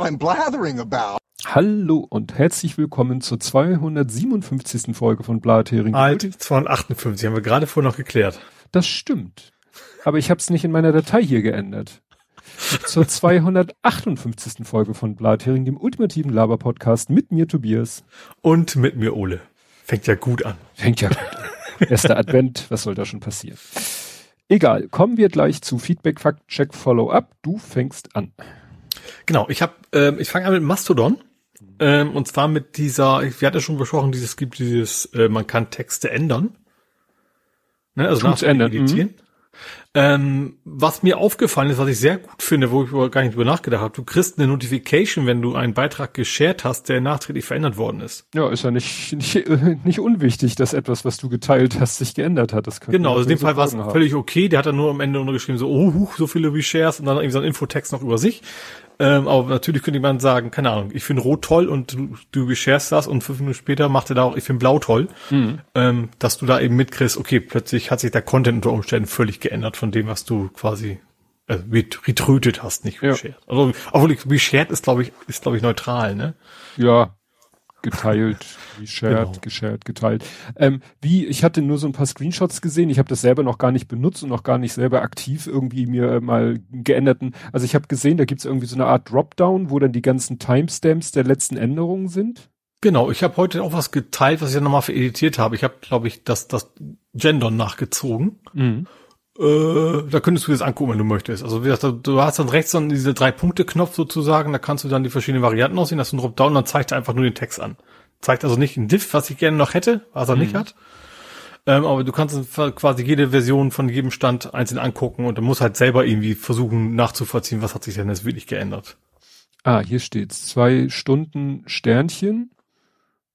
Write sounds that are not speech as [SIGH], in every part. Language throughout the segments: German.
what I'm blathering about. Hallo und herzlich willkommen zur 257. Folge von Blathering. Alt 258, haben wir gerade vorher noch geklärt. Das stimmt. Aber ich habe es nicht in meiner Datei hier geändert. Zur 258. Folge von Blathering, dem ultimativen Laber-Podcast mit mir Tobias. Und mit mir Ole. Fängt ja gut an. Fängt ja gut an. Erster Advent, was soll da schon passieren? Egal, kommen wir gleich zu Feedback, Fact, Check, Follow-up. Du fängst an. Genau, ich habe, ähm, ich fange an mit Mastodon. Ähm, und zwar mit dieser, wir hatten ja schon besprochen, dieses gibt dieses, äh, man kann Texte ändern. Ne, also Tut's ändern. editieren. Mhm. Ähm, was mir aufgefallen ist, was ich sehr gut finde, wo ich gar nicht drüber nachgedacht habe, du kriegst eine Notification, wenn du einen Beitrag geshared hast, der nachträglich verändert worden ist. Ja, ist ja nicht, [LAUGHS] nicht, nicht unwichtig, dass etwas, was du geteilt hast, sich geändert hat. Das genau, also in dem Fall war es völlig okay. Der hat dann nur am Ende untergeschrieben, so, oh, huch, so viele Reshares und dann irgendwie so ein Infotext noch über sich. Ähm, aber natürlich könnte man sagen, keine Ahnung, ich finde Rot toll und du, du gesharest das und fünf Minuten später macht er da auch, ich finde Blau toll, mhm. ähm, dass du da eben mitkriegst, okay, plötzlich hat sich der Content unter Umständen völlig geändert von dem, was du quasi äh, retrötet hast, nicht ja. reshared. Also, obwohl ich, reshared ist, glaube ich, ist, glaube ich, neutral, ne? Ja, geteilt, [LAUGHS] geshared, genau. geshared, geteilt. Ähm, wie, ich hatte nur so ein paar Screenshots gesehen, ich habe das selber noch gar nicht benutzt und noch gar nicht selber aktiv irgendwie mir mal geänderten. Also ich habe gesehen, da gibt's irgendwie so eine Art Dropdown, wo dann die ganzen Timestamps der letzten Änderungen sind. Genau, ich habe heute auch was geteilt, was ich ja nochmal vereditiert habe. Ich habe, glaube ich, das, das Gendern nachgezogen. Mhm. Äh, da könntest du das angucken, wenn du möchtest. Also wie gesagt, du hast dann rechts dann diese drei Punkte Knopf sozusagen, da kannst du dann die verschiedenen Varianten aussehen, das ist ein Dropdown, dann zeigt er einfach nur den Text an. Zeigt also nicht ein Diff, was ich gerne noch hätte, was er mhm. nicht hat. Ähm, aber du kannst quasi jede Version von jedem Stand einzeln angucken und du musst halt selber irgendwie versuchen nachzuvollziehen, was hat sich denn jetzt wirklich geändert. Ah, hier steht's. Zwei Stunden Sternchen.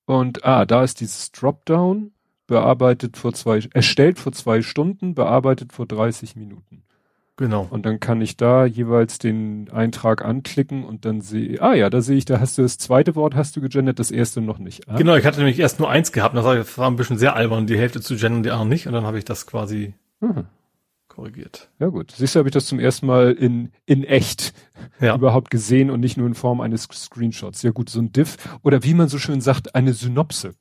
Und ah, da ist dieses Dropdown bearbeitet vor zwei, erstellt vor zwei Stunden, bearbeitet vor 30 Minuten. Genau. Und dann kann ich da jeweils den Eintrag anklicken und dann sehe, ah ja, da sehe ich, da hast du das zweite Wort hast du gegendert, das erste noch nicht. Ah. Genau, ich hatte nämlich erst nur eins gehabt, das war ein bisschen sehr albern, die Hälfte zu gendern, die andere nicht, und dann habe ich das quasi mhm. korrigiert. Ja gut, siehst du, habe ich das zum ersten Mal in, in echt ja. überhaupt gesehen und nicht nur in Form eines Screenshots. Ja gut, so ein Diff oder wie man so schön sagt, eine Synopse.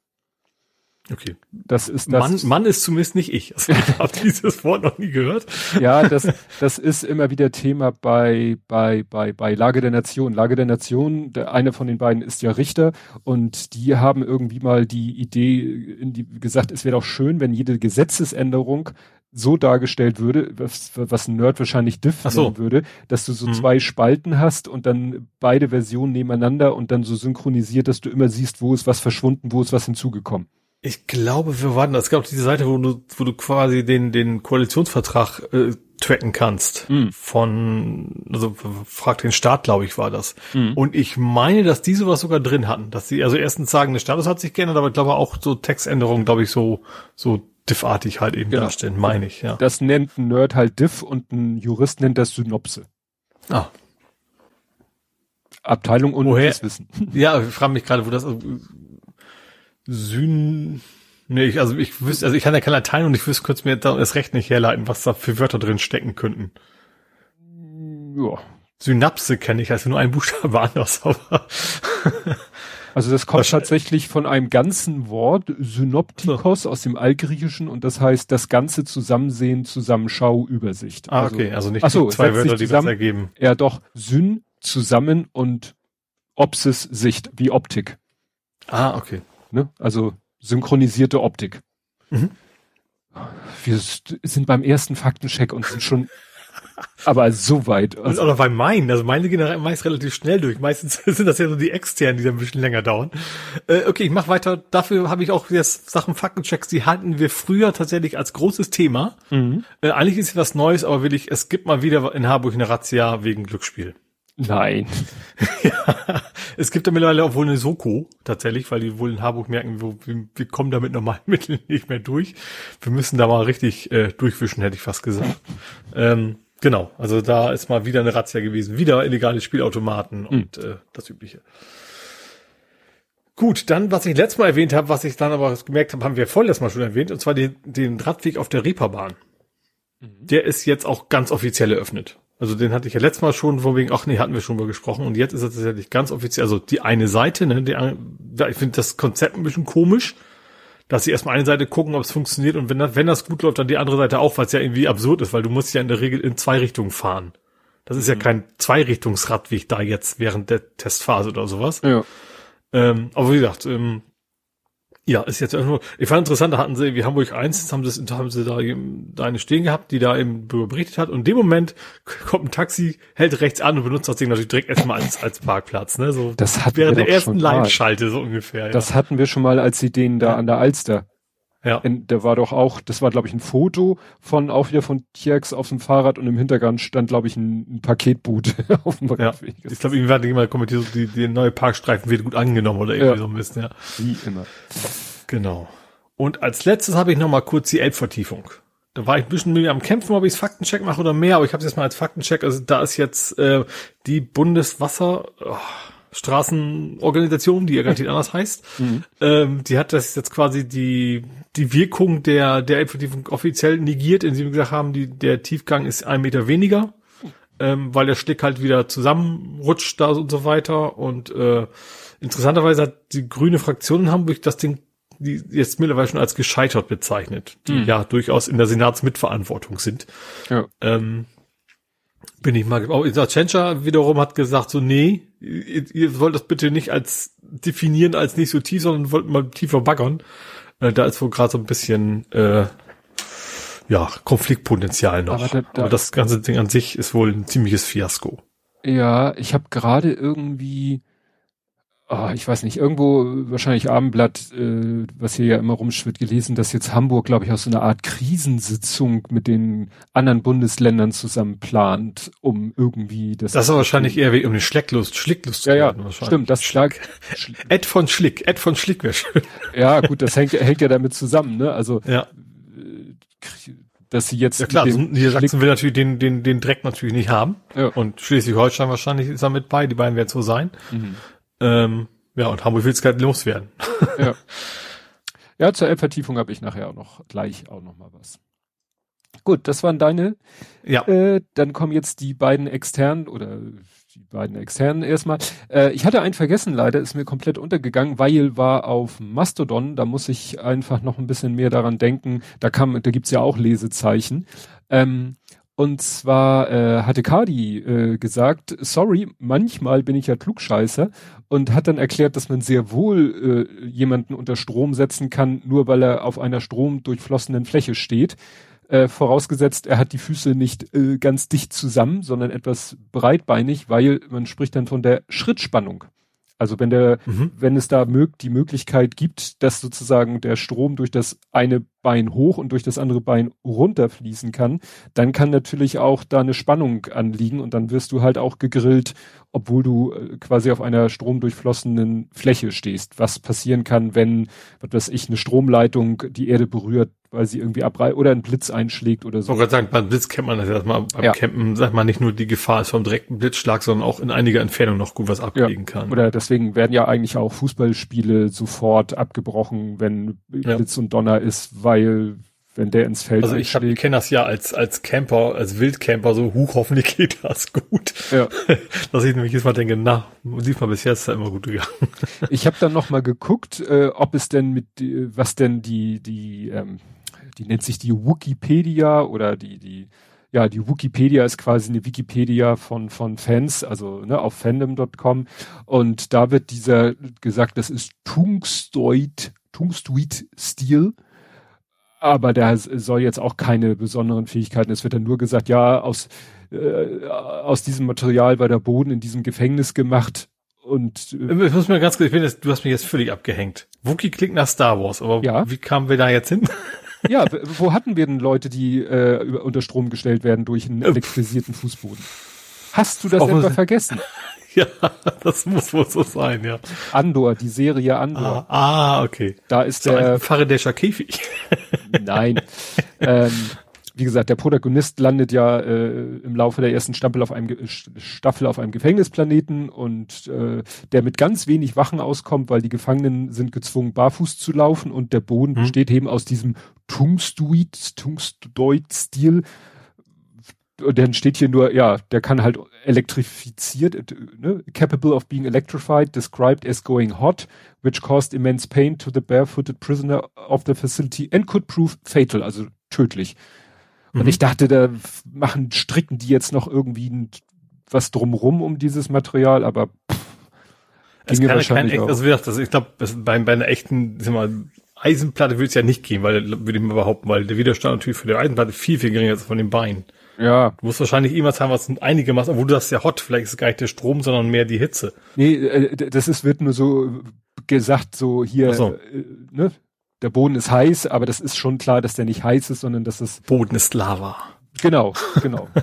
Okay. Das ist das. Mann, Mann ist zumindest nicht ich. Also ich habe [LAUGHS] dieses Wort noch nie gehört. Ja, das, das ist immer wieder Thema bei, bei, bei, bei Lage der Nation. Lage der Nation, der eine von den beiden ist ja Richter und die haben irgendwie mal die Idee in die, gesagt, es wäre doch schön, wenn jede Gesetzesänderung so dargestellt würde, was, was ein Nerd wahrscheinlich Diff so. würde, dass du so mhm. zwei Spalten hast und dann beide Versionen nebeneinander und dann so synchronisiert, dass du immer siehst, wo ist was verschwunden, wo ist was hinzugekommen. Ich glaube, wir warten. Es gab diese Seite, wo du, wo du quasi den, den Koalitionsvertrag äh, tracken kannst. Mm. Von, also frag den Staat, glaube ich, war das. Mm. Und ich meine, dass die sowas sogar drin hatten. Dass sie also erstens sagen, der Status hat sich geändert, aber ich glaube auch so Textänderungen, glaube ich, so, so diffartig halt eben genau. darstellen, meine ich, ja. Das nennt ein Nerd halt Diff und ein Jurist nennt das Synopse. Ah. Abteilung unnötiges Wissen. Ja, ich frage mich gerade, wo das, Syn, nee, ich, also ich wüsste, also ich kann ja kein Latein und ich wüsste kurz mir das Recht nicht herleiten, was da für Wörter drin stecken könnten. Ja. Synapse kenne ich, also nur ein Buchstabe [LAUGHS] anders, aber. Also das kommt tatsächlich von einem ganzen Wort, Synoptikos aus dem Altgriechischen und das heißt das ganze Zusammensehen, Zusammenschau, Übersicht. Ah, okay, also nicht so, zwei Wörter, die zusammen, das ergeben. Ja, doch, Syn, zusammen und Opsis, Sicht, wie Optik. Ah, okay. Ne? Also synchronisierte Optik. Mhm. Wir sind beim ersten Faktencheck und sind schon [LAUGHS] aber so weit. Also oder bei meinen, also meine gehen meist relativ schnell durch. Meistens [LAUGHS] sind das ja so die externen, die dann ein bisschen länger dauern. Äh, okay, ich mach weiter. Dafür habe ich auch jetzt Sachen Faktenchecks, die hatten wir früher tatsächlich als großes Thema. Mhm. Äh, eigentlich ist ja was Neues, aber will ich, es gibt mal wieder in Harburg eine Razzia wegen Glücksspiel. Nein. [LAUGHS] ja, es gibt da mittlerweile auch wohl eine Soko, tatsächlich, weil die wohl in Harburg merken, wir, wir kommen da [LAUGHS] mit normalen Mitteln nicht mehr durch. Wir müssen da mal richtig äh, durchwischen, hätte ich fast gesagt. ähm, genau, also da ist mal wieder eine Razzia gewesen. Wieder illegale Spielautomaten mhm. und äh, das Übliche. Gut, dann, was ich letztes Mal erwähnt habe, was ich dann aber gemerkt habe, haben wir vorletztes Mal schon erwähnt, und zwar den, den Radweg auf der Reeperbahn. Mhm. Der ist jetzt auch ganz offiziell eröffnet. Also den hatte ich ja letztes Mal schon von wegen, ach nee, hatten wir schon mal gesprochen. Und jetzt ist es tatsächlich ganz offiziell, also die eine Seite, ne, die, ja, ich finde das Konzept ein bisschen komisch, dass sie erstmal eine Seite gucken, ob es funktioniert und wenn das, wenn das gut läuft, dann die andere Seite auch, weil es ja irgendwie absurd ist, weil du musst ja in der Regel in zwei Richtungen fahren. Das ist mhm. ja kein Zweirichtungsradweg da jetzt während der Testphase oder sowas. Ja. Ähm, aber wie gesagt, ähm, ja, ist jetzt nur, ich fand interessant, da hatten sie wie Hamburg 1, haben sie, haben sie da, da eine stehen gehabt, die da eben berichtet hat und in dem Moment [LAUGHS] kommt ein Taxi, hält rechts an und benutzt das Ding natürlich direkt erstmal als, als Parkplatz, ne, so. Das hatten während der ersten Live-Schalte so ungefähr. Das ja. hatten wir schon mal, als sie den da ja. an der Alster ja. In, da war doch auch, das war glaube ich ein Foto von, auch wieder von Tierx auf dem Fahrrad und im Hintergrund stand glaube ich ein, ein Paketboot [LAUGHS] auf dem ja. Ich glaube, irgendwie hat jemand kommentiert, die, die neue Parkstreifen wird gut angenommen oder irgendwie ja. so ein bisschen, ja. Wie immer. Genau. Und als letztes habe ich noch mal kurz die Elbvertiefung. Da war ich ein bisschen müde am Kämpfen, ob ich Faktencheck mache oder mehr, aber ich habe es jetzt mal als Faktencheck. Also da ist jetzt äh, die Bundeswasser, oh, Straßenorganisation, die ja garantiert [LAUGHS] anders heißt, mhm. ähm, die hat das jetzt quasi die, die Wirkung der, der Elbvertiefung offiziell negiert, indem sie gesagt haben, die, der Tiefgang ist ein Meter weniger, ähm, weil der Schlick halt wieder zusammenrutscht da und so weiter. Und äh, interessanterweise hat die grüne Fraktion in Hamburg das Ding die jetzt mittlerweile schon als gescheitert bezeichnet, die mhm. ja durchaus in der Senatsmitverantwortung sind. Ja. Ähm, bin ich mal, auch Isa Tschentscher wiederum hat gesagt, so, nee, ihr, ihr wollt das bitte nicht als definieren als nicht so tief, sondern wollt mal tiefer baggern. Äh, da ist wohl gerade so ein bisschen, äh, ja, Konfliktpotenzial noch. Aber, da, da, Aber das ganze Ding an sich ist wohl ein ziemliches Fiasko. Ja, ich habe gerade irgendwie oh, ich weiß nicht, irgendwo wahrscheinlich Abendblatt, äh, was hier ja immer rumschwirrt, gelesen, dass jetzt Hamburg, glaube ich, auch so eine Art Krisensitzung mit den anderen Bundesländern zusammen plant, um irgendwie das. Das ist wahrscheinlich eher wie um eine Schlecklust, Schlicklust ja, ja, stimmt, das Schlag. Ed von Schlick, Ed von Schlick wäre schön. Ja, gut, das hängt, hängt ja damit zusammen, ne? Also, ja. Äh, dass sie jetzt. Ja klar, Niedersachsen will natürlich den, den, den Dreck natürlich nicht haben. Ja. Und Schleswig-Holstein wahrscheinlich ist damit bei, die beiden werden so sein. Mhm. Ähm, ja, und Hamburg will es gerade loswerden. [LAUGHS] ja. ja, zur Elbvertiefung habe ich nachher auch noch gleich auch noch mal was. Gut, das waren deine. Ja. Äh, dann kommen jetzt die beiden externen oder die beiden externen erstmal. Äh, ich hatte einen vergessen, leider ist mir komplett untergegangen, weil war auf Mastodon. Da muss ich einfach noch ein bisschen mehr daran denken. Da kam, da gibt's ja auch Lesezeichen. Ähm, und zwar äh, hatte Cardi äh, gesagt, sorry, manchmal bin ich ja Klugscheißer und hat dann erklärt, dass man sehr wohl äh, jemanden unter Strom setzen kann, nur weil er auf einer stromdurchflossenen Fläche steht. Äh, vorausgesetzt, er hat die Füße nicht äh, ganz dicht zusammen, sondern etwas breitbeinig, weil man spricht dann von der Schrittspannung. Also wenn der, mhm. wenn es da mög die Möglichkeit gibt, dass sozusagen der Strom durch das eine Bein hoch und durch das andere Bein runter fließen kann, dann kann natürlich auch da eine Spannung anliegen und dann wirst du halt auch gegrillt, obwohl du äh, quasi auf einer stromdurchflossenen Fläche stehst. Was passieren kann, wenn, was weiß ich, eine Stromleitung die Erde berührt, weil sie irgendwie abreißt oder ein Blitz einschlägt oder so. Ich wollte sagen, beim Blitz kennt man das ja, man beim ja. Campen, sag mal, nicht nur die Gefahr ist vom direkten Blitzschlag, sondern auch in einiger Entfernung noch gut was abkriegen ja. kann. Oder deswegen werden ja eigentlich auch Fußballspiele sofort abgebrochen, wenn ja. Blitz und Donner ist, weil wenn der ins Feld Also ich kenne das ja als als Camper, als Wildcamper so, huch, hoffentlich geht das gut. Ja. [LAUGHS] Dass ich nämlich jetzt mal denke, na, lief mal bis jetzt immer gut gegangen. [LAUGHS] Ich habe dann noch mal geguckt, äh, ob es denn mit, was denn die die ähm, die nennt sich die Wikipedia oder die, die, ja, die Wikipedia ist quasi eine Wikipedia von, von Fans, also ne, auf fandom.com. Und da wird dieser gesagt, das ist Tungstoid, Tungstuit-Stil. Aber der soll jetzt auch keine besonderen Fähigkeiten. Es wird dann nur gesagt, ja, aus, äh, aus diesem Material war der Boden in diesem Gefängnis gemacht. Und äh, ich muss mir ganz kurz, ich bin jetzt, du hast mich jetzt völlig abgehängt. Wookie klingt nach Star Wars, aber ja. wie kamen wir da jetzt hin? [LAUGHS] Ja, wo hatten wir denn Leute, die äh, unter Strom gestellt werden durch einen elektrisierten Fußboden? Hast du das etwa vergessen? [LAUGHS] [LAUGHS] Ja, das muss wohl so sein, ja. Andor, die Serie Andor. Ah, ah okay. Da ist so der Faraday'scher Käfig. [LAUGHS] Nein. ähm, wie gesagt, der Protagonist landet ja äh, im Laufe der ersten Staffel auf einem Staffel auf einem Gefängnisplaneten und äh, der mit ganz wenig Wachen auskommt, weil die Gefangenen sind gezwungen, barfuß zu laufen und der Boden hm. besteht eben aus diesem Tungstuit, Tungstoid-Stil, und dann steht hier nur, ja, der kann halt elektrifiziert, äh, ne, capable of being electrified, described as going hot, which caused immense pain to the barefooted prisoner of the facility and could prove fatal, also tödlich. Mhm. Und ich dachte, da machen, stricken die jetzt noch irgendwie ein, was drumrum um dieses Material, aber pff, es kann wahrscheinlich kein, auch. Also wie gesagt, also ich glaube, bei, bei einer echten, sag mal, Eisenplatte würde es ja nicht gehen, weil würde ich mal behaupten, weil der Widerstand natürlich für die Eisenplatte viel, viel geringer ist von den Beinen. Ja. Du musst wahrscheinlich irgendwas haben, was einige machst, obwohl du das ja hot, vielleicht ist es gar nicht der Strom, sondern mehr die Hitze. Nee, äh, das ist, wird nur so gesagt, so hier, so. Äh, ne? Der Boden ist heiß, aber das ist schon klar, dass der nicht heiß ist, sondern dass es. Boden ist Lava. Genau, genau. [LAUGHS]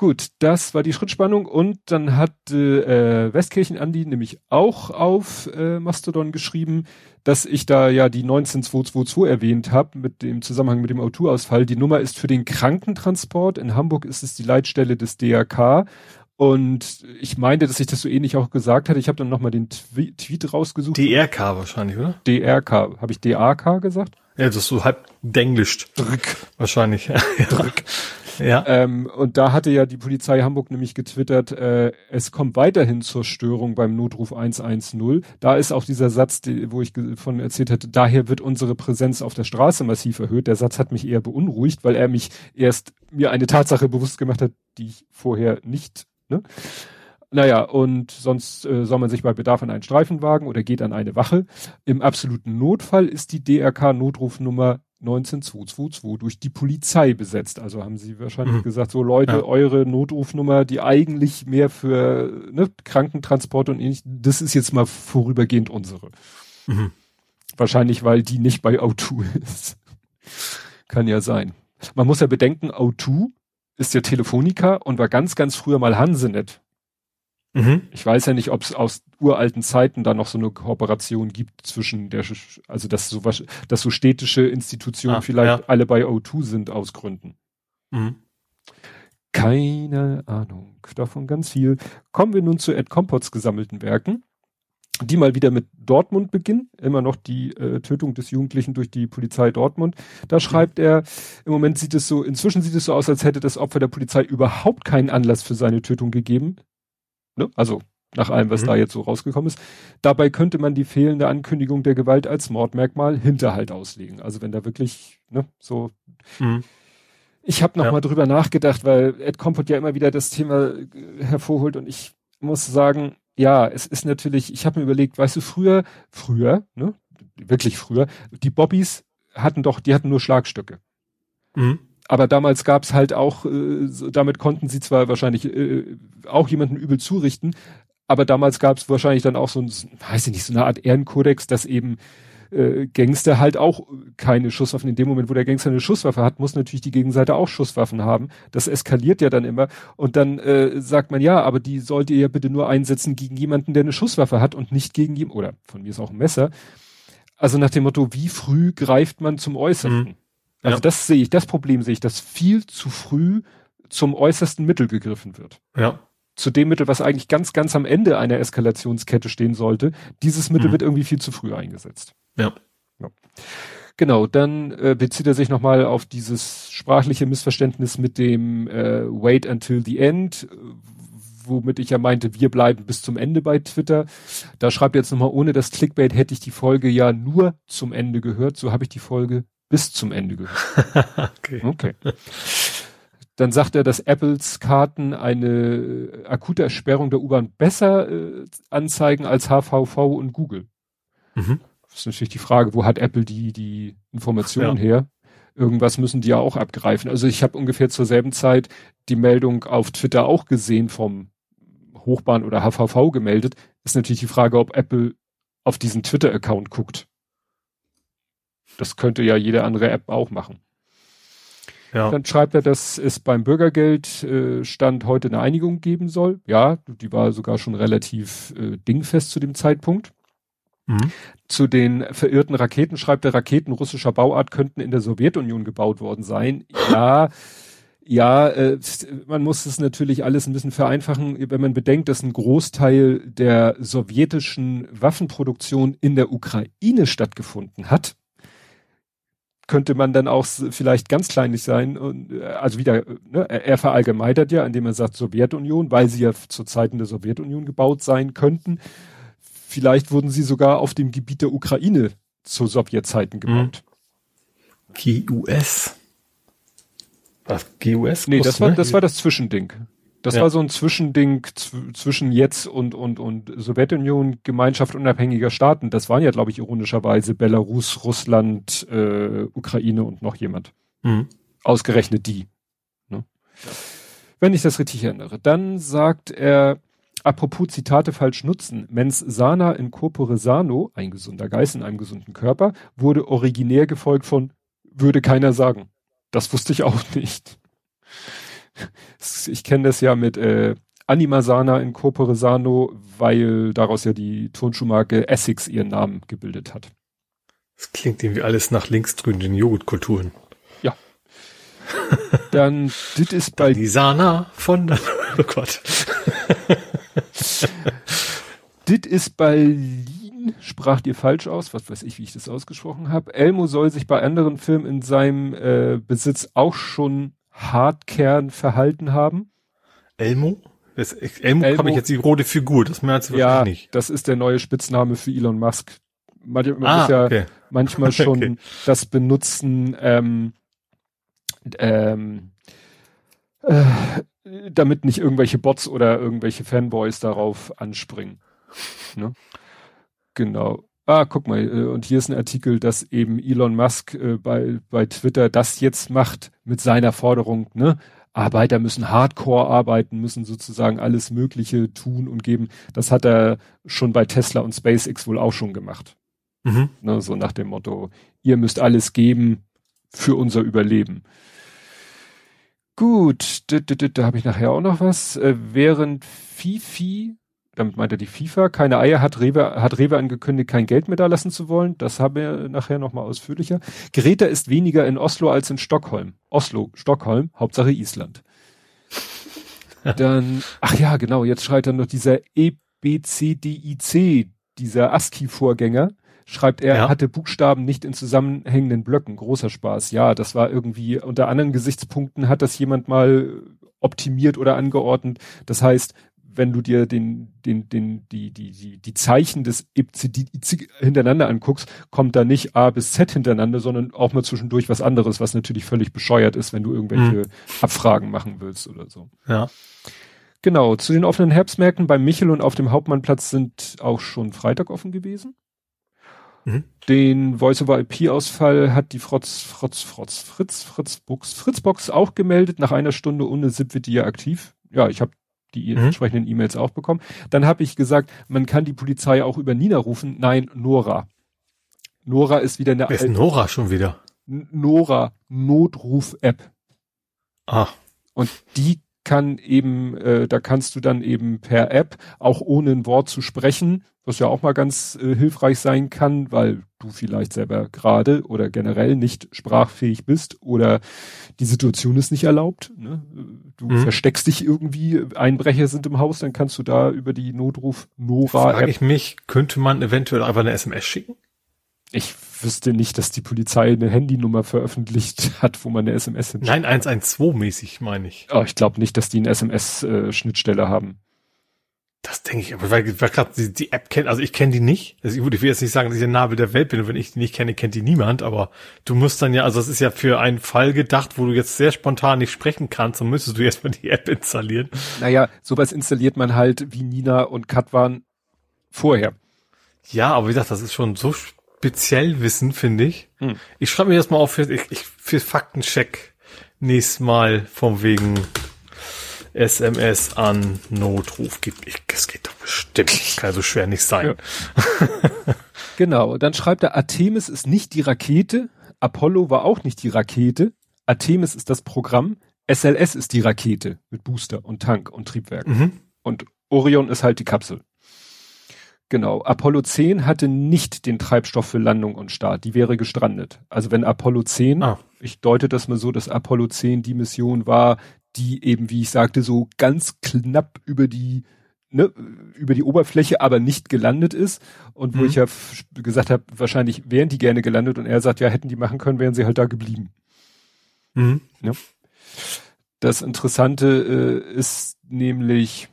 Gut, das war die Schrittspannung und dann hat äh, Westkirchen Andi nämlich auch auf äh, Mastodon geschrieben, dass ich da ja die 19222 erwähnt habe mit dem Zusammenhang mit dem Autoausfall. Die Nummer ist für den Krankentransport. In Hamburg ist es die Leitstelle des DRK. Und ich meinte, dass ich das so ähnlich auch gesagt hatte. Ich habe dann nochmal den Twe Tweet rausgesucht. DRK wahrscheinlich, oder? DRK. Habe ich DAK gesagt? Ja, das ist so halb denglischt. Drück. Wahrscheinlich. [LAUGHS] Drück. Ja. Ähm, und da hatte ja die Polizei Hamburg nämlich getwittert, äh, es kommt weiterhin zur Störung beim Notruf 110. Da ist auch dieser Satz, die, wo ich von erzählt hatte, daher wird unsere Präsenz auf der Straße massiv erhöht. Der Satz hat mich eher beunruhigt, weil er mich erst mir eine Tatsache bewusst gemacht hat, die ich vorher nicht, ne? Naja, und sonst äh, soll man sich bei Bedarf an einen Streifenwagen oder geht an eine Wache. Im absoluten Notfall ist die DRK-Notrufnummer 19222 durch die Polizei besetzt. Also haben sie wahrscheinlich mhm. gesagt, so Leute, ja. eure Notrufnummer, die eigentlich mehr für ne, Krankentransport und ähnlich, das ist jetzt mal vorübergehend unsere. Mhm. Wahrscheinlich, weil die nicht bei O2 ist. Kann ja sein. Man muss ja bedenken, O2 ist ja Telefonica und war ganz, ganz früher mal Hansenet. Mhm. Ich weiß ja nicht, ob es aus uralten Zeiten da noch so eine Kooperation gibt zwischen der, also dass so was, dass so städtische Institutionen ah, vielleicht ja. alle bei O2 sind aus Gründen. Mhm. Keine Ahnung. Davon ganz viel. Kommen wir nun zu Ed Compots gesammelten Werken, die mal wieder mit Dortmund beginnen. Immer noch die äh, Tötung des Jugendlichen durch die Polizei Dortmund. Da mhm. schreibt er, im Moment sieht es so, inzwischen sieht es so aus, als hätte das Opfer der Polizei überhaupt keinen Anlass für seine Tötung gegeben. Ne? Also nach allem, was mhm. da jetzt so rausgekommen ist. Dabei könnte man die fehlende Ankündigung der Gewalt als Mordmerkmal Hinterhalt auslegen. Also wenn da wirklich, ne, so. Mhm. Ich habe noch ja. mal drüber nachgedacht, weil Ed Compot ja immer wieder das Thema äh, hervorholt und ich muss sagen, ja, es ist natürlich, ich habe mir überlegt, weißt du, früher, früher, ne, wirklich früher, die Bobbys hatten doch, die hatten nur Schlagstücke. Mhm aber damals gab es halt auch, äh, damit konnten sie zwar wahrscheinlich äh, auch jemanden übel zurichten, aber damals gab es wahrscheinlich dann auch so ein, weiß ich nicht, so eine Art Ehrenkodex, dass eben äh, Gangster halt auch keine Schusswaffen. In dem Moment, wo der Gangster eine Schusswaffe hat, muss natürlich die Gegenseite auch Schusswaffen haben. Das eskaliert ja dann immer. Und dann äh, sagt man, ja, aber die sollt ihr ja bitte nur einsetzen gegen jemanden, der eine Schusswaffe hat und nicht gegen jemanden, oder von mir ist auch ein Messer. Also nach dem Motto, wie früh greift man zum Äußersten? Mhm. Also ja. das sehe ich, das Problem sehe ich, dass viel zu früh zum äußersten Mittel gegriffen wird. Ja. Zu dem Mittel, was eigentlich ganz, ganz am Ende einer Eskalationskette stehen sollte. Dieses Mittel mhm. wird irgendwie viel zu früh eingesetzt. Ja. ja. Genau, dann äh, bezieht er sich nochmal auf dieses sprachliche Missverständnis mit dem äh, Wait until the end, womit ich ja meinte, wir bleiben bis zum Ende bei Twitter. Da schreibt er jetzt nochmal, ohne das Clickbait hätte ich die Folge ja nur zum Ende gehört. So habe ich die Folge bis zum Ende gehört. [LAUGHS] okay. okay. Dann sagt er, dass Apples Karten eine akute Ersperrung der U-Bahn besser äh, anzeigen als HVV und Google. Mhm. Das ist natürlich die Frage, wo hat Apple die, die Informationen ja. her? Irgendwas müssen die ja auch abgreifen. Also ich habe ungefähr zur selben Zeit die Meldung auf Twitter auch gesehen vom Hochbahn oder HVV gemeldet. Ist natürlich die Frage, ob Apple auf diesen Twitter-Account guckt. Das könnte ja jede andere App auch machen. Ja. Dann schreibt er, dass es beim Bürgergeld äh, Stand heute eine Einigung geben soll. Ja, die war sogar schon relativ äh, dingfest zu dem Zeitpunkt. Mhm. Zu den verirrten Raketen schreibt er, Raketen russischer Bauart könnten in der Sowjetunion gebaut worden sein. Ja, ja, äh, man muss es natürlich alles ein bisschen vereinfachen, wenn man bedenkt, dass ein Großteil der sowjetischen Waffenproduktion in der Ukraine stattgefunden hat könnte man dann auch vielleicht ganz kleinlich sein und äh, also wieder, ne, er verallgemeinert ja, indem er sagt Sowjetunion, weil sie ja zu Zeiten der Sowjetunion gebaut sein könnten. Vielleicht wurden sie sogar auf dem Gebiet der Ukraine zu Sowjetzeiten mhm. gebaut. GUS. Was? GUS? Nee, das war, ne? das war das Zwischending. Das ja. war so ein Zwischending zwischen jetzt und, und, und Sowjetunion, Gemeinschaft unabhängiger Staaten. Das waren ja, glaube ich, ironischerweise Belarus, Russland, äh, Ukraine und noch jemand. Mhm. Ausgerechnet die. Ne? Wenn ich das richtig erinnere. Dann sagt er, apropos Zitate falsch nutzen, mens sana in corpore sano, ein gesunder Geist in einem gesunden Körper, wurde originär gefolgt von würde keiner sagen. Das wusste ich auch nicht. [LAUGHS] Ich kenne das ja mit äh, Anima Sana in Corpore Sano, weil daraus ja die Turnschuhmarke Essex ihren Namen gebildet hat. Das klingt irgendwie alles nach linksdrückenden Joghurtkulturen. Ja. [LAUGHS] Dann, dit ist bei... Die Sana von... [LAUGHS] Oh Gott. dit ist Berlin, sprach ihr falsch aus, was weiß ich, wie ich das ausgesprochen habe. Elmo soll sich bei anderen Filmen in seinem äh, Besitz auch schon Hartkern verhalten haben. Elmo? Das, Elmo, Elmo habe ich jetzt die rote Figur, das merkt sie ja, nicht. Das ist der neue Spitzname für Elon Musk. Manchmal ah, ist ja okay. manchmal [LAUGHS] schon okay. das Benutzen, ähm, ähm, äh, damit nicht irgendwelche Bots oder irgendwelche Fanboys darauf anspringen. Ne? Genau. Ah, guck mal, äh, und hier ist ein Artikel, dass eben Elon Musk äh, bei, bei Twitter das jetzt macht mit seiner Forderung, ne? Arbeiter müssen Hardcore arbeiten, müssen sozusagen alles Mögliche tun und geben. Das hat er schon bei Tesla und SpaceX wohl auch schon gemacht. Mhm. Ne, so nach dem Motto, ihr müsst alles geben für unser Überleben. Gut, da, da, da habe ich nachher auch noch was. Äh, während Fifi damit meint er die FIFA, keine Eier hat Rewe, hat Rewe angekündigt, kein Geld mehr da lassen zu wollen. Das haben wir nachher nochmal ausführlicher. Greta ist weniger in Oslo als in Stockholm. Oslo, Stockholm, Hauptsache Island. Dann, ach ja, genau, jetzt schreit dann noch dieser EBCDIC, dieser ASCII-Vorgänger, schreibt er, ja. hatte Buchstaben nicht in zusammenhängenden Blöcken. Großer Spaß. Ja, das war irgendwie, unter anderen Gesichtspunkten hat das jemand mal optimiert oder angeordnet. Das heißt, wenn du dir den, den, den, die, die, die, die Zeichen des IPCD hintereinander anguckst, kommt da nicht A bis Z hintereinander, sondern auch mal zwischendurch was anderes, was natürlich völlig bescheuert ist, wenn du irgendwelche mhm. Abfragen machen willst oder so. Ja. Genau, zu den offenen Herbstmärkten bei Michel und auf dem Hauptmannplatz sind auch schon Freitag offen gewesen. Mhm. Den Voice-over-IP-Ausfall hat die Frotz, Frotz, Frotz, Fritz, Fritzbox, Fritzbox auch gemeldet. Nach einer Stunde ohne SIP wird die ja aktiv. Ja, ich habe die mhm. entsprechenden E-Mails auch bekommen. Dann habe ich gesagt, man kann die Polizei auch über Nina rufen. Nein, Nora. Nora ist wieder eine. Wer ist Nora schon wieder? Nora Notruf-App. Ah. Und die kann eben, äh, da kannst du dann eben per App, auch ohne ein Wort zu sprechen, was ja auch mal ganz äh, hilfreich sein kann, weil du vielleicht selber gerade oder generell nicht sprachfähig bist oder die Situation ist nicht erlaubt. Ne? Du mhm. versteckst dich irgendwie, Einbrecher sind im Haus, dann kannst du da über die Notruf Nora. Frage ich mich, könnte man eventuell einfach eine SMS schicken? Ich wüsste nicht, dass die Polizei eine Handynummer veröffentlicht [LAUGHS] hat, wo man eine SMS hinschickt. Nein, 112 mäßig meine ich. Oh, ich glaube nicht, dass die eine SMS-Schnittstelle äh, haben. Das denke ich, aber weil, weil gerade die, die, App kennt, also ich kenne die nicht. Also ich, ich will jetzt nicht sagen, dass ich der Nabel der Welt bin und wenn ich die nicht kenne, kennt die niemand, aber du musst dann ja, also das ist ja für einen Fall gedacht, wo du jetzt sehr spontan nicht sprechen kannst, dann müsstest du erstmal die App installieren. Naja, sowas installiert man halt wie Nina und Katwan vorher. Ja, aber wie gesagt, das ist schon so speziell Wissen, finde ich. Hm. Ich schreibe mir das mal auf für, ich, ich, für Faktencheck nächstes Mal von wegen SMS an Notruf gibt. Ich, es geht doch bestimmt. Das kann so schwer nicht sein. Ja. [LAUGHS] genau. Dann schreibt er, Artemis ist nicht die Rakete. Apollo war auch nicht die Rakete. Artemis ist das Programm. SLS ist die Rakete mit Booster und Tank und Triebwerk. Mhm. Und Orion ist halt die Kapsel. Genau. Apollo 10 hatte nicht den Treibstoff für Landung und Start. Die wäre gestrandet. Also wenn Apollo 10, ah. ich deute das mal so, dass Apollo 10 die Mission war, die eben, wie ich sagte, so ganz knapp über die ne, über die Oberfläche, aber nicht gelandet ist. Und wo mhm. ich ja gesagt habe, wahrscheinlich wären die gerne gelandet und er sagt, ja, hätten die machen können, wären sie halt da geblieben. Mhm. Ja. Das Interessante äh, ist nämlich,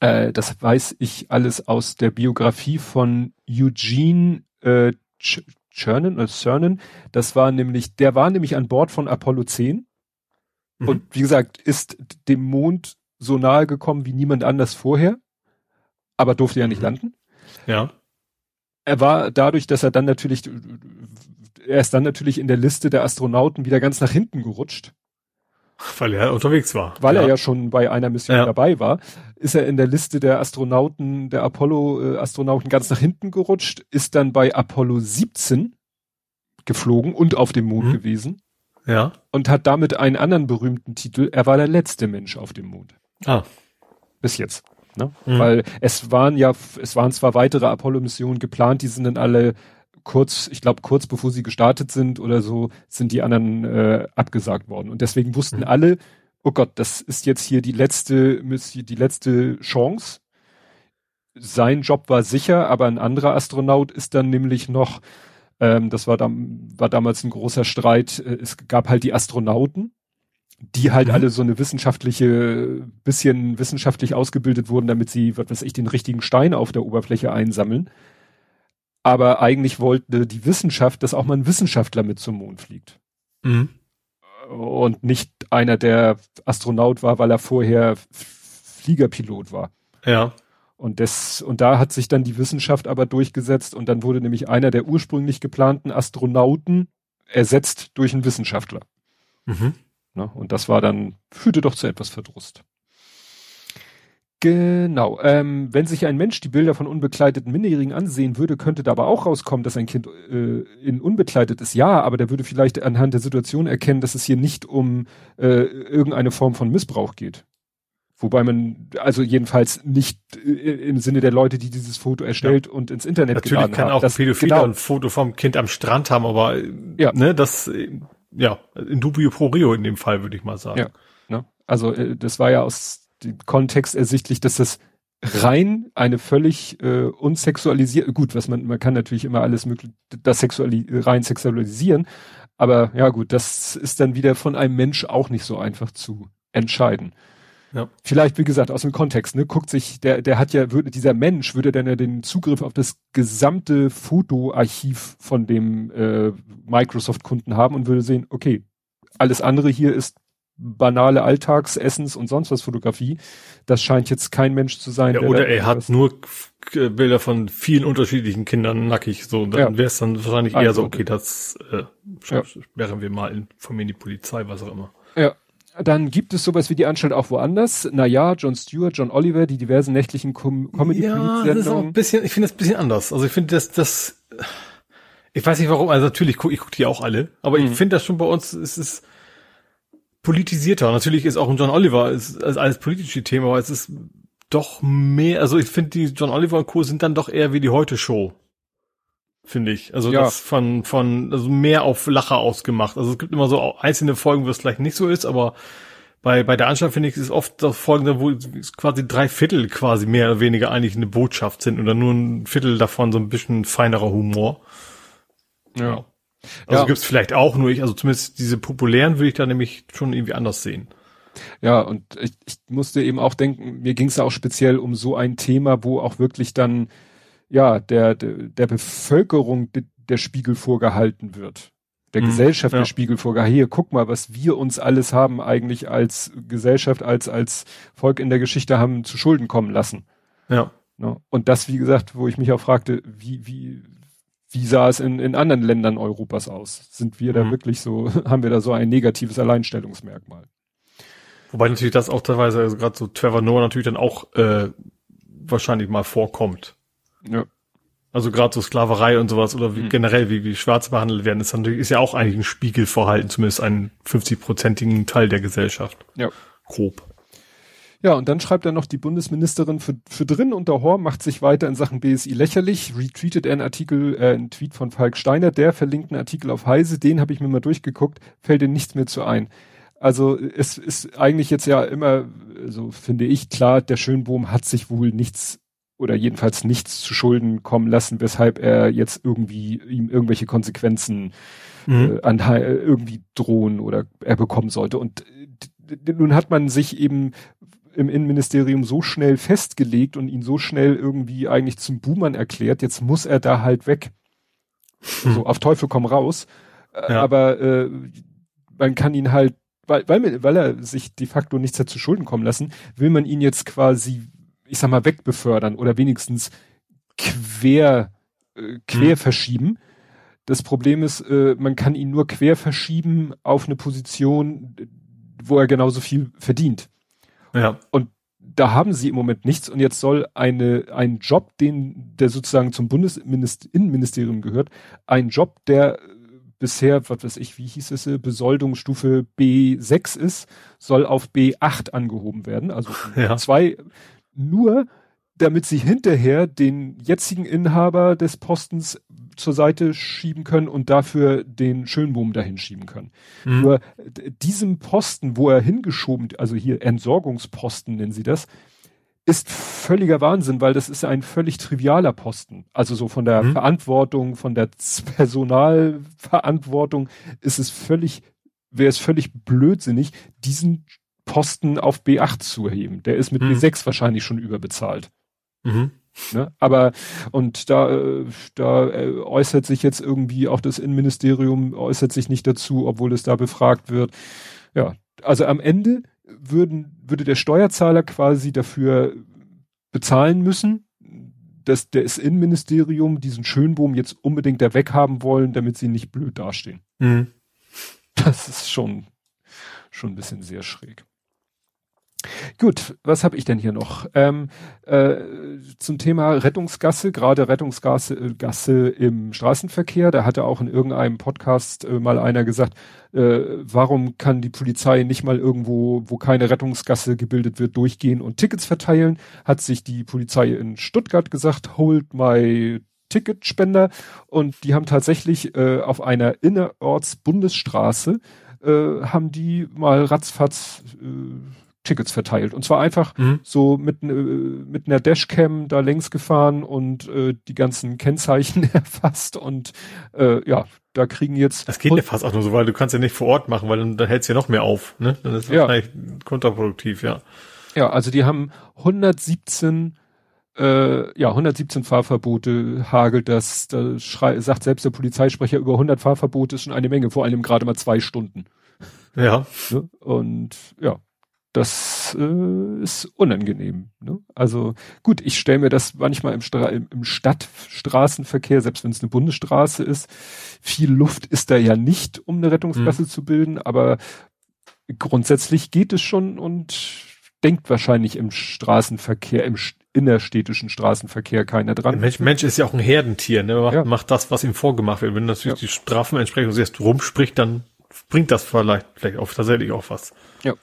äh, das weiß ich alles aus der Biografie von Eugene äh, Cernan oder Cernan. Das war nämlich, der war nämlich an Bord von Apollo 10. Mhm. Und wie gesagt, ist dem Mond so nahe gekommen wie niemand anders vorher, aber durfte ja nicht mhm. landen. Ja. Er war dadurch, dass er dann natürlich, er ist dann natürlich in der Liste der Astronauten wieder ganz nach hinten gerutscht. Weil er unterwegs war. Weil ja. er ja schon bei einer Mission ja. dabei war, ist er in der Liste der Astronauten, der Apollo-Astronauten ganz nach hinten gerutscht, ist dann bei Apollo 17 geflogen und auf dem Mond mhm. gewesen. Ja. Und hat damit einen anderen berühmten Titel. Er war der letzte Mensch auf dem Mond. Ah. Bis jetzt. Ne? Mhm. Weil es waren ja, es waren zwar weitere Apollo-Missionen geplant, die sind dann alle kurz, ich glaube kurz bevor sie gestartet sind oder so, sind die anderen äh, abgesagt worden. Und deswegen wussten mhm. alle, oh Gott, das ist jetzt hier die letzte, die letzte Chance. Sein Job war sicher, aber ein anderer Astronaut ist dann nämlich noch, ähm, das war, dann, war damals ein großer Streit, äh, es gab halt die Astronauten, die halt mhm. alle so eine wissenschaftliche, bisschen wissenschaftlich ausgebildet wurden, damit sie, was weiß ich, den richtigen Stein auf der Oberfläche einsammeln. Aber eigentlich wollte die Wissenschaft, dass auch mal ein Wissenschaftler mit zum Mond fliegt. Mhm. Und nicht einer, der Astronaut war, weil er vorher Fliegerpilot war. Ja. Und das, und da hat sich dann die Wissenschaft aber durchgesetzt und dann wurde nämlich einer der ursprünglich geplanten Astronauten ersetzt durch einen Wissenschaftler. Mhm. Ne? Und das war dann, führte doch zu etwas Verdrust. Genau. Ähm, wenn sich ein Mensch die Bilder von unbekleideten Minderjährigen ansehen würde, könnte da aber auch rauskommen, dass ein Kind äh, in unbekleidet ist. Ja, aber der würde vielleicht anhand der Situation erkennen, dass es hier nicht um äh, irgendeine Form von Missbrauch geht. Wobei man, also jedenfalls nicht äh, im Sinne der Leute, die dieses Foto erstellt ja. und ins Internet Natürlich geladen kann haben. auch ein Pädophiler genau. ein Foto vom Kind am Strand haben, aber ja. ne, das ja, in dubio pro rio in dem Fall, würde ich mal sagen. Ja, ne? Also äh, das war ja aus Kontext ersichtlich, dass das rein eine völlig äh, unsexualisiert, gut, was man, man kann natürlich immer alles möglich, das sexuali rein sexualisieren, aber ja gut, das ist dann wieder von einem Mensch auch nicht so einfach zu entscheiden. Ja. Vielleicht, wie gesagt, aus dem Kontext, ne, guckt sich, der, der hat ja, würde, dieser Mensch würde dann ja den Zugriff auf das gesamte Fotoarchiv von dem äh, Microsoft-Kunden haben und würde sehen, okay, alles andere hier ist banale Alltagsessens und sonst was Fotografie. Das scheint jetzt kein Mensch zu sein. Ja, oder er hat nur Bilder von vielen unterschiedlichen Kindern nackig, so, dann ja. wäre es dann wahrscheinlich eher also, so, okay, das äh, ja. sperren wir mal, informieren die Polizei, was auch immer. Ja, dann gibt es sowas wie die Anstalt auch woanders. Naja, John Stewart, John Oliver, die diversen nächtlichen Com comedy Ja, das ist auch ein bisschen, ich finde das ein bisschen anders. Also ich finde das, das, ich weiß nicht warum, also natürlich gucke ich guck die auch alle, aber mhm. ich finde das schon bei uns, es ist politisierter. Natürlich ist auch ein John Oliver, ist, ist alles politische Thema, aber es ist doch mehr, also ich finde die John Oliver und Co. sind dann doch eher wie die Heute-Show finde ich. Also ja. das von, von, also mehr auf Lacher ausgemacht. Also es gibt immer so einzelne Folgen, wo es vielleicht nicht so ist, aber bei, bei der Anstalt finde ich, ist oft das Folgende, wo es quasi drei Viertel quasi mehr oder weniger eigentlich eine Botschaft sind oder nur ein Viertel davon so ein bisschen feinerer Humor. Ja. Also ja. gibt's vielleicht auch nur ich, also zumindest diese populären würde ich da nämlich schon irgendwie anders sehen. Ja, und ich, ich musste eben auch denken, mir ging es auch speziell um so ein Thema, wo auch wirklich dann ja, der, der, der Bevölkerung der Spiegel vorgehalten wird. Der mhm, Gesellschaft ja. der Spiegel vorgehalten. Hier, guck mal, was wir uns alles haben eigentlich als Gesellschaft, als, als Volk in der Geschichte haben zu Schulden kommen lassen. Ja. Ne? Und das, wie gesagt, wo ich mich auch fragte, wie, wie, wie sah es in, in anderen Ländern Europas aus? Sind wir da mhm. wirklich so, [LAUGHS] haben wir da so ein negatives Alleinstellungsmerkmal? Wobei natürlich das auch teilweise, also gerade so Trevor Noah natürlich dann auch äh, wahrscheinlich mal vorkommt. Ja. Also gerade so Sklaverei und sowas oder wie, mhm. generell, wie, wie Schwarze behandelt werden, ist natürlich, ist ja auch eigentlich ein Spiegelverhalten, zumindest einen 50-prozentigen Teil der Gesellschaft. Ja. Grob. Ja, und dann schreibt er noch, die Bundesministerin für, für drin unter Horn macht sich weiter in Sachen BSI lächerlich, retweetet er einen Artikel, äh, einen Tweet von Falk Steiner, der verlinkt einen Artikel auf Heise, den habe ich mir mal durchgeguckt, fällt dir nichts mehr zu ein. Also es ist eigentlich jetzt ja immer, so finde ich klar, der Schönbohm hat sich wohl nichts oder jedenfalls nichts zu Schulden kommen lassen, weshalb er jetzt irgendwie ihm irgendwelche Konsequenzen mhm. äh, an, irgendwie drohen oder er bekommen sollte. Und nun hat man sich eben im Innenministerium so schnell festgelegt und ihn so schnell irgendwie eigentlich zum Buhmann erklärt, jetzt muss er da halt weg. Hm. So auf Teufel komm raus. Ja. Aber äh, man kann ihn halt, weil, weil, weil er sich de facto nichts hat zu Schulden kommen lassen, will man ihn jetzt quasi, ich sag mal, wegbefördern oder wenigstens quer, äh, quer hm. verschieben. Das Problem ist, äh, man kann ihn nur quer verschieben auf eine Position, wo er genauso viel verdient. Ja. Und da haben sie im Moment nichts und jetzt soll eine, ein Job, den, der sozusagen zum Bundesinnenministerium gehört, ein Job, der bisher, was weiß ich, wie hieß es, Besoldungsstufe B6 ist, soll auf B8 angehoben werden. Also ja. zwei, nur damit sie hinterher den jetzigen Inhaber des Postens zur Seite schieben können und dafür den Schönboom dahin schieben können. Mhm. Nur diesem Posten, wo er hingeschoben, also hier Entsorgungsposten nennen sie das, ist völliger Wahnsinn, weil das ist ein völlig trivialer Posten. Also so von der mhm. Verantwortung, von der Personalverantwortung ist es völlig, wäre es völlig blödsinnig, diesen Posten auf B8 zu heben. Der ist mit mhm. B6 wahrscheinlich schon überbezahlt. Mhm. Ne? Aber und da, äh, da äh, äußert sich jetzt irgendwie auch das Innenministerium äußert sich nicht dazu, obwohl es da befragt wird. Ja, also am Ende würden, würde der Steuerzahler quasi dafür bezahlen müssen, dass das Innenministerium diesen Schönbohm jetzt unbedingt da weghaben wollen, damit sie nicht blöd dastehen. Mhm. Das ist schon, schon ein bisschen sehr schräg. Gut, was habe ich denn hier noch? Ähm, äh, zum Thema Rettungsgasse, gerade Rettungsgasse äh, Gasse im Straßenverkehr. Da hatte auch in irgendeinem Podcast äh, mal einer gesagt, äh, warum kann die Polizei nicht mal irgendwo, wo keine Rettungsgasse gebildet wird, durchgehen und Tickets verteilen? Hat sich die Polizei in Stuttgart gesagt, hold my Ticketspender. Und die haben tatsächlich äh, auf einer Innerorts-Bundesstraße äh, haben die mal ratzfatz Tickets verteilt. Und zwar einfach mhm. so mit, äh, mit einer Dashcam da längs gefahren und äh, die ganzen Kennzeichen [LAUGHS] erfasst und äh, ja, da kriegen jetzt. Das geht ja fast auch nur so, weil du kannst ja nicht vor Ort machen, weil dann, dann hältst du ja noch mehr auf, ne? Dann ist das ja. wahrscheinlich kontraproduktiv, ja. Ja, also die haben 117 äh, ja, 117 Fahrverbote hagelt das, da schrei, sagt selbst der Polizeisprecher, über 100 Fahrverbote ist schon eine Menge, vor allem gerade mal zwei Stunden. Ja. Ne? Und ja, das äh, ist unangenehm. Ne? Also gut, ich stelle mir das manchmal im, Stra im, im Stadtstraßenverkehr, selbst wenn es eine Bundesstraße ist, viel Luft ist da ja nicht, um eine Rettungsgasse mhm. zu bilden, aber grundsätzlich geht es schon und denkt wahrscheinlich im Straßenverkehr, im innerstädtischen Straßenverkehr keiner dran. Der Mensch, Mensch ist ja auch ein Herdentier, ne? Macht, ja. macht das, was ihm vorgemacht wird. Wenn natürlich ja. die Strafen entsprechend erst rumspricht, dann bringt das vielleicht, vielleicht auch tatsächlich auch was. Ja.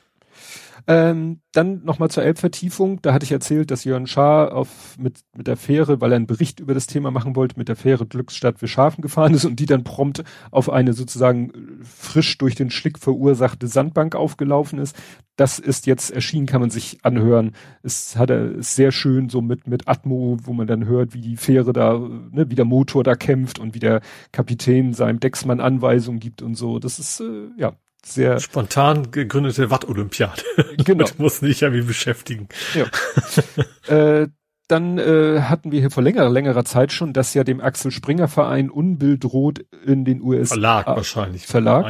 Ähm, dann nochmal zur Elbvertiefung. Da hatte ich erzählt, dass Jörn Schaar auf, mit, mit der Fähre, weil er einen Bericht über das Thema machen wollte, mit der Fähre Glücksstadt Wischhafen gefahren ist und die dann prompt auf eine sozusagen frisch durch den Schlick verursachte Sandbank aufgelaufen ist. Das ist jetzt erschienen, kann man sich anhören. Es hat er ist sehr schön so mit, mit Atmo, wo man dann hört, wie die Fähre da, ne, wie der Motor da kämpft und wie der Kapitän seinem Decksmann Anweisungen gibt und so. Das ist, äh, ja, sehr spontan gegründete Watt-Olympiade. [LAUGHS] Genau. muss nicht irgendwie beschäftigen. Ja. [LAUGHS] äh, dann äh, hatten wir hier vor längerer, längerer Zeit schon, dass ja dem Axel Springer Verein Unbill droht in den USA. Verlag wahrscheinlich. Verlag?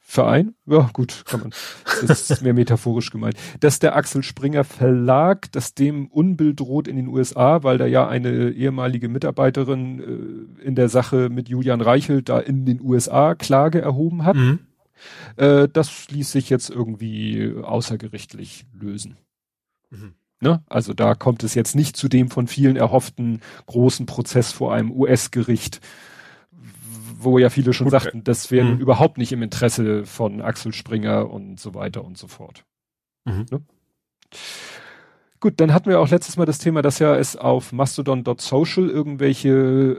Verein? Ja, gut, kann man. Das ist mehr metaphorisch gemeint. Dass der Axel Springer Verlag, dass dem Unbill droht in den USA, weil da ja eine ehemalige Mitarbeiterin äh, in der Sache mit Julian Reichelt da in den USA Klage erhoben hat. Mhm. Äh, das ließ sich jetzt irgendwie außergerichtlich lösen. Mhm. Ne? Also da kommt es jetzt nicht zu dem von vielen erhofften großen Prozess vor einem US-Gericht, wo ja viele schon Gut, sagten, das wäre mhm. überhaupt nicht im Interesse von Axel Springer und so weiter und so fort. Mhm. Ne? Gut, dann hatten wir auch letztes Mal das Thema, dass ja es auf mastodon.social irgendwelche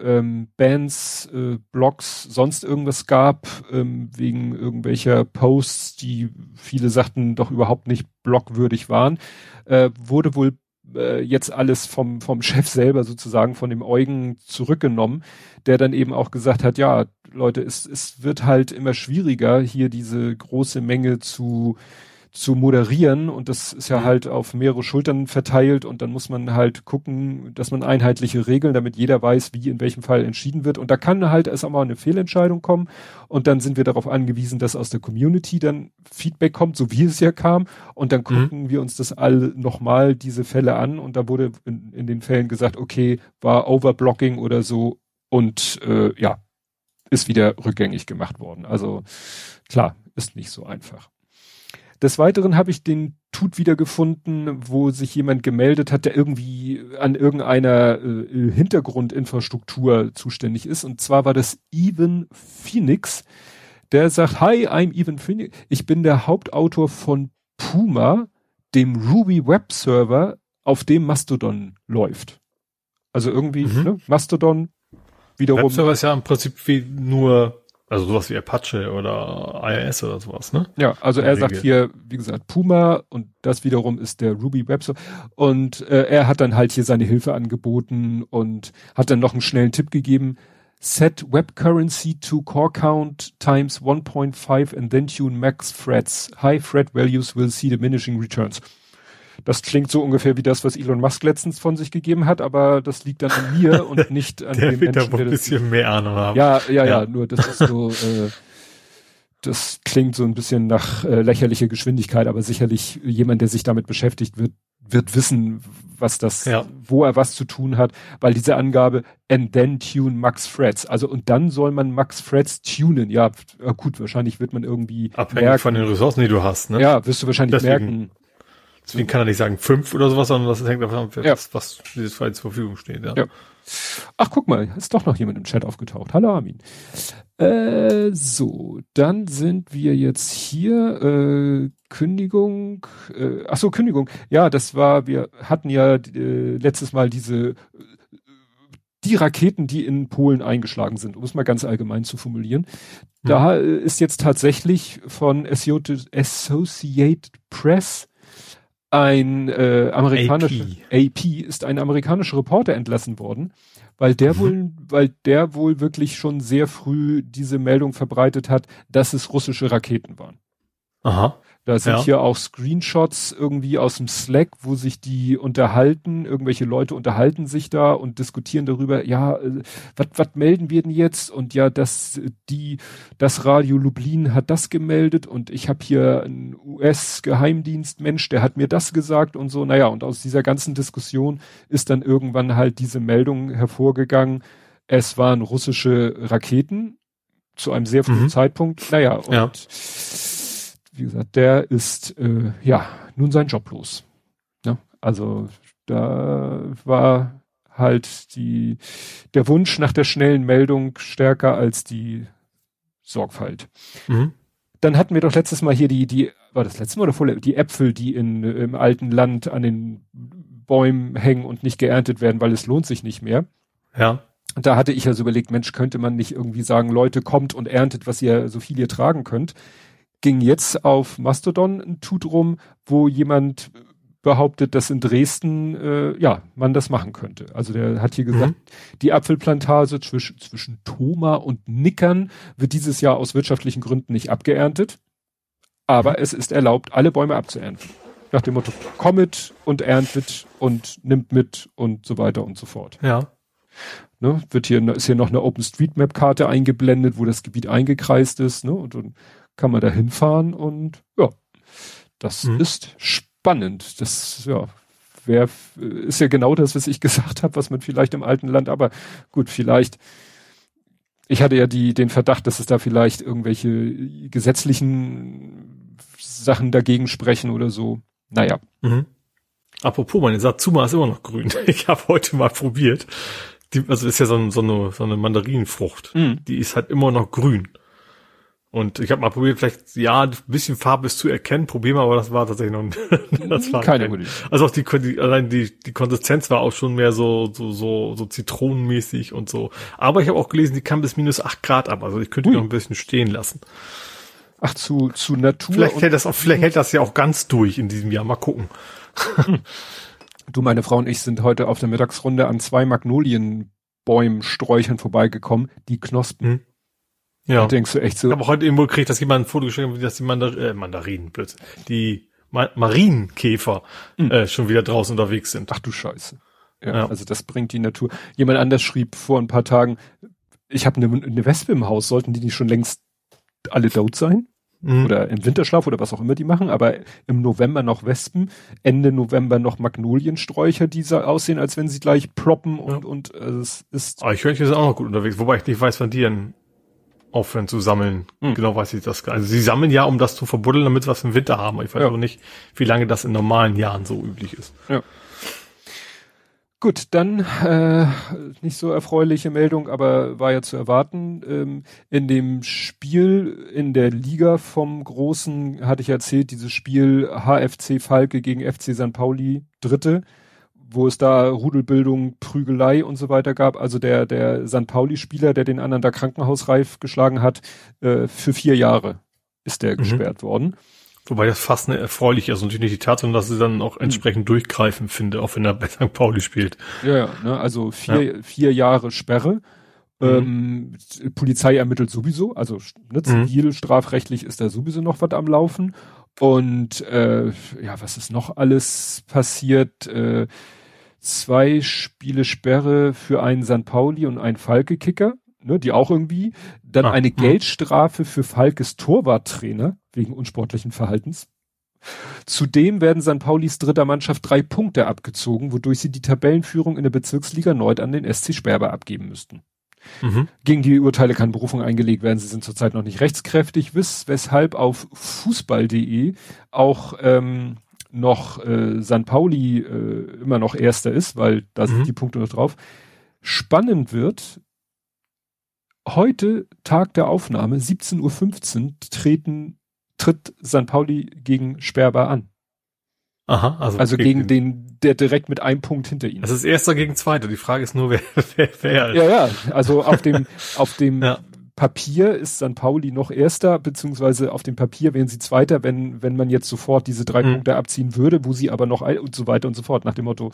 ähm, Bands, äh, Blogs, sonst irgendwas gab, ähm, wegen irgendwelcher Posts, die viele sagten doch überhaupt nicht blogwürdig waren, äh, wurde wohl äh, jetzt alles vom, vom Chef selber sozusagen, von dem Eugen zurückgenommen, der dann eben auch gesagt hat, ja, Leute, es, es wird halt immer schwieriger, hier diese große Menge zu zu moderieren und das ist ja mhm. halt auf mehrere Schultern verteilt und dann muss man halt gucken, dass man einheitliche Regeln, damit jeder weiß, wie in welchem Fall entschieden wird und da kann halt erst einmal eine Fehlentscheidung kommen und dann sind wir darauf angewiesen, dass aus der Community dann Feedback kommt, so wie es ja kam und dann mhm. gucken mhm. wir uns das all nochmal diese Fälle an und da wurde in, in den Fällen gesagt, okay, war Overblocking oder so und äh, ja, ist wieder rückgängig gemacht worden. Also klar, ist nicht so einfach. Des Weiteren habe ich den Tut wiedergefunden, wo sich jemand gemeldet hat, der irgendwie an irgendeiner äh, Hintergrundinfrastruktur zuständig ist. Und zwar war das Even Phoenix. Der sagt, hi, I'm Even Phoenix. Ich bin der Hauptautor von Puma, dem Ruby Web Server, auf dem Mastodon läuft. Also irgendwie, mhm. ne? Mastodon wiederum. Webserver ist ja im Prinzip wie nur also sowas wie Apache oder IIS oder sowas, ne? Ja, also er sagt hier, wie gesagt, Puma und das wiederum ist der Ruby Web und äh, er hat dann halt hier seine Hilfe angeboten und hat dann noch einen schnellen Tipp gegeben. Set Web Currency to Core Count times 1.5 and then tune max threads. High thread values will see diminishing returns. Das klingt so ungefähr wie das, was Elon Musk letztens von sich gegeben hat, aber das liegt dann an mir und [LAUGHS] nicht an der dem Menschen, der ein bisschen mehr Ahnung haben. Ja, ja, ja, ja, nur das ist so, [LAUGHS] äh, das klingt so ein bisschen nach äh, lächerlicher Geschwindigkeit, aber sicherlich jemand, der sich damit beschäftigt, wird, wird wissen, was das, ja. wo er was zu tun hat, weil diese Angabe and then tune Max Threads, also und dann soll man Max Threads tunen. Ja, gut, wahrscheinlich wird man irgendwie abhängig merken, von den Ressourcen, die du hast. Ne? Ja, wirst du wahrscheinlich Deswegen. merken Deswegen kann er nicht sagen fünf oder sowas, sondern das hängt davon ab, ja. was dieses Fall zur Verfügung steht. Ja. ja. Ach, guck mal, ist doch noch jemand im Chat aufgetaucht. Hallo Armin. Äh, so, dann sind wir jetzt hier. Äh, Kündigung. Äh, ach so, Kündigung. Ja, das war, wir hatten ja äh, letztes Mal diese die Raketen, die in Polen eingeschlagen sind, um es mal ganz allgemein zu formulieren. Da mhm. ist jetzt tatsächlich von Associated Press ein äh, amerikanischer AP. AP. ist ein amerikanischer Reporter entlassen worden, weil der mhm. wohl, weil der wohl wirklich schon sehr früh diese Meldung verbreitet hat, dass es russische Raketen waren. Aha. Da sind ja. hier auch Screenshots irgendwie aus dem Slack, wo sich die unterhalten, irgendwelche Leute unterhalten sich da und diskutieren darüber, ja, äh, was melden wir denn jetzt? Und ja, das, die, das Radio Lublin hat das gemeldet und ich habe hier einen US-Geheimdienstmensch, der hat mir das gesagt und so. Naja, und aus dieser ganzen Diskussion ist dann irgendwann halt diese Meldung hervorgegangen, es waren russische Raketen zu einem sehr frühen mhm. Zeitpunkt. Naja, und ja wie gesagt, der ist äh, ja nun sein Job los. Ja, also da war halt die der Wunsch nach der schnellen Meldung stärker als die Sorgfalt. Mhm. Dann hatten wir doch letztes Mal hier die die war das letzte Mal oder vorher die Äpfel, die in im alten Land an den Bäumen hängen und nicht geerntet werden, weil es lohnt sich nicht mehr. Ja. Und da hatte ich also überlegt, Mensch, könnte man nicht irgendwie sagen, Leute, kommt und erntet, was ihr so viel ihr tragen könnt ging jetzt auf Mastodon ein Tut rum, wo jemand behauptet, dass in Dresden äh, ja man das machen könnte. Also der hat hier gesagt, mhm. die Apfelplantage zwischen, zwischen Thoma und Nickern wird dieses Jahr aus wirtschaftlichen Gründen nicht abgeerntet, aber mhm. es ist erlaubt, alle Bäume abzuernten. Nach dem Motto, komm mit und erntet und nimmt mit und so weiter und so fort. Ja. Ne, wird hier, ist hier noch eine OpenStreetMap-Karte eingeblendet, wo das Gebiet eingekreist ist, ne, und, und kann man da hinfahren und ja, das mhm. ist spannend. Das, ja, wer ist ja genau das, was ich gesagt habe, was man vielleicht im alten Land, aber gut, vielleicht. Ich hatte ja die, den Verdacht, dass es da vielleicht irgendwelche gesetzlichen Sachen dagegen sprechen oder so. Naja. Mhm. Apropos, meine Satsuma ist immer noch grün. [LAUGHS] Ich habe heute mal probiert. Die, also ist ja so, so, eine, so eine Mandarinenfrucht. Mhm. Die ist halt immer noch grün. Und ich habe mal probiert, vielleicht, ja, ein bisschen Farbe ist zu erkennen, probieren wir, aber das war tatsächlich noch [LAUGHS] das war keine gute Also auch die, die, allein die, die Konsistenz war auch schon mehr so, so, so, so zitronenmäßig und so. Aber ich habe auch gelesen, die kann bis minus acht Grad ab, also ich könnte die noch ein bisschen stehen lassen. Ach, zu, zu Natur. Vielleicht hält das auch, vielleicht hält das ja auch ganz durch in diesem Jahr. Mal gucken. [LAUGHS] du, meine Frau und ich sind heute auf der Mittagsrunde an zwei Magnolienbäumen, Sträuchern vorbeigekommen, die Knospen. Hm ja. Und denkst du echt so. Ich habe heute irgendwo gekriegt, dass jemand ein Foto geschrieben hat, dass die Mandar äh, Mandarinen, plötzlich, die Ma Marienkäfer mhm. äh, schon wieder draußen unterwegs sind. Ach du Scheiße. Ja, ja, also das bringt die Natur. Jemand anders schrieb vor ein paar Tagen, ich habe eine, eine Wespe im Haus, sollten die nicht schon längst alle tot sein? Mhm. Oder im Winterschlaf oder was auch immer die machen, aber im November noch Wespen, Ende November noch Magnoliensträucher, die so aussehen, als wenn sie gleich ploppen und, ja. und äh, es ist. Aber ich höre, ich sind auch noch gut unterwegs, wobei ich nicht weiß, wann die denn aufhören zu sammeln. Hm. Genau weiß ich das. Also sie sammeln ja, um das zu verbuddeln, damit sie was im Winter haben. Ich weiß ja. aber nicht, wie lange das in normalen Jahren so üblich ist. Ja. Gut, dann äh, nicht so erfreuliche Meldung, aber war ja zu erwarten. Ähm, in dem Spiel in der Liga vom Großen hatte ich erzählt, dieses Spiel HFC Falke gegen FC St. Pauli, Dritte wo es da Rudelbildung, Prügelei und so weiter gab. Also der, der St. Pauli-Spieler, der den anderen da krankenhausreif geschlagen hat, äh, für vier Jahre ist der mhm. gesperrt worden. Wobei das fast eine erfreuliche ist. Natürlich nicht die Tatsache, dass sie dann auch mhm. entsprechend mhm. durchgreifen finde, auch wenn er bei St. Pauli spielt. Ja, ja ne? also vier, ja. vier Jahre Sperre. Mhm. Ähm, Polizei ermittelt sowieso, also ne, mhm. zivil, strafrechtlich ist da sowieso noch was am Laufen. Und äh, ja, was ist noch alles passiert? Äh, zwei Spiele Sperre für einen San Pauli und einen Falke-Kicker, ne, die auch irgendwie, dann ah, eine mh. Hm. Geldstrafe für Falkes Torwarttrainer wegen unsportlichen Verhaltens. Zudem werden San Paulis dritter Mannschaft drei Punkte abgezogen, wodurch sie die Tabellenführung in der Bezirksliga Nord an den SC Sperber abgeben müssten. Mhm. Gegen die Urteile kann Berufung eingelegt werden. Sie sind zurzeit noch nicht rechtskräftig, wes weshalb auf fußball.de auch ähm, noch äh, San Pauli äh, immer noch Erster ist, weil da sind mhm. die Punkte noch drauf. Spannend wird, heute, Tag der Aufnahme, 17.15 Uhr, treten, tritt San Pauli gegen Sperber an. Aha, also, also gegen, gegen den, der direkt mit einem Punkt hinter ihnen. Das ist erster gegen zweiter. Die Frage ist nur, [LAUGHS] wer, wer, wer. Ja, ja, also auf dem, auf dem [LAUGHS] ja. Papier ist St. Pauli noch Erster, beziehungsweise auf dem Papier wären sie Zweiter, wenn, wenn man jetzt sofort diese drei mhm. Punkte abziehen würde, wo sie aber noch und so weiter und so fort. Nach dem Motto,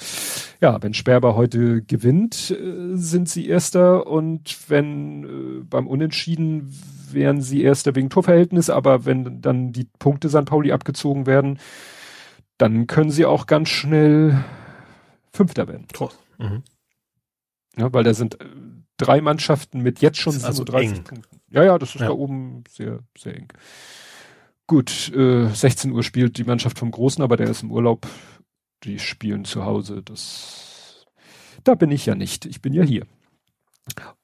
ja, wenn Sperber heute gewinnt, äh, sind sie Erster und wenn äh, beim Unentschieden wären sie Erster wegen Torverhältnis, aber wenn dann die Punkte St. Pauli abgezogen werden, dann können sie auch ganz schnell Fünfter werden. Mhm. Ja, weil da sind äh, drei Mannschaften mit jetzt schon 37 also Punkten. Ja, ja, das ist ja. da oben sehr, sehr eng. Gut, äh, 16 Uhr spielt die Mannschaft vom Großen, aber der ist im Urlaub. Die spielen zu Hause. Das, da bin ich ja nicht. Ich bin ja hier.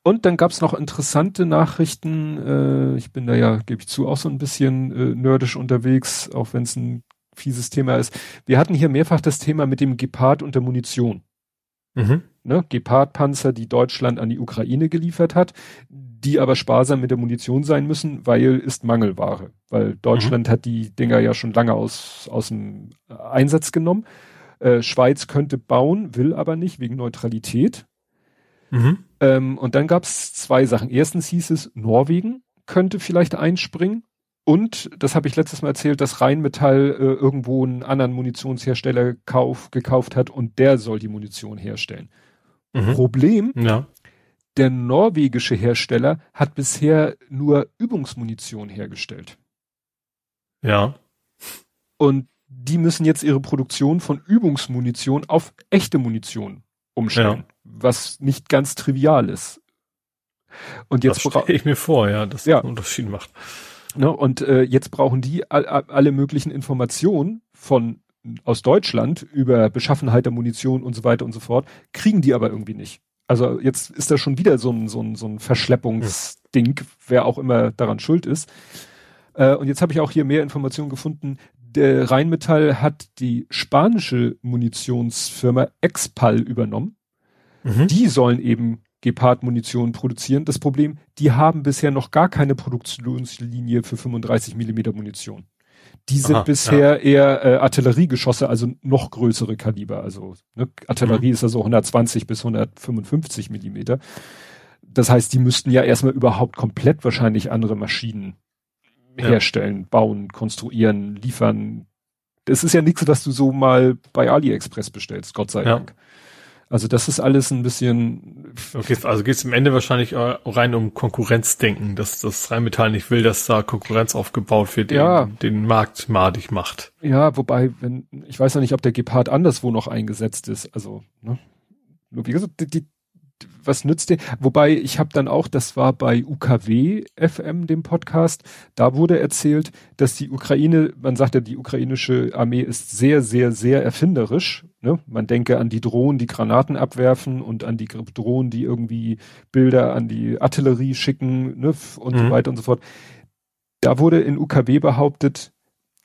Und dann gab's noch interessante Nachrichten. Äh, ich bin da ja, gebe ich zu, auch so ein bisschen äh, nerdisch unterwegs, auch wenn es ein fieses Thema ist. Wir hatten hier mehrfach das Thema mit dem Gepard und der Munition. Mhm ne, Gepard-Panzer, die Deutschland an die Ukraine geliefert hat, die aber sparsam mit der Munition sein müssen, weil ist Mangelware. Weil Deutschland mhm. hat die Dinger ja schon lange aus, aus dem Einsatz genommen. Äh, Schweiz könnte bauen, will aber nicht, wegen Neutralität. Mhm. Ähm, und dann gab es zwei Sachen. Erstens hieß es, Norwegen könnte vielleicht einspringen. Und, das habe ich letztes Mal erzählt, dass Rheinmetall äh, irgendwo einen anderen Munitionshersteller kauf, gekauft hat und der soll die Munition herstellen. Mhm. Problem, ja. der norwegische Hersteller hat bisher nur Übungsmunition hergestellt. Ja. Und die müssen jetzt ihre Produktion von Übungsmunition auf echte Munition umstellen, ja. was nicht ganz trivial ist. Und jetzt das ich mir vor, ja, dass ja. das einen Unterschied macht. Ne, und äh, jetzt brauchen die all, alle möglichen Informationen von aus Deutschland über Beschaffenheit der Munition und so weiter und so fort, kriegen die aber irgendwie nicht. Also jetzt ist da schon wieder so ein, so ein, so ein Verschleppungsding, wer auch immer daran schuld ist. Äh, und jetzt habe ich auch hier mehr Informationen gefunden. Der Rheinmetall hat die spanische Munitionsfirma Expal übernommen. Mhm. Die sollen eben Gepard-Munition produzieren. Das Problem, die haben bisher noch gar keine Produktionslinie für 35 Millimeter Munition. Die sind Aha, bisher ja. eher äh, Artilleriegeschosse, also noch größere Kaliber. Also ne, Artillerie mhm. ist also 120 bis 155 Millimeter. Das heißt, die müssten ja erstmal überhaupt komplett wahrscheinlich andere Maschinen ja. herstellen, bauen, konstruieren, liefern. Das ist ja nichts, was du so mal bei AliExpress bestellst, Gott sei Dank. Also das ist alles ein bisschen. Okay, also geht es im Ende wahrscheinlich rein um Konkurrenzdenken, dass das Rheinmetall nicht will, dass da Konkurrenz aufgebaut wird, ja. den, Markt madig macht. Ja, wobei, wenn, ich weiß ja nicht, ob der Gepard anderswo noch eingesetzt ist. Also, ne? Wie gesagt, die was nützt dir? Wobei ich habe dann auch, das war bei UKW FM, dem Podcast, da wurde erzählt, dass die Ukraine, man sagt ja, die ukrainische Armee ist sehr, sehr, sehr erfinderisch. Ne? Man denke an die Drohnen, die Granaten abwerfen und an die Drohnen, die irgendwie Bilder an die Artillerie schicken ne? und mhm. so weiter und so fort. Da wurde in UKW behauptet,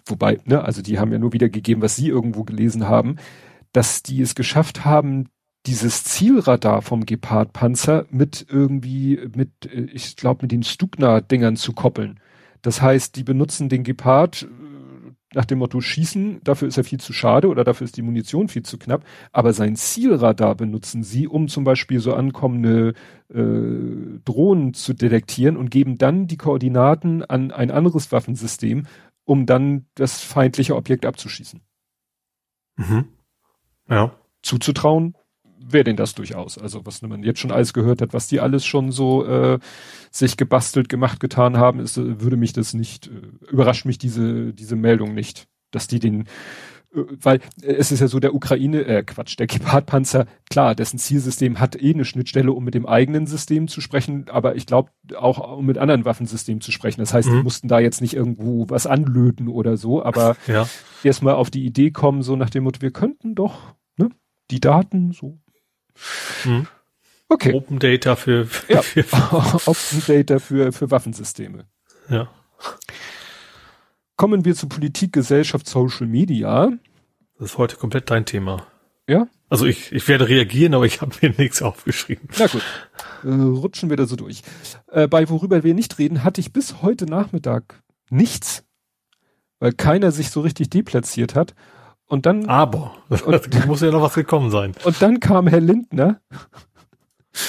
wobei, ne, also die haben ja nur wiedergegeben, was sie irgendwo gelesen haben, dass die es geschafft haben, dieses Zielradar vom Gepard-Panzer mit irgendwie, mit, äh, ich glaube, mit den Stugner-Dingern zu koppeln. Das heißt, die benutzen den Gepard äh, nach dem Motto schießen, dafür ist er viel zu schade oder dafür ist die Munition viel zu knapp, aber sein Zielradar benutzen sie, um zum Beispiel so ankommende äh, Drohnen zu detektieren und geben dann die Koordinaten an ein anderes Waffensystem, um dann das feindliche Objekt abzuschießen. Mhm. Ja. Zuzutrauen, wäre denn das durchaus. Also was man jetzt schon alles gehört hat, was die alles schon so äh, sich gebastelt, gemacht, getan haben, ist, äh, würde mich das nicht, äh, überrascht mich diese, diese Meldung nicht, dass die den äh, weil es ist ja so, der Ukraine, äh, Quatsch, der Gepard-Panzer, klar, dessen Zielsystem hat eh eine Schnittstelle, um mit dem eigenen System zu sprechen, aber ich glaube auch, um mit anderen Waffensystemen zu sprechen. Das heißt, mhm. die mussten da jetzt nicht irgendwo was anlöten oder so, aber ja. erstmal auf die Idee kommen, so nach dem Motto, wir könnten doch ne, die Daten so Mhm. Okay. Open Data für, [LAUGHS] für, ja. [LAUGHS] für Open Data für, für Waffensysteme. Ja. Kommen wir zu Politik, Gesellschaft, Social Media. Das ist heute komplett dein Thema. Ja? Also ich, ich werde reagieren, aber ich habe mir [LAUGHS] nichts aufgeschrieben. Na gut. Äh, rutschen wir da so durch. Äh, bei worüber wir nicht reden, hatte ich bis heute Nachmittag nichts, weil keiner sich so richtig deplatziert hat. Und dann. Aber. Und, [LAUGHS] muss ja noch was gekommen sein. Und dann kam Herr Lindner.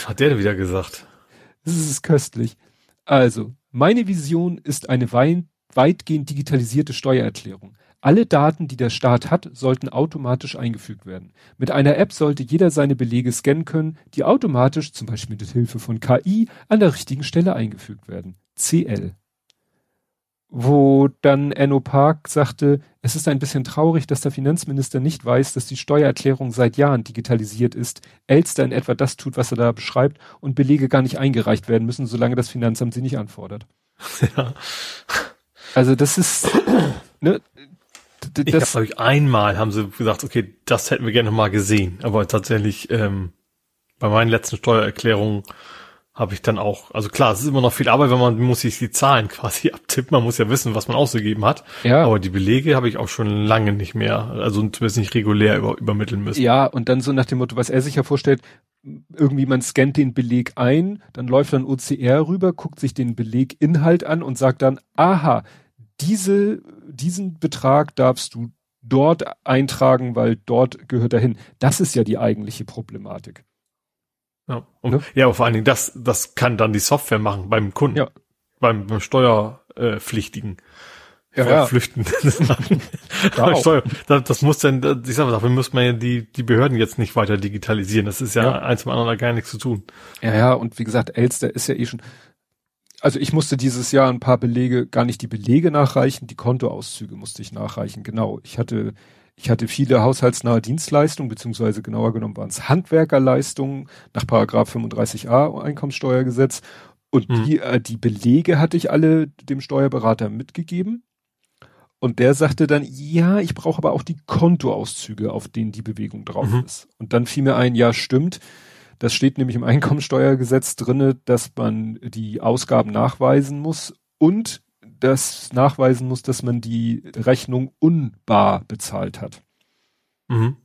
Hat der denn wieder gesagt? Das ist köstlich. Also, meine Vision ist eine weitgehend digitalisierte Steuererklärung. Alle Daten, die der Staat hat, sollten automatisch eingefügt werden. Mit einer App sollte jeder seine Belege scannen können, die automatisch, zum Beispiel mit Hilfe von KI, an der richtigen Stelle eingefügt werden. CL wo dann Enno Park sagte, es ist ein bisschen traurig, dass der Finanzminister nicht weiß, dass die Steuererklärung seit Jahren digitalisiert ist, Elster in etwa das tut, was er da beschreibt und Belege gar nicht eingereicht werden müssen, solange das Finanzamt sie nicht anfordert. [LAUGHS] Ja. Also das ist, [CLEARS THROAT] ne, das, ich habe ich einmal haben sie gesagt, okay, das hätten wir gerne mal gesehen, aber tatsächlich ähm, bei meinen letzten Steuererklärungen habe ich dann auch, also klar, es ist immer noch viel Arbeit, wenn man muss sich die Zahlen [LAUGHS] quasi abtippen, man muss ja wissen, was man ausgegeben hat. Ja. Aber die Belege habe ich auch schon lange nicht mehr, also zumindest nicht regulär über, übermitteln müssen. Ja, und dann so nach dem Motto, was er sich ja vorstellt, irgendwie man scannt den Beleg ein, dann läuft dann OCR rüber, guckt sich den Beleginhalt an und sagt dann, aha, diese, diesen Betrag darfst du dort eintragen, weil dort gehört er hin. Das ist ja die eigentliche Problematik. Ja, und, ne? ja aber vor allen Dingen, das, das kann dann die Software machen beim Kunden, ja. beim, beim Steuerpflichtigen. Ja, ja. Flüchten. [LAUGHS] Steuer, das, das muss dann, ich sag mal, dafür muss man ja die, die Behörden jetzt nicht weiter digitalisieren. Das ist ja, ja. eins zum anderen gar nichts zu tun. Ja, ja, und wie gesagt, Elster ist ja eh schon, also ich musste dieses Jahr ein paar Belege, gar nicht die Belege nachreichen, die Kontoauszüge musste ich nachreichen, genau. Ich hatte ich hatte viele haushaltsnahe Dienstleistungen, beziehungsweise genauer genommen waren es Handwerkerleistungen nach Paragraph 35a Einkommenssteuergesetz. Und mhm. die, äh, die Belege hatte ich alle dem Steuerberater mitgegeben. Und der sagte dann, ja, ich brauche aber auch die Kontoauszüge, auf denen die Bewegung drauf mhm. ist. Und dann fiel mir ein, ja, stimmt. Das steht nämlich im Einkommensteuergesetz drinne, dass man die Ausgaben nachweisen muss und das nachweisen muss, dass man die Rechnung unbar bezahlt hat. Mhm.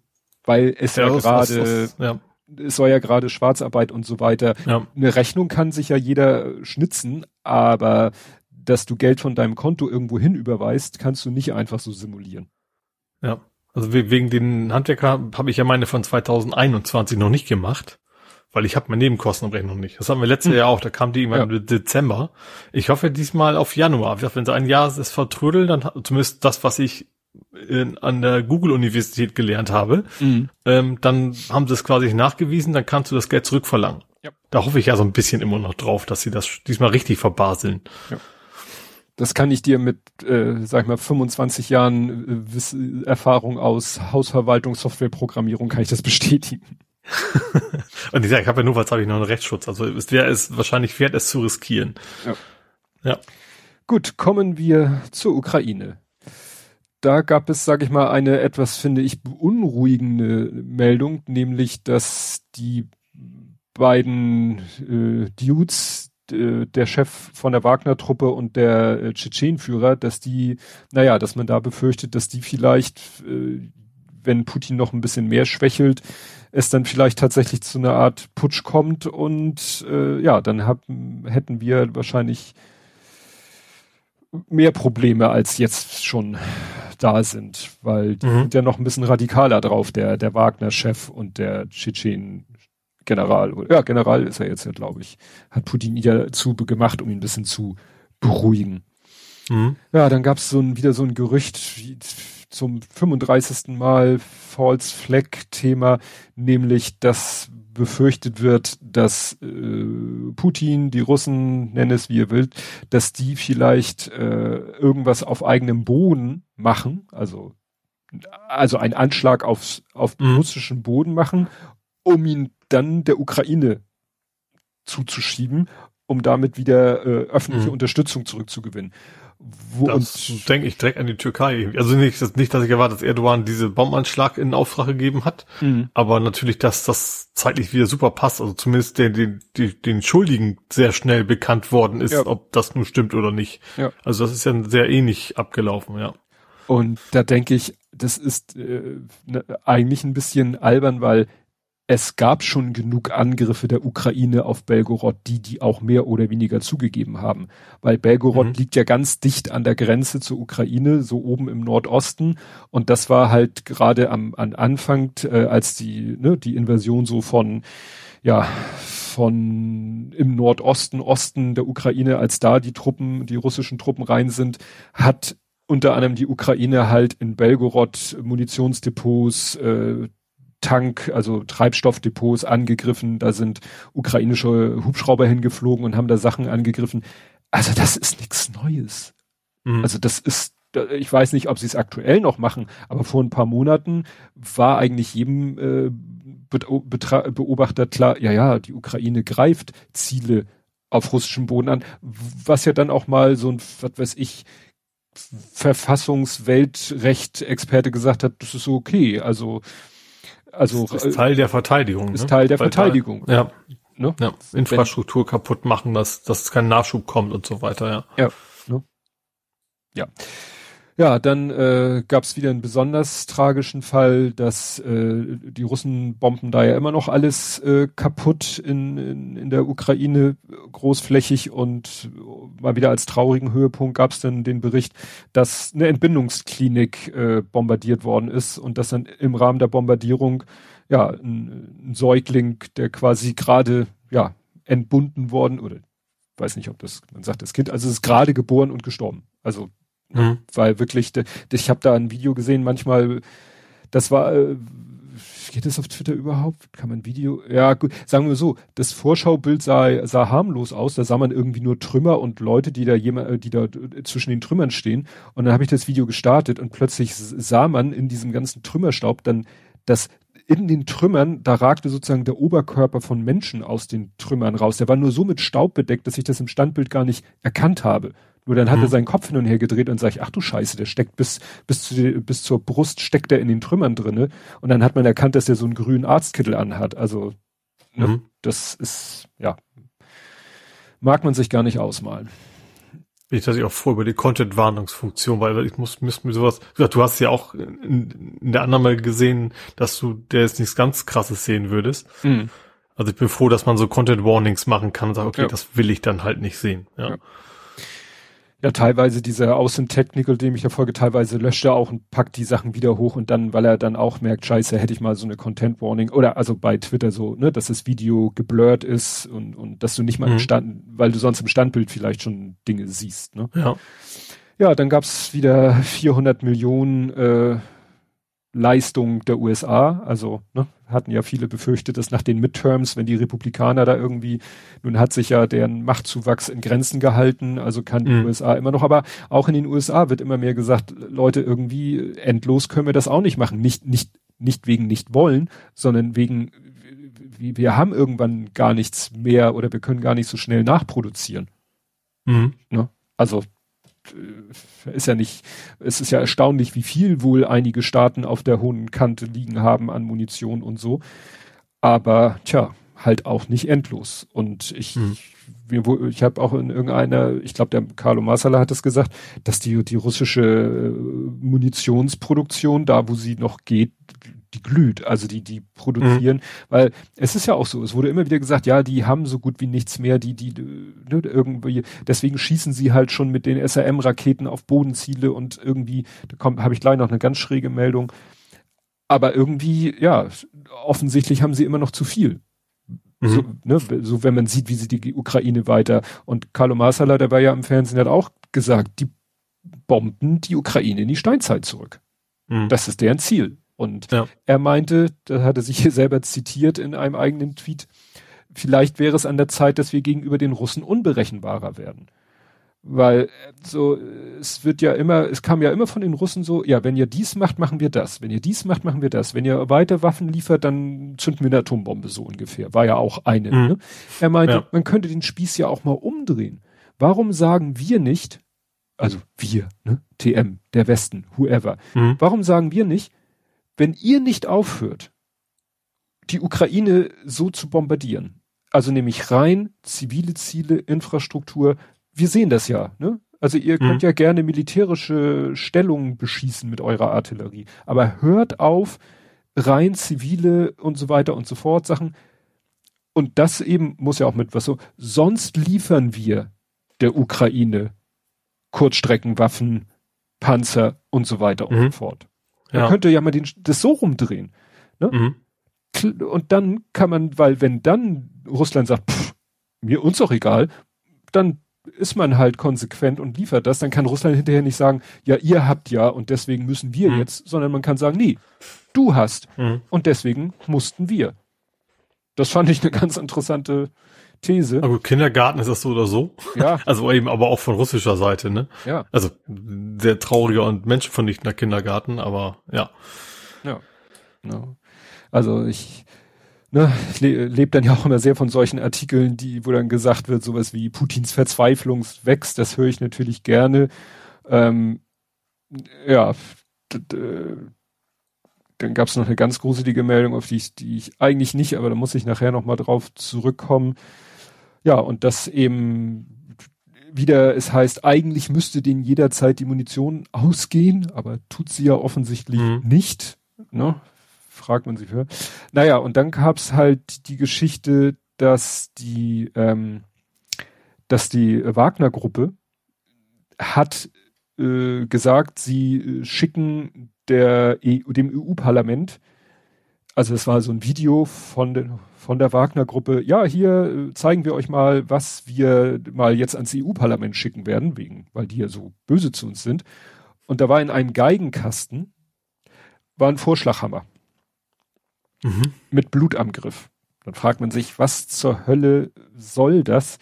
Weil es ja, ja gerade, ja. es soll ja gerade Schwarzarbeit und so weiter. Ja. Eine Rechnung kann sich ja jeder schnitzen, aber dass du Geld von deinem Konto irgendwo hin überweist, kannst du nicht einfach so simulieren. Ja. Also wegen den Handwerker habe ich ja meine von 2021 noch nicht gemacht, weil ich habe meine Nebenkostenrechnung nicht. Das haben wir letztes hm. Jahr auch, da kam die irgendwann ja. im Dezember. Ich hoffe diesmal auf Januar. Wenn sie ein Jahr es vertrödeln, dann zumindest das, was ich in, an der Google-Universität gelernt habe, mhm. ähm, dann haben sie es quasi nachgewiesen, dann kannst du das Geld zurückverlangen. Ja. Da hoffe ich ja so ein bisschen immer noch drauf, dass sie das diesmal richtig verbaseln. Ja. Das kann ich dir mit, äh, sag ich mal, 25 Jahren äh, Erfahrung aus Hausverwaltung, Softwareprogrammierung kann ich das bestätigen. [LAUGHS] Und ich sage, ich habe ja nur, was habe ich noch einen Rechtsschutz. Also es wäre es wahrscheinlich wert, es zu riskieren. Ja. ja. Gut, kommen wir zur Ukraine. Da gab es, sage ich mal, eine etwas, finde ich, beunruhigende Meldung, nämlich, dass die beiden äh, Dudes, äh, der Chef von der Wagner-Truppe und der äh, Tschetschenführer, dass die, naja, dass man da befürchtet, dass die vielleicht, äh, wenn Putin noch ein bisschen mehr schwächelt, es dann vielleicht tatsächlich zu einer Art Putsch kommt und äh, ja, dann hab, hätten wir wahrscheinlich mehr Probleme als jetzt schon da sind, weil die mhm. sind ja noch ein bisschen radikaler drauf, der, der Wagner-Chef und der Tschetschen General, ja, General ist er jetzt ja, glaube ich, hat Putin wieder zu gemacht, um ihn ein bisschen zu beruhigen. Mhm. Ja, dann gab es so ein, wieder so ein Gerücht zum 35. Mal False Flag Thema, nämlich dass befürchtet wird, dass äh, Putin, die Russen, nenn es wie ihr wollt, dass die vielleicht äh, irgendwas auf eigenem Boden machen, also also einen Anschlag aufs, auf mhm. russischen Boden machen, um ihn dann der Ukraine zuzuschieben, um damit wieder äh, öffentliche mhm. Unterstützung zurückzugewinnen. Wo das denke ich direkt an die Türkei. Also nicht, dass, nicht, dass ich erwarte, dass Erdogan diese Bombenanschlag in Auftrag gegeben hat, mhm. aber natürlich, dass das zeitlich wieder super passt. Also zumindest den, den, den, den Schuldigen sehr schnell bekannt worden ist, ja. ob das nun stimmt oder nicht. Ja. Also das ist ja sehr ähnlich abgelaufen, ja. Und da denke ich, das ist äh, ne, eigentlich ein bisschen albern, weil es gab schon genug Angriffe der Ukraine auf Belgorod, die die auch mehr oder weniger zugegeben haben. Weil Belgorod mhm. liegt ja ganz dicht an der Grenze zur Ukraine, so oben im Nordosten. Und das war halt gerade am, am Anfang, äh, als die, ne, die Invasion so von, ja, von im Nordosten, Osten der Ukraine, als da die Truppen, die russischen Truppen rein sind, hat unter anderem die Ukraine halt in Belgorod Munitionsdepots, äh, Tank, also Treibstoffdepots angegriffen. Da sind ukrainische Hubschrauber hingeflogen und haben da Sachen angegriffen. Also das ist nichts Neues. Mhm. Also das ist, ich weiß nicht, ob sie es aktuell noch machen, aber vor ein paar Monaten war eigentlich jedem äh, Beobachter klar, ja, ja, die Ukraine greift Ziele auf russischem Boden an, was ja dann auch mal so ein, was weiß ich, Verfassungs-Weltrecht-Experte gesagt hat, das ist okay. Also also das ist Teil der Verteidigung. Ist ne? Teil der Weil Verteidigung. Da, ja. Ne? ja. Infrastruktur Wenn, kaputt machen, dass, dass kein Nachschub kommt und so weiter, ja. Ja. Ne? Ja. Ja, dann äh, gab es wieder einen besonders tragischen Fall, dass äh, die Russen bomben da ja immer noch alles äh, kaputt in, in, in der Ukraine großflächig und mal wieder als traurigen Höhepunkt gab es dann den Bericht, dass eine Entbindungsklinik äh, bombardiert worden ist und dass dann im Rahmen der Bombardierung ja ein, ein Säugling, der quasi gerade ja entbunden worden oder weiß nicht, ob das man sagt das Kind, also es ist gerade geboren und gestorben. Also Mhm. Weil wirklich, ich habe da ein Video gesehen, manchmal, das war, äh, geht das auf Twitter überhaupt? Kann man Video? Ja, gut, sagen wir so, das Vorschaubild sah, sah harmlos aus, da sah man irgendwie nur Trümmer und Leute, die da jemand, äh, die da zwischen den Trümmern stehen. Und dann habe ich das Video gestartet und plötzlich sah man in diesem ganzen Trümmerstaub dann, dass in den Trümmern, da ragte sozusagen der Oberkörper von Menschen aus den Trümmern raus. Der war nur so mit Staub bedeckt, dass ich das im Standbild gar nicht erkannt habe. Nur dann hat mhm. er seinen Kopf hin und her gedreht und sagt, ach du Scheiße, der steckt bis, bis, zu, bis zur Brust steckt er in den Trümmern drinne. Und dann hat man erkannt, dass er so einen grünen Arztkittel anhat. Also, ne, mhm. das ist, ja, mag man sich gar nicht ausmalen. ich tatsächlich auch froh über die Content-Warnungsfunktion, weil ich muss, muss mir sowas, du hast ja auch in, in der Annahme gesehen, dass du der jetzt nichts ganz krasses sehen würdest. Mhm. Also ich bin froh, dass man so Content-Warnings machen kann und sagt, okay, ja. das will ich dann halt nicht sehen. Ja. ja. Ja, teilweise dieser Awesome Technical, dem ich ja folge, teilweise löscht er auch und packt die Sachen wieder hoch und dann, weil er dann auch merkt, scheiße, hätte ich mal so eine Content Warning oder also bei Twitter so, ne, dass das Video geblurrt ist und, und dass du nicht mal mhm. im Stand, weil du sonst im Standbild vielleicht schon Dinge siehst, ne? Ja. Ja, dann gab's wieder 400 Millionen äh, Leistung der USA. Also ne, hatten ja viele befürchtet, dass nach den Midterms, wenn die Republikaner da irgendwie, nun hat sich ja deren Machtzuwachs in Grenzen gehalten, also kann die mhm. USA immer noch, aber auch in den USA wird immer mehr gesagt, Leute, irgendwie endlos können wir das auch nicht machen. Nicht, nicht, nicht wegen nicht wollen, sondern wegen, wir haben irgendwann gar nichts mehr oder wir können gar nicht so schnell nachproduzieren. Mhm. Ne? Also ist ja nicht, es ist ja erstaunlich, wie viel wohl einige Staaten auf der hohen Kante liegen haben an Munition und so. Aber tja, halt auch nicht endlos. Und ich, hm. ich, habe auch in irgendeiner, ich glaube, der Carlo Marsala hat es gesagt, dass die, die russische äh, Munitionsproduktion, da wo sie noch geht, die glüht, also die, die produzieren, mhm. weil es ist ja auch so, es wurde immer wieder gesagt, ja, die haben so gut wie nichts mehr, die, die, ne, irgendwie, deswegen schießen sie halt schon mit den SRM-Raketen auf Bodenziele und irgendwie, da kommt, habe ich gleich noch eine ganz schräge Meldung. Aber irgendwie, ja, offensichtlich haben sie immer noch zu viel. Mhm. So, ne, so wenn man sieht, wie sie die Ukraine weiter und Carlo Marsala, der war ja im Fernsehen, hat auch gesagt, die bomben die Ukraine in die Steinzeit zurück. Mhm. Das ist deren Ziel. Und ja. er meinte, da hat er sich hier selber zitiert in einem eigenen Tweet, vielleicht wäre es an der Zeit, dass wir gegenüber den Russen unberechenbarer werden. Weil so, es wird ja immer, es kam ja immer von den Russen so, ja, wenn ihr dies macht, machen wir das. Wenn ihr dies macht, machen wir das. Wenn ihr weiter Waffen liefert, dann zünden wir eine Atombombe so ungefähr. War ja auch eine. Mhm. Ne? Er meinte, ja. man könnte den Spieß ja auch mal umdrehen. Warum sagen wir nicht, also wir, ne, TM, der Westen, whoever, mhm. warum sagen wir nicht, wenn ihr nicht aufhört, die Ukraine so zu bombardieren, also nämlich rein zivile Ziele, Infrastruktur, wir sehen das ja, ne? Also ihr könnt mhm. ja gerne militärische Stellungen beschießen mit eurer Artillerie, aber hört auf, rein zivile und so weiter und so fort Sachen. Und das eben muss ja auch mit was so, sonst liefern wir der Ukraine Kurzstreckenwaffen, Panzer und so weiter und mhm. so fort. Man ja. könnte ja mal den, das so rumdrehen. Ne? Mhm. Und dann kann man, weil wenn dann Russland sagt, pff, mir uns doch egal, dann ist man halt konsequent und liefert das, dann kann Russland hinterher nicht sagen, ja, ihr habt ja und deswegen müssen wir mhm. jetzt, sondern man kann sagen, nee, du hast mhm. und deswegen mussten wir. Das fand ich eine ganz interessante These. Aber Kindergarten ist das so oder so. Ja. [LAUGHS] Also eben, aber auch von russischer Seite, ne? Ja. Also sehr trauriger und menschenvernichtender Kindergarten, aber ja. Ja. ja. Also ich, ne, ich le lebe dann ja auch immer sehr von solchen Artikeln, die, wo dann gesagt wird, sowas wie Putins Verzweiflung wächst, das höre ich natürlich gerne. Ähm, ja, dann gab es noch eine ganz gruselige Meldung, auf die ich, die ich eigentlich nicht, aber da muss ich nachher noch mal drauf zurückkommen. Ja, und das eben wieder, es heißt, eigentlich müsste denen jederzeit die Munition ausgehen, aber tut sie ja offensichtlich mhm. nicht. Ne? Fragt man sich für. Naja, und dann gab's halt die Geschichte, dass die, ähm, dass die Wagner-Gruppe hat äh, gesagt, sie äh, schicken der EU, dem EU-Parlament also es war so ein Video von, den, von der Wagner-Gruppe, ja, hier äh, zeigen wir euch mal, was wir mal jetzt ans EU-Parlament schicken werden, wegen, weil die ja so böse zu uns sind. Und da war in einem Geigenkasten, war ein Vorschlaghammer. Mhm. Mit Blut am Griff. Dann fragt man sich, was zur Hölle soll das?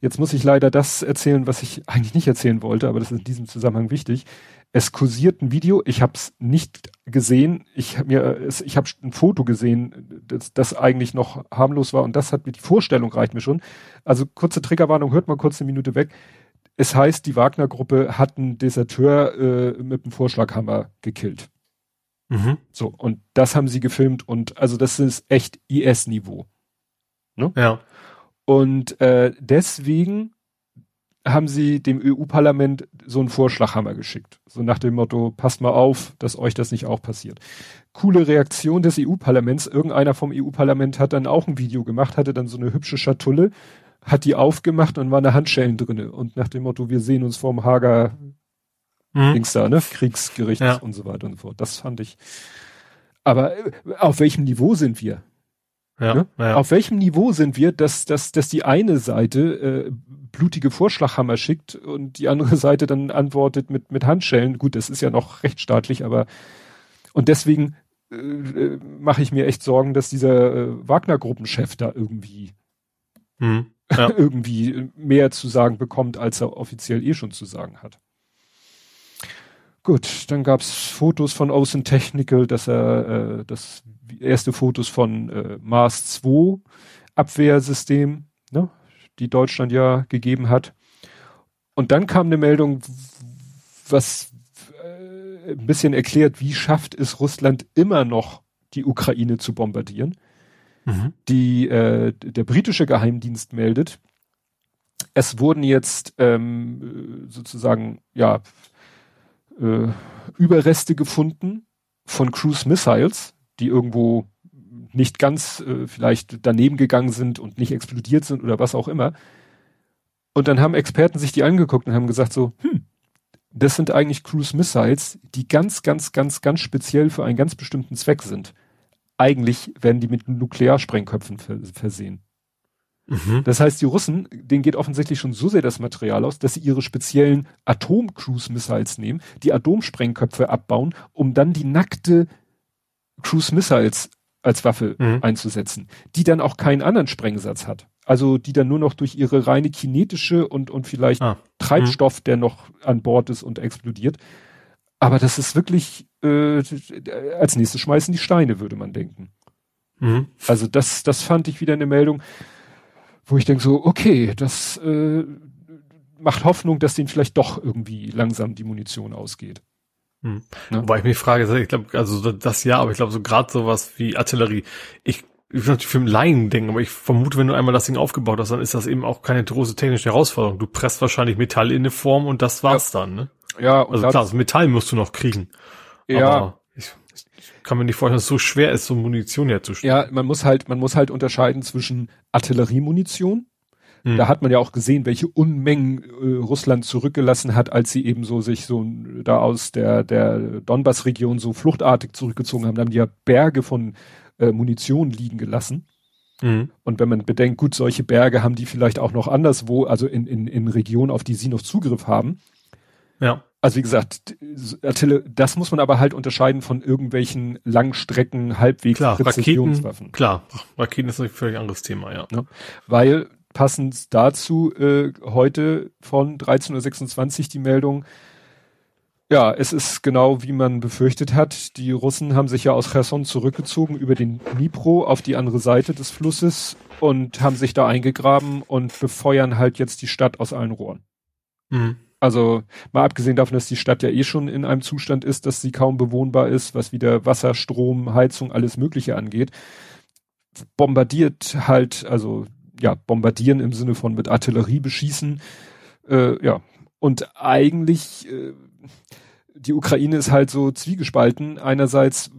Jetzt muss ich leider das erzählen, was ich eigentlich nicht erzählen wollte, aber das ist in diesem Zusammenhang wichtig. Es kursiert ein Video, ich habe es nicht gesehen. Ich habe mir, ich habe ein Foto gesehen, das, das eigentlich noch harmlos war und das hat mir die Vorstellung reicht mir schon. Also kurze Triggerwarnung, hört mal kurz eine Minute weg. Es heißt, die Wagner-Gruppe hat einen Deserteur äh, mit einem Vorschlaghammer gekillt. Mhm. So, und das haben sie gefilmt und also das ist echt IS-Niveau. Ne? Ja. Und äh, deswegen haben sie dem EU-Parlament so einen Vorschlaghammer geschickt. So nach dem Motto, passt mal auf, dass euch das nicht auch passiert. Coole Reaktion des EU-Parlaments. Irgendeiner vom EU-Parlament hat dann auch ein Video gemacht, hatte dann so eine hübsche Schatulle, hat die aufgemacht und war eine Handschellen drinne. Und nach dem Motto, wir sehen uns vorm Hager mhm. Dings da, ne? Kriegsgericht ja. und so weiter und so fort. Das fand ich. Aber äh, auf welchem Niveau sind wir? Ja, ne? ja. Auf welchem Niveau sind wir, dass, dass, dass die eine Seite äh, blutige Vorschlaghammer schickt und die andere [LAUGHS] Seite dann antwortet mit, mit Handschellen? Gut, das ist ja noch [LAUGHS] rechtsstaatlich, aber und deswegen äh, äh mache ich mir echt Sorgen, dass dieser äh, Wagner-Gruppenchef da irgendwie hm, [LAUGHS] ja. irgendwie mehr zu sagen bekommt, als er offiziell eh schon zu sagen hat. Gut, dann gab's Fotos von Ocean Technical, dass er äh, das erste Fotos von äh, Mars 2 Abwehrsystem, ne, die Deutschland ja gegeben hat. Und dann kam eine Meldung, was äh, ein bisschen erklärt, wie schafft es Russland immer noch die Ukraine zu bombardieren. Mhm. Die äh, der britische Geheimdienst meldet, es wurden jetzt ähm, sozusagen ja äh, Überreste gefunden von Cruise Missiles, die irgendwo nicht ganz äh, vielleicht daneben gegangen sind und nicht explodiert sind oder was auch immer. Und dann haben Experten sich die angeguckt und haben gesagt so, hm, das sind eigentlich Cruise Missiles, die ganz, ganz, ganz, ganz speziell für einen ganz bestimmten Zweck sind. Eigentlich werden die mit Nuklearsprengköpfen versehen. Mhm. Das heißt, die Russen, denen geht offensichtlich schon so sehr das Material aus, dass sie ihre speziellen Atom-Cruise-Missiles nehmen, die Atomsprengköpfe abbauen, um dann die nackte Cruise-Missiles als Waffe mhm. einzusetzen, die dann auch keinen anderen Sprengsatz hat. Also die dann nur noch durch ihre reine kinetische und, und vielleicht ah. Treibstoff, mhm. der noch an Bord ist und explodiert. Aber das ist wirklich, äh, als nächstes schmeißen die Steine, würde man denken. Mhm. Also das, das fand ich wieder eine Meldung wo ich denke so, okay, das äh, macht Hoffnung, dass denen vielleicht doch irgendwie langsam die Munition ausgeht. Hm. Ne? Wobei ich mich frage, ich glaube, also das ja, aber ich glaube so gerade sowas wie Artillerie. Ich ich natürlich für einen Laien denken, aber ich vermute, wenn du einmal das Ding aufgebaut hast, dann ist das eben auch keine große technische Herausforderung. Du presst wahrscheinlich Metall in eine Form und das war's ja. dann, ne? Ja, und also klar, das Metall musst du noch kriegen. Ja. Aber kann mir nicht vorstellen, dass es so schwer ist, so Munition herzustellen. Ja, man muss halt, man muss halt unterscheiden zwischen Artilleriemunition. Hm. Da hat man ja auch gesehen, welche Unmengen äh, Russland zurückgelassen hat, als sie eben so sich so da aus der, der Donbass-Region so fluchtartig zurückgezogen haben. Da haben die ja Berge von äh, Munition liegen gelassen. Mhm. Und wenn man bedenkt, gut, solche Berge haben die vielleicht auch noch anderswo, also in, in, in Regionen, auf die sie noch Zugriff haben. Ja. Also wie gesagt, das muss man aber halt unterscheiden von irgendwelchen Langstrecken, halbwegs klar. Raketen, klar, Raketen ist ein völlig anderes Thema, ja. ja. Weil passend dazu äh, heute von 13.26 Uhr die Meldung, ja, es ist genau wie man befürchtet hat. Die Russen haben sich ja aus Cherson zurückgezogen über den Dnipro auf die andere Seite des Flusses und haben sich da eingegraben und befeuern halt jetzt die Stadt aus allen Rohren. Mhm. Also mal abgesehen davon, dass die Stadt ja eh schon in einem Zustand ist, dass sie kaum bewohnbar ist, was wieder Wasser, Strom, Heizung, alles Mögliche angeht, bombardiert halt, also ja, bombardieren im Sinne von mit Artillerie beschießen, äh, ja. Und eigentlich, äh, die Ukraine ist halt so zwiegespalten. Einerseits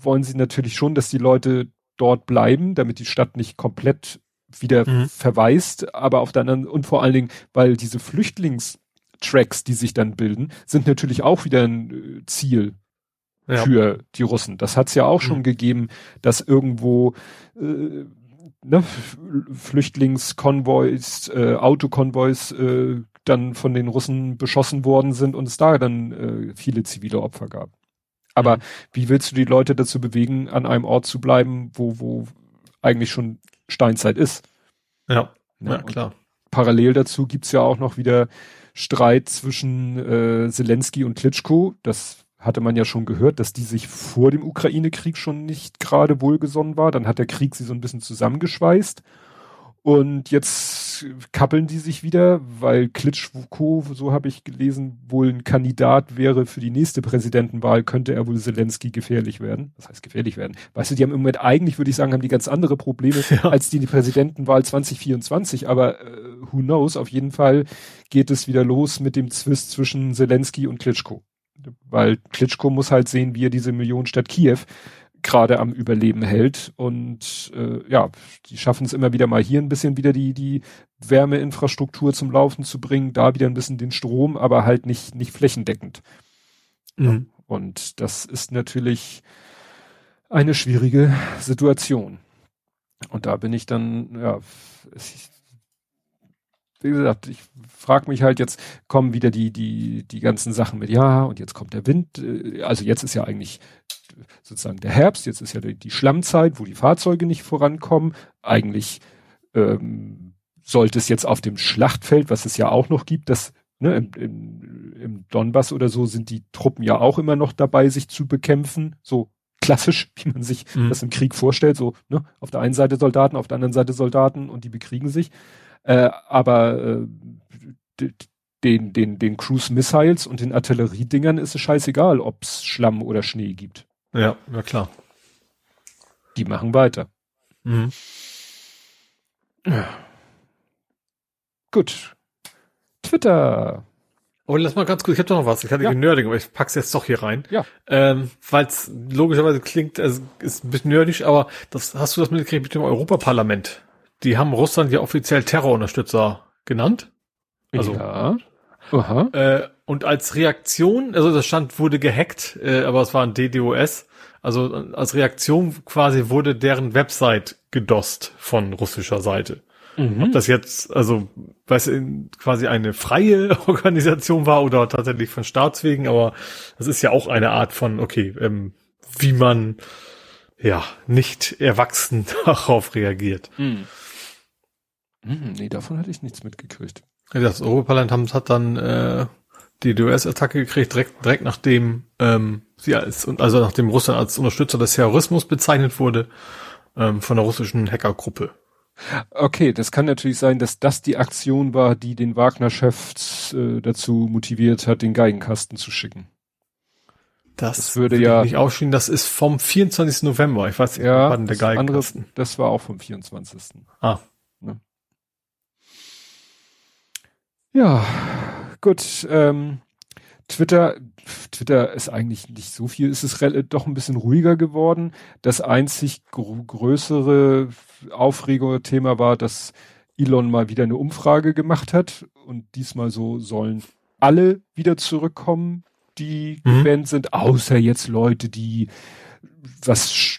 wollen sie natürlich schon, dass die Leute dort bleiben, damit die Stadt nicht komplett wieder mhm. verweist, aber auf der anderen, und vor allen Dingen, weil diese Flüchtlings- Tracks, die sich dann bilden, sind natürlich auch wieder ein äh, Ziel ja. für die Russen. Das hat es ja auch schon mhm. gegeben, dass irgendwo äh, ne, Flüchtlingskonvois, äh, Autokonvois äh, dann von den Russen beschossen worden sind und es da dann äh, viele zivile Opfer gab. Aber mhm. wie willst du die Leute dazu bewegen, an einem Ort zu bleiben, wo, wo eigentlich schon Steinzeit ist? Ja, ja, ja klar. Parallel dazu gibt's ja auch noch wieder Streit zwischen äh, Zelensky und Klitschko. Das hatte man ja schon gehört, dass die sich vor dem Ukraine-Krieg schon nicht gerade wohlgesonnen war. Dann hat der Krieg sie so ein bisschen zusammengeschweißt. Und jetzt kappeln die sich wieder, weil Klitschko, so habe ich gelesen, wohl ein Kandidat wäre für die nächste Präsidentenwahl, könnte er wohl Zelensky gefährlich werden. Das heißt gefährlich werden. Weißt du, die haben im Moment eigentlich, würde ich sagen, haben die ganz andere Probleme [LAUGHS] ja. als die, die Präsidentenwahl 2024. Aber äh, who knows? Auf jeden Fall geht es wieder los mit dem Zwist zwischen Zelensky und Klitschko. Weil Klitschko muss halt sehen, wie er diese Millionenstadt Kiew gerade am Überleben hält. Und äh, ja, die schaffen es immer wieder mal hier ein bisschen wieder die, die Wärmeinfrastruktur zum Laufen zu bringen, da wieder ein bisschen den Strom, aber halt nicht, nicht flächendeckend. Mhm. Und das ist natürlich eine schwierige Situation. Und da bin ich dann, ja, ich, wie gesagt, ich frage mich halt jetzt, kommen wieder die, die, die ganzen Sachen mit, ja, und jetzt kommt der Wind, äh, also jetzt ist ja eigentlich sozusagen der Herbst, jetzt ist ja die, die Schlammzeit, wo die Fahrzeuge nicht vorankommen. Eigentlich ähm, sollte es jetzt auf dem Schlachtfeld, was es ja auch noch gibt, das ne, im, im, im Donbass oder so sind die Truppen ja auch immer noch dabei, sich zu bekämpfen, so klassisch, [LAUGHS] wie man sich mhm. das im Krieg vorstellt, so ne, auf der einen Seite Soldaten, auf der anderen Seite Soldaten und die bekriegen sich. Äh, aber äh, den, den, den Cruise Missiles und den Artilleriedingern ist es scheißegal, ob es Schlamm oder Schnee gibt. Ja, ja klar. Die machen weiter. Mhm. Ja. Gut. Twitter. Oh, lass mal ganz kurz, ich hab doch noch was. Ich hatte ja. Nerding, aber ich pack's jetzt doch hier rein. Ja. Ähm, Weil es logischerweise klingt, also ist ein bisschen nerdig, aber das hast du das mitgekriegt mit dem Europaparlament? Die haben Russland ja offiziell Terrorunterstützer genannt. Also, ja. Aha. Äh, und als Reaktion, also das Stand wurde gehackt, äh, aber es war ein DDoS. Also als Reaktion quasi wurde deren Website gedost von russischer Seite. Mhm. Ob das jetzt, also, weiß quasi eine freie [LAUGHS] Organisation war oder tatsächlich von Staatswegen, aber das ist ja auch eine Art von, okay, ähm, wie man ja nicht erwachsen [LAUGHS] darauf reagiert. Mhm. Mhm, nee, davon hatte ich nichts mitgekriegt. Das Europaparlament hat dann äh, die DOS-Attacke gekriegt, direkt, direkt nachdem ähm, sie als, also nachdem Russland als Unterstützer des Terrorismus bezeichnet wurde ähm, von der russischen Hackergruppe. Okay, das kann natürlich sein, dass das die Aktion war, die den Wagner-Chef äh, dazu motiviert hat, den Geigenkasten zu schicken. Das, das würde ja nicht ausschienen. Das ist vom 24. November. Ich weiß nicht, ja, wann der Geigenkasten. Andere, das war auch vom 24. Ah. Ne? Ja, gut. Ähm, Twitter, Twitter ist eigentlich nicht so viel, es ist doch ein bisschen ruhiger geworden. Das einzig gr größere Aufreger-Thema war, dass Elon mal wieder eine Umfrage gemacht hat und diesmal so sollen alle wieder zurückkommen, die mhm. gebannt sind, außer jetzt Leute, die was,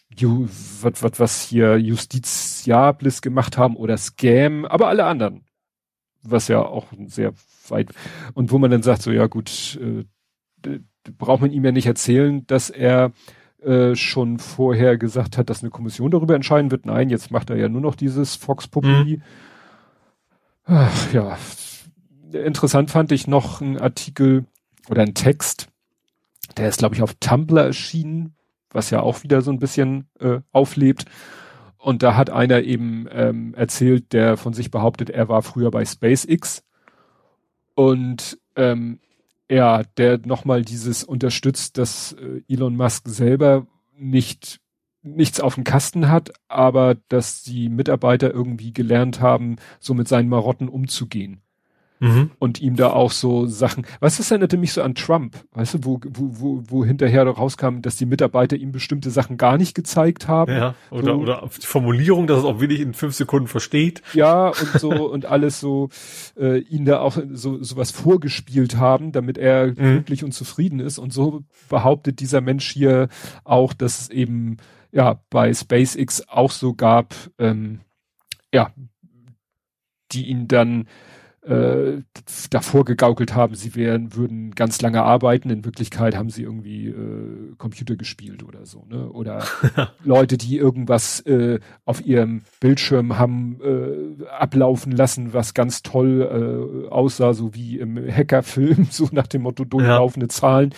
was, was, was hier Justiziables gemacht haben oder Scam, aber alle anderen was ja auch sehr weit und wo man dann sagt, so ja gut, äh, braucht man ihm ja nicht erzählen, dass er äh, schon vorher gesagt hat, dass eine Kommission darüber entscheiden wird. Nein, jetzt macht er ja nur noch dieses Fox Populi. Mhm. Ja, interessant fand ich noch einen Artikel oder einen Text, der ist glaube ich auf Tumblr erschienen, was ja auch wieder so ein bisschen äh, auflebt. Und da hat einer eben ähm, erzählt, der von sich behauptet, er war früher bei SpaceX. Und ähm, ja, der nochmal dieses unterstützt, dass äh, Elon Musk selber nicht nichts auf dem Kasten hat, aber dass die Mitarbeiter irgendwie gelernt haben, so mit seinen Marotten umzugehen. Mhm. Und ihm da auch so Sachen, was das erinnerte mich so an Trump, weißt du, wo, wo, wo, wo hinterher rauskam, dass die Mitarbeiter ihm bestimmte Sachen gar nicht gezeigt haben. Ja, oder, so. oder die Formulierung, dass es auch wirklich in fünf Sekunden versteht. Ja, und so, und alles so, äh, ihn da auch so, so was vorgespielt haben, damit er mhm. glücklich und zufrieden ist. Und so behauptet dieser Mensch hier auch, dass es eben, ja, bei SpaceX auch so gab, ähm, ja, die ihn dann äh, davor gegaukelt haben, sie wären, würden ganz lange arbeiten. In Wirklichkeit haben sie irgendwie äh, Computer gespielt oder so, ne? Oder [LAUGHS] Leute, die irgendwas äh, auf ihrem Bildschirm haben äh, ablaufen lassen, was ganz toll äh, aussah, so wie im Hackerfilm, [LAUGHS] so nach dem Motto durchlaufende ja. Zahlen.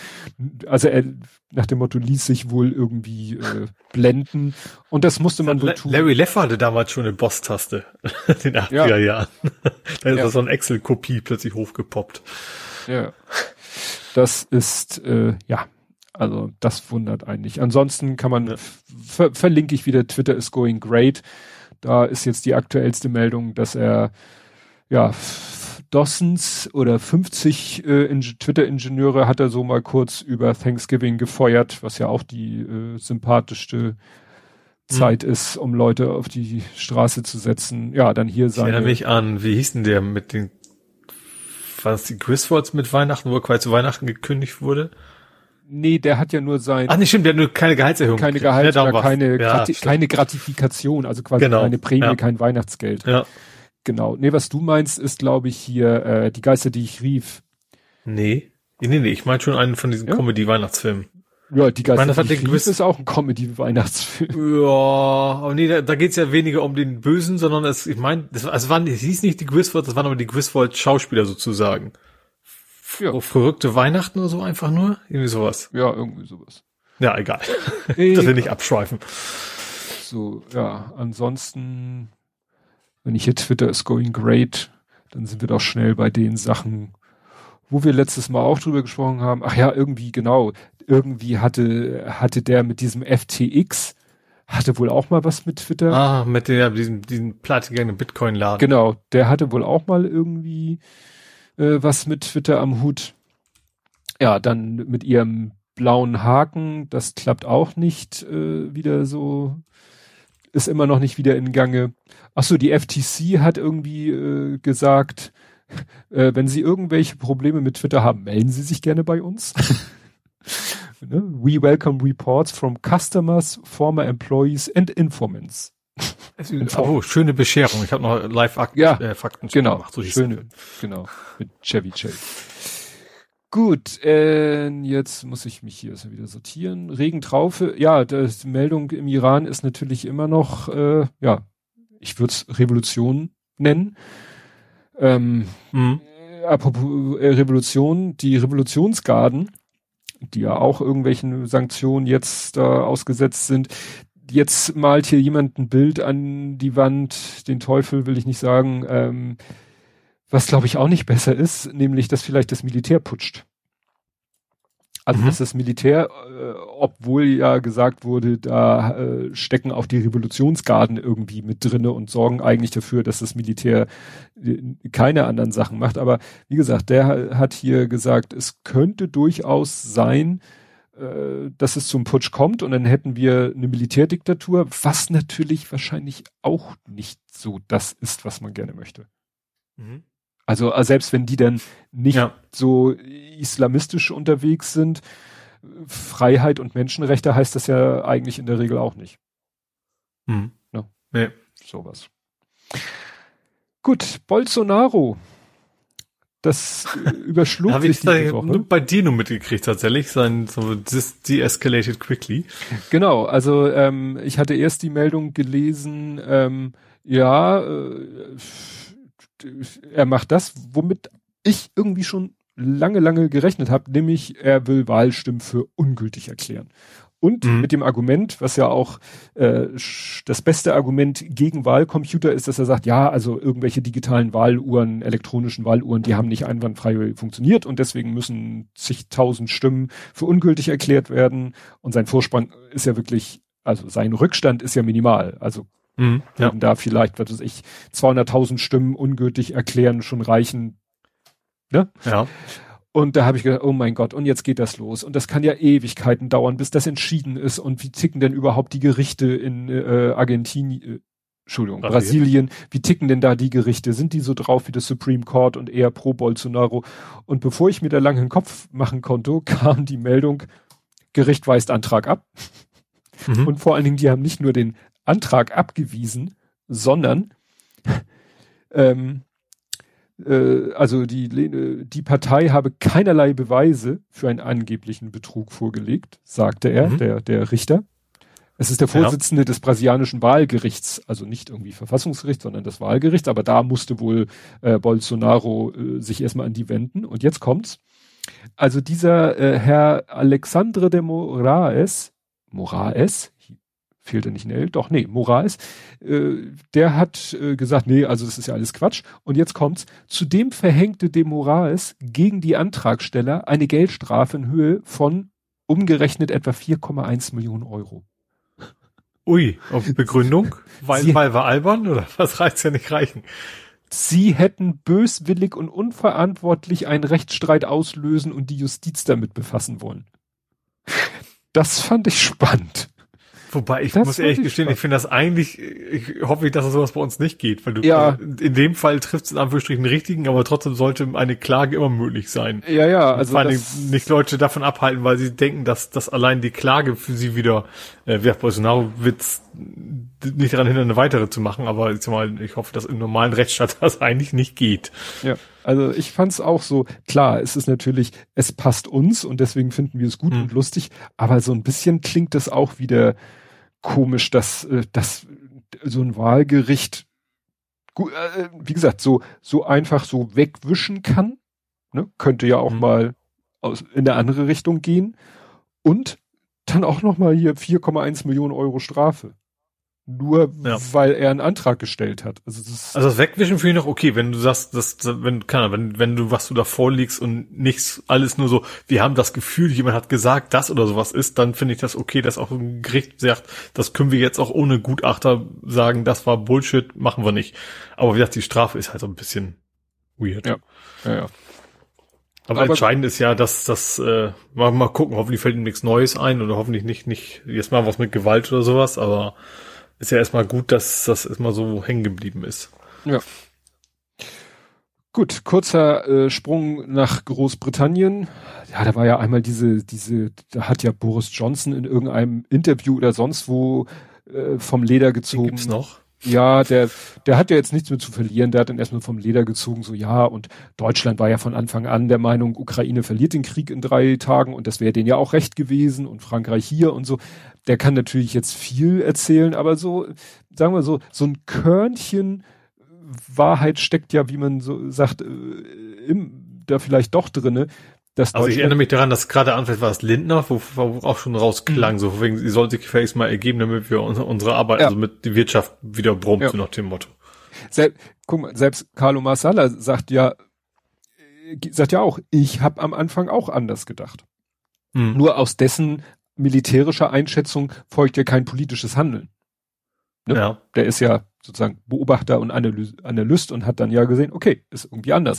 Also er nach dem Motto ließ sich wohl irgendwie äh, blenden und das musste man wohl tun. Larry Leffer hatte damals schon eine Boss-Taste [LAUGHS] in den 80er ja. Jahren. [LAUGHS] da ist ja. so eine Excel-Kopie plötzlich hochgepoppt. Ja. Das ist, äh, ja, also das wundert eigentlich. Ansonsten kann man, ja. ver verlinke ich wieder, Twitter is going great. Da ist jetzt die aktuellste Meldung, dass er ja Dozens oder 50 äh, Twitter-Ingenieure hat er so mal kurz über Thanksgiving gefeuert, was ja auch die äh, sympathischste Zeit mhm. ist, um Leute auf die Straße zu setzen. Ja, dann hier sein. Ich erinnere mich an, wie hieß denn der mit den, war das die Griswolds mit Weihnachten, wo er quasi zu Weihnachten gekündigt wurde? Nee, der hat ja nur sein. Ach, nicht stimmt, der hat nur keine Gehaltserhöhung. Keine Gehalt, ja, keine, ja, Grati keine Gratifikation, also quasi genau. keine Prämie, ja. kein Weihnachtsgeld. Ja. Genau. Nee, was du meinst, ist, glaube ich, hier äh, die Geister, die ich rief. Nee. Nee, nee, ich meine schon einen von diesen ja? Comedy-Weihnachtsfilmen. Ja, die Geister, meine, die ich rief ist auch ein Comedy-Weihnachtsfilm. Ja, aber nee, da, da geht's ja weniger um den Bösen, sondern es, ich meine, das, also waren, es hieß nicht die Griswold, das waren aber die Griswold-Schauspieler sozusagen. Ja. Verrückte Weihnachten oder so einfach nur? Irgendwie sowas. Ja, irgendwie sowas. Ja, egal. [LAUGHS] Dass wir nicht abschweifen. So, ja, ansonsten wenn ich hier Twitter is going great, dann sind wir doch schnell bei den Sachen, wo wir letztes Mal auch drüber gesprochen haben. Ach ja, irgendwie genau. Irgendwie hatte, hatte der mit diesem FTX, hatte wohl auch mal was mit Twitter. Ah, mit der, diesem, diesem platigegangenen Bitcoin-Laden. Genau, der hatte wohl auch mal irgendwie äh, was mit Twitter am Hut. Ja, dann mit ihrem blauen Haken, das klappt auch nicht äh, wieder so ist immer noch nicht wieder in Gange. Ach so, die FTC hat irgendwie äh, gesagt, äh, wenn Sie irgendwelche Probleme mit Twitter haben, melden Sie sich gerne bei uns. [LAUGHS] ne? We welcome reports from customers, former employees and informants. oh, schöne Bescherung. Ich habe noch Live-Fakten ja, äh, Fakten genau, gemacht. So schöne, genau, mit Chevy Chase. Gut, äh, jetzt muss ich mich hier wieder sortieren. Regentraufe, ja, die Meldung im Iran ist natürlich immer noch, äh, ja, ich würde es Revolution nennen. Ähm, mhm. Apropos äh, Revolution, die Revolutionsgarden, die ja auch irgendwelchen Sanktionen jetzt da ausgesetzt sind, jetzt malt hier jemand ein Bild an die Wand, den Teufel will ich nicht sagen, ähm, was glaube ich auch nicht besser ist, nämlich, dass vielleicht das Militär putscht. Also, mhm. dass das Militär, äh, obwohl ja gesagt wurde, da äh, stecken auch die Revolutionsgarden irgendwie mit drinne und sorgen eigentlich dafür, dass das Militär äh, keine anderen Sachen macht. Aber wie gesagt, der hat hier gesagt, es könnte durchaus sein, äh, dass es zum Putsch kommt und dann hätten wir eine Militärdiktatur, was natürlich wahrscheinlich auch nicht so das ist, was man gerne möchte. Mhm. Also äh, selbst wenn die dann nicht ja. so islamistisch unterwegs sind, Freiheit und Menschenrechte heißt das ja eigentlich in der Regel auch nicht. Hm. Ja. Nee. Sowas. Gut, Bolsonaro. Das äh, überschlug [LAUGHS] Hab sich diese Woche. Nur bei dir nur mitgekriegt tatsächlich, sein so de-escalated quickly. Genau, also ähm, ich hatte erst die Meldung gelesen, ähm, ja, äh, er macht das, womit ich irgendwie schon lange, lange gerechnet habe, nämlich er will Wahlstimmen für ungültig erklären. Und mhm. mit dem Argument, was ja auch äh, das beste Argument gegen Wahlcomputer ist, dass er sagt, ja, also irgendwelche digitalen Wahluhren, elektronischen Wahluhren, die haben nicht einwandfrei funktioniert und deswegen müssen zigtausend Stimmen für ungültig erklärt werden. Und sein Vorsprung ist ja wirklich, also sein Rückstand ist ja minimal. Also Mhm, ja. da vielleicht, was weiß ich, 200.000 Stimmen ungültig erklären schon reichen. Ne? Ja. Und da habe ich gedacht, oh mein Gott, und jetzt geht das los. Und das kann ja Ewigkeiten dauern, bis das entschieden ist. Und wie ticken denn überhaupt die Gerichte in äh, Argentinien, äh, Entschuldigung, Brasilien. Brasilien, wie ticken denn da die Gerichte? Sind die so drauf wie das Supreme Court und eher pro Bolsonaro? Und bevor ich mir da lange einen Kopf machen konnte, [LAUGHS] kam die Meldung, Gericht weist Antrag ab. Mhm. Und vor allen Dingen, die haben nicht nur den Antrag abgewiesen, sondern [LAUGHS] ähm, äh, also die, die Partei habe keinerlei Beweise für einen angeblichen Betrug vorgelegt, sagte er, mhm. der, der Richter. Es ist der Vorsitzende ja. des brasilianischen Wahlgerichts, also nicht irgendwie Verfassungsgericht, sondern das Wahlgericht, aber da musste wohl äh, Bolsonaro äh, sich erstmal an die wenden. Und jetzt kommt's. Also dieser äh, Herr Alexandre de Moraes, Moraes, fehlt er nicht ein L? Doch, nee, Moraes, äh, der hat äh, gesagt, nee, also das ist ja alles Quatsch. Und jetzt kommt's. Zudem verhängte de Moraes gegen die Antragsteller eine Geldstrafe in Höhe von umgerechnet etwa 4,1 Millionen Euro. Ui, auf Begründung? [LAUGHS] Weil, Sie, weil wir albern oder [LAUGHS] was reicht's ja nicht reichen? Sie hätten böswillig und unverantwortlich einen Rechtsstreit auslösen und die Justiz damit befassen wollen. Das fand ich spannend. Wobei ich das muss ehrlich gestehen, ich finde das eigentlich, ich hoffe, dass es sowas bei uns nicht geht, weil du ja. in dem Fall trifft es in Anführungsstrichen richtigen, aber trotzdem sollte eine Klage immer möglich sein. Ja, ja, also vor allem nicht Leute davon abhalten, weil sie denken, dass dass allein die Klage für sie wieder, äh, wer Bolsonaro wird nicht daran hindern, eine weitere zu machen, aber ich, mal, ich hoffe, dass im normalen Rechtsstaat [LAUGHS] das eigentlich nicht geht. Ja. Also ich fand es auch so, klar, es ist natürlich, es passt uns und deswegen finden wir es gut hm. und lustig, aber so ein bisschen klingt das auch wieder komisch, dass, äh, dass so ein Wahlgericht, äh, wie gesagt, so, so einfach so wegwischen kann. Ne? Könnte ja auch mhm. mal aus, in eine andere Richtung gehen. Und dann auch noch mal hier 4,1 Millionen Euro Strafe nur ja. weil er einen Antrag gestellt hat. Also das, also das Wegwischen finde ich noch okay, wenn du sagst, dass, wenn, kann, wenn, wenn du, was du da vorliegst und nichts, alles nur so, wir haben das Gefühl, jemand hat gesagt, das oder sowas ist, dann finde ich das okay, dass auch ein Gericht sagt, das können wir jetzt auch ohne Gutachter sagen, das war Bullshit, machen wir nicht. Aber wie gesagt, die Strafe ist halt so ein bisschen weird. Ja, ja, ja. Aber, aber entscheidend ist ja, dass das, äh, mal, mal gucken, hoffentlich fällt ihm nichts Neues ein oder hoffentlich nicht, nicht, jetzt mal was mit Gewalt oder sowas, aber ist ja erstmal gut, dass das erstmal so hängen geblieben ist. Ja. Gut, kurzer äh, Sprung nach Großbritannien. Ja, da war ja einmal diese, diese, da hat ja Boris Johnson in irgendeinem Interview oder sonst wo äh, vom Leder gezogen. Den gibt's noch? Ja, der, der hat ja jetzt nichts mehr zu verlieren. Der hat dann erstmal vom Leder gezogen, so ja, und Deutschland war ja von Anfang an der Meinung, Ukraine verliert den Krieg in drei Tagen und das wäre denen ja auch recht gewesen und Frankreich hier und so. Der kann natürlich jetzt viel erzählen, aber so, sagen wir so, so ein Körnchen Wahrheit steckt ja, wie man so sagt, äh, im, da vielleicht doch drinne. Das also ich erinnere mich daran, dass gerade anfangs war es Lindner, wo, wo auch schon rausklang, mhm. so wegen, sie soll sich gefälligst mal ergeben, damit wir unsere, unsere Arbeit, ja. also mit die Wirtschaft wieder brummt, ja. so nach dem Motto. Selbst, guck mal, selbst Carlo Marsala sagt ja, sagt ja auch, ich habe am Anfang auch anders gedacht. Mhm. Nur aus dessen militärischer Einschätzung folgt ja kein politisches Handeln. Ne? Ja. Der ist ja sozusagen Beobachter und Analyst und hat dann ja gesehen, okay, ist irgendwie anders.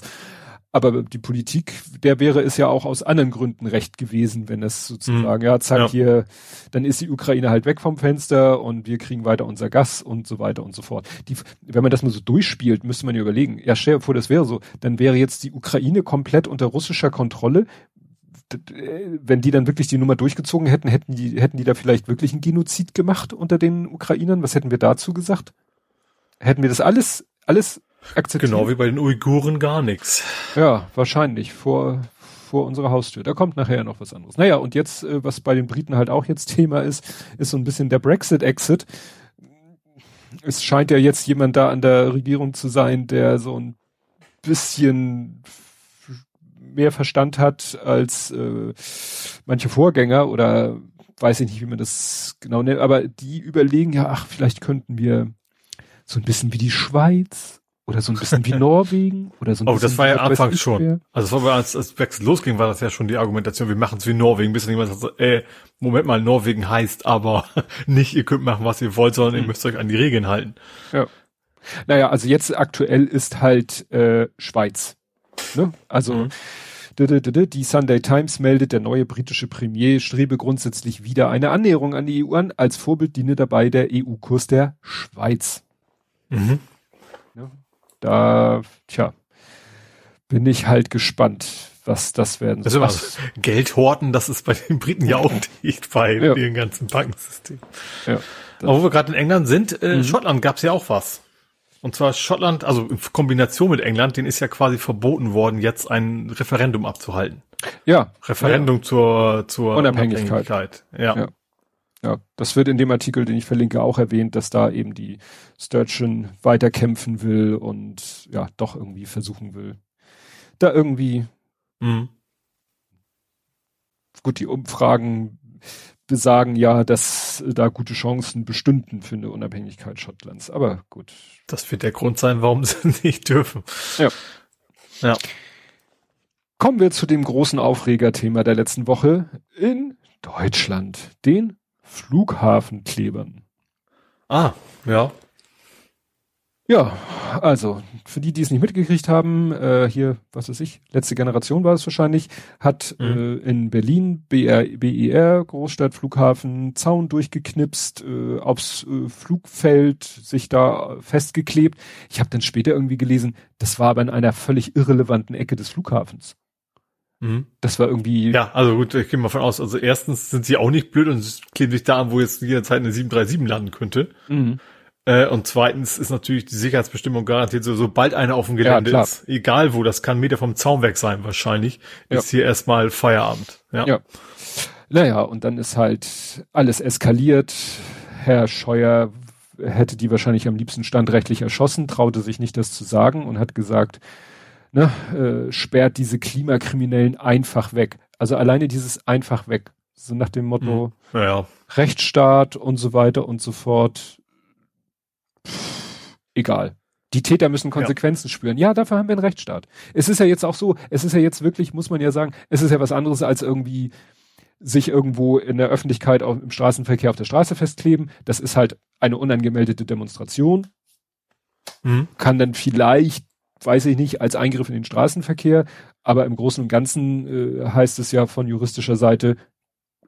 Aber die Politik, der wäre es ja auch aus anderen Gründen recht gewesen, wenn es sozusagen, mhm. ja, zack, ja. hier, dann ist die Ukraine halt weg vom Fenster und wir kriegen weiter unser Gas und so weiter und so fort. Die, wenn man das mal so durchspielt, müsste man ja überlegen, ja, stell dir vor, das wäre so, dann wäre jetzt die Ukraine komplett unter russischer Kontrolle. Wenn die dann wirklich die Nummer durchgezogen hätten, hätten die, hätten die da vielleicht wirklich einen Genozid gemacht unter den Ukrainern? Was hätten wir dazu gesagt? Hätten wir das alles, alles akzeptiert. Genau wie bei den Uiguren gar nichts. Ja, wahrscheinlich vor vor unserer Haustür. Da kommt nachher noch was anderes. Naja, und jetzt, äh, was bei den Briten halt auch jetzt Thema ist, ist so ein bisschen der Brexit-Exit. Es scheint ja jetzt jemand da an der Regierung zu sein, der so ein bisschen mehr Verstand hat als äh, manche Vorgänger oder weiß ich nicht, wie man das genau nennt, aber die überlegen ja, ach, vielleicht könnten wir so ein bisschen wie die Schweiz oder so ein bisschen wie Norwegen oder so ein oh, bisschen. Oh, das war ja anfangs schon. Also vor als als Brexit losging, war das ja schon die Argumentation, wir machen es wie Norwegen, bis dann jemand sagt, ey, Moment mal, Norwegen heißt aber [LAUGHS] nicht, ihr könnt machen, was ihr wollt, sondern mhm. ihr müsst euch an die Regeln halten. Ja. Naja, also jetzt aktuell ist halt äh, Schweiz. Ne? Also mhm. Die Sunday Times meldet, der neue britische Premier strebe grundsätzlich wieder eine Annäherung an die EU an. Als Vorbild diene dabei der EU-Kurs der Schweiz. Mhm. Da, tja, bin ich halt gespannt, was das werden soll. Also, Geld horten, das ist bei den Briten ja auch nicht bei [LAUGHS] ja. dem ganzen Bankensystem. Ja. Aber wo wir gerade in England sind, äh, mhm. Schottland gab's ja auch was. Und zwar Schottland, also in Kombination mit England, den ist ja quasi verboten worden, jetzt ein Referendum abzuhalten. Ja. Referendum ja. zur, zur Unabhängigkeit. Unabhängigkeit. Ja. ja. Ja, das wird in dem Artikel, den ich verlinke, auch erwähnt, dass da eben die Sturgeon weiterkämpfen will und ja, doch irgendwie versuchen will. Da irgendwie. Mhm. Gut, die Umfragen besagen ja, dass da gute Chancen bestünden für eine Unabhängigkeit Schottlands. Aber gut. Das wird der Grund sein, warum [LAUGHS] sie nicht dürfen. Ja. Ja. Kommen wir zu dem großen Aufregerthema der letzten Woche in Deutschland, den Flughafenklebern. Ah, ja. Ja, also für die, die es nicht mitgekriegt haben, äh, hier, was weiß ich, letzte Generation war es wahrscheinlich, hat mhm. äh, in Berlin BR, BER, Großstadt, Flughafen, Zaun durchgeknipst, äh, aufs äh, Flugfeld sich da festgeklebt. Ich habe dann später irgendwie gelesen, das war aber in einer völlig irrelevanten Ecke des Flughafens. Mhm. Das war irgendwie. Ja, also gut, ich gehe mal von aus. Also erstens sind sie auch nicht blöd und kleben sich da an, wo jetzt jederzeit eine 737 landen könnte. Mhm. Äh, und zweitens ist natürlich die Sicherheitsbestimmung garantiert, so, sobald einer auf dem Gelände ja, ist, egal wo, das kann Meter vom Zaun weg sein wahrscheinlich, ja. ist hier erstmal Feierabend. Ja. ja. Naja, und dann ist halt alles eskaliert. Herr Scheuer hätte die wahrscheinlich am liebsten standrechtlich erschossen, traute sich nicht das zu sagen und hat gesagt, ne, äh, sperrt diese Klimakriminellen einfach weg. Also alleine dieses einfach weg. So nach dem Motto mhm. ja. Rechtsstaat und so weiter und so fort. Pff, egal. Die Täter müssen Konsequenzen ja. spüren. Ja, dafür haben wir einen Rechtsstaat. Es ist ja jetzt auch so, es ist ja jetzt wirklich, muss man ja sagen, es ist ja was anderes als irgendwie sich irgendwo in der Öffentlichkeit auch im Straßenverkehr auf der Straße festkleben. Das ist halt eine unangemeldete Demonstration. Mhm. Kann dann vielleicht weiß ich nicht, als Eingriff in den Straßenverkehr. Aber im Großen und Ganzen äh, heißt es ja von juristischer Seite,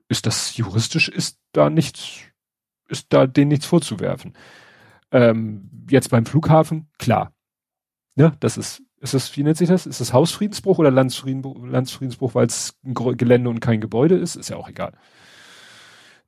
ist das juristisch, ist da nichts, ist da denen nichts vorzuwerfen. Ähm, jetzt beim Flughafen, klar. Ja, das ist, ist das, wie nennt sich das? Ist das Hausfriedensbruch oder Landsfriedensbruch, Landsfriedensbruch weil es ein Gelände und kein Gebäude ist? Ist ja auch egal.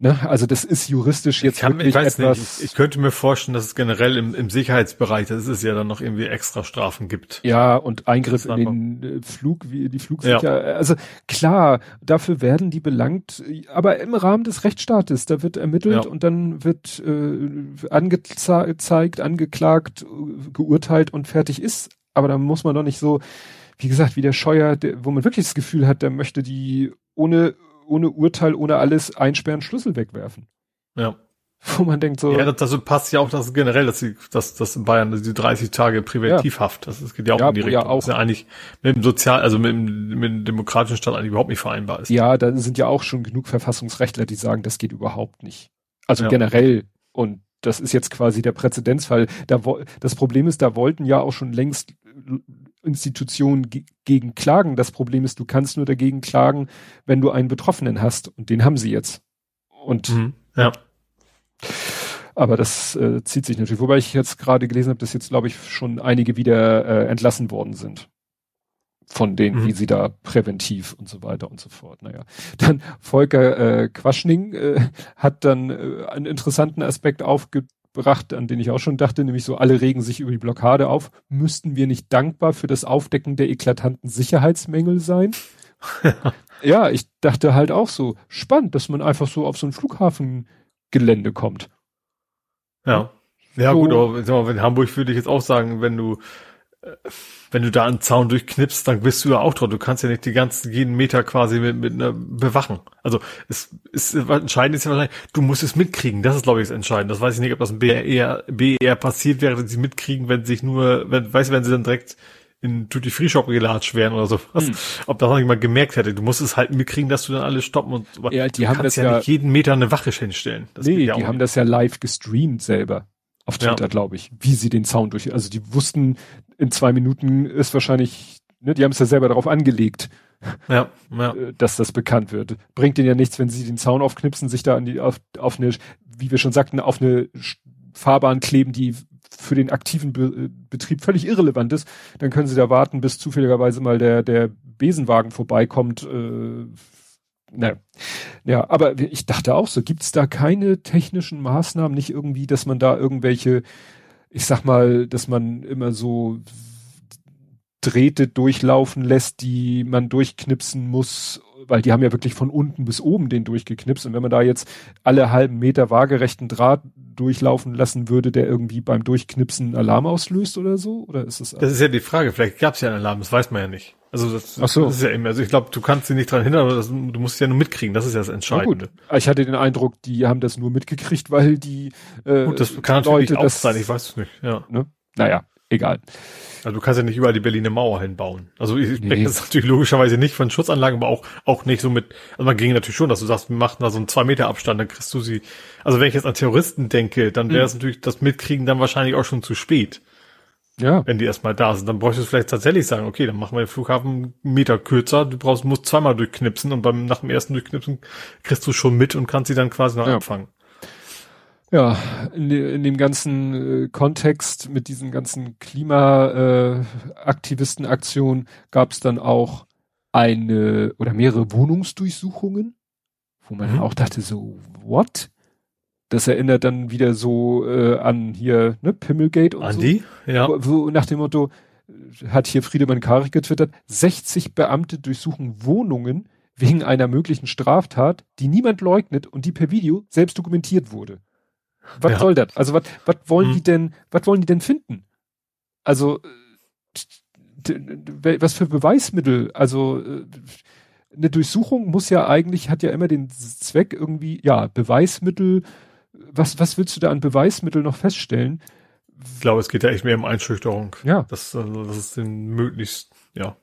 Ne? Also das ist juristisch jetzt ich kann, wirklich ich weiß etwas. Nicht, ich, ich, könnte mir vorstellen, dass es generell im, im Sicherheitsbereich, dass es ja dann noch irgendwie extra Strafen gibt. Ja, und Eingriff in den äh, Flug, wie die Flugsicher. Ja. Also klar, dafür werden die belangt, aber im Rahmen des Rechtsstaates, da wird ermittelt ja. und dann wird äh, angezeigt, angeklagt, geurteilt und fertig ist. Aber da muss man doch nicht so, wie gesagt, wie der Scheuer, der, wo man wirklich das Gefühl hat, der möchte die ohne ohne Urteil, ohne alles einsperren, Schlüssel wegwerfen. Ja. [LAUGHS] Wo man denkt so. Ja, das, das passt ja auch das generell, dass sie, dass, dass in Bayern die 30 Tage Präventivhaft, ja. das, das geht ja auch ja, in die Richtung. Ja, auch. Das ist ja eigentlich mit dem Sozial, also mit dem, mit dem demokratischen Staat eigentlich überhaupt nicht vereinbar ist. Ja, da sind ja auch schon genug Verfassungsrechtler, die sagen, das geht überhaupt nicht. Also ja. generell. Und das ist jetzt quasi der Präzedenzfall. Da, das Problem ist, da wollten ja auch schon längst Institutionen gegen klagen. Das Problem ist, du kannst nur dagegen klagen, wenn du einen Betroffenen hast. Und den haben sie jetzt. Und mhm, ja. Aber das äh, zieht sich natürlich. Wobei ich jetzt gerade gelesen habe, dass jetzt, glaube ich, schon einige wieder äh, entlassen worden sind. Von denen, mhm. wie sie da präventiv und so weiter und so fort. Naja. Dann Volker äh, Quaschning äh, hat dann äh, einen interessanten Aspekt aufge gebracht, an den ich auch schon dachte, nämlich so, alle regen sich über die Blockade auf. Müssten wir nicht dankbar für das Aufdecken der eklatanten Sicherheitsmängel sein? [LAUGHS] ja, ich dachte halt auch so, spannend, dass man einfach so auf so ein Flughafengelände kommt. Ja. Ja, so, gut, aber in Hamburg würde ich jetzt auch sagen, wenn du wenn du da einen Zaun durchknipst, dann bist du ja auch drauf. Du kannst ja nicht die ganzen jeden Meter quasi mit, mit einer bewachen. Also es ist entscheidend ist ja wahrscheinlich, du musst es mitkriegen. Das ist glaube ich das Entscheidende. Das weiß ich nicht, ob das ein BR, BR passiert wäre, wenn sie mitkriegen, wenn sich nur, wenn, weißt du, wenn sie dann direkt in Duty Free Shop gelatscht wären oder sowas. Hm. Ob das noch jemand gemerkt hätte. Du musst es halt mitkriegen, dass du dann alles stoppen und ja, die haben das ja, ja nicht jeden Meter eine Wache hinstellen. Das nee, ja die haben nicht. das ja live gestreamt selber auf Twitter, ja. glaube ich, wie sie den Sound durch, also die wussten, in zwei Minuten ist wahrscheinlich, ne, die haben es ja selber darauf angelegt, ja, ja. Äh, dass das bekannt wird. Bringt denen ja nichts, wenn sie den Zaun aufknipsen, sich da an die, auf, auf eine, wie wir schon sagten, auf eine Fahrbahn kleben, die für den aktiven Be Betrieb völlig irrelevant ist, dann können sie da warten, bis zufälligerweise mal der, der Besenwagen vorbeikommt, äh, na, ja, aber ich dachte auch so, gibt's da keine technischen Maßnahmen, nicht irgendwie, dass man da irgendwelche ich sag mal, dass man immer so Drähte durchlaufen lässt, die man durchknipsen muss, weil die haben ja wirklich von unten bis oben den durchgeknipst. Und wenn man da jetzt alle halben Meter waagerechten Draht durchlaufen lassen würde, der irgendwie beim Durchknipsen Alarm auslöst oder so? Oder ist das? Das ist ja die Frage. Vielleicht gab es ja einen Alarm, das weiß man ja nicht. Also das, Ach so. das ist ja immer, also ich glaube, du kannst sie nicht dran hindern, aber das, du musst es ja nur mitkriegen, das ist ja das Entscheidende. gut. Ich hatte den Eindruck, die haben das nur mitgekriegt, weil die äh, Gut, das kann natürlich Leute auch das, sein, ich weiß es nicht, ja. Ne? Naja, egal. Also du kannst ja nicht überall die Berliner Mauer hinbauen. Also ich nee. spreche jetzt natürlich logischerweise nicht von Schutzanlagen, aber auch, auch nicht so mit, also man ging natürlich schon, dass du sagst, wir machen da so einen zwei Meter Abstand, dann kriegst du sie. Also wenn ich jetzt an Terroristen denke, dann wäre es mhm. natürlich das Mitkriegen dann wahrscheinlich auch schon zu spät. Ja. Wenn die erstmal da sind, dann bräuchtest du vielleicht tatsächlich sagen, okay, dann machen wir den Flughafen einen Meter kürzer, du brauchst, musst zweimal durchknipsen und beim, nach dem ersten Durchknipsen kriegst du schon mit und kannst sie dann quasi noch ja. abfangen. Ja, in, in dem ganzen äh, Kontext mit diesen ganzen Klimaaktivistenaktionen äh, gab es dann auch eine oder mehrere Wohnungsdurchsuchungen, wo man mhm. auch dachte so, what? Das erinnert dann wieder so äh, an hier, ne, Pimmelgate und Andi? so. Ja. Wo, nach dem Motto, hat hier Friedemann Karik getwittert, 60 Beamte durchsuchen Wohnungen wegen einer möglichen Straftat, die niemand leugnet und die per Video selbst dokumentiert wurde. Was ja. soll das? Also was, was wollen hm. die denn, was wollen die denn finden? Also was für Beweismittel? Also äh, eine Durchsuchung muss ja eigentlich, hat ja immer den Zweck irgendwie, ja, Beweismittel was, was willst du da an Beweismitteln noch feststellen? Ich glaube, es geht ja echt mehr um Einschüchterung. Ja. Das, also, das ist den möglichst, ja.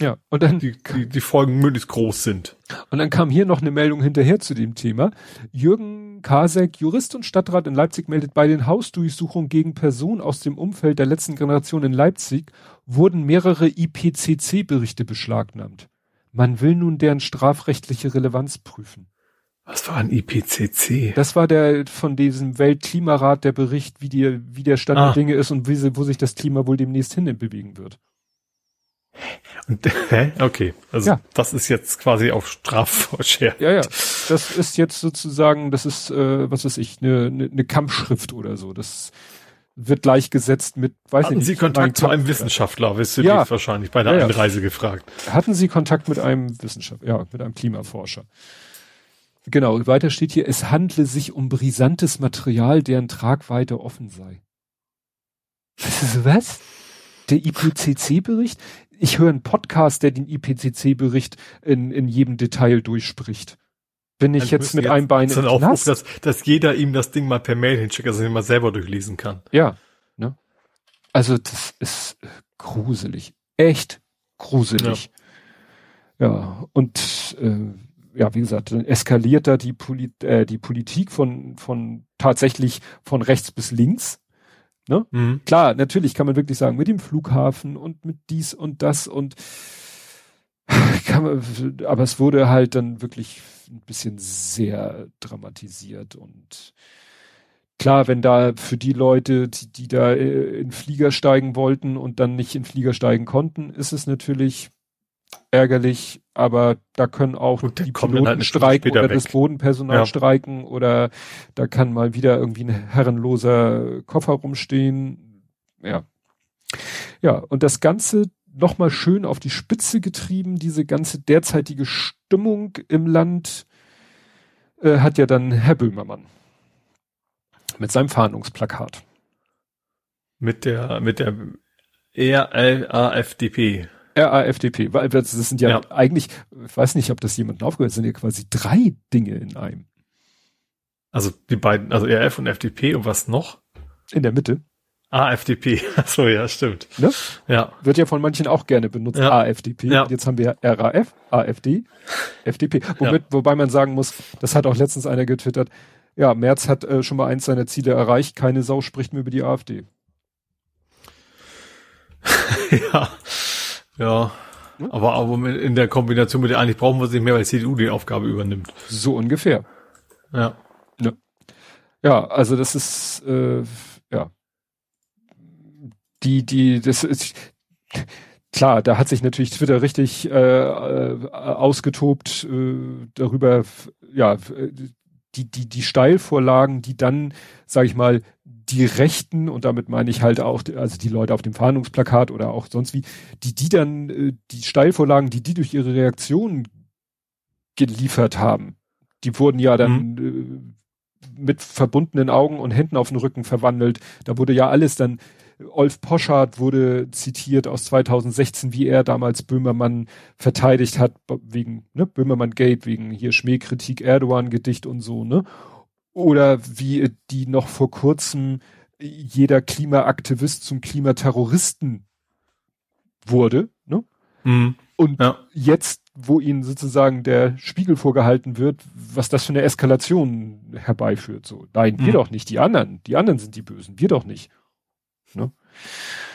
Ja, und dann. Die, die, die Folgen möglichst groß sind. Und dann kam hier noch eine Meldung hinterher zu dem Thema. Jürgen Kasek, Jurist und Stadtrat in Leipzig, meldet bei den Hausdurchsuchungen gegen Personen aus dem Umfeld der letzten Generation in Leipzig wurden mehrere IPCC-Berichte beschlagnahmt. Man will nun deren strafrechtliche Relevanz prüfen. Was war ein IPCC? Das war der von diesem Weltklimarat der Bericht, wie die, wie der Stand ah. der Dinge ist und wie, sie, wo sich das Klima wohl demnächst hin bewegen wird. Und, hä? Okay, also ja. das ist jetzt quasi auf Strafvorschär. Ja, ja. Das ist jetzt sozusagen, das ist, äh, was weiß ich, eine, eine, eine Kampfschrift oder so. Das wird gleichgesetzt mit, weiß Hatten nicht. Hatten Sie Kontakt zu einem Wissenschaftler, wirst du ja. wahrscheinlich bei der ja, Einreise gefragt. Hatten Sie Kontakt mit einem Wissenschaftler, ja, mit einem Klimaforscher. Genau, weiter steht hier, es handle sich um brisantes Material, deren Tragweite offen sei. Was? Der IPCC-Bericht? Ich höre einen Podcast, der den IPCC-Bericht in, in jedem Detail durchspricht. Bin ich jetzt mit jetzt einem Bein im Aufruf, dass, dass jeder ihm das Ding mal per Mail hinschickt, dass er ihn mal selber durchlesen kann. Ja, ne? Also das ist gruselig. Echt gruselig. Ja, ja und äh, ja, wie gesagt, dann eskaliert da die, Polit äh, die Politik von, von tatsächlich von rechts bis links. Ne? Mhm. Klar, natürlich kann man wirklich sagen, mit dem Flughafen und mit dies und das und [SIGHS] kann man, aber es wurde halt dann wirklich ein bisschen sehr dramatisiert und klar, wenn da für die Leute, die, die da äh, in Flieger steigen wollten und dann nicht in Flieger steigen konnten, ist es natürlich ärgerlich, aber da können auch die Piloten halt streiken oder weg. das Bodenpersonal ja. streiken oder da kann mal wieder irgendwie ein herrenloser Koffer rumstehen. Ja. Ja, und das Ganze nochmal schön auf die Spitze getrieben, diese ganze derzeitige Stimmung im Land äh, hat ja dann Herr Böhmermann mit seinem Fahndungsplakat. Mit der, mit der RLAFDP. RAFDP, weil das sind ja, ja, eigentlich, ich weiß nicht, ob das jemandem aufgehört, sind ja quasi drei Dinge in einem. Also die beiden, also RF und FDP und was noch? In der Mitte. AFDP, [LAUGHS] so ja, stimmt. Ne? Ja. Wird ja von manchen auch gerne benutzt, ja. AFDP. Ja. Jetzt haben wir RAF, AfD, FDP. Womit, ja. Wobei man sagen muss, das hat auch letztens einer getwittert, ja, Merz hat äh, schon mal eins seiner Ziele erreicht, keine Sau spricht mehr über die AfD. [LAUGHS] ja. Ja. Hm? Aber, aber in der Kombination mit der eigentlich brauchen wir es nicht mehr, weil die CDU die Aufgabe übernimmt. So ungefähr. Ja. Ja, ja also das ist, äh, ja. Die, die, das ist, klar, da hat sich natürlich Twitter richtig äh, äh, ausgetobt äh, darüber, ja, die, die, die Steilvorlagen, die dann, sag ich mal, die Rechten, und damit meine ich halt auch, also die Leute auf dem Fahndungsplakat oder auch sonst wie, die, die dann, äh, die Steilvorlagen, die die durch ihre Reaktionen geliefert haben, die wurden ja dann mhm. äh, mit verbundenen Augen und Händen auf den Rücken verwandelt. Da wurde ja alles dann, Olf Poschardt wurde zitiert aus 2016, wie er damals Böhmermann verteidigt hat, wegen, ne, Böhmermann Gate, wegen hier Schmähkritik, Erdogan-Gedicht und so, ne? Oder wie die noch vor kurzem jeder Klimaaktivist zum Klimaterroristen wurde, ne? Mhm. Und ja. jetzt, wo ihnen sozusagen der Spiegel vorgehalten wird, was das für eine Eskalation herbeiführt, so. Nein, mhm. wir doch nicht, die anderen. Die anderen sind die Bösen, wir doch nicht. Ne?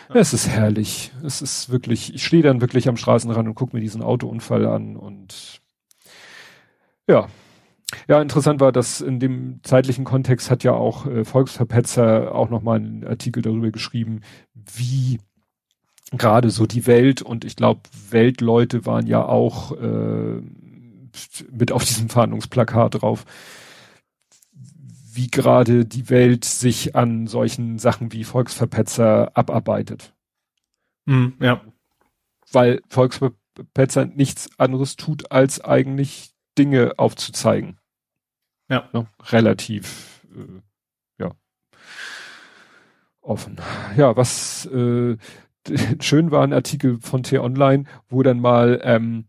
Ja. Es ist herrlich. Es ist wirklich, ich stehe dann wirklich am Straßenrand und gucke mir diesen Autounfall an und ja, ja, interessant war, dass in dem zeitlichen Kontext hat ja auch äh, Volksverpetzer auch nochmal einen Artikel darüber geschrieben, wie gerade so die Welt und ich glaube, Weltleute waren ja auch äh, mit auf diesem Fahndungsplakat drauf, wie gerade die Welt sich an solchen Sachen wie Volksverpetzer abarbeitet. Mm, ja. Weil Volksverpetzer nichts anderes tut, als eigentlich Dinge aufzuzeigen. Ja. Ne? Relativ, äh, ja, offen. Ja, was äh, [LAUGHS] schön war ein Artikel von T-Online, wo dann mal ähm,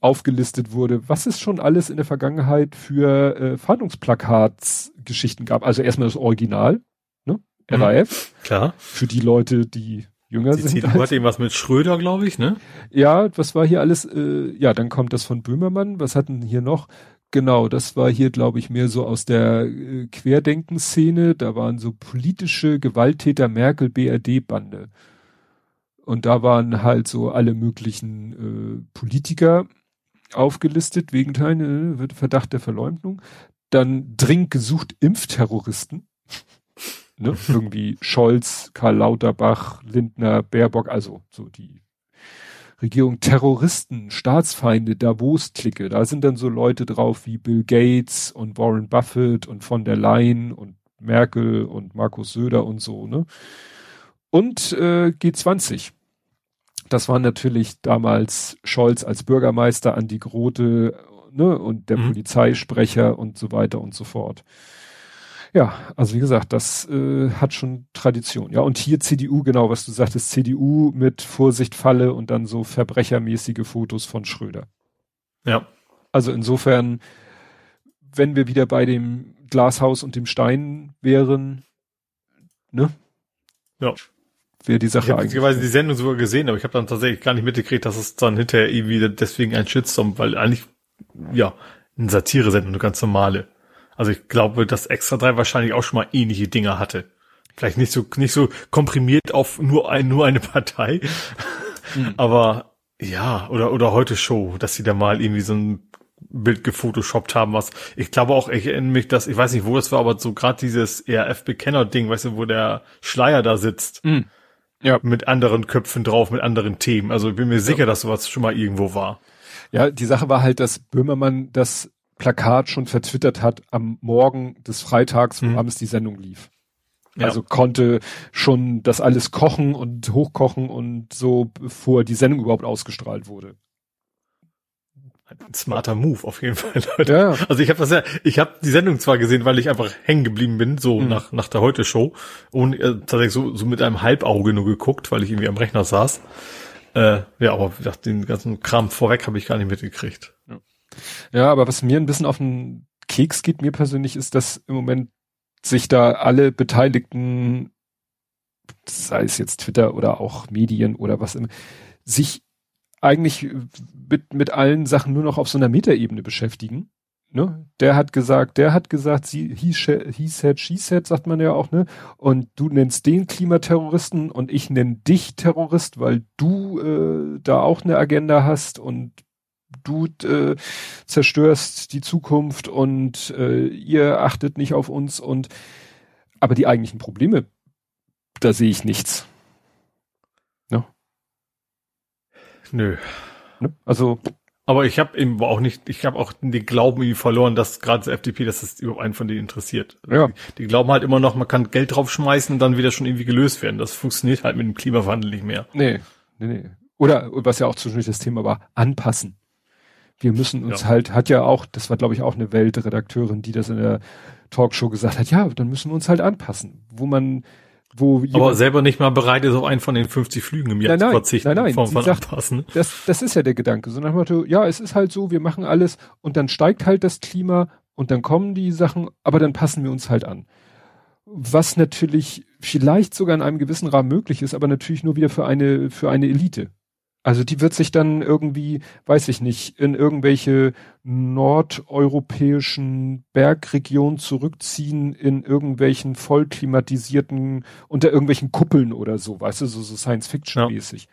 aufgelistet wurde, was es schon alles in der Vergangenheit für äh, Fahndungsplakatsgeschichten gab. Also erstmal das Original, ne? RAF. Mhm, klar. Für die Leute, die jünger die sind. CDU halt. hat irgendwas mit Schröder, glaube ich, ne? Ja, was war hier alles? Äh, ja, dann kommt das von Böhmermann. Was hatten hier noch? Genau, das war hier, glaube ich, mehr so aus der äh, Querdenkenszene. Da waren so politische Gewalttäter Merkel BRD-Bande. Und da waren halt so alle möglichen äh, Politiker aufgelistet, wegen Teil, äh, Verdacht der Verleumdung. Dann dringend gesucht Impfterroristen. [LAUGHS] ne? Irgendwie Scholz, Karl Lauterbach, Lindner, Baerbock, also so die Regierung Terroristen, Staatsfeinde, Davos-Clique. Da sind dann so Leute drauf wie Bill Gates und Warren Buffett und von der Leyen und Merkel und Markus Söder und so, ne? Und äh, G20. Das war natürlich damals Scholz als Bürgermeister, Andi Grote, ne, und der mhm. Polizeisprecher und so weiter und so fort. Ja, also wie gesagt, das äh, hat schon Tradition. Ja, und hier CDU, genau, was du sagtest, CDU mit Vorsicht Falle und dann so verbrechermäßige Fotos von Schröder. Ja. Also insofern, wenn wir wieder bei dem Glashaus und dem Stein wären, ne? Ja. Wäre die Sache ich eigentlich. Ich habe die Sendung sogar gesehen, aber ich habe dann tatsächlich gar nicht mitgekriegt, dass es dann hinterher irgendwie deswegen ein Shitstorm, weil eigentlich, ja, eine Satire-Sendung, eine ganz normale. Also ich glaube, dass Extra 3 wahrscheinlich auch schon mal ähnliche Dinge hatte. Vielleicht nicht so, nicht so komprimiert auf nur ein, nur eine Partei. Mhm. Aber ja, oder, oder heute Show, dass sie da mal irgendwie so ein Bild gefotoshoppt haben, was ich glaube auch, ich erinnere mich, dass, ich weiß nicht, wo das war, aber so gerade dieses ERF-Bekenner-Ding, weißt du, wo der Schleier da sitzt. Mhm. Ja. Mit anderen Köpfen drauf, mit anderen Themen. Also ich bin mir sicher, ja. dass sowas schon mal irgendwo war. Ja, die Sache war halt, dass Böhmermann das Plakat schon vertwittert hat am Morgen des Freitags, wo mhm. abends die Sendung lief. Ja. Also konnte schon das alles kochen und hochkochen und so, bevor die Sendung überhaupt ausgestrahlt wurde. Ein smarter Move auf jeden Fall, Leute. Ja. Also ich habe das ja, ich habe die Sendung zwar gesehen, weil ich einfach hängen geblieben bin, so mhm. nach nach der Heute Show und äh, tatsächlich so, so mit einem Halbauge nur geguckt, weil ich irgendwie am Rechner saß. Äh, ja, aber den ganzen Kram vorweg habe ich gar nicht mitgekriegt. Ja. Aber was mir ein bisschen auf den Keks geht, mir persönlich, ist, dass im Moment sich da alle Beteiligten, sei es jetzt Twitter oder auch Medien oder was immer, sich eigentlich mit, mit allen Sachen nur noch auf so einer Metaebene beschäftigen. Ne? Der hat gesagt, der hat gesagt, sie, he, he said, she said, sagt man ja auch, ne? Und du nennst den Klimaterroristen und ich nenne dich Terrorist, weil du äh, da auch eine Agenda hast und du äh, zerstörst die Zukunft und äh, ihr achtet nicht auf uns und aber die eigentlichen Probleme, da sehe ich nichts. Ne? Nö. Ne? Also Aber ich habe eben auch nicht, ich habe auch den Glauben irgendwie verloren, dass gerade so FDP, dass das überhaupt einen von denen interessiert. Ja. Die, die glauben halt immer noch, man kann Geld draufschmeißen und dann wieder schon irgendwie gelöst werden. Das funktioniert halt mit dem Klimawandel nicht mehr. Nee, nee, nee. Oder was ja auch zwischendurch das Thema war, anpassen. Wir müssen uns ja. halt, hat ja auch, das war glaube ich auch eine Weltredakteurin, die das in der Talkshow gesagt hat, ja, dann müssen wir uns halt anpassen. Wo man wo aber selber nicht mal bereit ist, auf einen von den 50 Flügen im Jahr nein, nein, zu verzichten. Nein, nein, Form von sagt, anpassen. Das, das ist ja der Gedanke. So nach dem Motto, ja, es ist halt so, wir machen alles und dann steigt halt das Klima und dann kommen die Sachen, aber dann passen wir uns halt an. Was natürlich vielleicht sogar in einem gewissen Rahmen möglich ist, aber natürlich nur wieder für eine, für eine Elite. Also die wird sich dann irgendwie, weiß ich nicht, in irgendwelche nordeuropäischen Bergregionen zurückziehen, in irgendwelchen vollklimatisierten, unter irgendwelchen Kuppeln oder so, weißt du, so, so Science-Fiction-mäßig. Ja.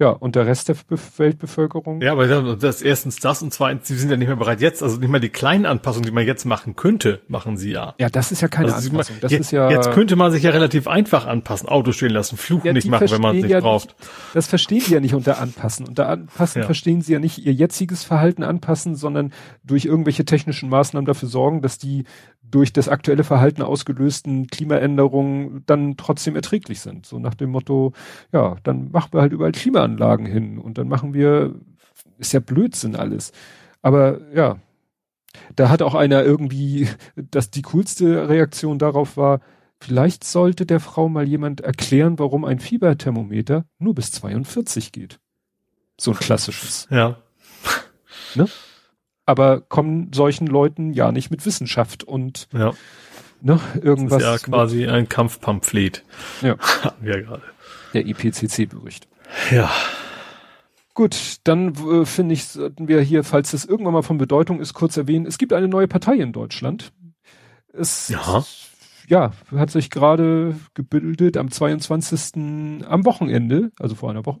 Ja, und der Rest der Be Weltbevölkerung? Ja, aber das erstens das und zweitens, sie sind ja nicht mehr bereit jetzt, also nicht mal die kleinen Anpassungen, die man jetzt machen könnte, machen sie ja. Ja, das ist ja keine also Anpassung. Das jetzt, ist ja jetzt könnte man sich ja relativ einfach anpassen, Auto stehen lassen, Flug ja, nicht machen, wenn man es nicht ja braucht. Nicht, das verstehen die ja nicht unter anpassen. Unter anpassen ja. verstehen sie ja nicht ihr jetziges Verhalten anpassen, sondern durch irgendwelche technischen Maßnahmen dafür sorgen, dass die durch das aktuelle Verhalten ausgelösten Klimaänderungen dann trotzdem erträglich sind. So nach dem Motto, ja, dann machen wir halt überall Klimaanlagen hin und dann machen wir, ist ja Blödsinn alles. Aber ja, da hat auch einer irgendwie, dass die coolste Reaktion darauf war, vielleicht sollte der Frau mal jemand erklären, warum ein Fieberthermometer nur bis 42 geht. So ein klassisches. Ja. Ne? Aber kommen solchen Leuten ja nicht mit Wissenschaft und ja. ne, irgendwas. Das ist ja quasi ein Kampfpamphlet. Ja. [LAUGHS] Hatten wir gerade. Der IPCC-Bericht. Ja. Gut, dann äh, finde ich, sollten wir hier, falls das irgendwann mal von Bedeutung ist, kurz erwähnen, es gibt eine neue Partei in Deutschland. Es, ja. ja, hat sich gerade gebildet am 22. am Wochenende, also vor einer Woche.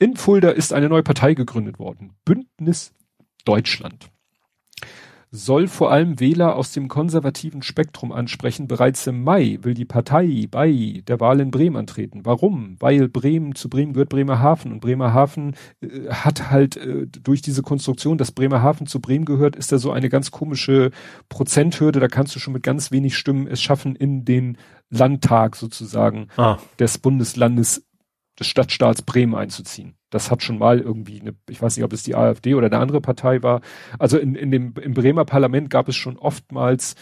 In Fulda ist eine neue Partei gegründet worden. Bündnis Deutschland soll vor allem Wähler aus dem konservativen Spektrum ansprechen. Bereits im Mai will die Partei bei der Wahl in Bremen antreten. Warum? Weil Bremen, zu Bremen gehört Bremerhaven und Bremerhaven äh, hat halt äh, durch diese Konstruktion, dass Bremerhaven zu Bremen gehört, ist da so eine ganz komische Prozenthürde. Da kannst du schon mit ganz wenig Stimmen es schaffen, in den Landtag sozusagen ah. des Bundeslandes des Stadtstaats Bremen einzuziehen. Das hat schon mal irgendwie eine, ich weiß nicht, ob es die AfD oder eine andere Partei war. Also in, in dem, im Bremer Parlament gab es schon oftmals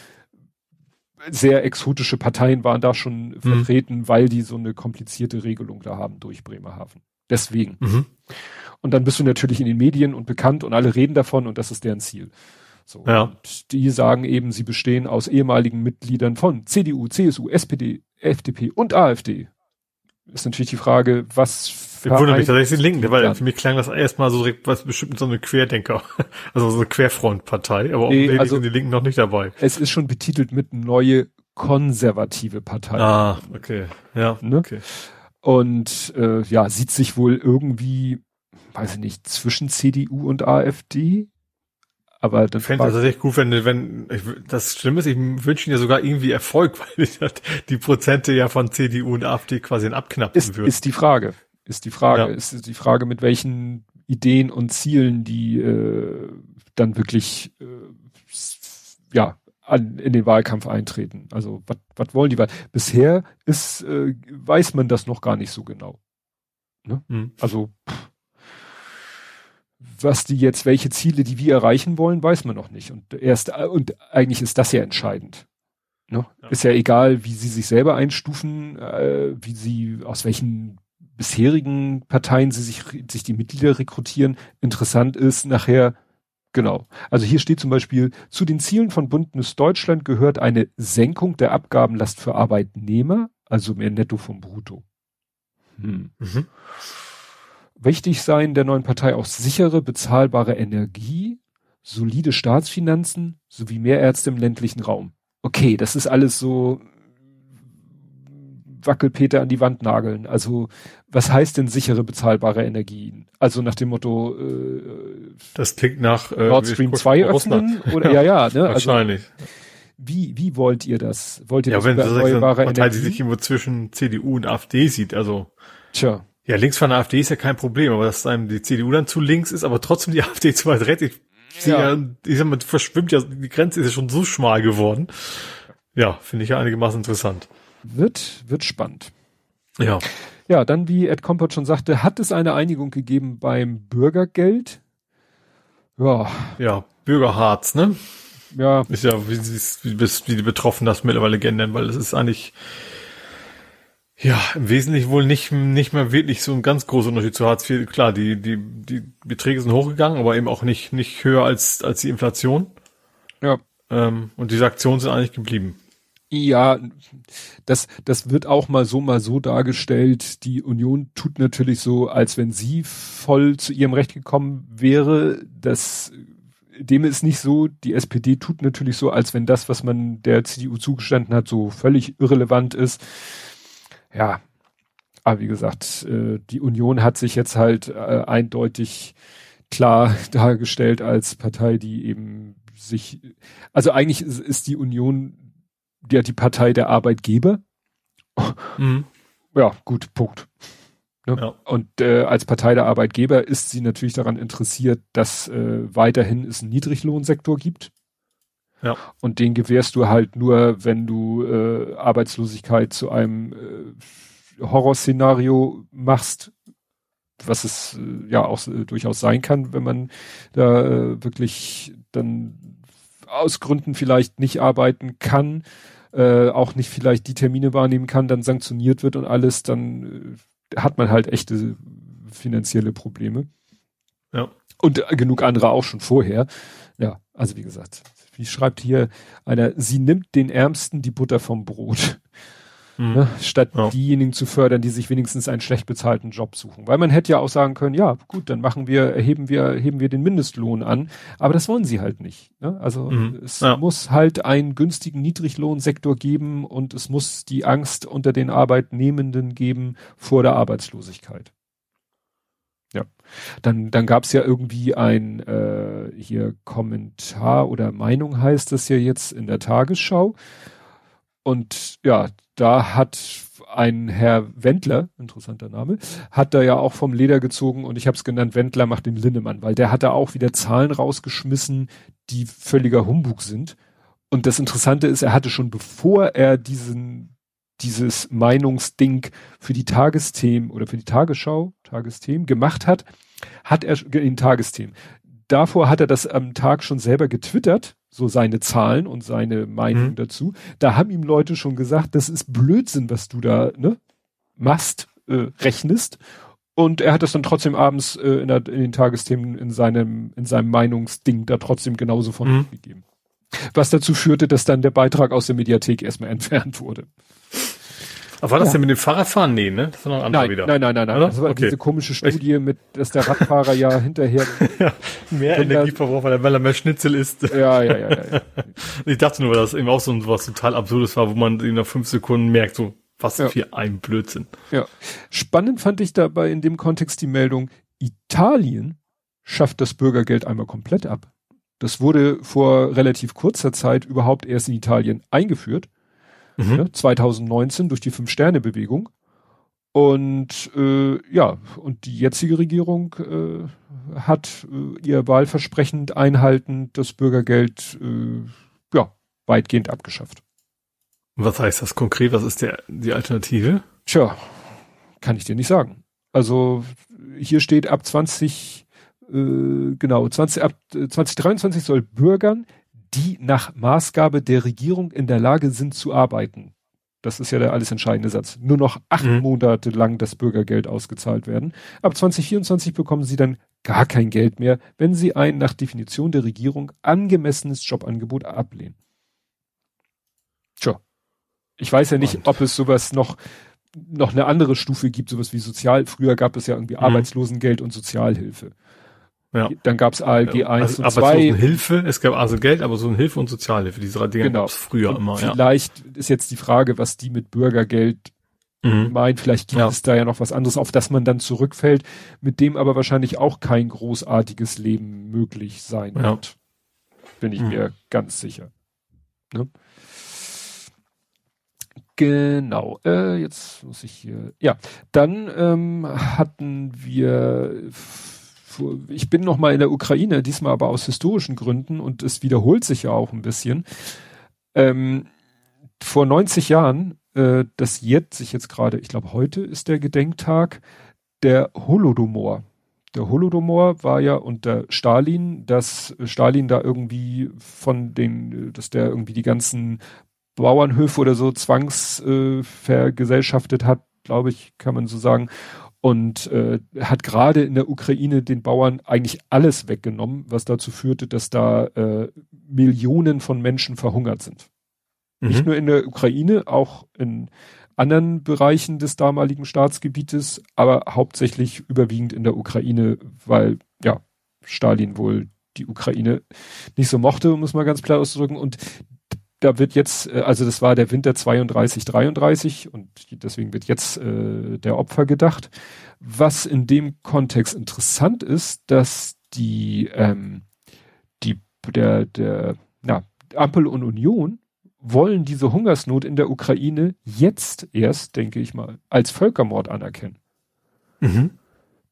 sehr exotische Parteien waren da schon mhm. vertreten, weil die so eine komplizierte Regelung da haben durch Bremerhaven. Deswegen. Mhm. Und dann bist du natürlich in den Medien und bekannt und alle reden davon und das ist deren Ziel. So. Ja. Und die sagen eben, sie bestehen aus ehemaligen Mitgliedern von CDU, CSU, SPD, FDP und AfD ist natürlich die Frage, was ich wundere mich tatsächlich den Linken, weil für mich klang das erstmal so was bestimmt so eine Querdenker, [LAUGHS] also so eine Querfrontpartei, aber nee, also sind die Linken noch nicht dabei. Es ist schon betitelt mit neue konservative Partei. Ah, okay. Ja, ne? okay. Und äh, ja, sieht sich wohl irgendwie, weiß ich nicht, zwischen CDU und AfD aber das fände es tatsächlich gut, wenn, wenn, ich, das Schlimme ist, ich wünsche Ihnen ja sogar irgendwie Erfolg, [LAUGHS] weil ich, die Prozente ja von CDU und AfD quasi abknappen ist, würden. Ist die Frage. Ist die Frage. Ja. Ist die Frage, mit welchen Ideen und Zielen die äh, dann wirklich äh, ja an, in den Wahlkampf eintreten. Also was wollen die? Bisher ist, äh, weiß man das noch gar nicht so genau. Ne? Mhm. Also pff, was die jetzt, welche Ziele, die wir erreichen wollen, weiß man noch nicht. Und erst, und eigentlich ist das ja entscheidend. Ne? Ja. Ist ja egal, wie sie sich selber einstufen, äh, wie sie, aus welchen bisherigen Parteien sie sich, sich die Mitglieder rekrutieren. Interessant ist nachher, genau. Also hier steht zum Beispiel, zu den Zielen von Bündnis Deutschland gehört eine Senkung der Abgabenlast für Arbeitnehmer, also mehr Netto vom Brutto. Hm. Mhm wichtig sein der neuen Partei auch sichere, bezahlbare Energie, solide Staatsfinanzen sowie mehr Ärzte im ländlichen Raum. Okay, das ist alles so Wackelpeter an die Wand nageln. Also was heißt denn sichere, bezahlbare Energien? Also nach dem Motto äh, Das klingt nach äh, Nord Stream 2 öffnen? [LAUGHS] Oder ja, ja, ne? Also Wahrscheinlich. Also, wie, wie wollt ihr das? Wollt ihr ja, das wenn erneuerbare so eine Partei, Energie? die sich irgendwo zwischen CDU und AfD sieht, also Tja. Ja, links von der AfD ist ja kein Problem, aber dass einem die CDU dann zu links ist, aber trotzdem die [LAUGHS] AfD zu weit rechts. Ich, ja. ja, ich sag mal, verschwimmt ja, die Grenze ist ja schon so schmal geworden. Ja, finde ich ja einigermaßen interessant. Wird, wird spannend. Ja. Ja, dann, wie Ed Kompott schon sagte, hat es eine Einigung gegeben beim Bürgergeld. Ja. Ja, Bürgerharz, ne? Ja. Ist ja, wie, wie, wie die Betroffenen das mittlerweile kennen, weil es ist eigentlich, ja, im Wesentlichen wohl nicht, nicht mehr wirklich so ein ganz großer Unterschied zu Hartz IV. Klar, die, die, die Beträge sind hochgegangen, aber eben auch nicht, nicht höher als, als die Inflation. Ja. Ähm, und diese Aktionen sind eigentlich geblieben. Ja, das, das wird auch mal so, mal so dargestellt. Die Union tut natürlich so, als wenn sie voll zu ihrem Recht gekommen wäre. Das, dem ist nicht so. Die SPD tut natürlich so, als wenn das, was man der CDU zugestanden hat, so völlig irrelevant ist. Ja, aber wie gesagt, äh, die Union hat sich jetzt halt äh, eindeutig klar [LAUGHS] dargestellt als Partei, die eben sich, also eigentlich ist die Union ja die Partei der Arbeitgeber. Mhm. Ja, gut, Punkt. Ne? Ja. Und äh, als Partei der Arbeitgeber ist sie natürlich daran interessiert, dass äh, weiterhin es einen Niedriglohnsektor gibt. Ja. Und den gewährst du halt nur, wenn du äh, Arbeitslosigkeit zu einem äh, Horrorszenario machst, was es äh, ja auch äh, durchaus sein kann, wenn man da äh, wirklich dann aus Gründen vielleicht nicht arbeiten kann äh, auch nicht vielleicht die Termine wahrnehmen kann, dann sanktioniert wird und alles, dann äh, hat man halt echte finanzielle Probleme. Ja. Und äh, genug andere auch schon vorher. Ja, also wie gesagt, wie schreibt hier einer, sie nimmt den Ärmsten die Butter vom Brot. Mhm. Ne? Statt ja. diejenigen zu fördern, die sich wenigstens einen schlecht bezahlten Job suchen. Weil man hätte ja auch sagen können, ja, gut, dann machen wir, erheben wir, heben wir den Mindestlohn an. Aber das wollen sie halt nicht. Ne? Also mhm. es ja. muss halt einen günstigen Niedriglohnsektor geben und es muss die Angst unter den Arbeitnehmenden geben vor der Arbeitslosigkeit. Ja, dann, dann gab es ja irgendwie ein äh, hier Kommentar oder Meinung heißt das ja jetzt in der Tagesschau. Und ja, da hat ein Herr Wendler, interessanter Name, hat da ja auch vom Leder gezogen und ich habe es genannt, Wendler macht den Linnemann, weil der hat da auch wieder Zahlen rausgeschmissen, die völliger Humbug sind. Und das Interessante ist, er hatte schon bevor er diesen, dieses Meinungsding für die Tagesthemen oder für die Tagesschau, Tagesthemen gemacht hat, hat er in Tagesthemen. Davor hat er das am Tag schon selber getwittert so seine Zahlen und seine Meinung mhm. dazu. Da haben ihm Leute schon gesagt, das ist Blödsinn, was du da ne, machst, äh, rechnest. Und er hat das dann trotzdem abends äh, in, der, in, den Tagesthemen in seinem, in seinem Meinungsding da trotzdem genauso von mhm. gegeben. Was dazu führte, dass dann der Beitrag aus der Mediathek erstmal [LAUGHS] entfernt wurde. Aber war das ja. denn mit dem Fahrradfahren? Nee, ne? Das war noch ein anderer nein, wieder. Nein, nein, nein, nein. Oder? Das war okay. diese komische Studie mit, dass der Radfahrer ja hinterher [LAUGHS] ja, mehr Energieverbrauch, weil er, weil er mehr Schnitzel isst. Ja, ja, ja, ja. [LAUGHS] Ich dachte nur, weil das eben auch so was total Absurdes war, wo man in nach fünf Sekunden merkt, so was ja. für ein Blödsinn. Ja. Spannend fand ich dabei in dem Kontext die Meldung, Italien schafft das Bürgergeld einmal komplett ab. Das wurde vor relativ kurzer Zeit überhaupt erst in Italien eingeführt mhm. ja, 2019 durch die Fünf-Sterne-Bewegung. Und äh, ja, und die jetzige Regierung äh, hat äh, ihr wahlversprechend einhaltend das Bürgergeld äh, ja, weitgehend abgeschafft. Was heißt das konkret? Was ist der, die Alternative? Tja, kann ich dir nicht sagen. Also hier steht ab 20, äh, genau, 20, ab 2023 soll Bürgern, die nach Maßgabe der Regierung in der Lage sind zu arbeiten. Das ist ja der alles entscheidende Satz. Nur noch acht mhm. Monate lang das Bürgergeld ausgezahlt werden. Ab 2024 bekommen sie dann gar kein Geld mehr, wenn sie ein nach Definition der Regierung angemessenes Jobangebot ablehnen. Tja. Ich weiß ja nicht, Und. ob es sowas noch, noch eine andere Stufe gibt, sowas wie Sozial. Früher gab es ja irgendwie mhm. Arbeitslosengeld und Sozialhilfe. Ja. Dann gab es ALG 1 also, und 2. Hilfe, es gab also Geld, aber so ein Hilfe und Sozialhilfe, diese drei Dinge genau. gab es früher und immer. Vielleicht ja. ist jetzt die Frage, was die mit Bürgergeld mhm. meint. Vielleicht gibt ja. es da ja noch was anderes, auf das man dann zurückfällt, mit dem aber wahrscheinlich auch kein großartiges Leben möglich sein wird. Bin ich mhm. mir ganz sicher. Ne? Genau, äh, jetzt muss ich hier. Ja, dann ähm, hatten wir. Ich bin noch mal in der Ukraine, diesmal aber aus historischen Gründen und es wiederholt sich ja auch ein bisschen. Ähm, vor 90 Jahren, äh, das jetzt sich jetzt gerade, ich glaube heute ist der Gedenktag, der Holodomor. Der Holodomor war ja unter Stalin, dass Stalin da irgendwie von den, dass der irgendwie die ganzen Bauernhöfe oder so zwangsvergesellschaftet äh, hat, glaube ich, kann man so sagen. Und äh, hat gerade in der Ukraine den Bauern eigentlich alles weggenommen, was dazu führte, dass da äh, Millionen von Menschen verhungert sind. Mhm. Nicht nur in der Ukraine, auch in anderen Bereichen des damaligen Staatsgebietes, aber hauptsächlich überwiegend in der Ukraine, weil ja Stalin wohl die Ukraine nicht so mochte, muss man ganz klar ausdrücken. Und da wird jetzt, äh, also das war der Winter 32, 33 und deswegen wird jetzt äh, der Opfer gedacht. Was in dem Kontext interessant ist, dass die, ähm, die, der, der, na, Ampel und Union wollen diese Hungersnot in der Ukraine jetzt erst, denke ich mal, als Völkermord anerkennen. Mhm.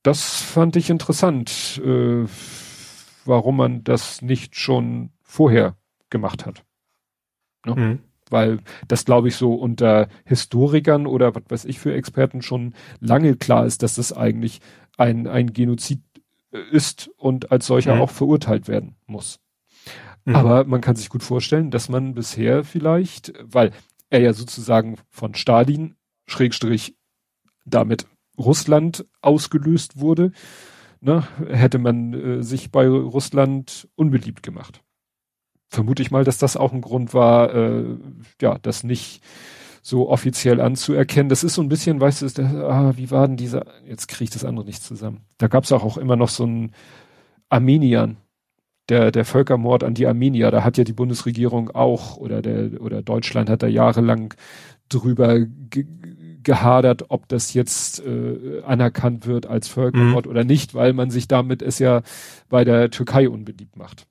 Das fand ich interessant, äh, warum man das nicht schon vorher gemacht hat. Ne? Mhm. Weil das, glaube ich, so unter Historikern oder was weiß ich für Experten schon lange klar ist, dass das eigentlich ein, ein Genozid äh, ist und als solcher mhm. auch verurteilt werden muss. Mhm. Aber man kann sich gut vorstellen, dass man bisher vielleicht, weil er ja sozusagen von Stalin, Schrägstrich, damit Russland ausgelöst wurde, ne, hätte man äh, sich bei Russland unbeliebt gemacht vermute ich mal, dass das auch ein Grund war, äh, ja, das nicht so offiziell anzuerkennen. Das ist so ein bisschen, weißt du, der, ah, wie war denn dieser, jetzt kriege ich das andere nicht zusammen. Da gab es auch, auch immer noch so ein Armeniern, der, der Völkermord an die Armenier, da hat ja die Bundesregierung auch oder der oder Deutschland hat da jahrelang drüber ge gehadert, ob das jetzt äh, anerkannt wird als Völkermord mhm. oder nicht, weil man sich damit es ja bei der Türkei unbeliebt macht.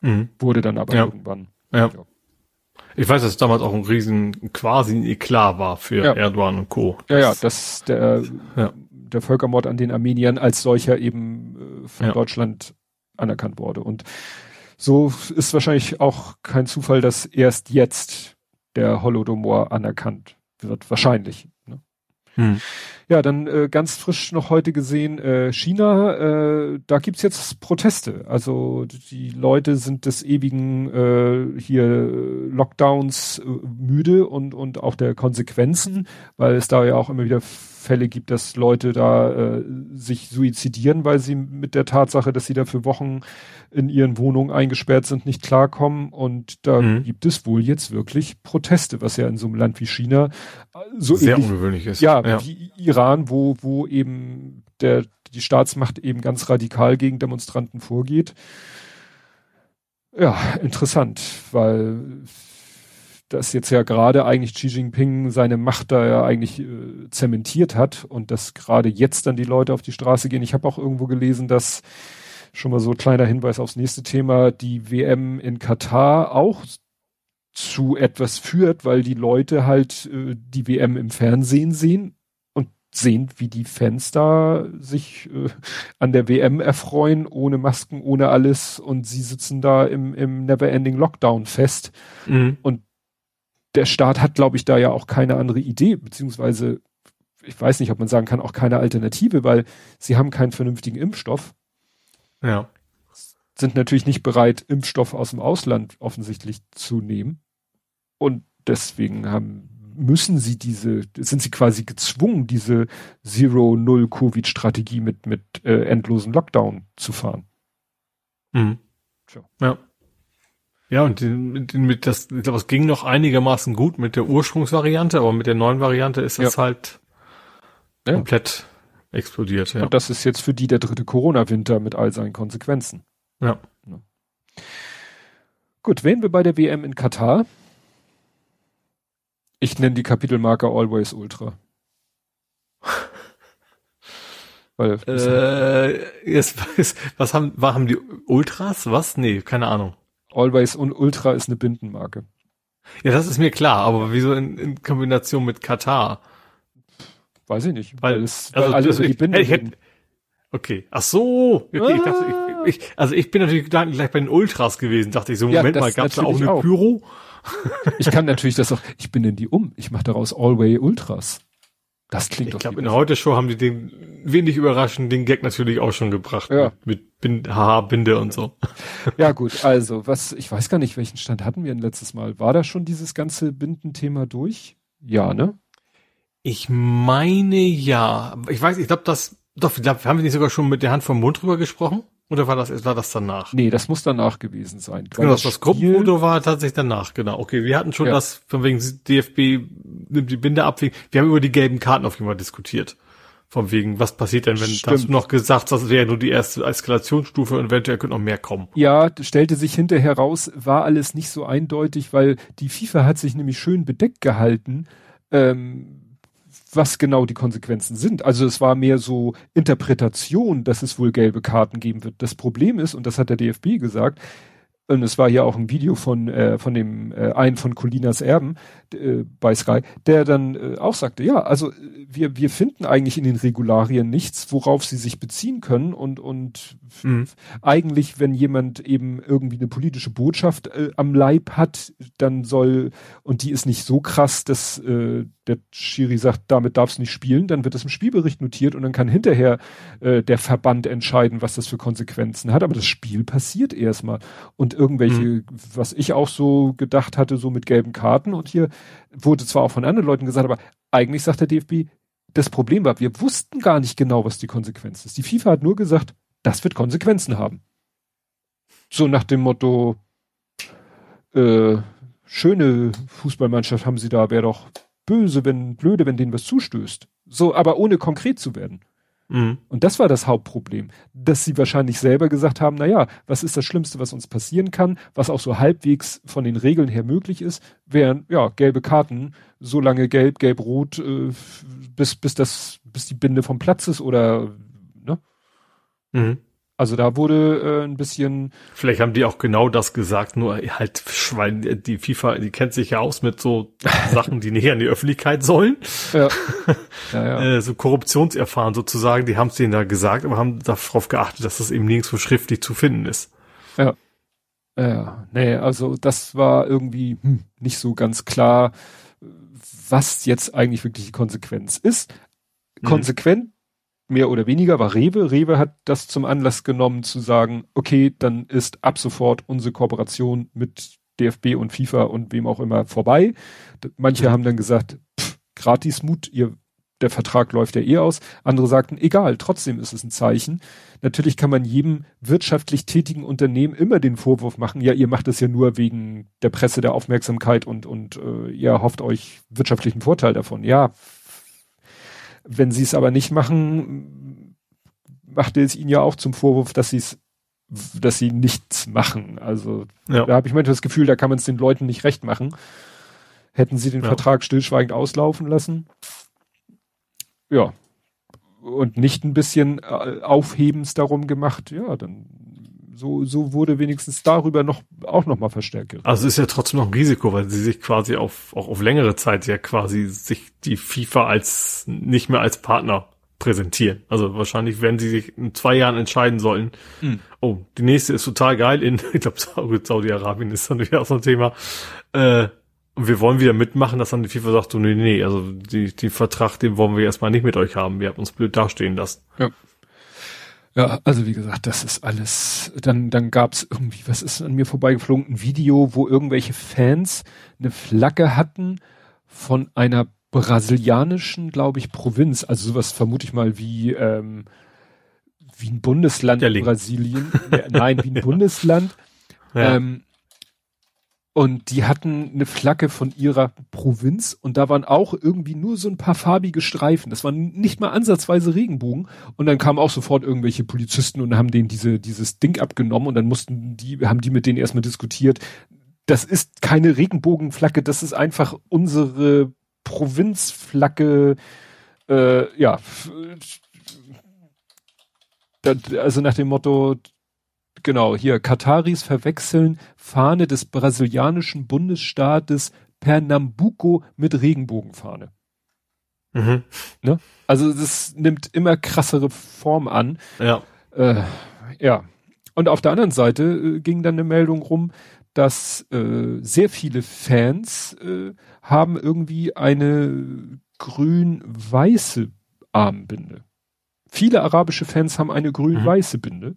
Mhm. Wurde dann aber ja. irgendwann. Ja. ja. Ich weiß, dass es damals auch ein riesen quasi ein Eklat war für ja. Erdogan und Co. Ja, ja, dass der, ja. der Völkermord an den Armeniern als solcher eben äh, von. Deutschland anerkannt wurde. Und so ist wahrscheinlich auch kein Zufall, dass erst jetzt der Holodomor anerkannt wird. Wahrscheinlich. Ne? Hm. Ja, dann äh, ganz frisch noch heute gesehen, äh, China, äh, da gibt's jetzt Proteste. Also die Leute sind des ewigen äh, hier Lockdowns äh, müde und, und auch der Konsequenzen, weil es da ja auch immer wieder Fälle gibt, dass Leute da äh, sich suizidieren, weil sie mit der Tatsache, dass sie da für Wochen in ihren Wohnungen eingesperrt sind, nicht klarkommen. Und da mhm. gibt es wohl jetzt wirklich Proteste, was ja in so einem Land wie China äh, so sehr ähnlich, ungewöhnlich ist. Ja, ja, wie Iran, wo, wo eben der, die Staatsmacht eben ganz radikal gegen Demonstranten vorgeht. Ja, interessant, weil dass jetzt ja gerade eigentlich Xi Jinping seine Macht da ja eigentlich äh, zementiert hat und dass gerade jetzt dann die Leute auf die Straße gehen. Ich habe auch irgendwo gelesen, dass schon mal so ein kleiner Hinweis aufs nächste Thema, die WM in Katar auch zu etwas führt, weil die Leute halt äh, die WM im Fernsehen sehen und sehen, wie die Fans da sich äh, an der WM erfreuen, ohne Masken, ohne alles und sie sitzen da im, im Never-Ending Lockdown fest mhm. und der Staat hat, glaube ich, da ja auch keine andere Idee, beziehungsweise ich weiß nicht, ob man sagen kann, auch keine Alternative, weil sie haben keinen vernünftigen Impfstoff. Ja. Sind natürlich nicht bereit, Impfstoff aus dem Ausland offensichtlich zu nehmen. Und deswegen haben, müssen sie diese, sind sie quasi gezwungen, diese Zero-Null-Covid-Strategie mit, mit äh, endlosen Lockdown zu fahren. Mhm. Ja. Ja, und mit das, ich glaube, es ging noch einigermaßen gut mit der Ursprungsvariante, aber mit der neuen Variante ist das ja. halt ja. komplett explodiert. Ja. Und das ist jetzt für die der dritte Corona-Winter mit all seinen Konsequenzen. Ja. ja. Gut, wären wir bei der WM in Katar? Ich nenne die Kapitelmarke Always Ultra. [LAUGHS] Weil, äh, jetzt, [LAUGHS] was haben, was haben die Ultras? Was? Nee, keine Ahnung. Always und Ultra ist eine Bindenmarke. Ja, das ist mir klar, aber wieso in, in Kombination mit Katar? Weiß ich nicht. Weil, es, also, alle also, ich, Binde ich hätte, okay. Ach so. Okay, ah. ich dachte, ich, ich, also ich bin natürlich gleich bei den Ultras gewesen. Dachte ich so, Moment ja, mal, gab's da auch eine auch. Pyro? ich kann natürlich das auch, ich bin in die um. Ich mache daraus Allway Ultras. Das klingt ich glaube, in der Heute-Show haben die den wenig überraschend den Gag natürlich auch schon gebracht. Ja. Mit, mit Haha-Binde und so. [LAUGHS] Ja, gut. Also, was, ich weiß gar nicht, welchen Stand hatten wir denn letztes Mal? War da schon dieses ganze Bindenthema durch? Ja, ne? Ich meine ja. Ich weiß, ich glaube, das, doch, ich glaub, haben wir nicht sogar schon mit der Hand vom Mund drüber gesprochen? Oder war das, war das danach? Nee, das muss danach gewesen sein. Genau, das, das Gruppenfoto war tatsächlich danach, genau. Okay, wir hatten schon ja. das, von wegen DFB nimmt die Binde ab. Wir haben über die gelben Karten auf jeden Fall diskutiert. Von wegen, was passiert denn, wenn, Stimmt. hast du noch gesagt, das wäre nur die erste Eskalationsstufe und eventuell könnte noch mehr kommen. Ja, stellte sich hinterher raus, war alles nicht so eindeutig, weil die FIFA hat sich nämlich schön bedeckt gehalten. Ähm, was genau die Konsequenzen sind. Also es war mehr so Interpretation, dass es wohl gelbe Karten geben wird. Das Problem ist, und das hat der DFB gesagt, und es war ja auch ein Video von, äh, von dem äh, einen von Colinas Erben äh, bei Sky, der dann äh, auch sagte, ja, also wir, wir finden eigentlich in den Regularien nichts, worauf sie sich beziehen können und, und mhm. eigentlich, wenn jemand eben irgendwie eine politische Botschaft äh, am Leib hat, dann soll, und die ist nicht so krass, dass äh, der Schiri sagt, damit darfst du nicht spielen, dann wird das im Spielbericht notiert und dann kann hinterher äh, der Verband entscheiden, was das für Konsequenzen hat. Aber das Spiel passiert erstmal. Und irgendwelche, mhm. was ich auch so gedacht hatte, so mit gelben Karten und hier wurde zwar auch von anderen Leuten gesagt, aber eigentlich sagt der DFB, das Problem war, wir wussten gar nicht genau, was die Konsequenz ist. Die FIFA hat nur gesagt, das wird Konsequenzen haben. So nach dem Motto, äh, schöne Fußballmannschaft haben sie da, wäre doch böse, wenn, blöde, wenn denen was zustößt. So, aber ohne konkret zu werden. Mhm. Und das war das Hauptproblem, dass sie wahrscheinlich selber gesagt haben, na ja, was ist das Schlimmste, was uns passieren kann, was auch so halbwegs von den Regeln her möglich ist, wären, ja, gelbe Karten, so lange gelb, gelb-rot, äh, bis, bis das, bis die Binde vom Platz ist oder, ne? Mhm. Also da wurde äh, ein bisschen. Vielleicht haben die auch genau das gesagt, nur halt Schwein, die FIFA, die kennt sich ja aus mit so [LAUGHS] Sachen, die näher in die Öffentlichkeit sollen. Ja. [LAUGHS] ja, ja. Äh, so Korruptionserfahren sozusagen, die haben es denen da gesagt, aber haben darauf geachtet, dass das eben nirgendwo schriftlich zu finden ist. Ja. Ja, nee, also das war irgendwie hm, nicht so ganz klar, was jetzt eigentlich wirklich die Konsequenz ist. Mhm. Mehr oder weniger war Rewe. Rewe hat das zum Anlass genommen zu sagen, okay, dann ist ab sofort unsere Kooperation mit DFB und FIFA und wem auch immer vorbei. Manche haben dann gesagt, pff, gratis Mut, ihr, der Vertrag läuft ja eh aus. Andere sagten, egal, trotzdem ist es ein Zeichen. Natürlich kann man jedem wirtschaftlich tätigen Unternehmen immer den Vorwurf machen, ja, ihr macht es ja nur wegen der Presse, der Aufmerksamkeit und, und äh, ihr hofft euch wirtschaftlichen Vorteil davon. Ja, wenn sie es aber nicht machen, macht er es ihnen ja auch zum Vorwurf, dass sie es dass sie nichts machen. Also ja. da habe ich manchmal das Gefühl, da kann man es den Leuten nicht recht machen. Hätten sie den ja. Vertrag stillschweigend auslaufen lassen. Ja. Und nicht ein bisschen äh, Aufhebens darum gemacht, ja, dann so, so wurde wenigstens darüber noch auch noch mal verstärkt. Also ist ja trotzdem noch ein Risiko, weil sie sich quasi auf auch auf längere Zeit ja quasi sich die FIFA als nicht mehr als Partner präsentieren. Also wahrscheinlich werden sie sich in zwei Jahren entscheiden sollen. Hm. Oh, die nächste ist total geil in, [LAUGHS] ich glaube, Saudi-Arabien ist dann wieder auch so ein Thema. Äh, und wir wollen wieder mitmachen, dass dann die FIFA sagt, so, nee, nee, also die, die Vertrag, den wollen wir erstmal nicht mit euch haben. Wir haben uns blöd dastehen lassen. Ja. Ja, also wie gesagt, das ist alles. Dann, dann gab's irgendwie, was ist an mir vorbeigeflogen, ein Video, wo irgendwelche Fans eine Flagge hatten von einer brasilianischen, glaube ich, Provinz. Also sowas vermute ich mal wie ähm, wie ein Bundesland in Brasilien. Nein, wie ein [LAUGHS] Bundesland. Ja. Ähm, und die hatten eine Flagge von ihrer Provinz und da waren auch irgendwie nur so ein paar farbige Streifen. Das waren nicht mal ansatzweise Regenbogen. Und dann kamen auch sofort irgendwelche Polizisten und haben denen diese, dieses Ding abgenommen und dann mussten die, haben die mit denen erstmal diskutiert. Das ist keine Regenbogenflagge, das ist einfach unsere Provinzflagge, äh, ja, also nach dem Motto, genau, hier, Kataris verwechseln Fahne des brasilianischen Bundesstaates Pernambuco mit Regenbogenfahne. Mhm. Ne? Also das nimmt immer krassere Form an. Ja. Äh, ja. Und auf der anderen Seite äh, ging dann eine Meldung rum, dass äh, sehr viele Fans äh, haben irgendwie eine grün-weiße Armbinde. Viele arabische Fans haben eine grün-weiße mhm. Binde.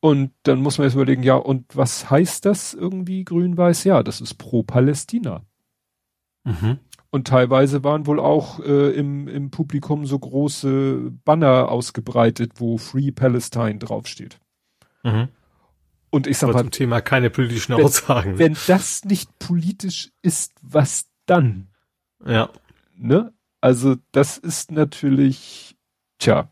Und dann muss man jetzt überlegen, ja, und was heißt das irgendwie grün-weiß? Ja, das ist pro Palästina. Mhm. Und teilweise waren wohl auch äh, im, im Publikum so große Banner ausgebreitet, wo Free Palestine draufsteht. Mhm. Und ich sag mal, zum Thema keine politischen wenn, Aussagen. Wenn das nicht politisch ist, was dann? Ja. Ne? Also das ist natürlich, tja,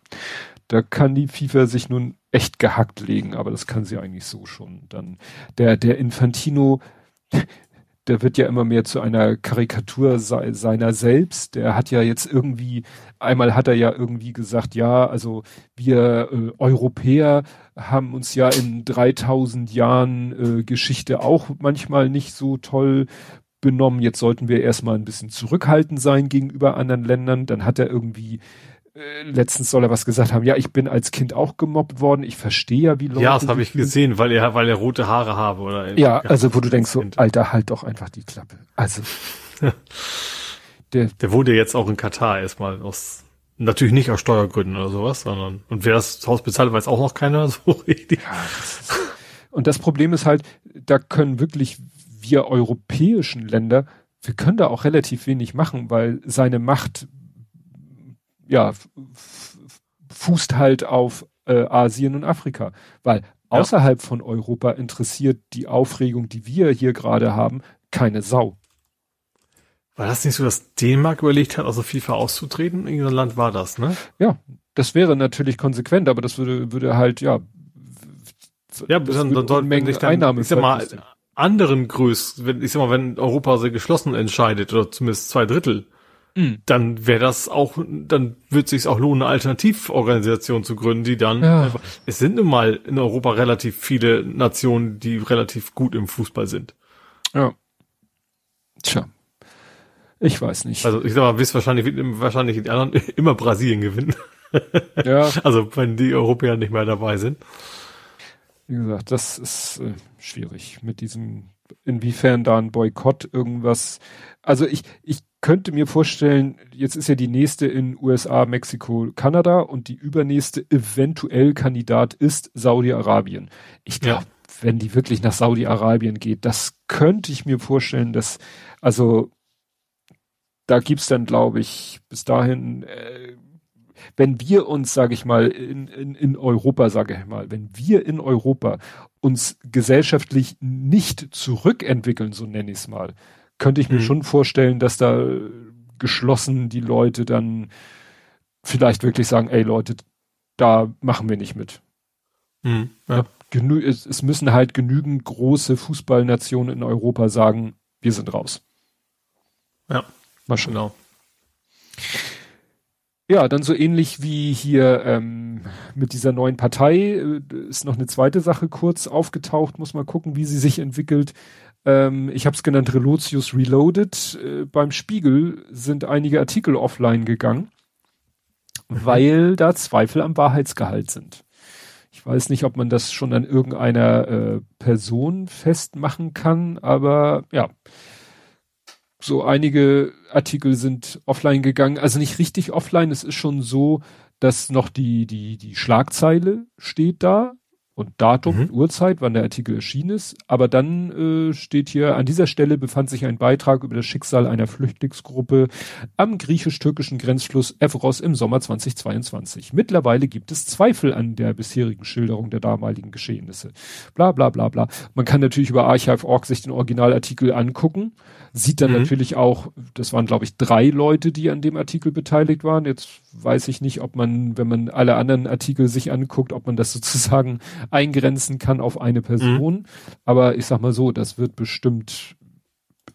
da kann die FIFA sich nun echt gehackt legen, aber das kann sie eigentlich so schon. Dann der der Infantino, der wird ja immer mehr zu einer Karikatur se seiner selbst. Der hat ja jetzt irgendwie, einmal hat er ja irgendwie gesagt, ja, also wir äh, Europäer haben uns ja in 3000 Jahren äh, Geschichte auch manchmal nicht so toll benommen. Jetzt sollten wir erstmal ein bisschen zurückhaltend sein gegenüber anderen Ländern. Dann hat er irgendwie äh, letztens soll er was gesagt haben, ja, ich bin als Kind auch gemobbt worden, ich verstehe ja, wie Leute. Ja, das habe ich gesehen, weil er, weil er rote Haare habe, oder? Ja, also wo du denkst so, Alter, halt doch einfach die Klappe. Also. [LAUGHS] der, der wurde jetzt auch in Katar erstmal aus, natürlich nicht aus Steuergründen oder sowas, sondern, und wer das Haus bezahlt, weiß auch noch keiner [LAUGHS] so richtig. Ja, das und das Problem ist halt, da können wirklich wir europäischen Länder, wir können da auch relativ wenig machen, weil seine Macht ja, fußt halt auf äh, Asien und Afrika. Weil außerhalb ja. von Europa interessiert die Aufregung, die wir hier gerade haben, keine Sau. War das nicht so, dass Dänemark überlegt hat, aus der FIFA auszutreten? In irgendeinem Land war das, ne? Ja, das wäre natürlich konsequent, aber das würde, würde halt, ja. Ja, dann, dann sollten Mengen sich dann, Einnahmen ich sag mal, anderen Größ, wenn, ich sag mal, wenn Europa sehr geschlossen entscheidet, oder zumindest zwei Drittel, Mhm. dann wäre das auch, dann wird sich auch lohnen, eine Alternativorganisation zu gründen, die dann ja. einfach, es sind nun mal in Europa relativ viele Nationen, die relativ gut im Fußball sind. Ja. Tja. Ich weiß nicht. Also ich sag mal, wisst wahrscheinlich, wahrscheinlich die anderen [LAUGHS] immer Brasilien gewinnen. ja. [LAUGHS] Also wenn die Europäer nicht mehr dabei sind. Wie gesagt, das ist äh, schwierig mit diesem, inwiefern da ein Boykott irgendwas. Also ich, ich könnte mir vorstellen, jetzt ist ja die nächste in USA, Mexiko, Kanada und die übernächste eventuell Kandidat ist Saudi-Arabien. Ich glaube, ja. wenn die wirklich nach Saudi-Arabien geht, das könnte ich mir vorstellen, dass, also, da gibt's dann, glaube ich, bis dahin, äh, wenn wir uns, sage ich mal, in, in, in Europa, sage ich mal, wenn wir in Europa uns gesellschaftlich nicht zurückentwickeln, so nenne ich es mal, könnte ich mir mhm. schon vorstellen, dass da geschlossen die Leute dann vielleicht wirklich sagen, ey Leute, da machen wir nicht mit. Mhm, ja. Es, es, müssen halt genügend große Fußballnationen in Europa sagen, wir sind raus. Ja, mal schon. Genau. Ja, dann so ähnlich wie hier ähm, mit dieser neuen Partei äh, ist noch eine zweite Sache kurz aufgetaucht, muss man gucken, wie sie sich entwickelt. Ähm, ich habe es genannt Relotius Reloaded. Äh, beim Spiegel sind einige Artikel offline gegangen, mhm. weil da Zweifel am Wahrheitsgehalt sind. Ich weiß nicht, ob man das schon an irgendeiner äh, Person festmachen kann, aber ja, so einige Artikel sind offline gegangen. Also nicht richtig offline, es ist schon so, dass noch die, die, die Schlagzeile steht da, und Datum mhm. und Uhrzeit, wann der Artikel erschienen ist. Aber dann äh, steht hier, an dieser Stelle befand sich ein Beitrag über das Schicksal einer Flüchtlingsgruppe am griechisch-türkischen Grenzfluss Evros im Sommer 2022. Mittlerweile gibt es Zweifel an der bisherigen Schilderung der damaligen Geschehnisse. Bla bla bla bla. Man kann natürlich über Archive.org sich den Originalartikel angucken, sieht dann mhm. natürlich auch, das waren glaube ich drei Leute, die an dem Artikel beteiligt waren. Jetzt weiß ich nicht, ob man, wenn man alle anderen Artikel sich anguckt, ob man das [LAUGHS] sozusagen eingrenzen kann auf eine Person. Mhm. Aber ich sag mal so, das wird bestimmt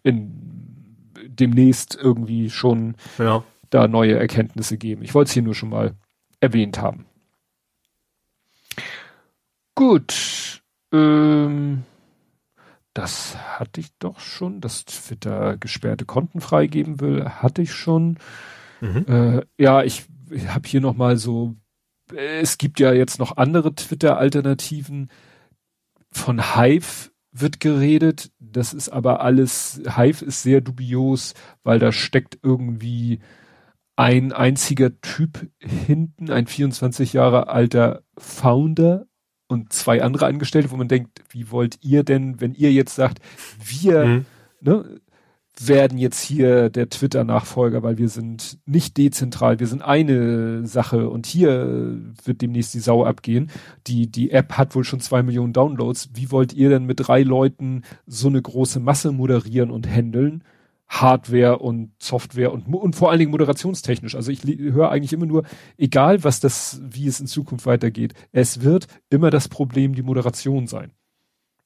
in demnächst irgendwie schon ja. da neue Erkenntnisse geben. Ich wollte es hier nur schon mal erwähnt haben. Gut. Ähm, das hatte ich doch schon, dass Twitter gesperrte Konten freigeben will, hatte ich schon. Mhm. Äh, ja, ich, ich habe hier noch mal so, es gibt ja jetzt noch andere Twitter-Alternativen. Von Hive wird geredet, das ist aber alles, Hive ist sehr dubios, weil da steckt irgendwie ein einziger Typ hinten, ein 24 Jahre alter Founder und zwei andere Angestellte, wo man denkt, wie wollt ihr denn, wenn ihr jetzt sagt, wir mhm. ne, werden jetzt hier der Twitter-Nachfolger, weil wir sind nicht dezentral, wir sind eine Sache und hier wird demnächst die Sau abgehen. Die, die App hat wohl schon zwei Millionen Downloads. Wie wollt ihr denn mit drei Leuten so eine große Masse moderieren und handeln? Hardware und Software und, und vor allen Dingen moderationstechnisch. Also ich höre eigentlich immer nur, egal was das, wie es in Zukunft weitergeht, es wird immer das Problem die Moderation sein.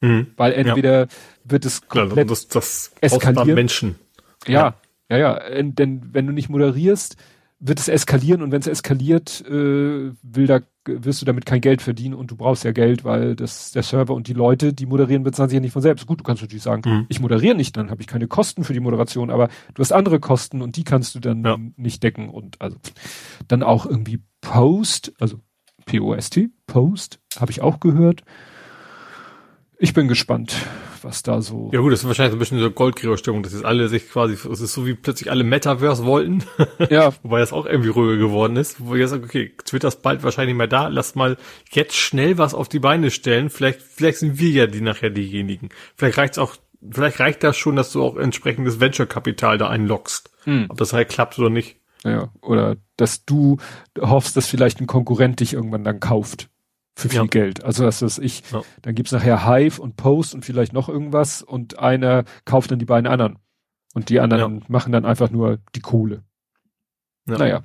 Mhm. Weil entweder ja. wird es komplett Klar, das, das eskalieren. Menschen. Ja, ja, ja, ja. Denn wenn du nicht moderierst, wird es eskalieren und wenn es eskaliert, äh, will da, wirst du damit kein Geld verdienen und du brauchst ja Geld, weil das der Server und die Leute, die moderieren, bezahlen sich ja nicht von selbst. Gut, du kannst natürlich sagen, mhm. ich moderiere nicht, dann habe ich keine Kosten für die Moderation, aber du hast andere Kosten und die kannst du dann ja. nicht decken und also dann auch irgendwie Post, also P-O-S-T, Post, habe ich auch gehört. Ich bin gespannt, was da so. Ja gut, das ist wahrscheinlich so ein bisschen so Goldgräberstimmung, dass jetzt alle sich quasi, es ist so wie plötzlich alle Metaverse wollten. [LAUGHS] Ja. Wobei das auch irgendwie ruhiger geworden ist. Wo ihr sagt, okay, Twitter ist bald wahrscheinlich nicht mehr da, lass mal jetzt schnell was auf die Beine stellen. Vielleicht, vielleicht sind wir ja die nachher diejenigen. Vielleicht reicht's auch, vielleicht reicht das schon, dass du auch entsprechendes Venture-Kapital da einloggst. Hm. Ob das halt klappt oder nicht. Ja, oder dass du hoffst, dass vielleicht ein Konkurrent dich irgendwann dann kauft für viel ja. Geld. Also das ist ich, ja. dann gibt's nachher Hive und Post und vielleicht noch irgendwas und einer kauft dann die beiden anderen. Und die anderen ja. machen dann einfach nur die Kohle. Naja.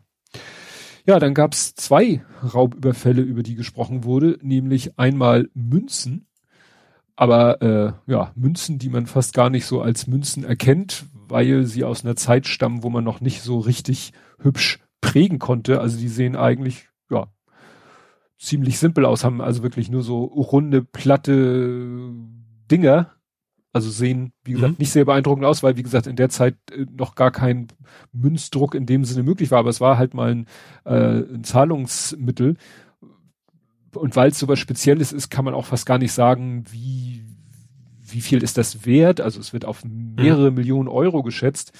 Ja, dann gab's zwei Raubüberfälle, über die gesprochen wurde, nämlich einmal Münzen, aber äh, ja, Münzen, die man fast gar nicht so als Münzen erkennt, weil sie aus einer Zeit stammen, wo man noch nicht so richtig hübsch prägen konnte. Also die sehen eigentlich ja ziemlich simpel aus, haben also wirklich nur so runde, platte Dinger. Also sehen, wie gesagt, mhm. nicht sehr beeindruckend aus, weil, wie gesagt, in der Zeit äh, noch gar kein Münzdruck in dem Sinne möglich war. Aber es war halt mal ein, äh, ein Zahlungsmittel. Und weil es so was Spezielles ist, kann man auch fast gar nicht sagen, wie, wie viel ist das wert. Also es wird auf mehrere mhm. Millionen Euro geschätzt.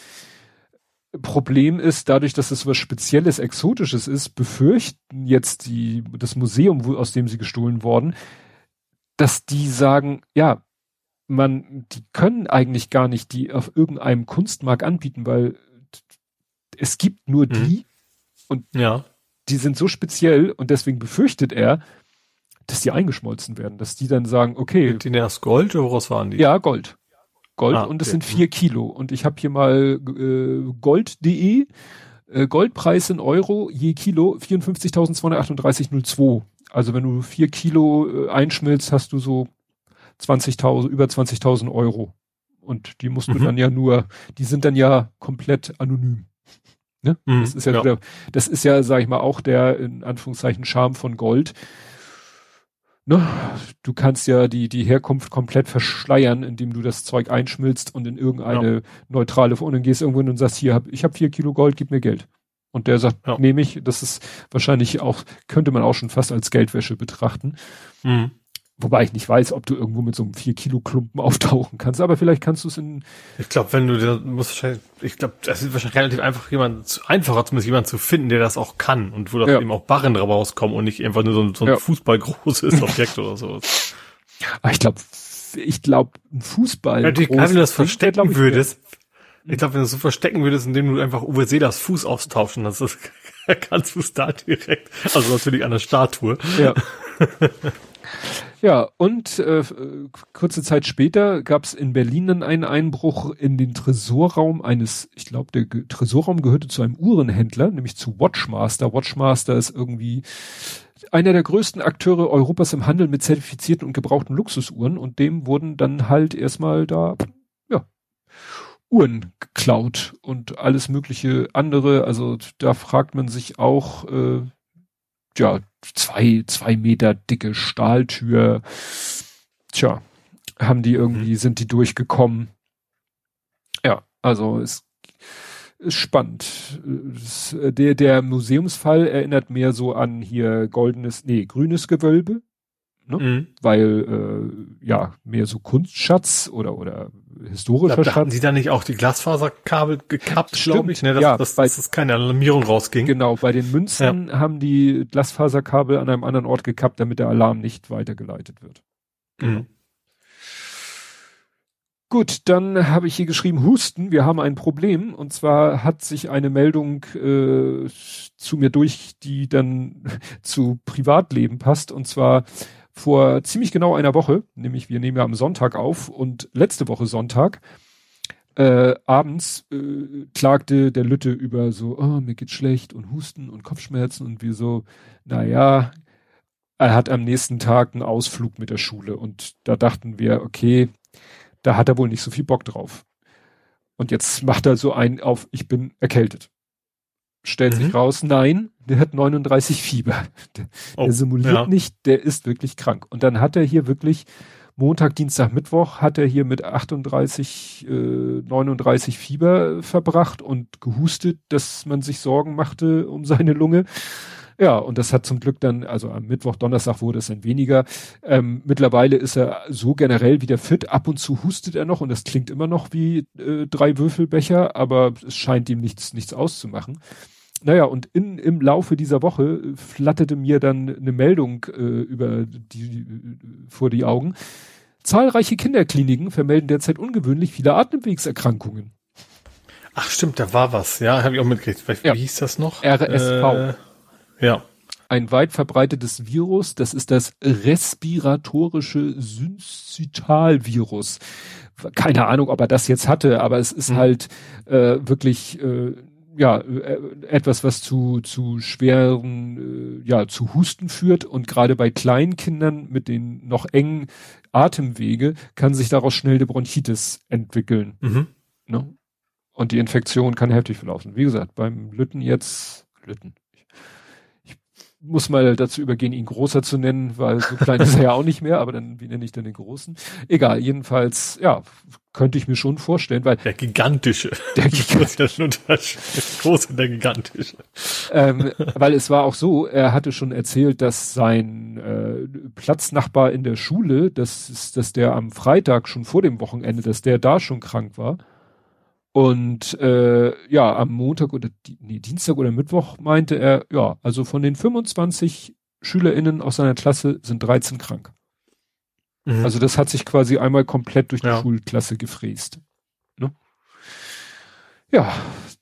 Problem ist, dadurch, dass es was Spezielles, Exotisches ist, befürchten jetzt die, das Museum, wo, aus dem sie gestohlen worden, dass die sagen, ja, man, die können eigentlich gar nicht die auf irgendeinem Kunstmarkt anbieten, weil es gibt nur mhm. die und ja. die sind so speziell und deswegen befürchtet er, dass die eingeschmolzen werden, dass die dann sagen, okay. Die erst Gold oder woraus waren die? Ja, Gold. Gold ah, und es okay. sind vier Kilo. Und ich habe hier mal äh, gold.de, äh, Goldpreis in Euro je Kilo 54.238,02. Also wenn du vier Kilo äh, einschmilzt, hast du so 20.000, über 20.000 Euro. Und die musst mhm. du dann ja nur, die sind dann ja komplett anonym. Ne? Mhm, das ist ja, ja. Wieder, das ist ja, sag ich mal, auch der in Anführungszeichen Charme von Gold ne, du kannst ja die, die Herkunft komplett verschleiern, indem du das Zeug einschmilzt und in irgendeine ja. neutrale, und dann gehst irgendwo hin und sagst, hier, hab, ich habe vier Kilo Gold, gib mir Geld. Und der sagt, ja. nehme ich, das ist wahrscheinlich auch, könnte man auch schon fast als Geldwäsche betrachten. Mhm. Wobei ich nicht weiß, ob du irgendwo mit so einem 4 Kilo Klumpen [LAUGHS] auftauchen kannst, aber vielleicht kannst du es in. Ich glaube, wenn du dir musst wahrscheinlich, ich glaube, das ist wahrscheinlich relativ einfach, jemand einfacher zumindest jemand zu finden, der das auch kann und wo da ja. eben auch Barren rauskommen und nicht einfach nur so, so ein ja. fußballgroßes [LAUGHS] Objekt oder so. Aber ich glaube, ich glaube, ein Fußball. Ja, die, wenn du das verstecken ich, würdest, ich glaube, wenn du es so verstecken würdest, indem du einfach Uwe Seelers Fuß austauschen, das ist, [LAUGHS] kannst du es da direkt, also natürlich an der Statue. Ja. Ja, und äh, kurze Zeit später gab es in Berlin dann einen Einbruch in den Tresorraum eines, ich glaube, der Ge Tresorraum gehörte zu einem Uhrenhändler, nämlich zu Watchmaster. Watchmaster ist irgendwie einer der größten Akteure Europas im Handel mit zertifizierten und gebrauchten Luxusuhren und dem wurden dann halt erstmal da, ja, Uhren geklaut und alles mögliche andere. Also da fragt man sich auch, äh, ja, zwei, zwei Meter dicke Stahltür, tja, haben die irgendwie, mhm. sind die durchgekommen. Ja, also es ist spannend. Der, der Museumsfall erinnert mehr so an hier goldenes, nee, grünes Gewölbe. Ne? Mhm. Weil, äh, ja, mehr so Kunstschatz oder, oder historischer da, Schatz. Hatten sie da nicht auch die Glasfaserkabel gekappt, glaube ich, ne? Dass, ja, dass, bei, dass, dass keine Alarmierung rausging. Genau, bei den Münzen ja. haben die Glasfaserkabel an einem anderen Ort gekappt, damit der Alarm nicht weitergeleitet wird. Genau. Mhm. Gut, dann habe ich hier geschrieben, Husten, wir haben ein Problem. Und zwar hat sich eine Meldung äh, zu mir durch, die dann [LAUGHS] zu Privatleben passt. Und zwar vor ziemlich genau einer Woche, nämlich wir nehmen ja am Sonntag auf und letzte Woche Sonntag, äh, abends äh, klagte der Lütte über so, oh, mir geht's schlecht und Husten und Kopfschmerzen und wir so, naja, er hat am nächsten Tag einen Ausflug mit der Schule und da dachten wir, okay, da hat er wohl nicht so viel Bock drauf. Und jetzt macht er so ein auf, ich bin erkältet. Stellt mhm. sich raus, nein, der hat 39 Fieber. Der, oh, der simuliert ja. nicht, der ist wirklich krank. Und dann hat er hier wirklich Montag, Dienstag, Mittwoch hat er hier mit 38, äh, 39 Fieber verbracht und gehustet, dass man sich Sorgen machte um seine Lunge. Ja, und das hat zum Glück dann, also am Mittwoch, Donnerstag wurde es dann weniger. Ähm, mittlerweile ist er so generell wieder fit. Ab und zu hustet er noch und das klingt immer noch wie äh, drei Würfelbecher, aber es scheint ihm nichts, nichts auszumachen. Naja, und in, im Laufe dieser Woche flatterte mir dann eine Meldung äh, über die, vor die Augen. Zahlreiche Kinderkliniken vermelden derzeit ungewöhnlich viele Atemwegserkrankungen. Ach stimmt, da war was, ja, habe ich auch mitgekriegt. Wie ja. hieß das noch? RSV. Äh, ja. Ein weit verbreitetes Virus, das ist das respiratorische Syncytalvirus. Keine Ahnung, ob er das jetzt hatte, aber es ist mhm. halt äh, wirklich äh, ja äh, etwas, was zu zu schweren äh, ja zu Husten führt und gerade bei kleinen Kindern mit den noch engen Atemwege kann sich daraus schnell eine Bronchitis entwickeln. Mhm. Ne? Und die Infektion kann heftig verlaufen. Wie gesagt, beim Lütten jetzt Lütten muss mal dazu übergehen, ihn großer zu nennen, weil so klein ist er ja auch nicht mehr, aber dann, wie nenne ich denn den großen? Egal, jedenfalls, ja, könnte ich mir schon vorstellen, weil. Der gigantische. Der [LAUGHS] gigantische. große und der gigantische. Ähm, weil es war auch so, er hatte schon erzählt, dass sein äh, Platznachbar in der Schule, dass, dass der am Freitag schon vor dem Wochenende, dass der da schon krank war. Und äh, ja, am Montag oder nee, Dienstag oder Mittwoch meinte er, ja, also von den 25 SchülerInnen aus seiner Klasse sind 13 krank. Mhm. Also das hat sich quasi einmal komplett durch die ja. Schulklasse gefräst. Ja,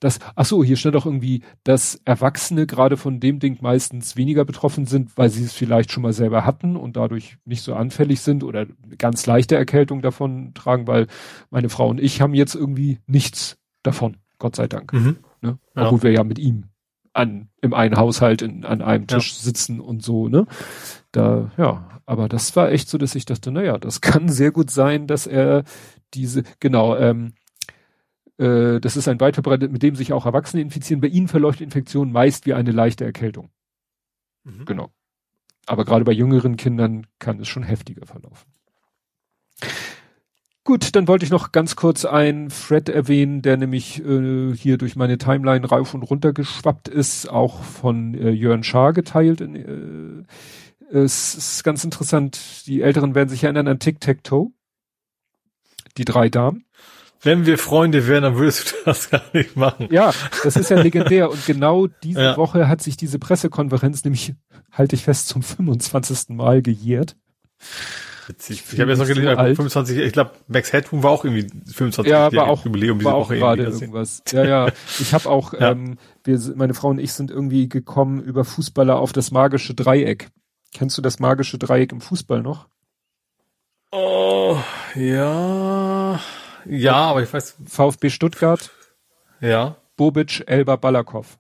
das, ach so, hier steht auch irgendwie, dass Erwachsene gerade von dem Ding meistens weniger betroffen sind, weil sie es vielleicht schon mal selber hatten und dadurch nicht so anfällig sind oder ganz leichte Erkältung davon tragen, weil meine Frau und ich haben jetzt irgendwie nichts davon, Gott sei Dank. Mhm. Ne? Ja. Obwohl wir ja mit ihm an, im einen Haushalt in, an einem Tisch ja. sitzen und so, ne? Da, ja, aber das war echt so, dass ich dachte, naja, das kann sehr gut sein, dass er diese, genau, ähm, äh, das ist ein weit verbreitet, mit dem sich auch Erwachsene infizieren. Bei ihnen verläuft die Infektion meist wie eine leichte Erkältung. Mhm. Genau. Aber gerade bei jüngeren Kindern kann es schon heftiger verlaufen. Gut, dann wollte ich noch ganz kurz einen Thread erwähnen, der nämlich äh, hier durch meine Timeline rauf und runter geschwappt ist, auch von äh, Jörn Schaar geteilt. In, äh, es ist ganz interessant, die Älteren werden sich erinnern an Tic-Tac-Toe. Die drei Damen. Wenn wir Freunde wären, dann würdest du [LAUGHS] das gar nicht machen. Ja, das ist ja legendär. Und genau diese [LAUGHS] ja. Woche hat sich diese Pressekonferenz nämlich, halte ich fest, zum 25. Mal gejährt. Witzig. Ich, ich habe jetzt noch gelesen, so 25, ich glaube, Max Headroom war auch irgendwie 25 ja, war auch, Jubiläum diese war Woche. Auch gerade irgendwas. Ja, ja. [LAUGHS] Ich habe auch, ja. ähm, wir, meine Frau und ich sind irgendwie gekommen über Fußballer auf das magische Dreieck. Kennst du das magische Dreieck im Fußball noch? Oh, ja. Ja, aber ich weiß. VfB Stuttgart. Ja. Bobic, Elba, Balakov.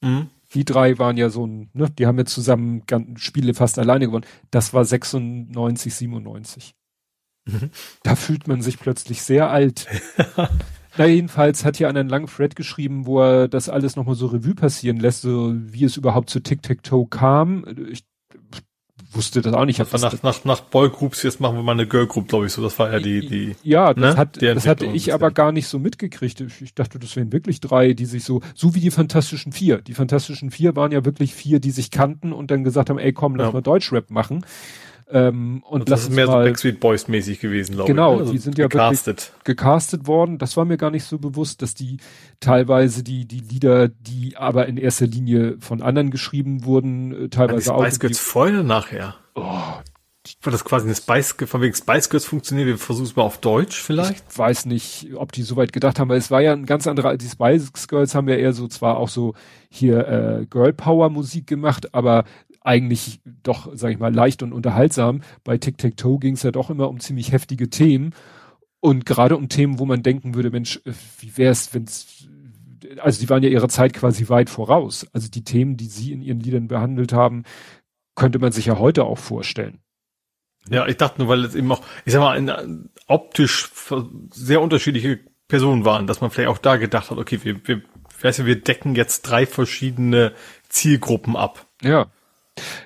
Mhm. Die drei waren ja so ein, ne, die haben ja zusammen Spiele fast alleine gewonnen. Das war 96, 97. Mhm. Da fühlt man sich plötzlich sehr alt. [LAUGHS] Na, jedenfalls hat hier einen langen Thread geschrieben, wo er das alles nochmal so Revue passieren lässt, so wie es überhaupt zu Tic-Tac-Toe kam. Ich wusste das auch nicht. War nach, nach, nach Boygroups, jetzt machen wir mal eine Girlgroup, glaube ich, so. Das war ja die, die. Ja, das, ne? hat, das hatte ich aber gar nicht so mitgekriegt. Ich dachte, das wären wirklich drei, die sich so, so wie die Fantastischen Vier. Die Fantastischen Vier waren ja wirklich vier, die sich kannten und dann gesagt haben, ey komm, lass ja. mal Deutschrap machen. Ähm, und also das ist mehr so Backstreet Boys mäßig gewesen, glaube genau, ich. Genau, also die sind ja gecastet. wirklich gecastet worden. Das war mir gar nicht so bewusst, dass die teilweise die die Lieder, die aber in erster Linie von anderen geschrieben wurden, äh, teilweise auch. Spice Girls vorher oder nachher? Oh, war das quasi eine Spice, von wegen Spice Girls funktioniert, wir versuchen es mal auf Deutsch vielleicht? Ich weiß nicht, ob die so weit gedacht haben, weil es war ja ein ganz anderer, die Spice Girls haben ja eher so zwar auch so hier äh, Girl Power Musik gemacht, aber eigentlich doch, sag ich mal, leicht und unterhaltsam. Bei Tic-Tac-Toe ging es ja doch immer um ziemlich heftige Themen. Und gerade um Themen, wo man denken würde, Mensch, äh, wie wäre es, wenn es, also die waren ja ihrer Zeit quasi weit voraus. Also die Themen, die sie in ihren Liedern behandelt haben, könnte man sich ja heute auch vorstellen. Ja, ich dachte nur, weil es eben auch, ich sag mal, in, optisch sehr unterschiedliche Personen waren, dass man vielleicht auch da gedacht hat, okay, wir, wir, weißt du, wir decken jetzt drei verschiedene Zielgruppen ab. Ja.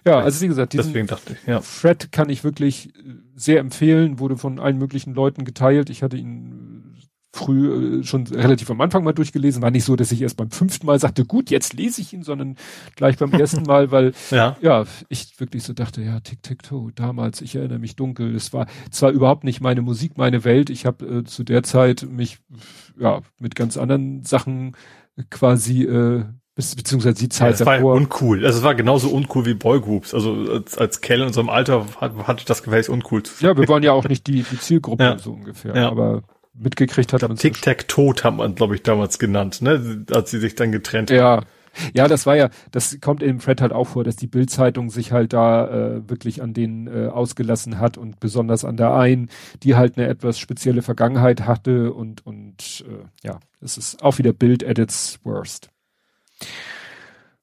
Ja, also wie gesagt, diesen ich, ja. Fred kann ich wirklich äh, sehr empfehlen, wurde von allen möglichen Leuten geteilt. Ich hatte ihn äh, früh äh, schon relativ am Anfang mal durchgelesen. War nicht so, dass ich erst beim fünften Mal sagte, gut, jetzt lese ich ihn, sondern gleich beim ersten Mal, weil [LAUGHS] ja. ja, ich wirklich so dachte, ja, Tick Tick Toe, damals, ich erinnere mich dunkel. Es war zwar überhaupt nicht meine Musik, meine Welt. Ich habe äh, zu der Zeit mich ja mit ganz anderen Sachen quasi äh, beziehungsweise die Zeit ja, das davor. war uncool. Also es war genauso uncool wie Boygroups. Also als, als Kerl in unserem Alter hat, hatte ich das Gefäß uncool zu Ja, wir waren ja auch [LAUGHS] nicht die, die Zielgruppe ja. so ungefähr. Ja. Aber mitgekriegt hat man Tic-Tac-Tot hat man, glaube ich, damals genannt, ne? Als sie sich dann getrennt ja. haben. Ja, das war ja, das kommt in Fred halt auch vor, dass die Bildzeitung sich halt da äh, wirklich an denen äh, ausgelassen hat und besonders an der einen, die halt eine etwas spezielle Vergangenheit hatte und und äh, ja, es ist auch wieder Bild at its worst.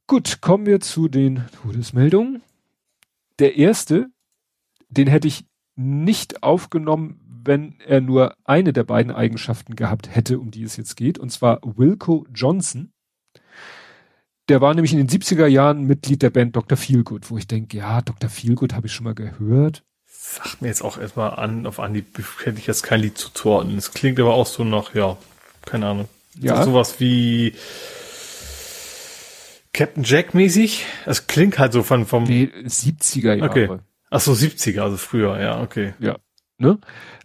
Gut, kommen wir zu den Todesmeldungen. Der erste, den hätte ich nicht aufgenommen, wenn er nur eine der beiden Eigenschaften gehabt hätte, um die es jetzt geht, und zwar Wilco Johnson. Der war nämlich in den 70er Jahren Mitglied der Band Dr. Feelgood, wo ich denke, ja, Dr. Feelgood habe ich schon mal gehört. Sagt mir jetzt auch erstmal an, auf Anhieb hätte ich jetzt kein Lied zuzuordnen. Es klingt aber auch so nach, ja, keine Ahnung. Ja. Sowas wie Captain Jack mäßig? Das klingt halt so von vom nee, 70er Jahre. Okay. Ach so 70er, also früher, ja, okay. Ja, ne?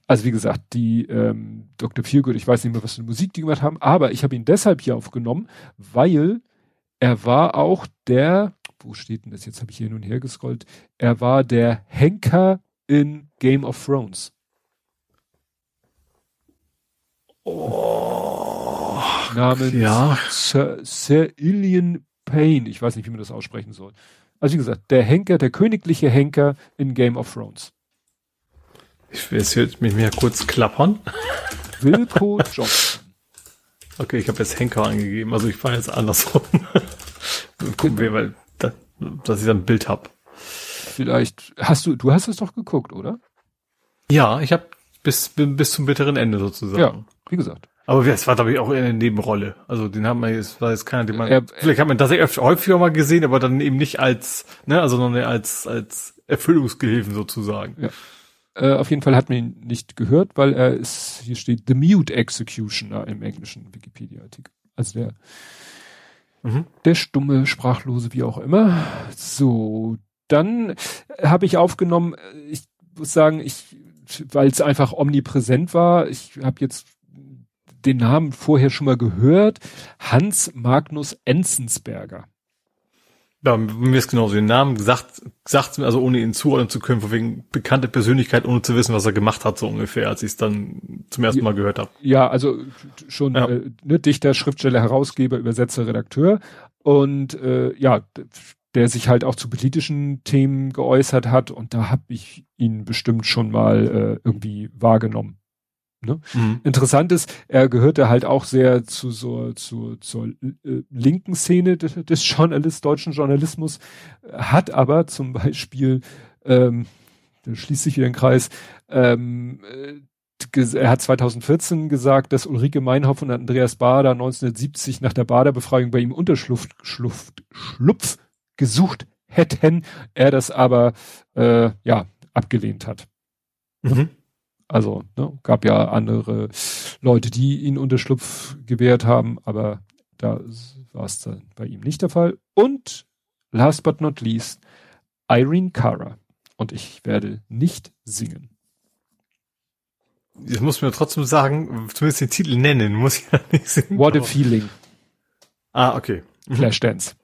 Also wie gesagt, die ähm, Dr. Feelgood, ich weiß nicht mehr, was für eine Musik die gemacht haben, aber ich habe ihn deshalb hier aufgenommen, weil er war auch der, wo steht denn das? Jetzt habe ich hier nun hergescrollt. Er war der Henker in Game of Thrones. Oh, namens ja. Sir, Sir Ilian Payne, ich weiß nicht, wie man das aussprechen soll. Also wie gesagt, der Henker, der königliche Henker in Game of Thrones. Ich will jetzt mit mir kurz klappern. [LAUGHS] Wilco Johnson. Okay, ich habe jetzt Henker angegeben, also ich war jetzt andersrum. [LAUGHS] Gucken wir, weil da, dass ich dann ein Bild hab. Vielleicht hast du, du hast es doch geguckt, oder? Ja, ich habe bis bis zum bitteren Ende sozusagen. Ja, wie gesagt. Aber es war, glaube ich, auch eine Nebenrolle. Also den haben wir jetzt, war jetzt keiner, den man, er, vielleicht hat man das häufiger mal gesehen, aber dann eben nicht als, ne, also sondern als, als Erfüllungsgehilfen sozusagen. Ja. Äh, auf jeden Fall hat man ihn nicht gehört, weil er ist, hier steht The Mute Executioner im englischen Wikipedia-Artikel. Also der, mhm. der stumme, sprachlose, wie auch immer. So, dann habe ich aufgenommen, ich muss sagen, ich, weil es einfach omnipräsent war, ich habe jetzt den Namen vorher schon mal gehört. Hans Magnus Enzensberger. Ja, mir ist genauso den Namen gesagt, sagt mir also ohne ihn zuordnen zu können, von wegen bekannte Persönlichkeit, ohne zu wissen, was er gemacht hat, so ungefähr, als ich es dann zum ersten Mal gehört habe. Ja, also schon ja. Äh, ne, Dichter, Schriftsteller, Herausgeber, Übersetzer, Redakteur und äh, ja, der sich halt auch zu politischen Themen geäußert hat und da habe ich ihn bestimmt schon mal äh, irgendwie wahrgenommen. Ne? Mhm. Interessant ist, er gehörte halt auch sehr zu so zu zur äh, linken Szene des, des Journalist, deutschen Journalismus, hat aber zum Beispiel, ähm, da schließt sich wieder ein Kreis, ähm, äh, er hat 2014 gesagt, dass Ulrike Meinhoff und Andreas Bader 1970 nach der Baderbefreiung bei ihm Unterschlupf Schluft, Schlupf gesucht hätten, er das aber äh, ja abgelehnt hat. Mhm. Also ne, gab ja andere Leute, die ihn Unterschlupf gewährt haben, aber da war es dann bei ihm nicht der Fall. Und last but not least, Irene Cara. Und ich werde nicht singen. Ich muss mir trotzdem sagen, zumindest den Titel nennen, muss ich ja nicht singen. What a Feeling. Ah, okay. Flashdance.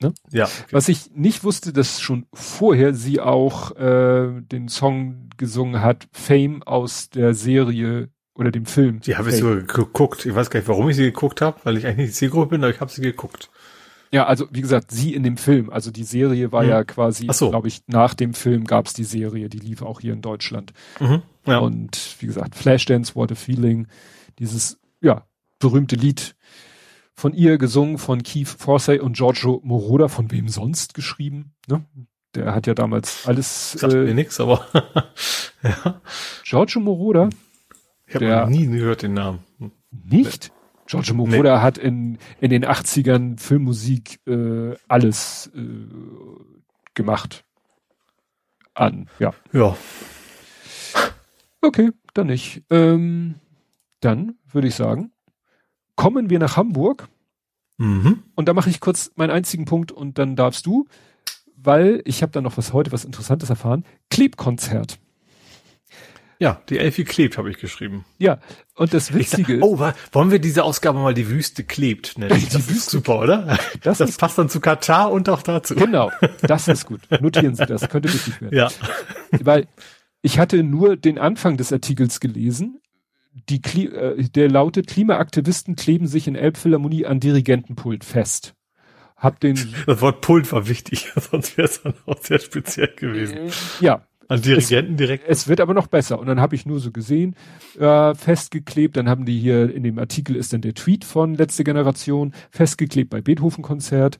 Ne? Ja. Okay. Was ich nicht wusste, dass schon vorher sie auch äh, den Song gesungen hat, Fame aus der Serie oder dem Film. Die habe ich sogar geguckt. Ich weiß gar nicht, warum ich sie geguckt habe, weil ich eigentlich nicht Zielgruppe bin, aber ich habe sie geguckt. Ja, also wie gesagt, sie in dem Film. Also die Serie war mhm. ja quasi, so. glaube ich, nach dem Film gab's die Serie, die lief auch hier in Deutschland. Mhm. Ja. Und wie gesagt, Flashdance, What a Feeling, dieses ja berühmte Lied von ihr gesungen von Keith Forsey und Giorgio Moroder, von wem sonst geschrieben. Ne? Der hat ja damals alles. Sagt äh, mir nix, aber [LAUGHS] ja. Giorgio Moroder. Ich habe nie gehört den Namen. Nicht? Giorgio Moroder nee. hat in, in den 80ern Filmmusik äh, alles äh, gemacht. An, ja. Ja. Okay, dann nicht. Ähm, dann würde ich sagen, kommen wir nach Hamburg. Mhm. Und da mache ich kurz meinen einzigen Punkt und dann darfst du, weil ich habe da noch was heute was Interessantes erfahren. Klebkonzert. Ja, die Elfie klebt, habe ich geschrieben. Ja, und das Witzige. Sag, oh, wollen wir diese Ausgabe mal die Wüste klebt nennen? Die das Wüste ist super, oder? Das, das passt dann zu Katar und auch dazu. Genau, das ist gut. [LAUGHS] Notieren Sie das, könnte wichtig werden. Ja. Weil ich hatte nur den Anfang des Artikels gelesen die, äh, der lautet, Klimaaktivisten kleben sich in Elbphilharmonie an Dirigentenpult fest. Hab den. [LAUGHS] Das Wort Pult war wichtig, [LAUGHS] sonst wäre es dann auch sehr speziell gewesen. Äh, ja. An Dirigenten es, direkt. Es wird aber noch besser. Und dann habe ich nur so gesehen, äh, festgeklebt. Dann haben die hier in dem Artikel ist dann der Tweet von letzte Generation festgeklebt bei Beethoven-Konzert.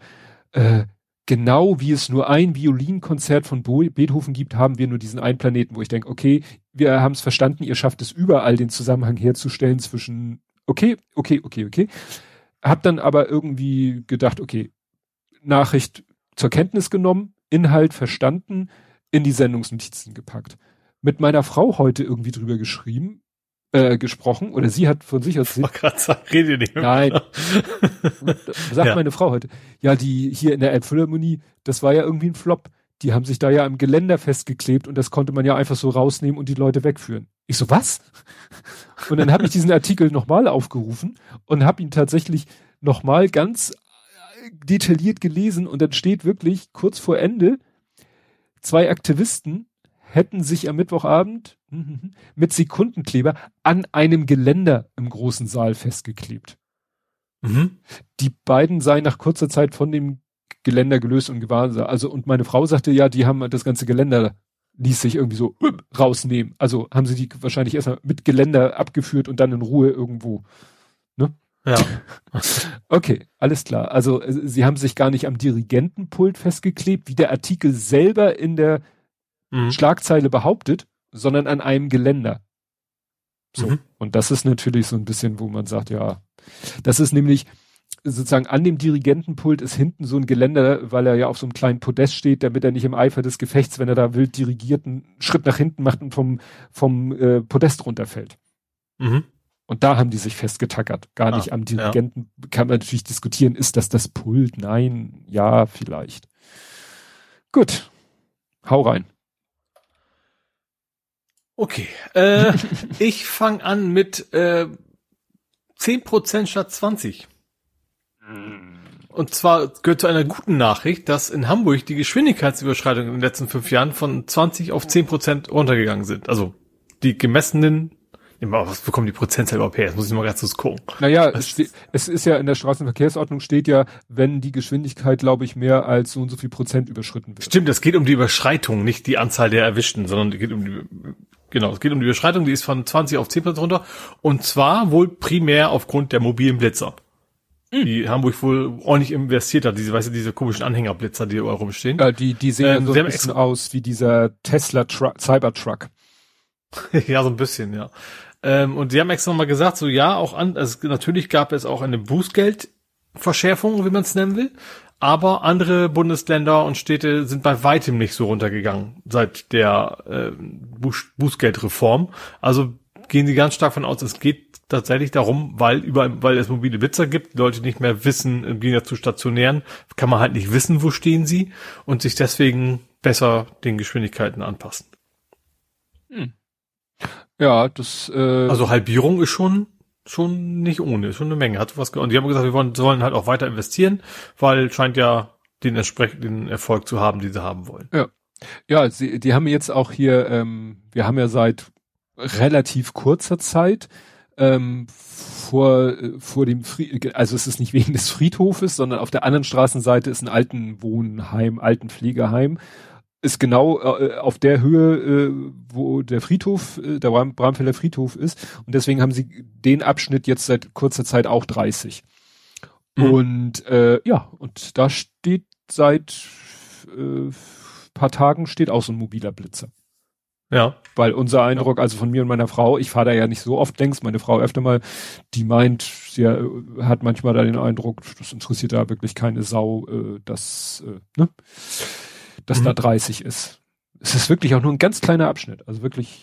Äh, genau wie es nur ein Violinkonzert von Beethoven gibt, haben wir nur diesen einen Planeten, wo ich denke, okay, wir haben es verstanden, ihr schafft es überall, den Zusammenhang herzustellen zwischen, okay, okay, okay, okay. Hab dann aber irgendwie gedacht, okay, Nachricht zur Kenntnis genommen, Inhalt verstanden, in die Sendungsnotizen gepackt. Mit meiner Frau heute irgendwie drüber geschrieben, äh, gesprochen oder sie hat von sich aus. Ich gerade sagen, rede nicht mehr. Nein. [LAUGHS] sagt ja. meine Frau heute. Ja, die hier in der Elbphilharmonie, das war ja irgendwie ein Flop. Die haben sich da ja im Geländer festgeklebt und das konnte man ja einfach so rausnehmen und die Leute wegführen. Ich so, was? Und dann habe ich diesen Artikel nochmal aufgerufen und habe ihn tatsächlich nochmal ganz detailliert gelesen und dann steht wirklich kurz vor Ende, zwei Aktivisten hätten sich am Mittwochabend mit Sekundenkleber an einem Geländer im großen Saal festgeklebt. Mhm. Die beiden seien nach kurzer Zeit von dem Geländer gelöst und gewarnt. Also, und meine Frau sagte, ja, die haben das ganze Geländer ließ sich irgendwie so rausnehmen. Also haben sie die wahrscheinlich erstmal mit Geländer abgeführt und dann in Ruhe irgendwo. Ne? Ja. [LAUGHS] okay, alles klar. Also äh, sie haben sich gar nicht am Dirigentenpult festgeklebt, wie der Artikel selber in der mhm. Schlagzeile behauptet, sondern an einem Geländer. So. Mhm. Und das ist natürlich so ein bisschen, wo man sagt, ja, das ist nämlich sozusagen an dem Dirigentenpult ist hinten so ein Geländer, weil er ja auf so einem kleinen Podest steht, damit er nicht im Eifer des Gefechts, wenn er da wild dirigiert, einen Schritt nach hinten macht und vom, vom äh, Podest runterfällt. Mhm. Und da haben die sich festgetackert. Gar nicht ah, am Dirigenten ja. kann man natürlich diskutieren, ist das das Pult? Nein, ja, vielleicht. Gut. Hau rein. Okay, äh, [LAUGHS] ich fange an mit äh, 10% statt 20. Und zwar gehört zu einer guten Nachricht, dass in Hamburg die Geschwindigkeitsüberschreitungen in den letzten fünf Jahren von 20 auf 10% runtergegangen sind. Also die gemessenen was bekommen die Prozentzahl überhaupt her? Jetzt muss ich mal ganz kurz gucken. Naja, es, steht, es ist ja in der Straßenverkehrsordnung steht ja, wenn die Geschwindigkeit, glaube ich, mehr als so und so viel Prozent überschritten wird. Stimmt, es geht um die Überschreitung, nicht die Anzahl der Erwischten, sondern es geht um die, genau, es geht um die Überschreitung, die ist von 20 auf 10 Prozent runter. Und zwar wohl primär aufgrund der mobilen Blitzer. Mhm. Die Hamburg wohl ordentlich investiert hat, diese, weißt du, diese komischen Anhängerblitzer, die überall rumstehen. Ja, die, die sehen ähm, so ein bisschen aus wie dieser Tesla Truck, Cybertruck. [LAUGHS] ja, so ein bisschen, ja. Ähm, und sie haben extra nochmal gesagt, so ja, auch an, also natürlich gab es auch eine Bußgeldverschärfung, wie man es nennen will. Aber andere Bundesländer und Städte sind bei weitem nicht so runtergegangen seit der äh, Bußgeldreform. Also gehen sie ganz stark von aus, es geht tatsächlich darum, weil überall, weil es mobile Blitzer gibt, die Leute nicht mehr wissen, im Gegensatz zu stationären, kann man halt nicht wissen, wo stehen sie und sich deswegen besser den Geschwindigkeiten anpassen. Hm. Ja, das äh also Halbierung ist schon schon nicht ohne, schon eine Menge. Hat was und die haben gesagt, wir wollen, sollen halt auch weiter investieren, weil scheint ja den entsprechenden Erfolg zu haben, die sie haben wollen. Ja. Ja, sie, die haben jetzt auch hier, ähm, wir haben ja seit relativ kurzer Zeit ähm, vor, vor dem Fried, also es ist nicht wegen des Friedhofes, sondern auf der anderen Straßenseite ist ein Altenwohnheim, Altenpflegeheim ist genau äh, auf der Höhe, äh, wo der Friedhof, äh, der Bramfelder Friedhof ist. Und deswegen haben sie den Abschnitt jetzt seit kurzer Zeit auch 30. Mhm. Und äh, ja, und da steht seit äh, paar Tagen steht auch so ein mobiler Blitzer. Ja. Weil unser Eindruck, also von mir und meiner Frau, ich fahre da ja nicht so oft längs, meine Frau öfter mal, die meint, sie hat manchmal da den Eindruck, das interessiert da wirklich keine Sau, äh, das, äh, ne? Dass mhm. da 30 ist. Es ist wirklich auch nur ein ganz kleiner Abschnitt, also wirklich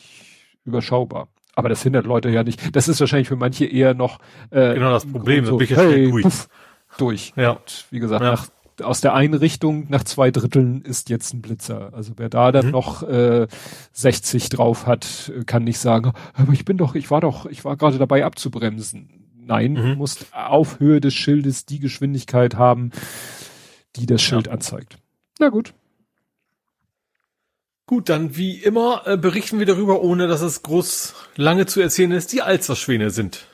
überschaubar. Aber das hindert Leute ja nicht. Das ist wahrscheinlich für manche eher noch äh, genau das Problem. So, hey, durch. Puff, durch. Ja. Und wie gesagt, ja. nach, aus der Einrichtung nach zwei Dritteln ist jetzt ein Blitzer. Also wer da dann mhm. noch äh, 60 drauf hat, kann nicht sagen, aber ich bin doch, ich war doch, ich war gerade dabei abzubremsen. Nein, mhm. du musst auf Höhe des Schildes die Geschwindigkeit haben, die das Schild ja. anzeigt. Na gut. Gut, dann wie immer äh, berichten wir darüber, ohne dass es groß lange zu erzählen ist, die Alsterschwäne sind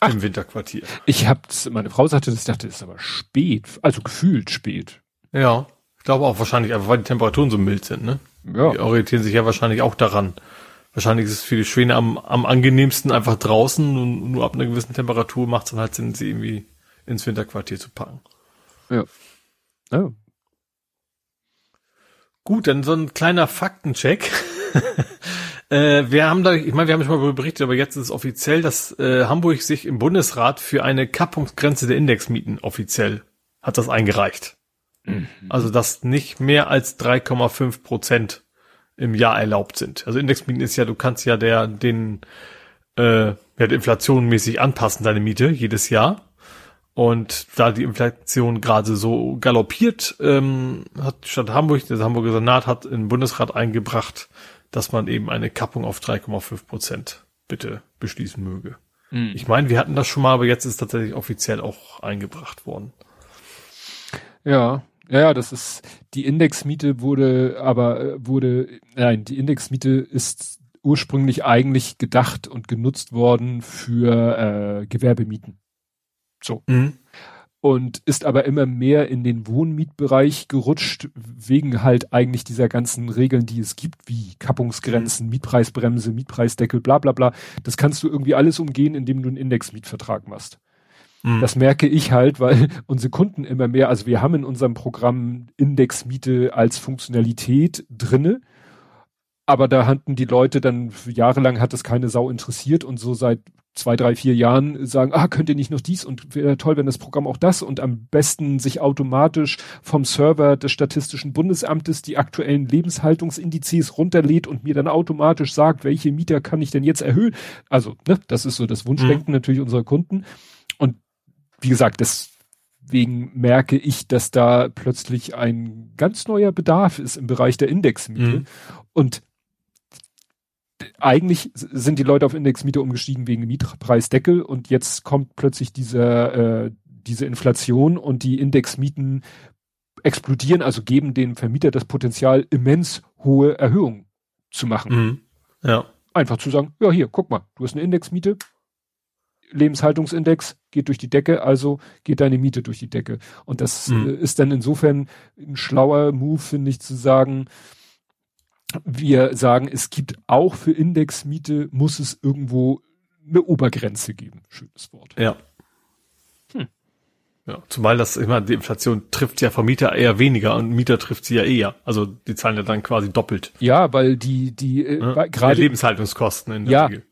Ach, im Winterquartier. Ich hab's, meine Frau sagte, das ich dachte, das ist aber spät, also gefühlt spät. Ja, ich glaube auch wahrscheinlich, einfach weil die Temperaturen so mild sind, ne? Ja. Die orientieren sich ja wahrscheinlich auch daran. Wahrscheinlich ist es für die Schwäne am, am angenehmsten einfach draußen und nur ab einer gewissen Temperatur macht es dann halt Sinn, sie irgendwie ins Winterquartier zu packen. Ja. Ja, Gut, dann so ein kleiner Faktencheck. [LAUGHS] äh, wir haben da, ich meine, wir haben schon mal berichtet, aber jetzt ist es offiziell, dass äh, Hamburg sich im Bundesrat für eine Kappungsgrenze der Indexmieten offiziell hat das eingereicht. Mhm. Also dass nicht mehr als 3,5 Prozent im Jahr erlaubt sind. Also Indexmieten ist ja, du kannst ja der den äh, ja, der Inflation mäßig anpassen, deine Miete jedes Jahr. Und da die Inflation gerade so galoppiert, ähm, hat Stadt Hamburg, der Hamburger Senat hat in den Bundesrat eingebracht, dass man eben eine Kappung auf 3,5 Prozent bitte beschließen möge. Mhm. Ich meine, wir hatten das schon mal, aber jetzt ist tatsächlich offiziell auch eingebracht worden. Ja, ja, das ist, die Indexmiete wurde, aber äh, wurde, nein, die Indexmiete ist ursprünglich eigentlich gedacht und genutzt worden für äh, Gewerbemieten. So. Mhm. Und ist aber immer mehr in den Wohnmietbereich gerutscht, wegen halt eigentlich dieser ganzen Regeln, die es gibt, wie Kappungsgrenzen, mhm. Mietpreisbremse, Mietpreisdeckel, bla bla bla. Das kannst du irgendwie alles umgehen, indem du einen Indexmietvertrag machst. Mhm. Das merke ich halt, weil [LAUGHS] unsere Kunden immer mehr, also wir haben in unserem Programm Indexmiete als Funktionalität drinne, aber da hatten die Leute dann jahrelang hat es keine Sau interessiert und so seit zwei, drei, vier Jahren sagen, ah, könnt ihr nicht noch dies und wäre toll, wenn das Programm auch das und am besten sich automatisch vom Server des Statistischen Bundesamtes die aktuellen Lebenshaltungsindizes runterlädt und mir dann automatisch sagt, welche Mieter kann ich denn jetzt erhöhen. Also, ne, das ist so das Wunschdenken mhm. natürlich unserer Kunden. Und wie gesagt, deswegen merke ich, dass da plötzlich ein ganz neuer Bedarf ist im Bereich der Indexmiete. Mhm. Und eigentlich sind die Leute auf Indexmiete umgestiegen wegen Mietpreisdeckel und jetzt kommt plötzlich diese, äh, diese Inflation und die Indexmieten explodieren, also geben dem Vermieter das Potenzial, immens hohe Erhöhungen zu machen. Mhm. Ja. Einfach zu sagen, ja hier, guck mal, du hast eine Indexmiete, Lebenshaltungsindex geht durch die Decke, also geht deine Miete durch die Decke. Und das mhm. äh, ist dann insofern ein schlauer Move, finde ich, zu sagen, wir sagen, es gibt auch für Indexmiete muss es irgendwo eine Obergrenze geben. Schönes Wort. Ja. Hm. Ja, zumal das immer die Inflation trifft ja Vermieter eher weniger und Mieter trifft sie ja eher. Also die zahlen ja dann quasi doppelt. Ja, weil die die äh, ja, gerade Lebenshaltungskosten in der ja, Regel.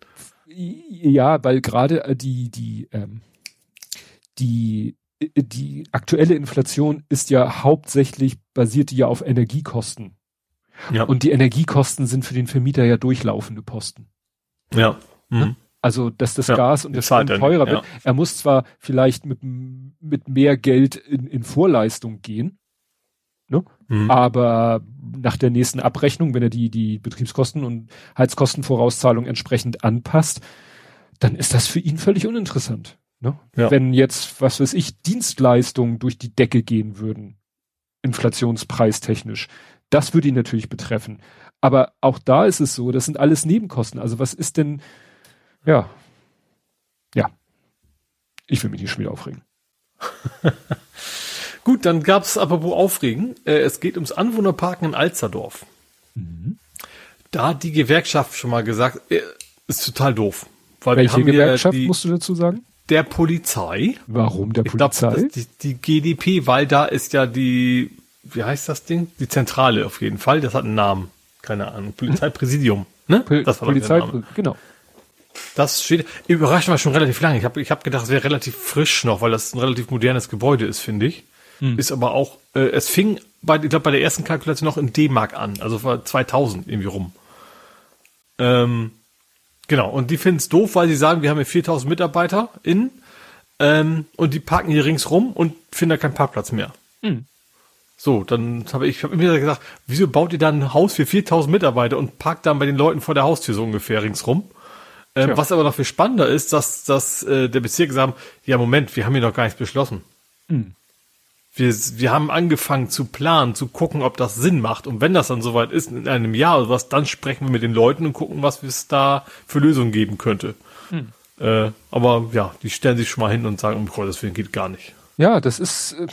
Ja, weil gerade äh, die die ähm, die die aktuelle Inflation ist ja hauptsächlich basiert ja auf Energiekosten. Ja. Und die Energiekosten sind für den Vermieter ja durchlaufende Posten. Ja. Mhm. Also, dass das ja, Gas und das Strom teurer wird. Ja. Er muss zwar vielleicht mit, mit mehr Geld in, in Vorleistung gehen, ne? Mhm. aber nach der nächsten Abrechnung, wenn er die, die Betriebskosten und Heizkostenvorauszahlung entsprechend anpasst, dann ist das für ihn völlig uninteressant. Ne? Ja. Wenn jetzt, was weiß ich, Dienstleistungen durch die Decke gehen würden, inflationspreistechnisch, das würde ihn natürlich betreffen. Aber auch da ist es so, das sind alles Nebenkosten. Also was ist denn, ja. Ja. Ich will mich nicht schon wieder aufregen. [LAUGHS] Gut, dann gab es apropos Aufregen. Äh, es geht ums Anwohnerparken in Alsterdorf. Mhm. Da hat die Gewerkschaft schon mal gesagt, äh, ist total doof. Weil Welche Gewerkschaft die, musst du dazu sagen? Der Polizei. Warum der Polizei? Glaub, die, die GDP, weil da ist ja die, wie heißt das Ding? Die Zentrale auf jeden Fall. Das hat einen Namen. Keine Ahnung. Polizeipräsidium. Ne? Das war Polizei, genau. Das steht, überrascht mal schon relativ lange. Ich habe ich hab gedacht, es wäre relativ frisch noch, weil das ein relativ modernes Gebäude ist, finde ich. Hm. Ist aber auch, äh, es fing bei, ich glaube, bei der ersten Kalkulation noch in D-Mark an, also war 2000 irgendwie rum. Ähm, genau, und die finden es doof, weil sie sagen, wir haben hier 4000 Mitarbeiter in ähm, und die parken hier ringsrum und finden da keinen Parkplatz mehr. Hm. So, dann habe ich hab immer gesagt, wieso baut ihr dann ein Haus für 4000 Mitarbeiter und parkt dann bei den Leuten vor der Haustür so ungefähr ringsrum? Ähm, was aber noch viel spannender ist, dass, dass äh, der Bezirk sagen, ja Moment, wir haben hier noch gar nichts beschlossen. Hm. Wir, wir haben angefangen zu planen, zu gucken, ob das Sinn macht. Und wenn das dann soweit ist, in einem Jahr oder was, dann sprechen wir mit den Leuten und gucken, was es da für Lösungen geben könnte. Hm. Äh, aber ja, die stellen sich schon mal hin und sagen, um Gottes Willen geht gar nicht. Ja, das ist, äh,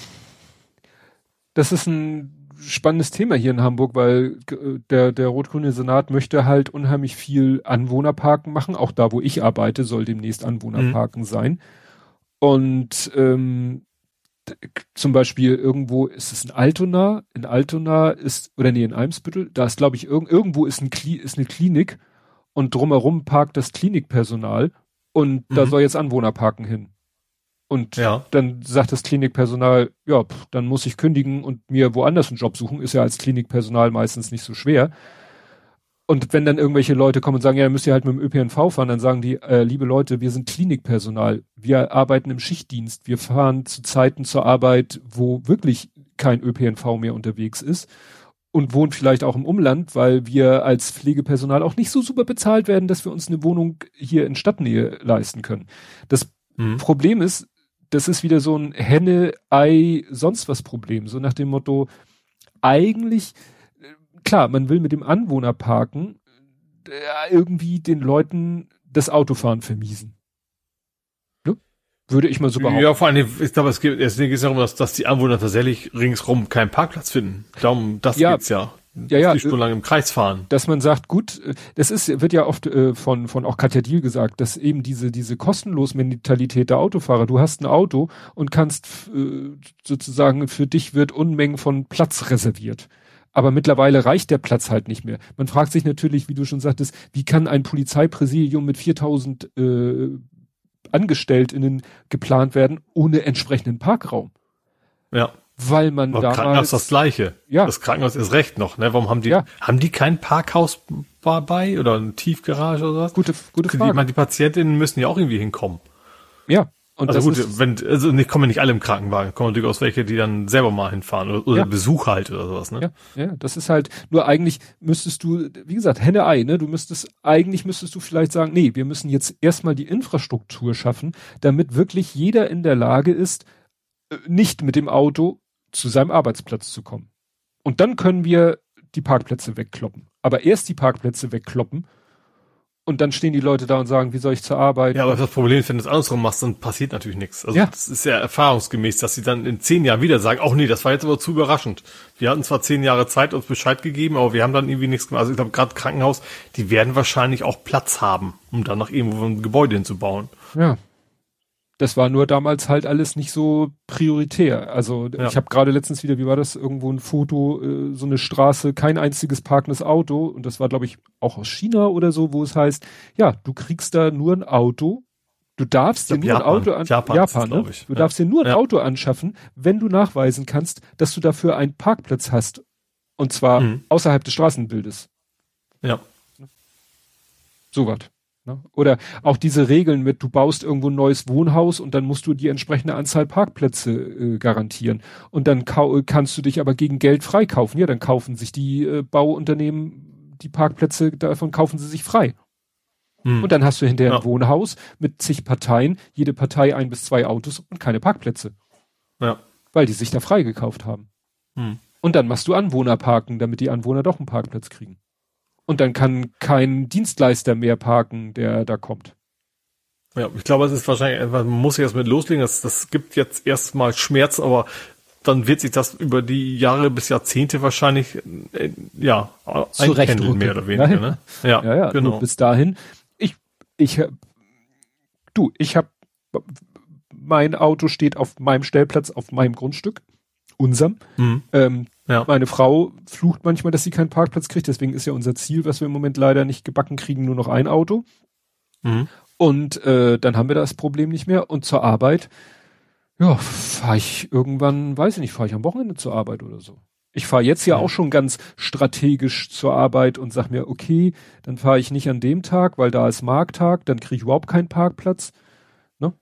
das ist ein spannendes Thema hier in Hamburg, weil äh, der, der rot-grüne Senat möchte halt unheimlich viel Anwohnerparken machen. Auch da, wo ich arbeite, soll demnächst Anwohnerparken mhm. sein. Und ähm, zum Beispiel irgendwo ist es in Altona, in Altona ist, oder nee, in Eimsbüttel, da ist, glaube ich, irg irgendwo ist, ein Kli ist eine Klinik und drumherum parkt das Klinikpersonal und mhm. da soll jetzt Anwohnerparken hin. Und ja. dann sagt das Klinikpersonal, ja, pff, dann muss ich kündigen und mir woanders einen Job suchen. Ist ja als Klinikpersonal meistens nicht so schwer. Und wenn dann irgendwelche Leute kommen und sagen, ja, müsst ihr halt mit dem ÖPNV fahren, dann sagen die, äh, liebe Leute, wir sind Klinikpersonal. Wir arbeiten im Schichtdienst. Wir fahren zu Zeiten zur Arbeit, wo wirklich kein ÖPNV mehr unterwegs ist und wohnen vielleicht auch im Umland, weil wir als Pflegepersonal auch nicht so super bezahlt werden, dass wir uns eine Wohnung hier in Stadtnähe leisten können. Das mhm. Problem ist, das ist wieder so ein Henne, Ei, sonst was Problem. So nach dem Motto, eigentlich, klar, man will mit dem Anwohnerparken äh, irgendwie den Leuten das Autofahren vermiesen. Ne? Würde ich mal so behaupten. Ja, vor allem, ich glaube, es geht, es geht darum, dass, dass die Anwohner tatsächlich ringsrum keinen Parkplatz finden. Darum, das ja, geht's ja ja, ja, die Stunden lang im Kreis fahren. Dass man sagt, gut, äh, das ist, wird ja oft äh, von, von auch Katja Diel gesagt, dass eben diese, diese kostenlos Mentalität der Autofahrer, du hast ein Auto und kannst äh, sozusagen, für dich wird Unmengen von Platz reserviert. Aber mittlerweile reicht der Platz halt nicht mehr. Man fragt sich natürlich, wie du schon sagtest, wie kann ein Polizeipräsidium mit 4000 äh, Angestellten geplant werden ohne entsprechenden Parkraum? Ja weil man da Krankenhaus das gleiche. Ja. Das Krankenhaus ist recht noch, ne? Warum haben die, ja. haben die kein Parkhaus bei oder eine Tiefgarage oder was? Gute, gute Frage. Die, meine, die Patientinnen müssen ja auch irgendwie hinkommen. Ja. Und also gut, ist, wenn, also nicht, kommen nicht alle im Krankenwagen, kommen durchaus welche, die dann selber mal hinfahren oder, oder ja. Besuch halt oder sowas, ne? Ja, ja, das ist halt, nur eigentlich müsstest du, wie gesagt, Henne-Ei, ne? Du müsstest, eigentlich müsstest du vielleicht sagen, nee, wir müssen jetzt erstmal die Infrastruktur schaffen, damit wirklich jeder in der Lage ist, äh, nicht mit dem Auto zu seinem Arbeitsplatz zu kommen. Und dann können wir die Parkplätze wegkloppen. Aber erst die Parkplätze wegkloppen und dann stehen die Leute da und sagen, wie soll ich zur Arbeit? Ja, aber das Problem ist, wenn du es andersrum machst, dann passiert natürlich nichts. Also ja. das ist ja erfahrungsgemäß, dass sie dann in zehn Jahren wieder sagen, ach nee, das war jetzt aber zu überraschend. Wir hatten zwar zehn Jahre Zeit, uns Bescheid gegeben, aber wir haben dann irgendwie nichts gemacht. Also ich glaube, gerade Krankenhaus, die werden wahrscheinlich auch Platz haben, um dann noch irgendwo ein Gebäude hinzubauen. Ja. Das war nur damals halt alles nicht so prioritär. Also ja. ich habe gerade letztens wieder, wie war das, irgendwo ein Foto, äh, so eine Straße, kein einziges parkendes Auto. Und das war, glaube ich, auch aus China oder so, wo es heißt, ja, du kriegst da nur ein Auto, Du darfst dir nur Japan. ein Auto an Japan, Japan ne? Du ja. darfst dir nur ein ja. Auto anschaffen, wenn du nachweisen kannst, dass du dafür einen Parkplatz hast. Und zwar mhm. außerhalb des Straßenbildes. Ja. So was. Ne? Oder auch diese Regeln mit, du baust irgendwo ein neues Wohnhaus und dann musst du die entsprechende Anzahl Parkplätze äh, garantieren. Und dann kannst du dich aber gegen Geld freikaufen. Ja, dann kaufen sich die äh, Bauunternehmen die Parkplätze, davon kaufen sie sich frei. Hm. Und dann hast du hinterher ja. ein Wohnhaus mit zig Parteien, jede Partei ein bis zwei Autos und keine Parkplätze. Ja. Weil die sich da freigekauft haben. Hm. Und dann machst du Anwohner parken, damit die Anwohner doch einen Parkplatz kriegen. Und dann kann kein Dienstleister mehr parken, der da kommt. Ja, ich glaube, es ist wahrscheinlich, man muss jetzt mit loslegen, das, das gibt jetzt erstmal Schmerz, aber dann wird sich das über die Jahre bis Jahrzehnte wahrscheinlich, äh, ja, einpendeln, mehr oder weniger, ne? Ja, ja, ja genau. bis dahin ich, du, ich habe, mein Auto steht auf meinem Stellplatz, auf meinem Grundstück, unserem. Mhm. Ähm, ja. Meine Frau flucht manchmal, dass sie keinen Parkplatz kriegt. Deswegen ist ja unser Ziel, was wir im Moment leider nicht gebacken kriegen, nur noch ein Auto. Mhm. Und äh, dann haben wir das Problem nicht mehr. Und zur Arbeit, ja, fahre ich irgendwann, weiß ich nicht, fahre ich am Wochenende zur Arbeit oder so. Ich fahre jetzt ja auch schon ganz strategisch zur Arbeit und sag mir, okay, dann fahre ich nicht an dem Tag, weil da ist Markttag, dann kriege ich überhaupt keinen Parkplatz. Ne?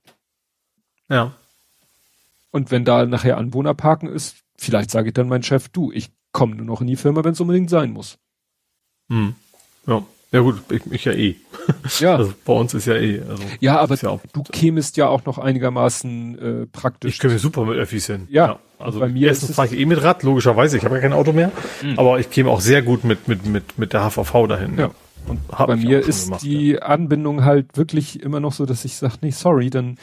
Ja. Und wenn da nachher Anwohnerparken ist, vielleicht sage ich dann mein Chef, du, ich komme nur noch in die Firma, wenn es unbedingt sein muss. Hm. Ja. Ja gut, ich, ich ja eh. Ja. [LAUGHS] Also bei uns ist ja eh. Also ja, aber ja du kämest ja auch noch einigermaßen äh, praktisch. Ich käme super mit Öffis hin. Ja. ja. Also bei mir erstens fahre ich eh mit Rad, logischerweise. Ich habe ja kein Auto mehr. Mhm. Aber ich käme auch sehr gut mit mit mit mit der HVV dahin. Ja. Und bei mir ist gemacht, die ja. Anbindung halt wirklich immer noch so, dass ich sage, nee, sorry, dann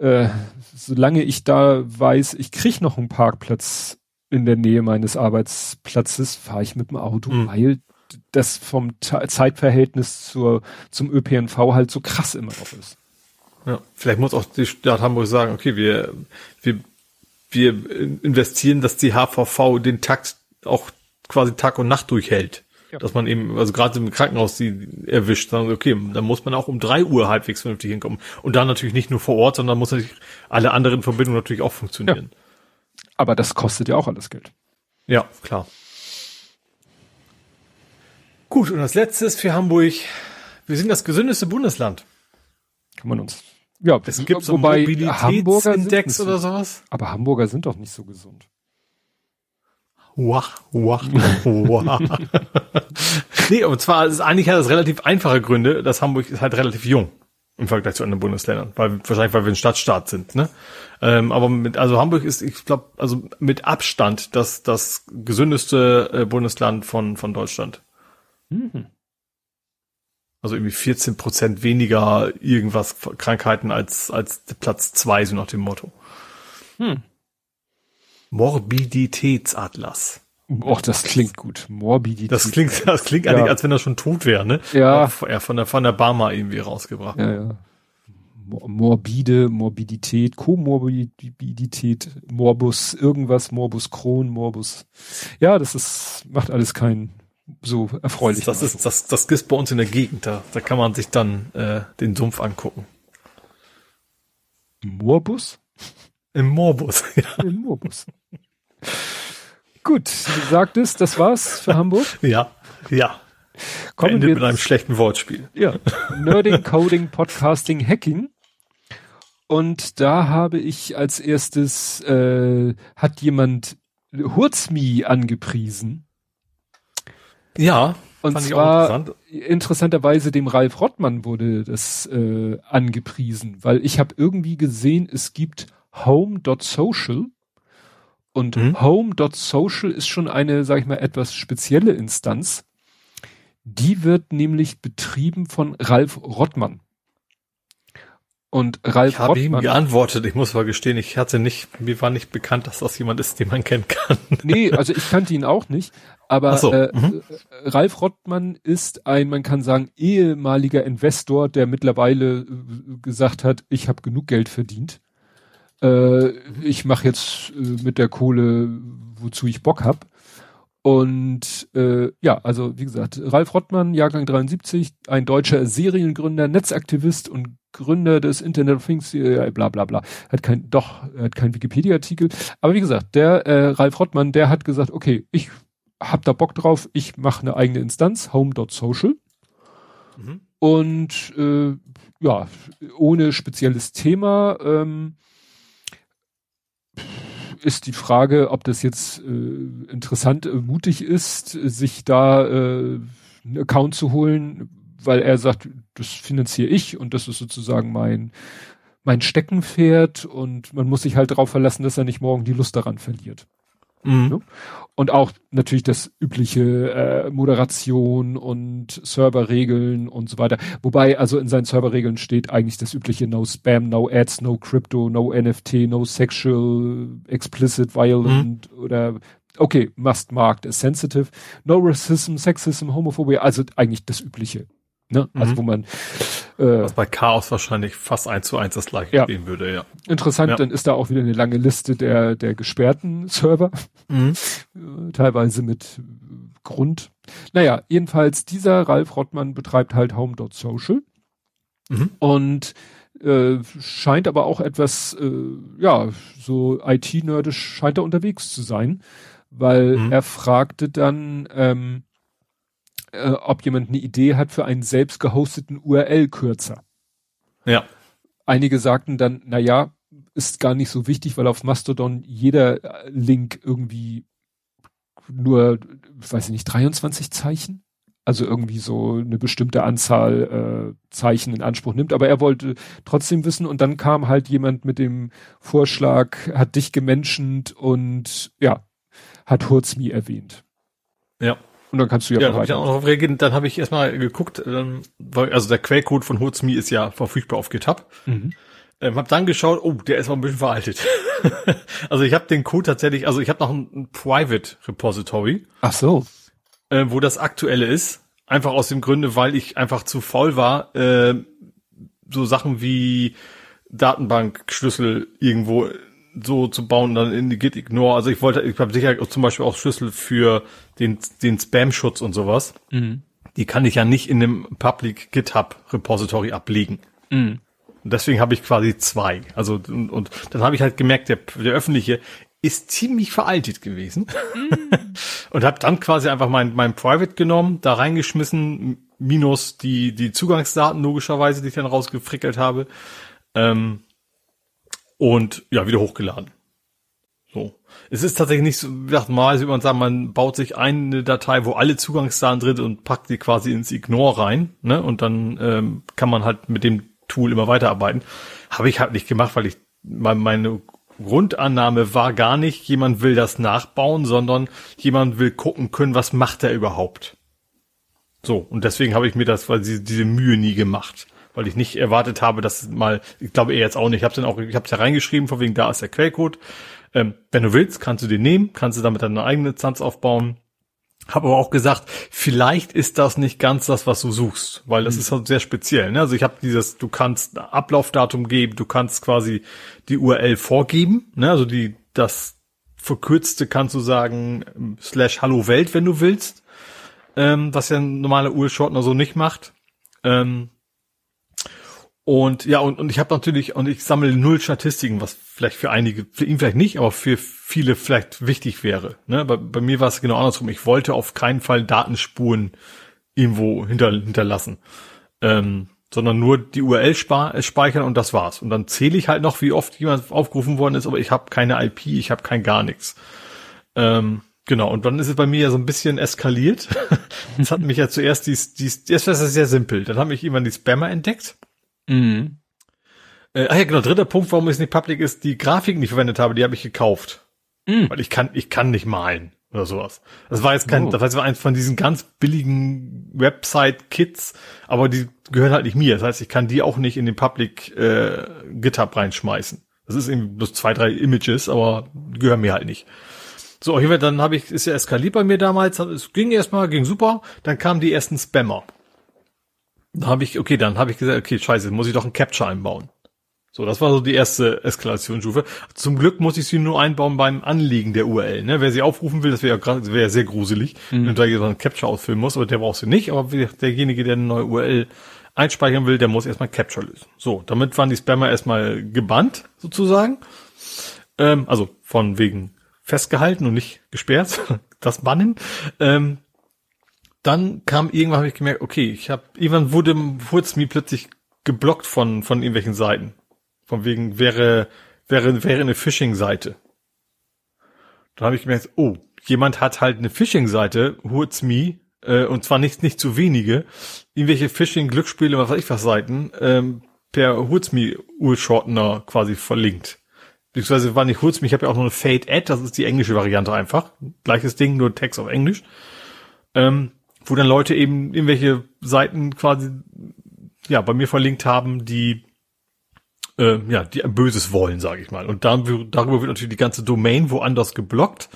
äh, solange ich da weiß, ich krieg noch einen Parkplatz in der Nähe meines Arbeitsplatzes, fahre ich mit dem Auto, mhm. weil das vom Zeitverhältnis zur, zum ÖPNV halt so krass immer noch ist. Ja, vielleicht muss auch die Stadt Hamburg sagen, okay, wir, wir, wir investieren, dass die HVV den Takt auch quasi Tag und Nacht durchhält. Ja. Dass man eben, also gerade im Krankenhaus die erwischt, sagen, okay, dann muss man auch um drei Uhr halbwegs vernünftig hinkommen. Und dann natürlich nicht nur vor Ort, sondern muss natürlich alle anderen Verbindungen natürlich auch funktionieren. Ja. Aber das kostet ja auch alles Geld. Ja, klar. Gut, und als letztes für Hamburg, wir sind das gesündeste Bundesland. Kann man uns. Ja, es gibt so Mobilitätsindex oder sowas. Aber Hamburger sind doch nicht so gesund. Wach, wach, wach. [LAUGHS] nee, und zwar ist eigentlich hat das relativ einfache Gründe, dass Hamburg ist halt relativ jung im Vergleich zu anderen Bundesländern, weil wahrscheinlich weil wir ein Stadtstaat sind, ne? Ähm, aber mit also Hamburg ist, ich glaube, also mit Abstand das das gesündeste äh, Bundesland von von Deutschland. Mhm. Also irgendwie 14 Prozent weniger irgendwas Krankheiten als, als Platz zwei so nach dem Motto. Hm. Morbiditätsatlas. Och, das klingt gut. Morbidität. Das klingt, das klingt ja. eigentlich, als wenn er schon tot wäre, ne? Ja. Er von der, von der Barma irgendwie rausgebracht. Ja, ja. Morbide, Morbidität, Komorbidität, Morbus, irgendwas, Morbus Crohn, Morbus. Ja, das ist, macht alles keinen so erfreulich. Das, ist, das, das ist bei uns in der Gegend, da, da kann man sich dann äh, den Sumpf angucken. Moorbus? Im Moorbus, [LAUGHS] ja. Im Moorbus. Gut, du sagtest, das war's für Hamburg? Ja, ja. Kommen wir mit einem schlechten Wortspiel. Ja. Nerding, Coding, Podcasting, Hacking. Und da habe ich als erstes, äh, hat jemand Hurzmi angepriesen. Ja. Und zwar interessant. interessanterweise dem Ralf Rottmann wurde das äh, angepriesen, weil ich habe irgendwie gesehen, es gibt Home.social und mhm. Home.social ist schon eine, sag ich mal, etwas spezielle Instanz. Die wird nämlich betrieben von Ralf Rottmann. Und Ralf ich habe Rottmann, ihm geantwortet, ich muss mal gestehen, ich hatte nicht, mir war nicht bekannt, dass das jemand ist, den man kennen kann. Nee, also ich kannte ihn auch nicht. Aber so, äh, mhm. Ralf Rottmann ist ein, man kann sagen, ehemaliger Investor, der mittlerweile äh, gesagt hat, ich habe genug Geld verdient. Äh, ich mache jetzt äh, mit der Kohle, wozu ich Bock hab. Und äh, ja, also wie gesagt, Ralf Rottmann, Jahrgang 73, ein deutscher Seriengründer, Netzaktivist und Gründer des Internet of Things, äh, bla bla bla. Hat kein, doch, hat kein Wikipedia-Artikel. Aber wie gesagt, der äh, Ralf Rottmann, der hat gesagt, okay, ich hab da Bock drauf, ich mache eine eigene Instanz, home.social. Mhm. Und äh, ja, ohne spezielles Thema. Ähm, ist die Frage, ob das jetzt äh, interessant, äh, mutig ist, sich da äh, einen Account zu holen, weil er sagt, das finanziere ich und das ist sozusagen mein mein Steckenpferd und man muss sich halt darauf verlassen, dass er nicht morgen die Lust daran verliert. Mhm. Ne? Und auch natürlich das übliche äh, Moderation und Serverregeln und so weiter. Wobei also in seinen Serverregeln steht eigentlich das übliche No Spam, No Ads, No Crypto, No NFT, No Sexual, Explicit, Violent mhm. oder okay, must marked as sensitive, No Racism, Sexism, Homophobia, also eigentlich das übliche. Ne? Also mhm. wo man äh, Was bei Chaos wahrscheinlich fast eins zu eins das gleiche ja. stehen würde, ja. Interessant, ja. dann ist da auch wieder eine lange Liste der, der gesperrten Server. Mhm. Äh, teilweise mit Grund. Naja, jedenfalls dieser Ralf Rottmann betreibt halt Home.social. Mhm. Und äh, scheint aber auch etwas, äh, ja, so IT-nerdisch scheint er unterwegs zu sein, weil mhm. er fragte dann, ähm, äh, ob jemand eine Idee hat für einen selbst gehosteten URL-Kürzer. Ja. Einige sagten dann, na ja, ist gar nicht so wichtig, weil auf Mastodon jeder äh, Link irgendwie nur, weiß ich nicht, 23 Zeichen? Also irgendwie so eine bestimmte Anzahl äh, Zeichen in Anspruch nimmt. Aber er wollte trotzdem wissen und dann kam halt jemand mit dem Vorschlag, hat dich gemenschent und ja, hat Hurzmi erwähnt. Ja. Und dann kannst du ja, ja dann auch noch reagieren. Dann habe ich erstmal geguckt, ähm, weil, also der Quellcode von Hutzmi ist ja verfügbar auf GitHub. Mhm. Ähm, hab dann geschaut, oh, der ist mal ein bisschen veraltet. [LAUGHS] also ich habe den Code tatsächlich, also ich habe noch ein, ein, Private Repository. Ach so. Äh, wo das aktuelle ist. Einfach aus dem Grunde, weil ich einfach zu faul war, äh, so Sachen wie Datenbankschlüssel irgendwo so zu bauen, dann in die Git Ignore. Also ich wollte, ich habe sicher zum Beispiel auch Schlüssel für den, den Spam-Schutz und sowas. Mhm. Die kann ich ja nicht in einem Public GitHub Repository ablegen. Mhm. Und deswegen habe ich quasi zwei. Also und, und dann habe ich halt gemerkt, der, der öffentliche ist ziemlich veraltet gewesen. Mhm. [LAUGHS] und habe dann quasi einfach mein, mein Private genommen, da reingeschmissen, minus die, die Zugangsdaten logischerweise, die ich dann rausgefrickelt habe. Ähm, und ja, wieder hochgeladen. So. Es ist tatsächlich nicht so, wie gesagt, mal würde man sagen, man baut sich eine Datei, wo alle Zugangsdaten drin und packt die quasi ins Ignore rein, ne? Und dann ähm, kann man halt mit dem Tool immer weiterarbeiten. Habe ich halt nicht gemacht, weil ich meine Grundannahme war gar nicht, jemand will das nachbauen, sondern jemand will gucken können, was macht er überhaupt. So, und deswegen habe ich mir das, weil sie diese Mühe nie gemacht weil ich nicht erwartet habe, dass mal, ich glaube er jetzt auch nicht, ich habe dann auch, ich habe es ja reingeschrieben, von wegen da ist der Quellcode. Ähm, wenn du willst, kannst du den nehmen, kannst du damit deine eigene Instanz aufbauen. Habe aber auch gesagt, vielleicht ist das nicht ganz das, was du suchst, weil das mhm. ist halt sehr speziell. Ne? Also ich habe dieses, du kannst Ablaufdatum geben, du kannst quasi die URL vorgeben, ne? also die das verkürzte kannst du sagen ähm, slash Hallo Welt, wenn du willst, ähm, was ja ein normaler URL-Shortener so nicht macht. Ähm, und ja, und, und ich habe natürlich, und ich sammle null Statistiken, was vielleicht für einige, für ihn vielleicht nicht, aber für viele vielleicht wichtig wäre. Ne? Bei, bei mir war es genau andersrum. Ich wollte auf keinen Fall Datenspuren irgendwo hinter, hinterlassen. Ähm, sondern nur die URL speichern und das war's. Und dann zähle ich halt noch, wie oft jemand aufgerufen worden ist, aber ich habe keine IP, ich habe kein gar nichts. Ähm, genau, und dann ist es bei mir ja so ein bisschen eskaliert. [LAUGHS] das hat mich ja zuerst dies, dies, erst war es sehr simpel. Dann habe ich irgendwann die Spammer entdeckt. Mhm. Äh, ach ja, genau, dritter Punkt, warum es nicht public ist, die Grafiken, die ich verwendet habe, die habe ich gekauft. Mhm. Weil ich kann, ich kann nicht malen oder sowas. Das war jetzt kein, oh. das war eins von diesen ganz billigen Website-Kits, aber die gehören halt nicht mir. Das heißt, ich kann die auch nicht in den Public äh, GitHub reinschmeißen. Das ist irgendwie bloß zwei, drei Images, aber die gehören mir halt nicht. So, Fall, dann habe ich, ist ja eskaliert bei mir damals, es ging erstmal, ging super, dann kamen die ersten Spammer. Dann habe ich, okay, dann habe ich gesagt, okay, scheiße, muss ich doch ein Capture einbauen. So, das war so die erste Eskalationsstufe. Zum Glück muss ich sie nur einbauen beim Anlegen der URL. Ne? Wer sie aufrufen will, das wäre ja gerade, wäre sehr gruselig, mhm. wenn du da so einen Capture ausfüllen musst, aber der brauchst du nicht. Aber derjenige, der eine neue URL einspeichern will, der muss erstmal Capture lösen. So, damit waren die Spammer erstmal gebannt, sozusagen. Ähm, also von wegen festgehalten und nicht gesperrt, [LAUGHS] das Bannen. Ähm, dann kam irgendwann, habe ich gemerkt, okay, ich habe irgendwann wurde mir plötzlich geblockt von von irgendwelchen Seiten. Von wegen wäre wäre wäre eine Phishing-Seite. Dann habe ich gemerkt, oh, jemand hat halt eine Phishing-Seite, What's Me, äh, und zwar nicht nicht zu wenige, irgendwelche Phishing-Glücksspiele, was weiß ich was Seiten, ähm, per What's Me Urshortener quasi verlinkt. Beziehungsweise war nicht Me, ich habe ja auch noch eine Fade Ad, das ist die englische Variante einfach. Gleiches Ding, nur Text auf Englisch. Ähm, wo dann Leute eben irgendwelche Seiten quasi ja bei mir verlinkt haben, die äh, ja die ein Böses wollen, sage ich mal. Und dann, darüber wird natürlich die ganze Domain woanders geblockt.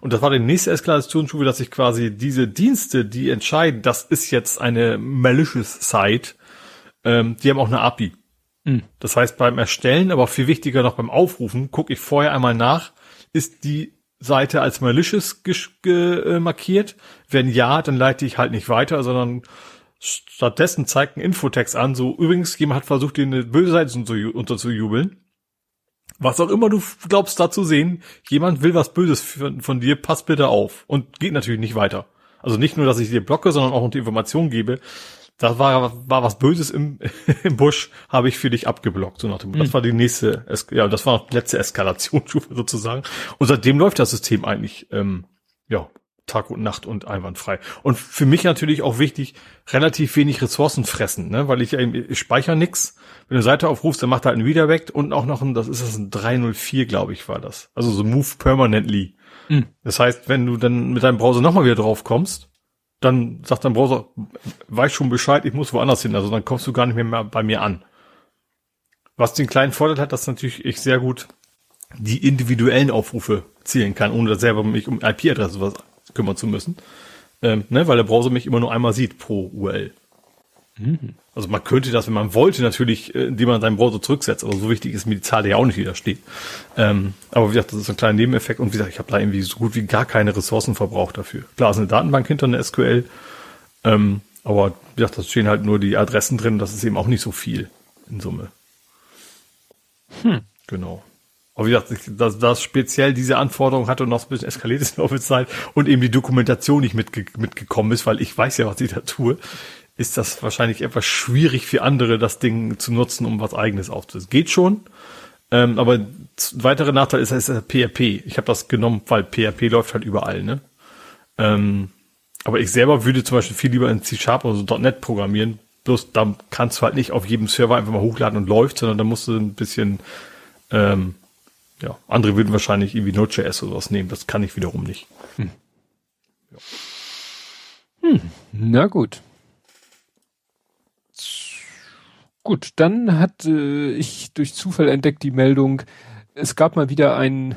Und das war die nächste Eskalationsstufe, dass ich quasi diese Dienste, die entscheiden, das ist jetzt eine malicious Site, ähm, die haben auch eine API. Mhm. Das heißt, beim Erstellen, aber viel wichtiger noch beim Aufrufen, gucke ich vorher einmal nach, ist die Seite als malicious äh, markiert? Wenn ja, dann leite ich halt nicht weiter, sondern stattdessen zeigt ein Infotext an, so übrigens, jemand hat versucht, dir eine böse Seite unterzujubeln. Was auch immer du glaubst da zu sehen, jemand will was Böses von, von dir, pass bitte auf. Und geht natürlich nicht weiter. Also nicht nur, dass ich dir blocke, sondern auch noch die Information gebe, das war, war was Böses im, [LAUGHS] im Busch, habe ich für dich abgeblockt. So nach dem, mhm. Das war die nächste, ja, das war die letzte Eskalationsstufe [LAUGHS] sozusagen. Und seitdem läuft das System eigentlich, ähm, ja, Tag und Nacht und einwandfrei. Und für mich natürlich auch wichtig, relativ wenig Ressourcen fressen, ne? weil ich, ich speichere nix. Wenn du eine Seite aufrufst, dann macht er halt ein Redirect und auch noch ein, das ist das ein 304, glaube ich, war das. Also so Move Permanently. Mhm. Das heißt, wenn du dann mit deinem Browser nochmal wieder drauf kommst, dann sagt dein Browser, weiß schon Bescheid, ich muss woanders hin. Also dann kommst du gar nicht mehr bei mir an. Was den kleinen Vorteil hat, dass natürlich ich sehr gut die individuellen Aufrufe zielen kann, ohne selber mich um IP-Adresse was kümmern zu müssen. Ähm, ne, weil der Browser mich immer nur einmal sieht pro URL. Mhm. Also man könnte das, wenn man wollte, natürlich, äh, indem man seinen Browser zurücksetzt, aber so wichtig ist mir die Zahl, die ja auch nicht wieder steht. Ähm, aber wie gesagt, das ist ein kleiner Nebeneffekt und wie gesagt, ich habe da irgendwie so gut wie gar keine Ressourcen verbraucht dafür. Klar, ist eine Datenbank hinter einer SQL, ähm, aber wie gesagt, da stehen halt nur die Adressen drin, das ist eben auch nicht so viel in Summe. Hm. Genau. Aber wie gesagt, dass das speziell diese Anforderung hatte und noch ein bisschen eskaliert ist in der Zeit und eben die Dokumentation nicht mitge mitgekommen ist, weil ich weiß ja, was ich da tue, ist das wahrscheinlich etwas schwierig für andere, das Ding zu nutzen, um was eigenes aufzusetzen. Geht schon, ähm, aber weitere Nachteil ist, ist PHP. Ich habe das genommen, weil PHP läuft halt überall, ne? Ähm, aber ich selber würde zum Beispiel viel lieber in C-Sharp oder so .NET programmieren. Bloß da kannst du halt nicht auf jedem Server einfach mal hochladen und läuft, sondern da musst du ein bisschen, ähm, ja, andere würden wahrscheinlich irgendwie Node.js oder was nehmen. Das kann ich wiederum nicht. Hm. Ja. Hm, na gut. Gut, dann hat äh, ich durch Zufall entdeckt die Meldung, es gab mal wieder einen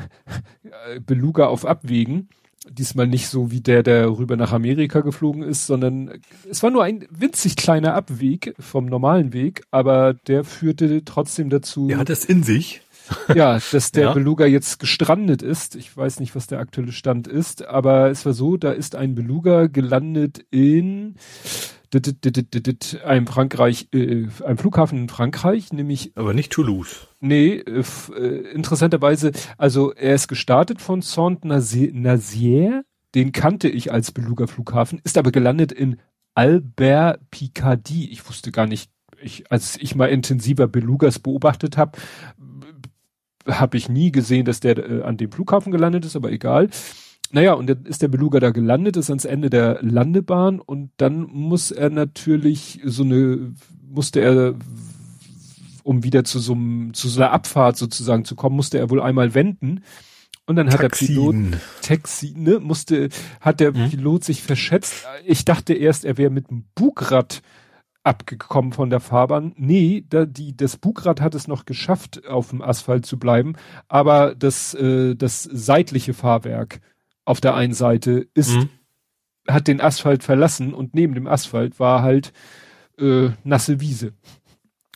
äh, Beluga auf Abwägen. Diesmal nicht so wie der, der rüber nach Amerika geflogen ist, sondern es war nur ein winzig kleiner Abweg vom normalen Weg, aber der führte trotzdem dazu. Er hat es in sich. [LAUGHS] Ja, dass der ja. Beluga jetzt gestrandet ist. Ich weiß nicht, was der aktuelle Stand ist, aber es war so, da ist ein Beluga gelandet in einem Frankreich, äh, einem Flughafen in Frankreich, nämlich. Aber nicht Toulouse. Nee, äh, äh, interessanterweise, also er ist gestartet von Saint-Nazaire, den kannte ich als Beluga Flughafen, ist aber gelandet in Albert Picardie. Ich wusste gar nicht, ich, als ich mal intensiver Belugas beobachtet habe, habe ich nie gesehen, dass der äh, an dem Flughafen gelandet ist, aber egal. Naja, und dann ist der Beluga da gelandet, ist ans Ende der Landebahn und dann muss er natürlich so eine, musste er, um wieder zu so, einem, zu so einer Abfahrt sozusagen zu kommen, musste er wohl einmal wenden. Und dann hat Taxin. der Pilot Taxi, ne, musste, hat der hm? Pilot sich verschätzt. Ich dachte erst, er wäre mit dem Bugrad abgekommen von der Fahrbahn. Nee, da, die, das Bugrad hat es noch geschafft, auf dem Asphalt zu bleiben, aber das, äh, das seitliche Fahrwerk auf der einen Seite ist, mhm. hat den Asphalt verlassen und neben dem Asphalt war halt äh, nasse Wiese.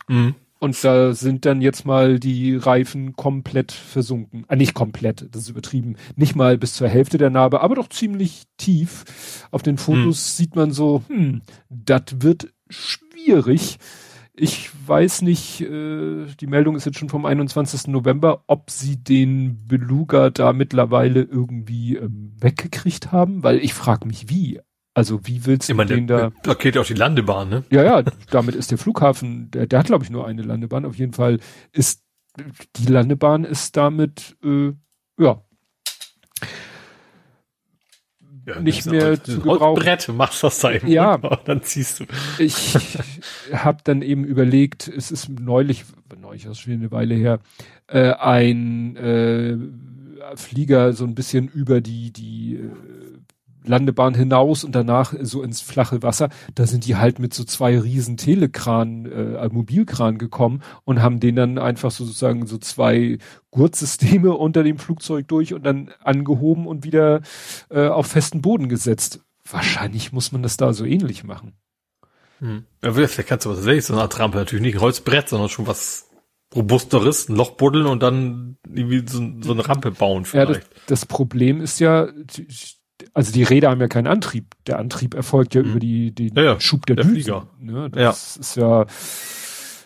Mhm. Und da sind dann jetzt mal die Reifen komplett versunken. Ah, nicht komplett, das ist übertrieben. Nicht mal bis zur Hälfte der Narbe, aber doch ziemlich tief. Auf den Fotos hm. sieht man so, hm, das wird schwierig. Ich weiß nicht, äh, die Meldung ist jetzt schon vom 21. November, ob sie den Beluga da mittlerweile irgendwie ähm, weggekriegt haben, weil ich frage mich, wie. Also wie willst du ich meine, den da? Blockiert ja auch die Landebahn, ne? Ja, ja, damit ist der Flughafen, der, der hat glaube ich nur eine Landebahn. Auf jeden Fall ist die Landebahn ist damit, äh, ja, ja, nicht mehr zu gebrauchen. Brett, machst das da eben. Ja. dann ziehst du. Ich habe dann eben überlegt, es ist neulich, neulich, das ist schon eine Weile her, äh, ein äh, Flieger so ein bisschen über die, die äh, Landebahn hinaus und danach so ins flache Wasser. Da sind die halt mit so zwei riesen Telekran, äh, Mobilkran gekommen und haben den dann einfach sozusagen so zwei Gurtsysteme [LAUGHS] unter dem Flugzeug durch und dann angehoben und wieder äh, auf festen Boden gesetzt. Wahrscheinlich muss man das da so ähnlich machen. Hm. Ja, vielleicht kannst du was sehen, so eine Art Rampe, natürlich nicht ein Holzbrett, sondern schon was robusteres, ein Loch buddeln und dann irgendwie so, so eine Rampe bauen vielleicht. Ja, das, das Problem ist ja, also die Räder haben ja keinen Antrieb. Der Antrieb erfolgt ja mhm. über die, den ja, ja. Schub der, der Düsen. Flieger. Ne? Das ja. ist ja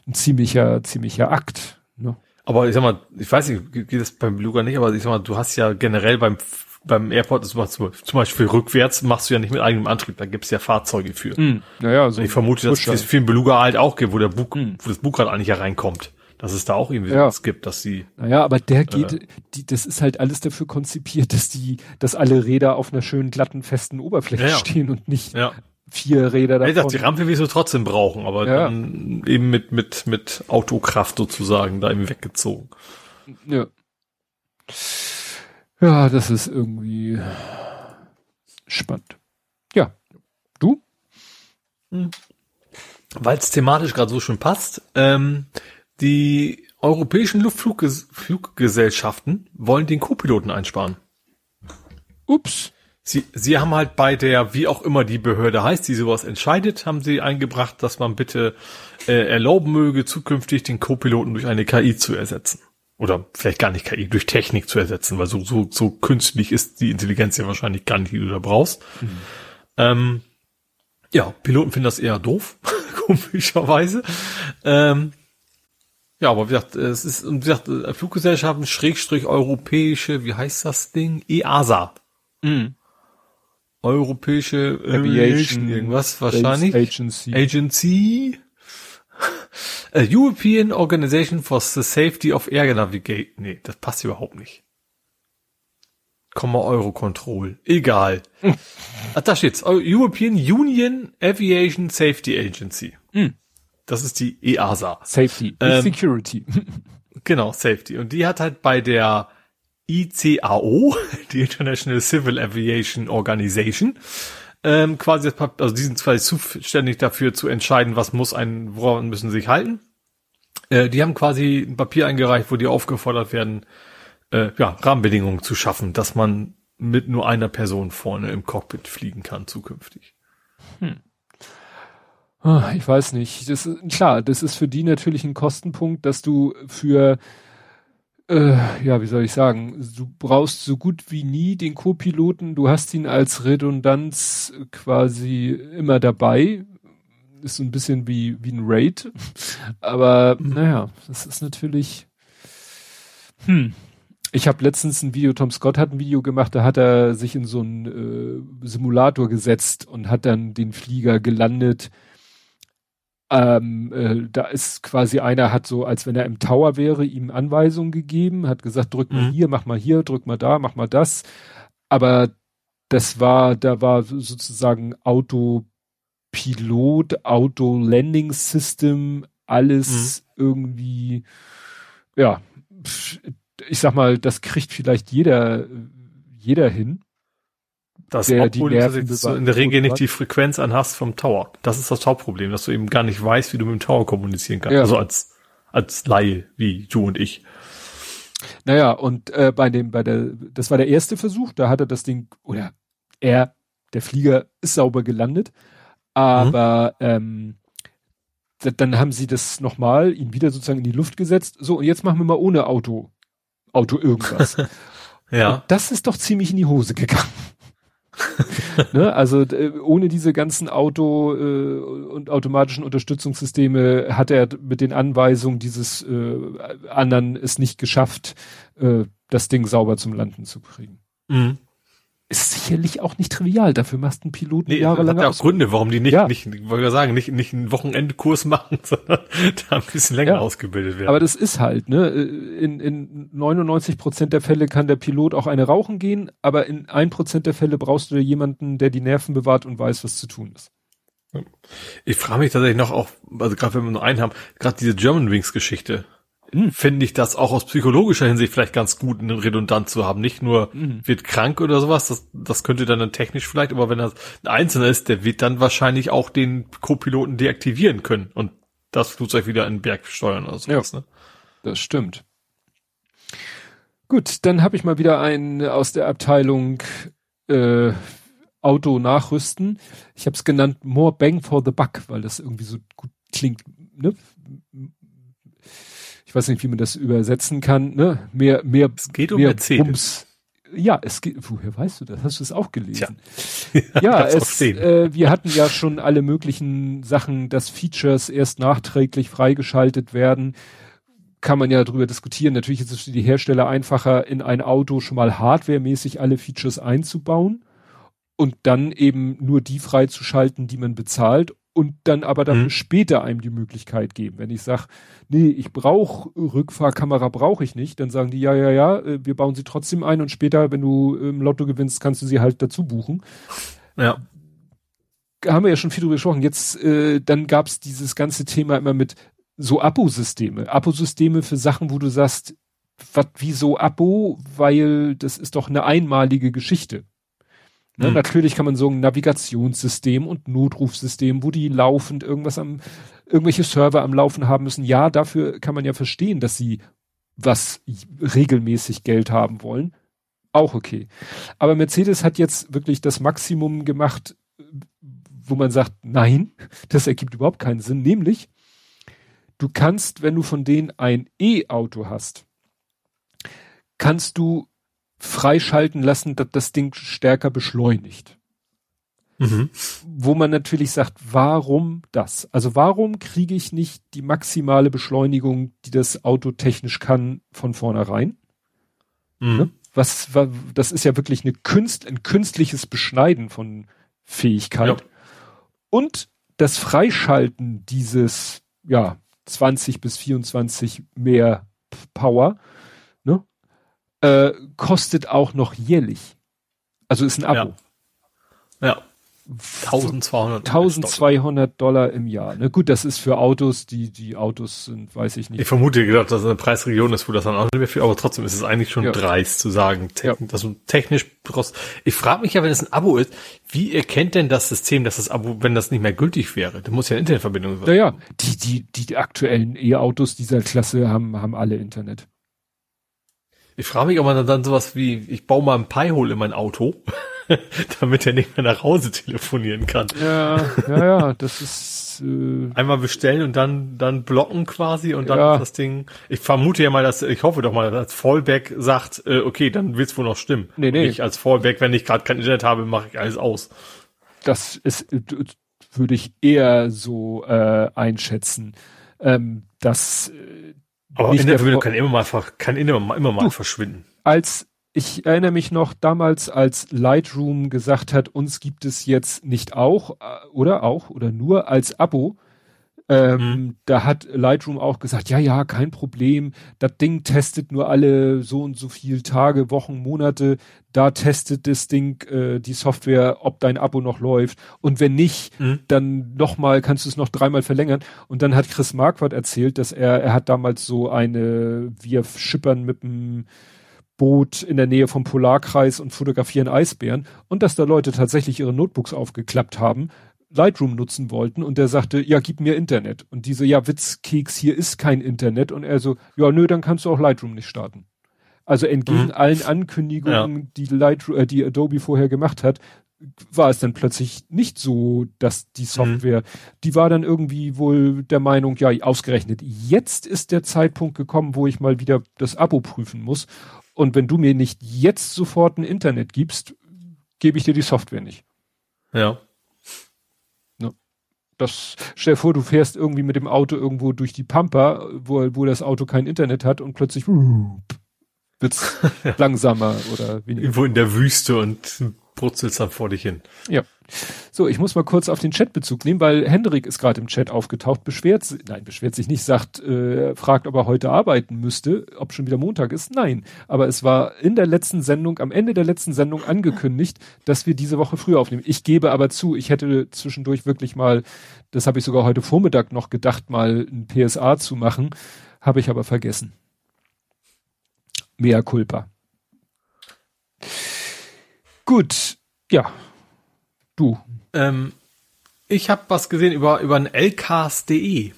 ein ziemlicher, ziemlicher Akt. Ne? Aber ich sag mal, ich weiß nicht, geht das beim Beluga nicht, aber ich sag mal, du hast ja generell beim beim Airport zum Beispiel rückwärts machst du ja nicht mit eigenem Antrieb, da gibt's ja Fahrzeuge für. Mm, naja, so ich vermute, dass es für den Beluga halt auch gibt, wo der Bug, mm. wo das Bugrad eigentlich ja reinkommt dass es da auch irgendwie ja. was gibt, dass sie. Naja, aber der geht, äh, die, das ist halt alles dafür konzipiert, dass die, dass alle Räder auf einer schönen glatten, festen Oberfläche ja, stehen und nicht ja. vier Räder da. Ja, die Rampe wirst du trotzdem brauchen, aber dann eben mit, mit, mit Autokraft sozusagen da eben weggezogen. Ja. Ja, das ist irgendwie spannend. Ja. Du? Hm. Weil es thematisch gerade so schön passt, ähm, die europäischen Luftfluggesellschaften wollen den Co-Piloten einsparen. Ups. Sie, sie haben halt bei der, wie auch immer die Behörde heißt, die sowas entscheidet, haben sie eingebracht, dass man bitte äh, erlauben möge, zukünftig den Co-Piloten durch eine KI zu ersetzen. Oder vielleicht gar nicht KI, durch Technik zu ersetzen, weil so, so, so künstlich ist die Intelligenz ja wahrscheinlich gar nicht, die du da brauchst. Mhm. Ähm, ja, Piloten finden das eher doof, [LAUGHS] komischerweise. Ähm, ja, aber wie gesagt, es ist, wie gesagt, äh, Fluggesellschaften, Schrägstrich europäische, wie heißt das Ding? EASA. Mhm. Europäische Aviation, irgendwas wahrscheinlich. Agency. Agency. A European Organization for the Safety of Air Navigation. Nee, das passt überhaupt nicht. Komma Eurocontrol. Egal. Ach, da steht's. European Union Aviation Safety Agency. Mhm. Das ist die EASA. Safety, ähm, Security. [LAUGHS] Genau, Safety. Und die hat halt bei der ICAO, [LAUGHS] die International Civil Aviation Organization, ähm, quasi, also die sind quasi zuständig dafür zu entscheiden, was muss ein, woran müssen sie sich halten. Äh, die haben quasi ein Papier eingereicht, wo die aufgefordert werden, äh, ja, Rahmenbedingungen zu schaffen, dass man mit nur einer Person vorne im Cockpit fliegen kann zukünftig. Hm. Ah, ich weiß nicht. Das ist, klar, das ist für die natürlich ein Kostenpunkt, dass du für, äh, ja, wie soll ich sagen, du brauchst so gut wie nie den Co-Piloten. Du hast ihn als Redundanz quasi immer dabei. Ist so ein bisschen wie, wie ein Raid. Aber, mhm. naja, das ist natürlich, hm. Ich habe letztens ein Video, Tom Scott hat ein Video gemacht, da hat er sich in so einen äh, Simulator gesetzt und hat dann den Flieger gelandet ähm, äh, da ist quasi einer hat so, als wenn er im Tower wäre, ihm Anweisungen gegeben, hat gesagt, drück mal mhm. hier, mach mal hier, drück mal da, mach mal das. Aber das war, da war sozusagen Autopilot, Auto-Landing System, alles mhm. irgendwie, ja, ich sag mal, das kriegt vielleicht jeder, jeder hin. Das der, obwohl die du in der Regel nicht die Frequenz anhast vom Tower. Das ist das Hauptproblem, dass du eben gar nicht weißt, wie du mit dem Tower kommunizieren kannst. Ja. Also als, als Laie, wie du und ich. Naja, und äh, bei dem, bei der, das war der erste Versuch, da hat er das Ding, oder er, der Flieger ist sauber gelandet, aber mhm. ähm, dann haben sie das nochmal, ihn wieder sozusagen in die Luft gesetzt. So, und jetzt machen wir mal ohne Auto, Auto irgendwas. [LAUGHS] ja. Und das ist doch ziemlich in die Hose gegangen. [LAUGHS] ne? Also ohne diese ganzen Auto- äh, und automatischen Unterstützungssysteme hat er mit den Anweisungen dieses äh, anderen es nicht geschafft, äh, das Ding sauber zum Landen zu kriegen. Mhm ist sicherlich auch nicht trivial. Dafür machst du einen Piloten nee, jahrelang. Hat ja auch Gründe, warum die nicht, ja. nicht, wollte ich sagen, nicht, nicht einen Wochenendkurs [LAUGHS] machen, sondern da ein bisschen länger ja. ausgebildet werden. Aber das ist halt, ne, in, in 99 Prozent der Fälle kann der Pilot auch eine rauchen gehen, aber in ein Prozent der Fälle brauchst du jemanden, der die Nerven bewahrt und weiß, was zu tun ist. Ich frage mich tatsächlich noch auch, also gerade wenn wir nur einen haben, gerade diese German Wings Geschichte mhm. finde ich das auch aus psychologischer Hinsicht vielleicht ganz gut, einen Redundant zu haben. Nicht nur mhm. wird krank oder sowas, das, das könnte dann technisch vielleicht, aber wenn das ein Einzelner ist, der wird dann wahrscheinlich auch den Co-Piloten deaktivieren können und das Flugzeug wieder in den Berg steuern oder sowas. Ja, ne? Das stimmt. Gut, dann habe ich mal wieder einen aus der Abteilung äh, Auto nachrüsten. Ich habe es genannt More Bang for the Buck, weil das irgendwie so gut klingt. Ne? Ich weiß nicht, wie man das übersetzen kann, ne? Mehr, mehr, es geht um mehr Mercedes. Bums. Ja, es geht, woher weißt du das? Hast du es auch gelesen? Tja. [LAUGHS] ja, es, äh, wir hatten ja schon alle möglichen Sachen, dass Features erst nachträglich freigeschaltet werden. Kann man ja darüber diskutieren. Natürlich ist es für die Hersteller einfacher, in ein Auto schon mal hardwaremäßig alle Features einzubauen und dann eben nur die freizuschalten, die man bezahlt und dann aber dafür mhm. später einem die Möglichkeit geben. Wenn ich sage, nee, ich brauche Rückfahrkamera, brauche ich nicht, dann sagen die, ja, ja, ja, äh, wir bauen sie trotzdem ein und später, wenn du im Lotto gewinnst, kannst du sie halt dazu buchen. Ja. Haben wir ja schon viel drüber gesprochen. Jetzt, äh, dann gab's dieses ganze Thema immer mit so Abo-Systeme. Abo-Systeme für Sachen, wo du sagst, was, wieso Abo? Weil das ist doch eine einmalige Geschichte. Ne, mhm. Natürlich kann man so ein Navigationssystem und Notrufsystem, wo die laufend irgendwas am, irgendwelche Server am Laufen haben müssen. Ja, dafür kann man ja verstehen, dass sie was regelmäßig Geld haben wollen. Auch okay. Aber Mercedes hat jetzt wirklich das Maximum gemacht, wo man sagt, nein, [LAUGHS] das ergibt überhaupt keinen Sinn. Nämlich, du kannst, wenn du von denen ein E-Auto hast, kannst du freischalten lassen, dass das Ding stärker beschleunigt. Mhm. Wo man natürlich sagt, warum das? Also warum kriege ich nicht die maximale Beschleunigung, die das Auto technisch kann, von vornherein? Mhm. Ne? Was, was, das ist ja wirklich eine Künst, ein künstliches Beschneiden von Fähigkeit. Ja. Und das Freischalten dieses, ja, 20 bis 24 mehr Power äh, kostet auch noch jährlich. Also ist ein Abo. Ja. ja. 1200 1200 Dollar im Jahr. Ne, gut, das ist für Autos, die die Autos sind, weiß ich nicht. Ich vermute gedacht, dass es eine Preisregion ist, wo das dann auch nicht mehr viel, aber trotzdem ist es eigentlich schon ja. dreist zu sagen, te ja. dass du technisch brauchst. Ich frage mich ja, wenn es ein Abo ist, wie erkennt denn das System, dass das Abo, wenn das nicht mehr gültig wäre? Da muss ja Internetverbindung sein. Ja, ja. Die die die aktuellen E-Autos dieser Klasse haben haben alle Internet. Ich frage mich, ob man dann sowas wie, ich baue mal ein Pi-Hole in mein Auto, [LAUGHS] damit er nicht mehr nach Hause telefonieren kann. Ja, ja, ja, das ist äh, einmal bestellen und dann dann blocken quasi und dann ja. das Ding. Ich vermute ja mal, dass ich hoffe doch mal, dass Fallback sagt, äh, okay, dann wird's wohl noch stimmen. Nee, nee. Ich als Fallback, wenn ich gerade kein Internet habe, mache ich alles aus. Das ist würde ich eher so äh, einschätzen, ähm, dass aber Internetverbindung kann immer mal, kann immer mal, immer mal du, verschwinden. Als ich erinnere mich noch damals, als Lightroom gesagt hat, uns gibt es jetzt nicht auch, äh, oder auch, oder nur als Abo, ähm, mhm. Da hat Lightroom auch gesagt, ja, ja, kein Problem. Das Ding testet nur alle so und so viel Tage, Wochen, Monate. Da testet das Ding äh, die Software, ob dein Abo noch läuft. Und wenn nicht, mhm. dann nochmal, kannst du es noch dreimal verlängern. Und dann hat Chris Marquardt erzählt, dass er, er hat damals so eine, wir schippern mit dem Boot in der Nähe vom Polarkreis und fotografieren Eisbären und dass da Leute tatsächlich ihre Notebooks aufgeklappt haben, Lightroom nutzen wollten und der sagte, ja, gib mir Internet. Und diese, ja, Witzkeks, hier ist kein Internet. Und er so, ja, nö, dann kannst du auch Lightroom nicht starten. Also entgegen mhm. allen Ankündigungen, ja. die Lightroom, äh, die Adobe vorher gemacht hat, war es dann plötzlich nicht so, dass die Software, mhm. die war dann irgendwie wohl der Meinung, ja, ausgerechnet, jetzt ist der Zeitpunkt gekommen, wo ich mal wieder das Abo prüfen muss. Und wenn du mir nicht jetzt sofort ein Internet gibst, gebe ich dir die Software nicht. Ja. Das, stell dir vor, du fährst irgendwie mit dem Auto irgendwo durch die Pampa, wo, wo das Auto kein Internet hat und plötzlich wird's ja. [LAUGHS] langsamer oder weniger. Irgendwo in der Wüste und brutzelst vor dich hin. Ja. So, ich muss mal kurz auf den Chat Bezug nehmen, weil Hendrik ist gerade im Chat aufgetaucht, beschwert sich, nein, beschwert sich nicht, sagt, äh, fragt, ob er heute arbeiten müsste, ob schon wieder Montag ist. Nein, aber es war in der letzten Sendung, am Ende der letzten Sendung angekündigt, dass wir diese Woche früher aufnehmen. Ich gebe aber zu, ich hätte zwischendurch wirklich mal, das habe ich sogar heute Vormittag noch gedacht, mal ein PSA zu machen, habe ich aber vergessen. Mea culpa. Gut, ja. Du. Ähm, ich habe was gesehen über über ein lcast.de.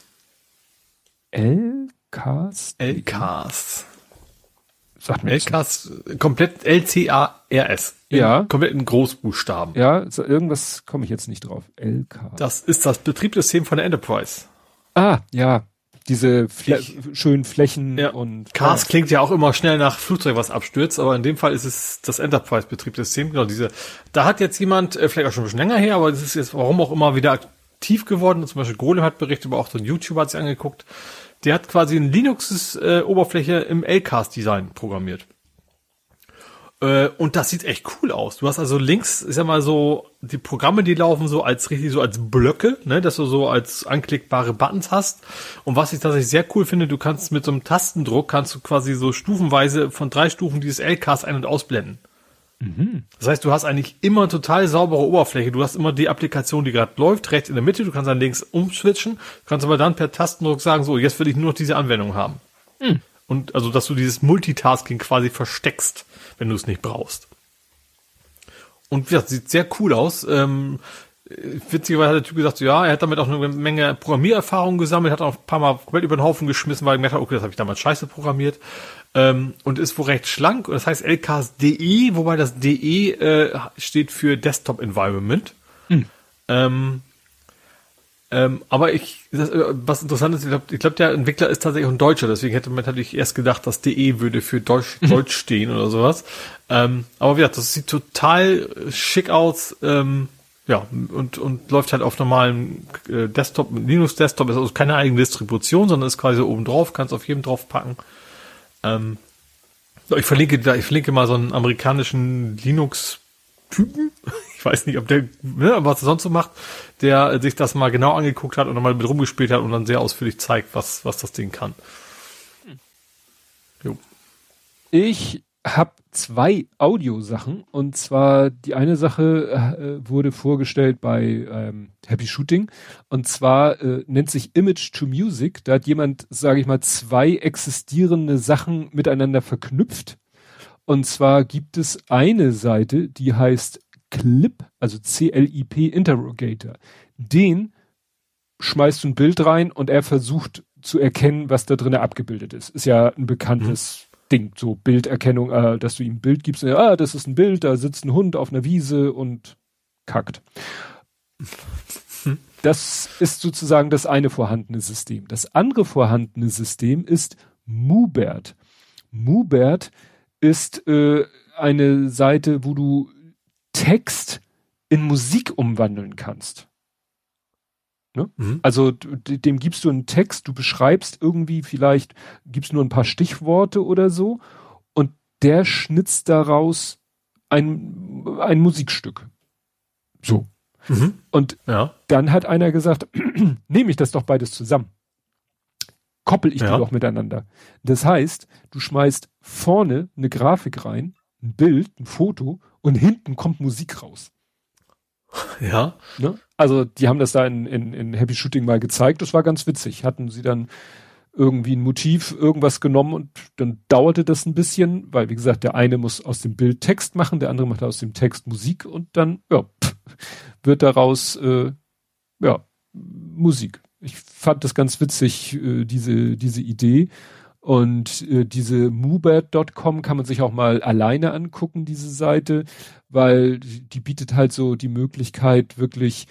Lcast? Lcast. Sagt mir Lcast, komplett L-C-A-R-S. Ja. Komplett in Großbuchstaben. Ja, so, irgendwas komme ich jetzt nicht drauf. Lcast. Das ist das Betriebssystem von der Enterprise. Ah, ja diese Fle ich, schönen Flächen ja. und Cars ja. klingt ja auch immer schnell nach Flugzeug, was abstürzt, aber in dem Fall ist es das Enterprise-Betriebssystem. Genau, diese. Da hat jetzt jemand, äh, vielleicht auch schon ein bisschen länger her, aber das ist jetzt warum auch immer wieder aktiv geworden. Zum Beispiel Golem hat berichtet, aber auch so ein YouTuber hat sich angeguckt. Der hat quasi ein Linux-Oberfläche äh, im L-Cast-Design programmiert. Äh, und das sieht echt cool aus. Du hast also links, ich sag mal so, die Programme, die laufen so als richtig so als Blöcke, ne, dass du so als anklickbare Buttons hast. Und was ich tatsächlich sehr cool finde, du kannst mit so einem Tastendruck kannst du quasi so stufenweise von drei Stufen dieses L-Cast ein- und ausblenden. Mhm. Das heißt, du hast eigentlich immer total saubere Oberfläche. Du hast immer die Applikation, die gerade läuft, rechts in der Mitte. Du kannst dann links umswitchen. Du kannst aber dann per Tastendruck sagen, so, jetzt will ich nur noch diese Anwendung haben. Mhm. Und also, dass du dieses Multitasking quasi versteckst wenn du es nicht brauchst. Und ja, sieht sehr cool aus. Ähm, witzigerweise hat der Typ gesagt, ja, er hat damit auch eine Menge Programmiererfahrung gesammelt, hat auch ein paar Mal komplett über den Haufen geschmissen, weil er gemerkt hat, okay, das habe ich damals scheiße programmiert. Ähm, und ist wohl recht schlank. Und das heißt LKS.de, wobei das DE äh, steht für Desktop Environment. Hm. Ähm, ähm, aber ich, das, äh, was interessant ist, ich glaube, glaub, der Entwickler ist tatsächlich auch ein Deutscher, deswegen hätte man natürlich erst gedacht, dass DE würde für Deutsch, mhm. Deutsch stehen oder sowas. Ähm, aber wie gesagt, das sieht total schick aus, ähm, ja, und, und läuft halt auf normalen äh, Desktop, Linux Desktop, ist also keine eigene Distribution, sondern ist quasi oben drauf, kannst auf jedem drauf packen. Ähm, ich verlinke da, ich verlinke mal so einen amerikanischen Linux-Typen, ich weiß nicht, ob der, ne, was er sonst so macht, der sich das mal genau angeguckt hat und mal mit rumgespielt hat und dann sehr ausführlich zeigt, was, was das Ding kann. Jo. Ich habe zwei Audiosachen und zwar die eine Sache äh, wurde vorgestellt bei ähm, Happy Shooting und zwar äh, nennt sich Image to Music. Da hat jemand, sage ich mal, zwei existierende Sachen miteinander verknüpft. Und zwar gibt es eine Seite, die heißt Clip, also C-L-I-P Interrogator, den schmeißt du ein Bild rein und er versucht zu erkennen, was da drin abgebildet ist. Ist ja ein bekanntes mhm. Ding, so Bilderkennung, äh, dass du ihm ein Bild gibst, und, ah, das ist ein Bild, da sitzt ein Hund auf einer Wiese und kackt. [LAUGHS] Das ist sozusagen das eine vorhandene System. Das andere vorhandene System ist Mubert. Mubert ist äh, eine Seite, wo du Text in Musik umwandeln kannst. Ne? Mhm. Also dem gibst du einen Text, du beschreibst irgendwie vielleicht, gibst nur ein paar Stichworte oder so und der schnitzt daraus ein, ein Musikstück. So. Mhm. Und ja. dann hat einer gesagt, [CLEARS THROAT] nehme ich das doch beides zusammen. Koppel ich ja. die doch miteinander. Das heißt, du schmeißt vorne eine Grafik rein, ein Bild, ein Foto und hinten kommt Musik raus. Ja. Ne? Also die haben das da in, in, in Happy Shooting mal gezeigt, das war ganz witzig. Hatten sie dann irgendwie ein Motiv, irgendwas genommen und dann dauerte das ein bisschen, weil wie gesagt, der eine muss aus dem Bild Text machen, der andere macht aus dem Text Musik und dann ja, wird daraus äh, ja Musik. Ich fand das ganz witzig, äh, diese, diese Idee. Und äh, diese Moobert.com kann man sich auch mal alleine angucken, diese Seite, weil die bietet halt so die Möglichkeit, wirklich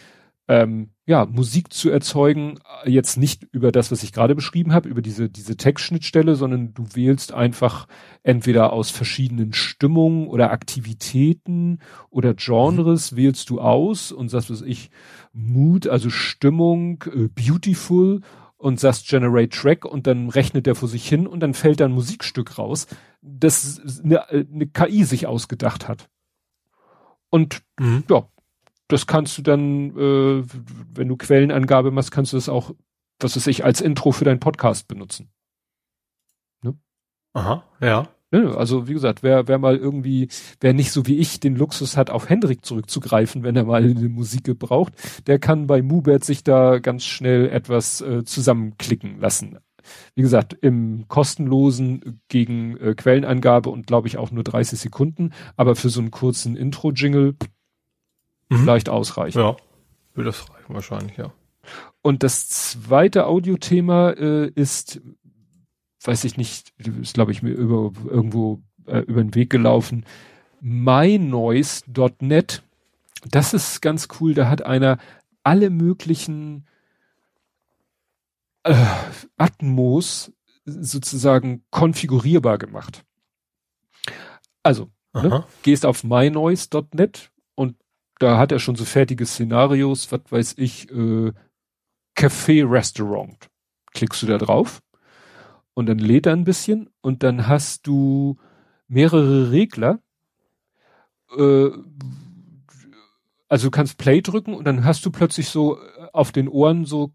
ähm, ja, Musik zu erzeugen, jetzt nicht über das, was ich gerade beschrieben habe, über diese, diese Textschnittstelle, sondern du wählst einfach entweder aus verschiedenen Stimmungen oder Aktivitäten oder Genres mhm. wählst du aus und sagst, was ich, Mood, also Stimmung, äh, Beautiful und sagst Generate Track und dann rechnet der vor sich hin und dann fällt da ein Musikstück raus, das eine, eine KI sich ausgedacht hat. Und mhm. ja, das kannst du dann, äh, wenn du Quellenangabe machst, kannst du das auch, was weiß ich, als Intro für deinen Podcast benutzen. Ne? Aha, ja. Ne, also wie gesagt, wer, wer mal irgendwie, wer nicht so wie ich den Luxus hat, auf Hendrik zurückzugreifen, wenn er mal eine Musik gebraucht, der kann bei Mubert sich da ganz schnell etwas äh, zusammenklicken lassen. Wie gesagt, im kostenlosen gegen äh, Quellenangabe und glaube ich auch nur 30 Sekunden, aber für so einen kurzen Intro-Jingle mhm. vielleicht ausreichen. Ja, würde das reichen wahrscheinlich, ja. Und das zweite Audiothema äh, ist weiß ich nicht, ist glaube ich mir über, irgendwo äh, über den Weg gelaufen, mynoise.net. Das ist ganz cool, da hat einer alle möglichen äh, Atmos sozusagen konfigurierbar gemacht. Also, ne, gehst auf mynoise.net und da hat er schon so fertige Szenarios, was weiß ich, äh, Café Restaurant. Klickst du da drauf und dann lädt er ein bisschen und dann hast du mehrere Regler. Äh, also du kannst Play drücken und dann hast du plötzlich so äh, auf den Ohren so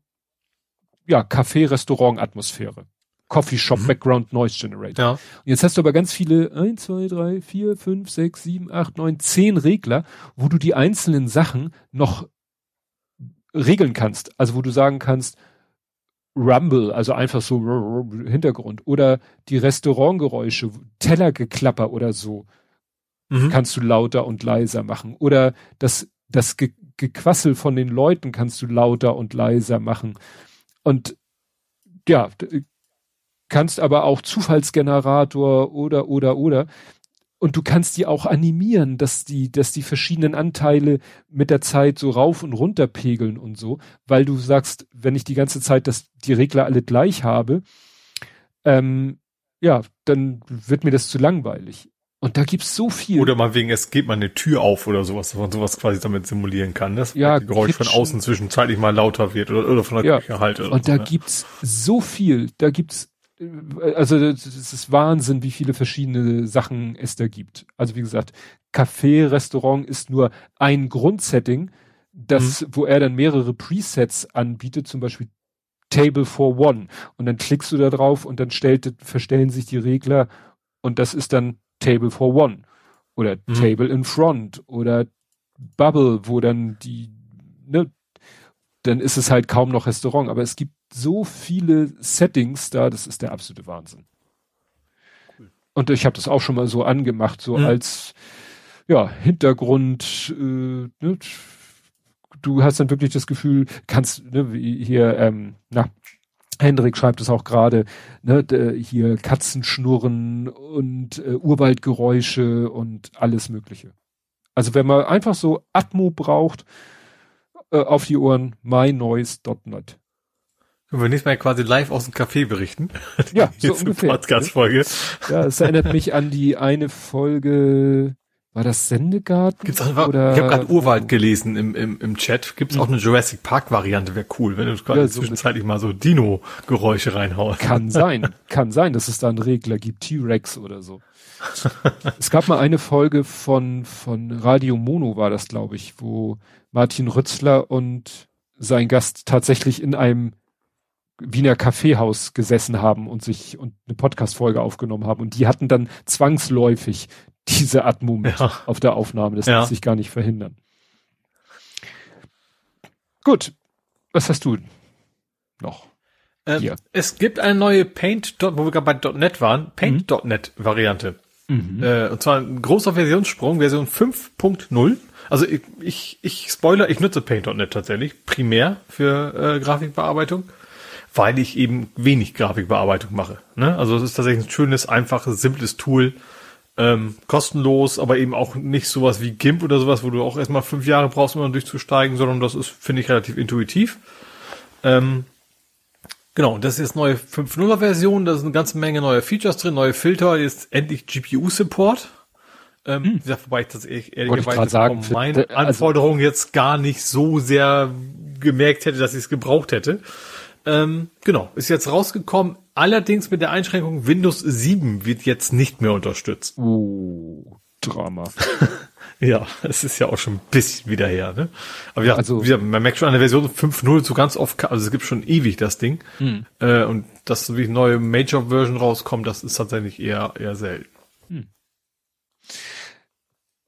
ja Café-Restaurant-Atmosphäre. Coffee Shop mhm. Background Noise Generator. Ja. Und jetzt hast du aber ganz viele 1, 2, 3, 4, 5, 6, 7, 8, 9, 10 Regler, wo du die einzelnen Sachen noch regeln kannst. Also wo du sagen kannst, Rumble, also einfach so Hintergrund. Oder die Restaurantgeräusche, Tellergeklapper oder so, mhm. kannst du lauter und leiser machen. Oder das das Ge Gequassel von den Leuten kannst du lauter und leiser machen. Und ja, kannst aber auch Zufallsgenerator oder oder oder und du kannst die auch animieren, dass die, dass die verschiedenen Anteile mit der Zeit so rauf und runter pegeln und so, weil du sagst, wenn ich die ganze Zeit das, die Regler alle gleich habe, ähm, ja, dann wird mir das zu langweilig. Und da gibt's so viel. Oder mal wegen, es geht mal eine Tür auf oder sowas, dass man sowas quasi damit simulieren kann, dass ja, das Geräusch von außen zwischenzeitlich mal lauter wird oder, oder von der ja. Küche halt. Oder und so, da ne? gibt's so viel, da gibt's also es ist Wahnsinn, wie viele verschiedene Sachen es da gibt. Also wie gesagt, Café, Restaurant ist nur ein Grundsetting, das, mhm. wo er dann mehrere Presets anbietet, zum Beispiel Table for One. Und dann klickst du da drauf und dann stellt, verstellen sich die Regler und das ist dann Table for One. Oder mhm. Table in Front oder Bubble, wo dann die, ne, dann ist es halt kaum noch Restaurant. Aber es gibt so viele Settings da, das ist der absolute Wahnsinn. Cool. Und ich habe das auch schon mal so angemacht, so mhm. als ja, Hintergrund, äh, ne, du hast dann wirklich das Gefühl, kannst, ne, wie hier, ähm, na, Hendrik schreibt es auch gerade, ne, hier Katzenschnurren und äh, Urwaldgeräusche und alles Mögliche. Also wenn man einfach so Atmo braucht, äh, auf die Ohren, mynoise.net. Können wir nächstes Mal quasi live aus dem Café berichten? [LAUGHS] Ja, so ungefähr. Podcast-Folge. Ja, es erinnert mich an die eine Folge, war das Sendegarten? Gibt's auch, oder? Ich habe gerade Urwald gelesen im, im, im Chat. Gibt es auch eine Jurassic Park Variante? Wäre cool, wenn du quasi ja, so zwischenzeitlich mal so Dino-Geräusche reinhaust. Kann [LAUGHS] sein, kann sein, dass es da einen Regler gibt, T-Rex oder so. es gab mal eine Folge von von Radio Mono war das, glaube ich, wo Martin Rützler und sein Gast tatsächlich in einem Wiener Kaffeehaus gesessen haben und sich und eine Podcast-Folge aufgenommen haben. Und die hatten dann zwangsläufig diese Atmo mit ja. auf der Aufnahme. Das ja. lässt sich gar nicht verhindern. Gut. Was hast du noch? Ähm, es gibt eine neue Paint, wo wir gerade bei .NET waren, Paint.NET Variante. Mhm. Äh, und zwar ein großer Versionssprung, Version 5.0. Also ich, ich, ich spoiler, ich nutze Paint.NET tatsächlich, primär für äh, Grafikbearbeitung weil ich eben wenig Grafikbearbeitung mache. Ne? Also es ist tatsächlich ein schönes, einfaches, simples Tool, ähm, kostenlos, aber eben auch nicht sowas wie GIMP oder sowas, wo du auch erstmal fünf Jahre brauchst, um dann durchzusteigen, sondern das ist, finde ich, relativ intuitiv. Ähm, genau, das ist jetzt neue 5.0er Version, da ist eine ganze Menge neue Features drin, neue Filter, jetzt endlich GPU-Support. Ähm, hm. ja, wobei ich das ehrlich, ehrlicherweise sagen, von meinen also, Anforderungen jetzt gar nicht so sehr gemerkt hätte, dass ich es gebraucht hätte. Ähm, genau, ist jetzt rausgekommen. Allerdings mit der Einschränkung, Windows 7 wird jetzt nicht mehr unterstützt. Oh, Drama. [LAUGHS] ja, es ist ja auch schon ein bisschen wieder her, ne? Aber ja, also, wieder, man merkt schon an der Version 5.0 so ganz oft, also es gibt schon ewig das Ding. Hm. Äh, und dass so wie neue Major-Version rauskommt, das ist tatsächlich eher, eher selten. Hm.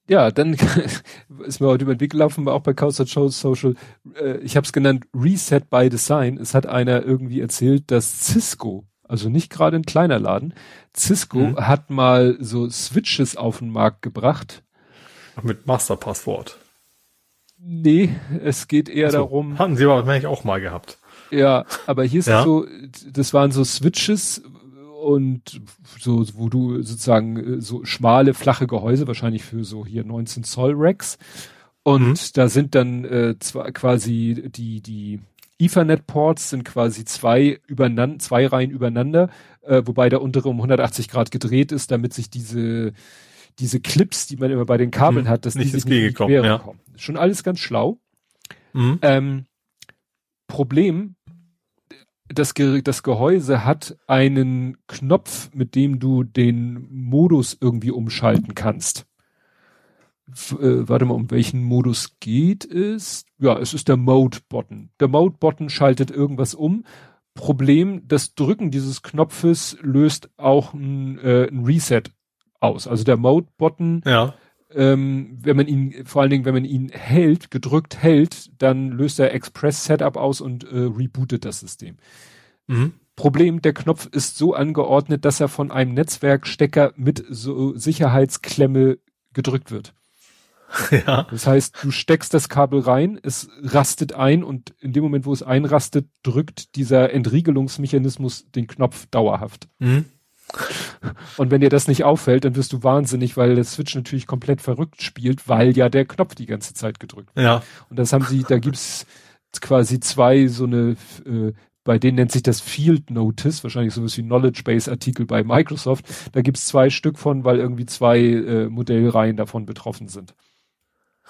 Ja, dann [LAUGHS] ist mir heute über den Weg gelaufen, auch bei Chaos Social. Äh, ich habe es genannt Reset by Design. Es hat einer irgendwie erzählt, dass Cisco, also nicht gerade ein kleiner Laden, Cisco mhm. hat mal so Switches auf den Markt gebracht. Mit Masterpasswort. Nee, es geht eher also, darum. Hatten sie aber wahrscheinlich auch mal gehabt. Ja, aber hier ist ja. so, das waren so Switches, und so, wo du sozusagen äh, so schmale, flache Gehäuse, wahrscheinlich für so hier 19 Zoll Racks. Und mhm. da sind dann äh, zwar quasi die, die Ethernet-Ports sind quasi zwei übereinander, zwei Reihen übereinander, äh, wobei der untere um 180 Grad gedreht ist, damit sich diese, diese Clips, die man immer bei den Kabeln mhm. hat, dass nicht die sich nicht kommen, ja. kommen. Schon alles ganz schlau. Mhm. Ähm, Problem, das, Ge das Gehäuse hat einen Knopf, mit dem du den Modus irgendwie umschalten kannst. F äh, warte mal, um welchen Modus geht es? Ja, es ist der Mode-Button. Der Mode-Button schaltet irgendwas um. Problem, das Drücken dieses Knopfes löst auch ein, äh, ein Reset aus. Also der Mode-Button ja ähm, wenn man ihn, vor allen Dingen, wenn man ihn hält, gedrückt hält, dann löst er Express Setup aus und äh, rebootet das System. Mhm. Problem, der Knopf ist so angeordnet, dass er von einem Netzwerkstecker mit so Sicherheitsklemme gedrückt wird. [LAUGHS] Ja. Das heißt, du steckst das Kabel rein, es rastet ein und in dem Moment, wo es einrastet, drückt dieser Entriegelungsmechanismus den Knopf dauerhaft. Mhm. Und wenn dir das nicht auffällt, dann wirst du wahnsinnig, weil der Switch natürlich komplett verrückt spielt, weil ja der Knopf die ganze Zeit gedrückt wird. Ja. Und das haben sie, da gibt's quasi zwei so eine, äh, bei denen nennt sich das Field Notice, wahrscheinlich sowas wie Knowledge Base Artikel bei Microsoft. Da gibt's zwei Stück von, weil irgendwie zwei äh, Modellreihen davon betroffen sind.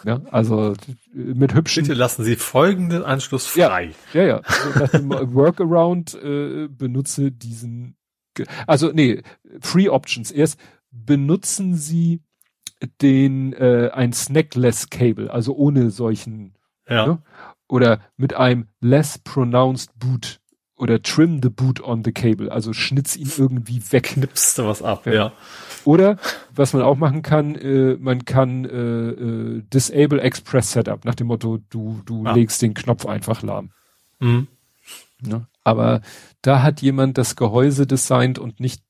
Ja, also mit hübschen. Bitte lassen Sie folgenden Anschluss frei. Ja, ja. ja. Also, Workaround äh, benutze diesen also nee, Free Options. Erst benutzen Sie den äh, ein Snackless Cable, also ohne solchen ja. Ne? oder mit einem less pronounced boot oder trim the boot on the cable, also schnitz ihn irgendwie weg. Knipst was ab, ja. ja. Oder was man auch machen kann, äh, man kann äh, äh, disable Express Setup nach dem Motto, du du ah. legst den Knopf einfach lahm. Mhm. Ne? Aber da hat jemand das Gehäuse designt und nicht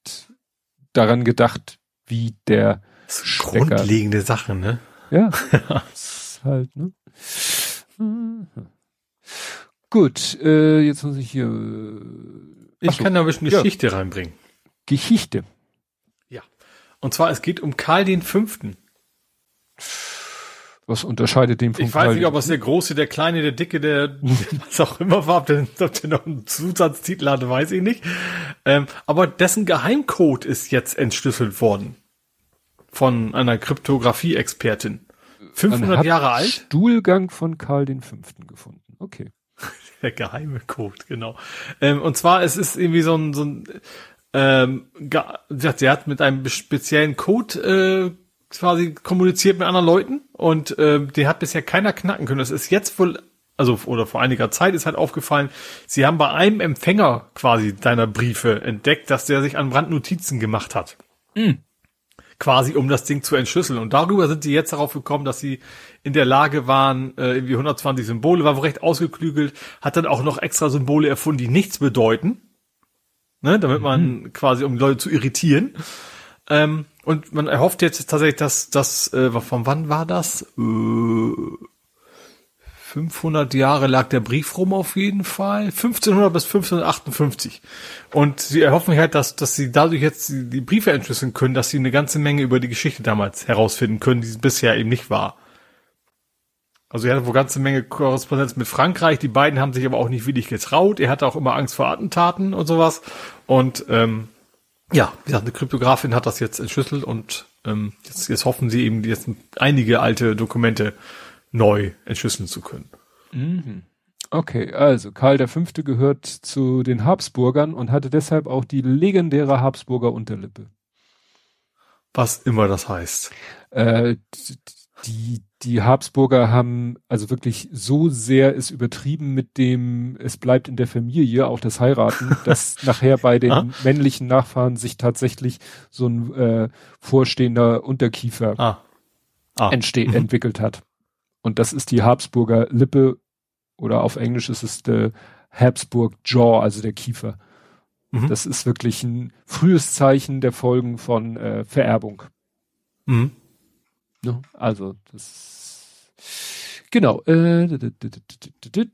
daran gedacht, wie der Stecker. Grundlegende Sachen, ne? Ja. [LAUGHS] halt, ne? Gut, äh, jetzt muss ich hier. Ich so, kann da ein bisschen Geschichte ja. reinbringen. Geschichte. Ja. Und zwar, es geht um Karl den Fünften. Was unterscheidet den von Ich weiß nicht, ob es der Große, der Kleine, der Dicke, der [LAUGHS] was auch immer war, ob der, ob der noch einen Zusatztitel hatte, weiß ich nicht. Ähm, aber dessen Geheimcode ist jetzt entschlüsselt worden. Von einer Kryptographie-Expertin. 500 Jahre alt. Stuhlgang von Karl den Fünften gefunden. Okay. [LAUGHS] Der geheime Code, genau. Ähm, und zwar, es ist irgendwie so ein, so ein ähm, der hat mit einem speziellen Code äh, quasi kommuniziert mit anderen Leuten und äh, den hat bisher keiner knacken können. Das ist jetzt wohl, also oder vor einiger Zeit ist halt aufgefallen, sie haben bei einem Empfänger quasi deiner Briefe entdeckt, dass der sich an Brandnotizen gemacht hat. Mhm. Quasi um das Ding zu entschlüsseln. Und darüber sind sie jetzt darauf gekommen, dass sie in der Lage waren, äh, irgendwie 120 Symbole, war wohl recht ausgeklügelt, hat dann auch noch extra Symbole erfunden, die nichts bedeuten. Ne, damit man mhm. quasi, um Leute zu irritieren. Ähm, und man erhofft jetzt tatsächlich, dass das, äh, von wann war das? Äh, 500 Jahre lag der Brief rum auf jeden Fall. 1500 bis 1558. Und sie erhoffen halt, dass, dass sie dadurch jetzt die Briefe entschlüsseln können, dass sie eine ganze Menge über die Geschichte damals herausfinden können, die bisher eben nicht war. Also er hatte wohl ganze Menge Korrespondenz mit Frankreich. Die beiden haben sich aber auch nicht willig getraut. Er hatte auch immer Angst vor Attentaten und sowas. Und ähm, ja, wie gesagt, eine Kryptografin hat das jetzt entschlüsselt und ähm, jetzt, jetzt hoffen sie eben, jetzt einige alte Dokumente neu entschlüsseln zu können. Mhm. Okay, also Karl V. gehört zu den Habsburgern und hatte deshalb auch die legendäre Habsburger Unterlippe. Was immer das heißt. Äh, die, die Habsburger haben also wirklich so sehr es übertrieben mit dem, es bleibt in der Familie, auch das Heiraten, [LAUGHS] dass nachher bei den ah? männlichen Nachfahren sich tatsächlich so ein äh, vorstehender Unterkiefer ah. Ah. Entste mhm. entwickelt hat. Und das ist die Habsburger Lippe oder auf Englisch ist es der Habsburg Jaw, also der Kiefer. Mhm. Das ist wirklich ein frühes Zeichen der Folgen von äh, Vererbung. Mhm. Ne? Also das genau. Äh,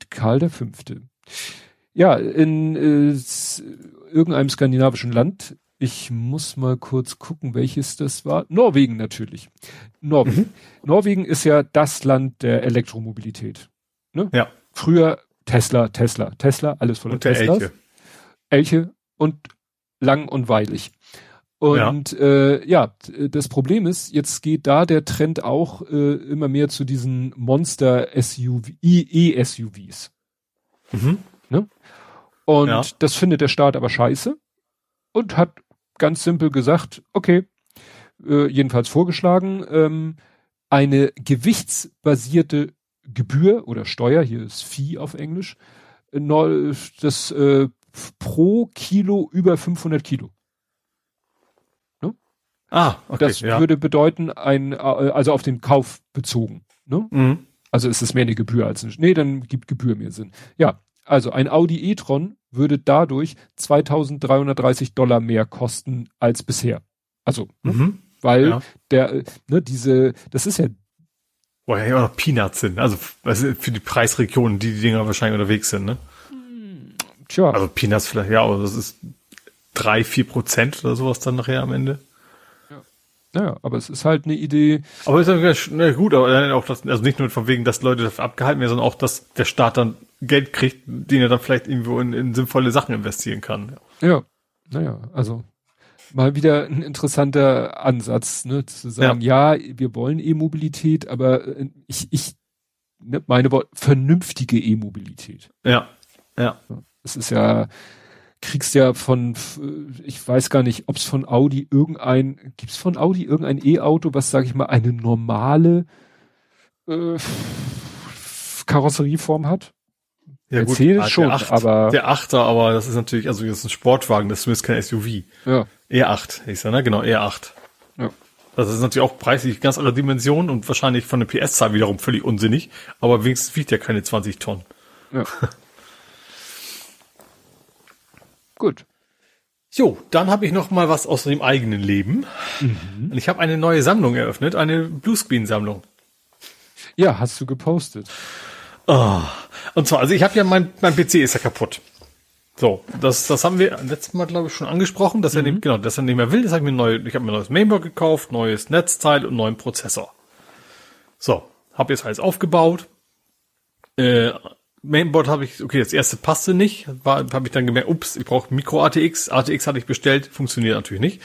Karl der Fünfte. Ja, in äh, irgendeinem skandinavischen Land. Ich muss mal kurz gucken, welches das war. Norwegen natürlich. Norwegen. Mhm. Norwegen ist ja das Land der Elektromobilität. Ne? Ja. Früher Tesla, Tesla, Tesla, alles voller Tesla. Elche. Elche und lang und weilig. Und ja. Äh, ja, das Problem ist, jetzt geht da der Trend auch äh, immer mehr zu diesen Monster-SUV, E-SUVs. Mhm. Ne? Und ja. das findet der Staat aber scheiße und hat ganz simpel gesagt, okay, äh, jedenfalls vorgeschlagen, ähm, eine gewichtsbasierte Gebühr oder Steuer, hier ist Fee auf Englisch, äh, das äh, pro Kilo über 500 Kilo. Ah, okay, das ja. würde bedeuten, ein, äh, also auf den Kauf bezogen. Ne? Mhm. Also ist es mehr eine Gebühr als eine, nee, dann gibt Gebühr mehr Sinn. Ja, also ein Audi e-tron würde dadurch 2330 Dollar mehr kosten als bisher. Also, ne? mhm. weil ja. der, äh, ne, diese, das ist ja Boah, ja immer noch Peanuts sind. Also für die Preisregionen, die die Dinger wahrscheinlich unterwegs sind, ne? Tja. Also Peanuts vielleicht, ja, aber das ist drei, vier Prozent oder sowas dann nachher am Ende. Naja, aber es ist halt eine Idee. Aber ist ja gut, aber auch das, also nicht nur von wegen, dass Leute dafür abgehalten werden, sondern auch, dass der Staat dann Geld kriegt, den er dann vielleicht irgendwo in, in sinnvolle Sachen investieren kann. Ja, naja, also mal wieder ein interessanter Ansatz, ne, zu sagen, ja, ja wir wollen E-Mobilität, aber äh, ich, ich, ne, meine Wort, vernünftige E-Mobilität. Ja, ja. Es ist ja, kriegst ja von, ich weiß gar nicht, ob es von Audi irgendein, gibt's von Audi irgendein E-Auto, was sage ich mal eine normale äh, Karosserieform hat? Ja, Mercedes gut, schon, Acht, aber der Achter, aber das ist natürlich, also das ist ein Sportwagen, das ist kein SUV. Ja. E8 hieß er, ne? Genau, E8. Ja. Das ist natürlich auch preislich ganz andere Dimension und wahrscheinlich von der PS-Zahl wiederum völlig unsinnig, aber wenigstens wiegt ja keine 20 Tonnen. Ja. [LAUGHS] Gut. Jo, dann habe ich noch mal was aus dem eigenen Leben. Mhm. Und ich habe eine neue Sammlung eröffnet, eine Bluescreen-Sammlung. Ja, hast du gepostet. Oh. Und zwar, also ich habe ja mein, mein PC ist ja kaputt. So, das, das haben wir letztes Mal, glaube ich, schon angesprochen, dass mhm. er nicht, genau, dass er nicht mehr will. Das habe ich mir neu, ich habe mir ein neues Mainboard gekauft, neues Netzteil und neuen Prozessor. So, habe jetzt alles aufgebaut. Äh, Mainboard habe ich, okay, das erste passte nicht, habe ich dann gemerkt, ups, ich brauche Micro ATX. Hatte ich bestellt, funktioniert natürlich nicht.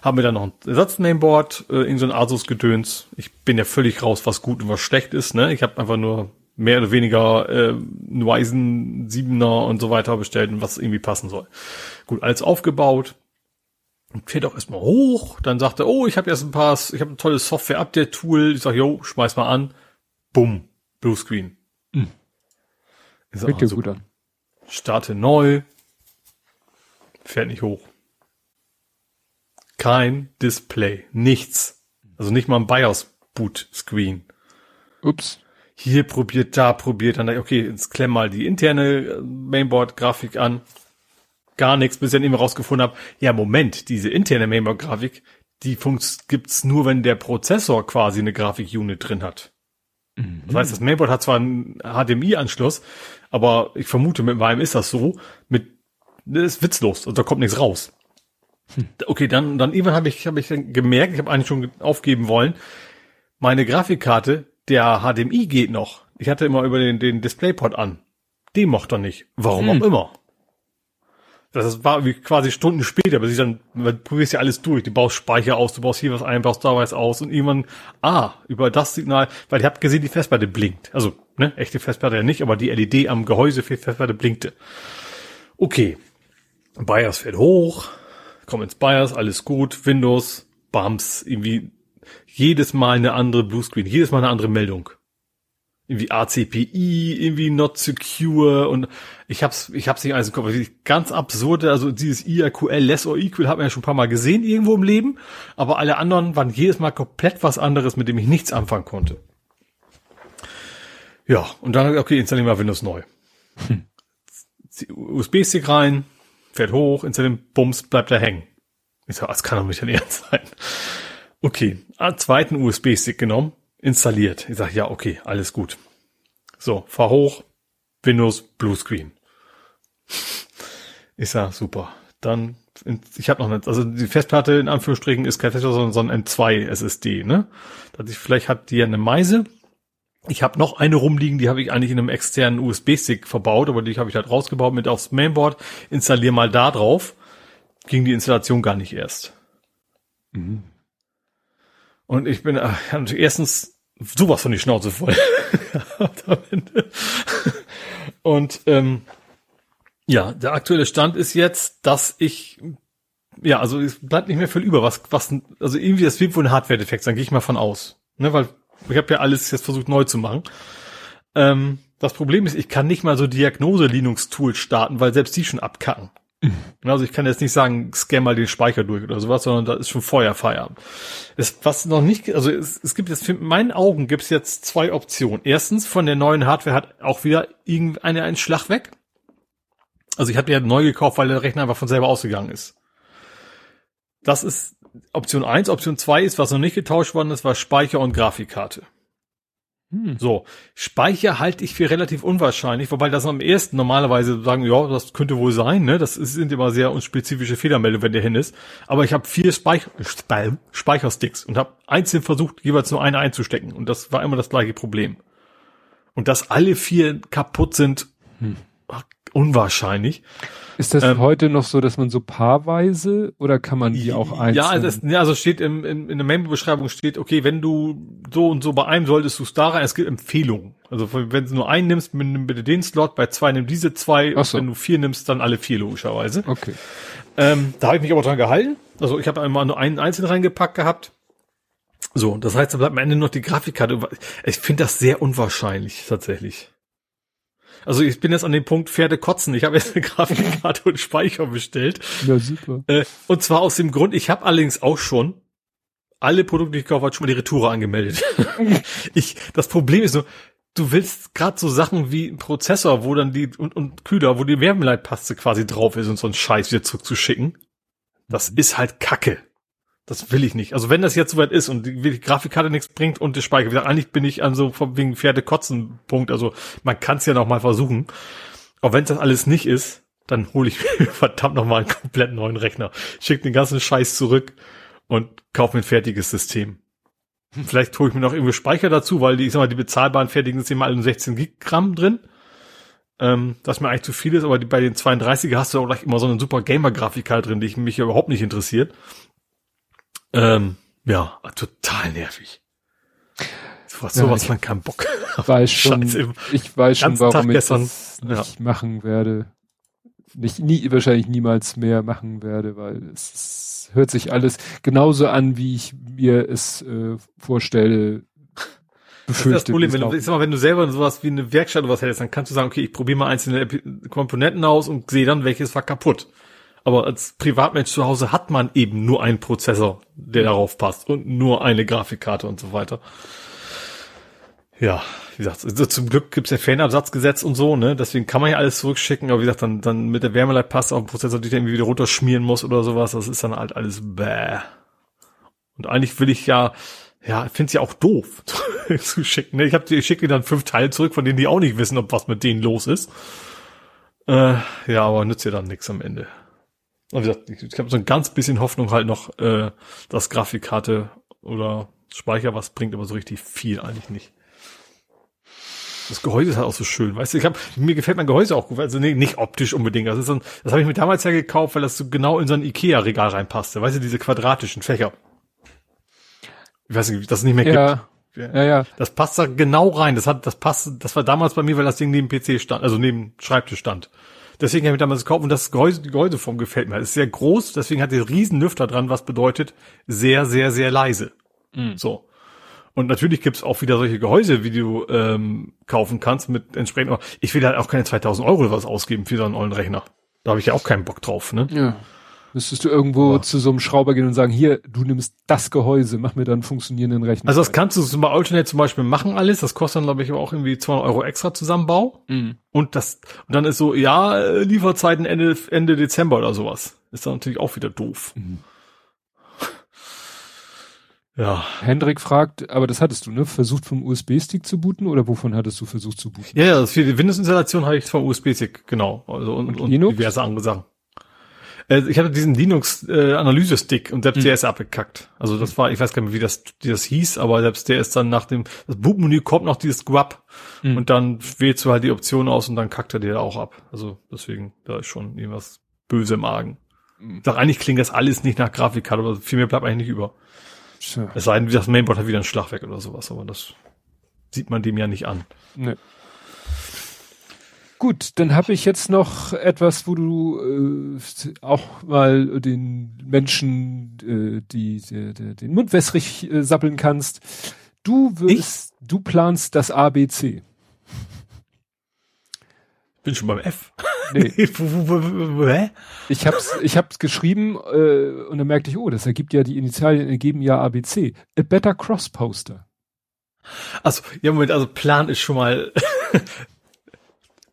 Haben wir dann noch ein Ersatz-Mainboard, äh, in so ein Asus-Gedöns. Ich bin ja völlig raus, was gut und was schlecht ist. Ne? Ich habe einfach nur mehr oder weniger äh, Ryzen 7er und so weiter bestellt und was irgendwie passen soll. Gut, alles aufgebaut. Fährt auch erstmal hoch. Dann sagt er, oh, ich habe jetzt ein paar, ich habe ein tolles Software-Update-Tool. Ich sag, yo, schmeiß mal an. Bumm, Bluescreen. Ist Hört dir gut an. Starte neu. Fährt nicht hoch. Kein Display. Nichts. Also nicht mal ein BIOS Boot Screen. Ups. Hier probiert, da probiert, dann okay, jetzt klemm mal die interne äh, Mainboard Grafik an. Gar nichts, bis ich dann eben rausgefunden habe, ja Moment, diese interne Mainboard Grafik, die gibt's nur, wenn der Prozessor quasi eine Grafikunit drin hat. Mhm. Das heißt, das Mainboard hat zwar einen HDMI-Anschluss, aber ich vermute, mit meinem ist das so, mit, das ist witzlos, also da kommt nichts raus. Hm. Okay, dann, dann irgendwann habe ich, habe ich gemerkt, ich habe eigentlich schon aufgeben wollen, meine Grafikkarte, der HDMI geht noch. Ich hatte immer über den, den Displayport an. Den mochte er nicht. Warum hm. auch immer. Das war wie quasi Stunden später, aber sie dann, du probierst ja alles durch. Du baust Speicher aus, du baust hier was ein, baust da was aus und irgendwann, ah, über das Signal, weil ich habe gesehen, die Festplatte blinkt. Also, ne, echte Festplatte ja nicht, aber die LED am Gehäuse für die Festplatte blinkte. Okay. BIOS fährt hoch, komm ins BIOS, alles gut, Windows, Bums, irgendwie jedes Mal eine andere Bluescreen, jedes Mal eine andere Meldung irgendwie ACPI, irgendwie not secure und ich hab's, ich hab's nicht alles im Kopf. Ganz absurde, also dieses IRQL, less or equal, hat man ja schon ein paar Mal gesehen irgendwo im Leben, aber alle anderen waren jedes Mal komplett was anderes, mit dem ich nichts anfangen konnte. Ja, und dann, okay, installieren wir Windows neu. Hm. USB-Stick rein, fährt hoch, installieren, bums, bleibt er hängen. Ich sag, das kann doch nicht dein Ernst sein. Okay, zweiten USB-Stick genommen, installiert. Ich sage, ja, okay, alles gut. So, fahr hoch, Windows Bluescreen. Ich sag, super. Dann, ich habe noch nicht, also die Festplatte in Anführungsstrichen ist kein Festplatte, sondern ein M2 SSD, ne? Dass ich, vielleicht hat die ja eine Meise. Ich habe noch eine rumliegen, die habe ich eigentlich in einem externen USB-Stick verbaut, aber die habe ich halt rausgebaut mit aufs Mainboard. Installier mal da drauf. Ging die Installation gar nicht erst. Mhm. Und ich bin ach, erstens sowas von die Schnauze voll. [LAUGHS] und ähm, ja, der aktuelle Stand ist jetzt, dass ich ja, also es bleibt nicht mehr viel über, was, was, also irgendwie das wird wohl ein Hardware-Defekt sein, gehe ich mal von aus. Ne, weil ich habe ja alles jetzt versucht neu zu machen. Ähm, das Problem ist, ich kann nicht mal so Diagnose-Linux-Tools starten, weil selbst die schon abkacken. Also ich kann jetzt nicht sagen, scan mal den Speicher durch oder sowas, sondern da ist schon vorher Feierabend. Es, was noch nicht, also es, es gibt jetzt, in meinen Augen gibt es jetzt zwei Optionen. Erstens, von der neuen Hardware hat auch wieder irgendeine einen Schlag weg. Also ich habe ja neu gekauft, weil der Rechner einfach von selber ausgegangen ist. Das ist Option eins. Option zwei ist, was noch nicht getauscht worden ist, war Speicher und Grafikkarte. Hm. So, Speicher halte ich für relativ unwahrscheinlich, wobei das am ersten normalerweise sagen, ja, das könnte wohl sein, ne? Das sind immer sehr unspezifische Fehlermeldungen, wenn der hin ist. Aber ich habe vier Speicher, Speichersticks und habe einzeln versucht, jeweils nur eine einzustecken. Und das war immer das gleiche Problem. Und dass alle vier kaputt sind, hm. Unwahrscheinlich. Ist das ähm, heute noch so, dass man so paarweise oder kann man die auch einzeln? Ja, also, es, ja, also steht im, in, in der Member-Beschreibung steht, okay, wenn du so und so bei einem solltest du es da rein, es gibt Empfehlungen. Also wenn du nur einen nimmst, nimm bitte den Slot, bei zwei nimm diese zwei, so. wenn du vier nimmst, dann alle vier logischerweise. Okay. Ähm, da habe ich mich aber dran gehalten. Also ich habe einmal nur einen einzeln reingepackt gehabt. So, das heißt, da bleibt am Ende noch die Grafikkarte. Ich finde das sehr unwahrscheinlich tatsächlich. Also ich bin jetzt an dem Punkt Pferde kotzen. Ich habe jetzt eine Grafikkarte und Speicher bestellt. Ja, super. Äh, und zwar aus dem Grund, ich habe allerdings auch schon alle Produkte, die ich kaufe, hat schon mal die Retour angemeldet. [LAUGHS] ich, das Problem ist so, du willst gerade so Sachen wie ein Prozessor, wo dann die und, und Kühler, wo die Wärmeleitpaste quasi drauf ist und so einen Scheiß wieder zurückzuschicken. Das ist halt Kacke. Das will ich nicht. Also wenn das jetzt soweit ist und die, Grafikkarte nichts bringt und der Speicher, wie eigentlich bin ich an so wegen Pferde kotzen Punkt. Also man kann es ja noch mal versuchen. Auch wenn das alles nicht ist, dann hole ich [LAUGHS] mir verdammt noch mal einen komplett neuen Rechner. Schick den ganzen Scheiß zurück und kaufe mir ein fertiges System. Vielleicht hole ich mir noch irgendwie Speicher dazu, weil die, ich sag mal, die bezahlbaren fertigen immer alle 16 Gigramm drin. Ähm, das mir eigentlich zu viel ist, aber die, bei den 32er hast du auch gleich immer so eine super Gamer-Grafikkarte drin, die mich überhaupt nicht interessiert. Ähm, ja, total nervig. Sowas, ja, sowas man keinen Bock. [LAUGHS] Weiß schon, ich weiß schon, warum Tag ich gestern, das nicht ja. machen werde. Nicht, nie, wahrscheinlich niemals mehr machen werde, weil es hört sich alles genauso an, wie ich mir es äh, vorstelle. [LAUGHS] Das ist das Problem, wenn du, ich sag mal, wenn du selber sowas wie eine Werkstatt oder was hättest, dann kannst du sagen, okay, ich probiere mal einzelne Komponenten aus und sehe dann, welches war kaputt. Aber als Privatmensch zu Hause hat man eben nur einen Prozessor, der darauf passt und nur eine Grafikkarte und so weiter. Ja, wie gesagt, also zum Glück gibt's ja Fanabsatzgesetz und so, ne? Deswegen kann man ja alles zurückschicken, aber wie gesagt, dann, dann mit der Wärmeleitpaste auf den Prozessor, die ich dann irgendwie wieder runterschmieren muss oder sowas, das ist dann halt alles bäh. Und eigentlich will ich ja ja, find's ja auch doof [LAUGHS] zu schicken. Ne? Ich, hab, ich schicke dann fünf Teile zurück, von denen die auch nicht wissen, ob was mit denen los ist. Äh, ja, aber nützt ja dann nichts am Ende. Wie gesagt, ich, ich habe so ein ganz bisschen Hoffnung halt noch, äh, dass Grafikkarte oder Speicher was bringt, aber so richtig viel eigentlich nicht. Das Gehäuse ist halt auch so schön, weißt du, ich hab, mir gefällt mein Gehäuse auch gut, also nee, nicht optisch unbedingt. Das, ist so ein, das habe ich mir damals ja gekauft, weil das so genau in so ein Ikea-Regal reinpasste. Weißt du, diese quadratischen Fächer. Ich weiß nicht, das nicht mehr ja. gibt. Ja, ja. Das passt da genau rein. Das hat, das passt, das war damals bei mir, weil das Ding neben PC stand, also neben Schreibtisch stand. Deswegen habe ich damals gekauft und das Gehäuse, die Gehäuseform gefällt mir. Es ist sehr groß, deswegen hat der riesen Lüfter dran, was bedeutet sehr, sehr, sehr leise. Mhm. So. Und natürlich gibt's auch wieder solche Gehäuse, wie du ähm, kaufen kannst mit entsprechend. Ich will halt auch keine 2000 Euro oder was ausgeben für so einen neuen Rechner. Da habe ich ja auch keinen Bock drauf, ne? Ja. Müsstest du irgendwo ja. zu so einem Schrauber gehen und sagen, hier, du nimmst das Gehäuse, mach mir dann einen funktionierenden Rechner. Also das kannst du bei Alternate zum Beispiel machen alles. Das kostet dann, glaube ich, auch irgendwie 200 Euro extra Zusammenbau. Mhm. Und das, und dann ist so, ja, Lieferzeiten Ende, Ende Dezember oder sowas. Ist dann natürlich auch wieder doof. Mhm. Ja. Hendrik fragt, aber das hattest du, ne? Versucht vom USB-Stick zu booten oder wovon hattest du versucht zu booten? Ja, ja, für die Windows-Installation habe ich vom USB-Stick, genau. Also und, und, und diverse andere Sachen. Äh, ich hatte diesen Linux-Analyse-Stick äh, und selbst hm. der ist abgekackt. Also das war, ich weiß gar nicht, wie das, wie das hieß, aber selbst der ist dann nach dem, das Bootmenü kommt noch dieses Grub hm. und dann wählst du halt die Option aus und dann kackt er dir auch ab. Also deswegen, da ist schon irgendwas böse im Argen. Ich sag, eigentlich klingt das alles nicht nach Grafikkarte, aber viel mehr bleibt eigentlich nicht über. Tja. Es sei denn, das Mainboard hat wieder ein Schlagwerk oder sowas, aber das sieht man dem ja nicht an. Nee. Gut, dann habe ich jetzt noch etwas, wo du äh, auch mal den Menschen äh, die, die, die, den Mund wässrig äh, sappeln kannst. Du wirst, ich? du planst das ABC. Bin schon beim F. Nee. [LAUGHS] ich hab's, ich hab's geschrieben äh, und dann merkte ich, oh, das ergibt ja die Initialien ergeben ja ABC. A better cross poster. Also, ja, Moment, also Plan ist schon mal [LAUGHS]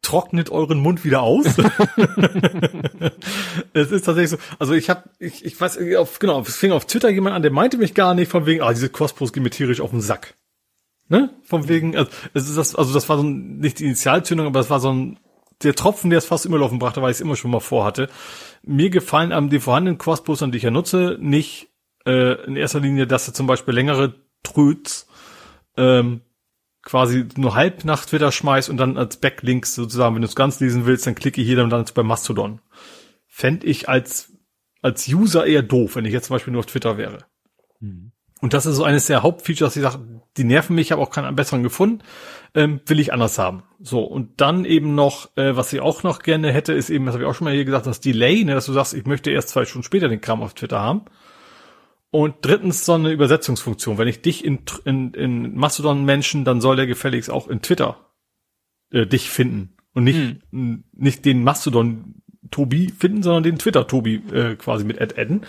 trocknet euren Mund wieder aus. [LAUGHS] es ist tatsächlich so, also ich habe, ich, ich weiß, auf, genau, es fing auf Twitter jemand an, der meinte mich gar nicht, von wegen, ah, diese Crosspost gehen mir tierisch auf den Sack. Ne? Von wegen, also, es ist das, also das war so ein, nicht die Initialzündung, aber es war so ein der Tropfen, der es fast immer laufen brachte, weil ich es immer schon mal vorhatte. Mir gefallen an den vorhandenen Quastbustern, die ich ja nutze, nicht äh, in erster Linie, dass er zum Beispiel längere Tröts ähm, quasi nur halb nach Twitter schmeißt und dann als Backlinks sozusagen, wenn du es ganz lesen willst, dann klicke ich hier dann bei Mastodon. Fände ich als, als User eher doof, wenn ich jetzt zum Beispiel nur auf Twitter wäre. Mhm. Und das ist so eines der Hauptfeatures, die Sachen, die nerven mich, ich habe auch keinen besseren gefunden, ähm, will ich anders haben. So, und dann eben noch, äh, was ich auch noch gerne hätte, ist eben, das habe ich auch schon mal hier gesagt, das Delay, ne, dass du sagst, ich möchte erst zwei Stunden später den Kram auf Twitter haben. Und drittens so eine Übersetzungsfunktion. Wenn ich dich in, in, in Mastodon Menschen, dann soll der gefälligst auch in Twitter äh, dich finden. Und nicht, hm. nicht den Mastodon Tobi finden, sondern den Twitter Tobi äh, quasi mit Ad adden.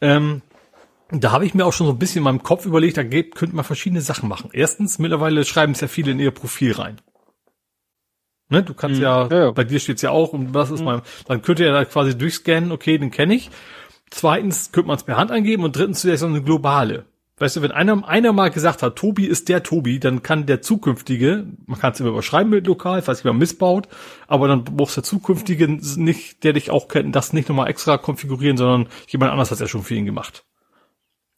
Ähm, da habe ich mir auch schon so ein bisschen in meinem Kopf überlegt, da geht, könnte man verschiedene Sachen machen. Erstens, mittlerweile schreiben es ja viele in ihr Profil rein. Ne, du kannst mhm. ja, ja, ja, bei dir steht's ja auch, und was ist mhm. mein, dann könnt ihr da quasi durchscannen, okay, den kenne ich. Zweitens könnte man es per Hand eingeben und drittens wäre so eine globale. Weißt du, wenn einer, einer mal gesagt hat, Tobi ist der Tobi, dann kann der zukünftige, man kann es immer überschreiben mit lokal, falls jemand missbaut, aber dann brauchst der zukünftige nicht, der dich auch kennt, das nicht nochmal extra konfigurieren, sondern jemand anders hat ja schon für ihn gemacht.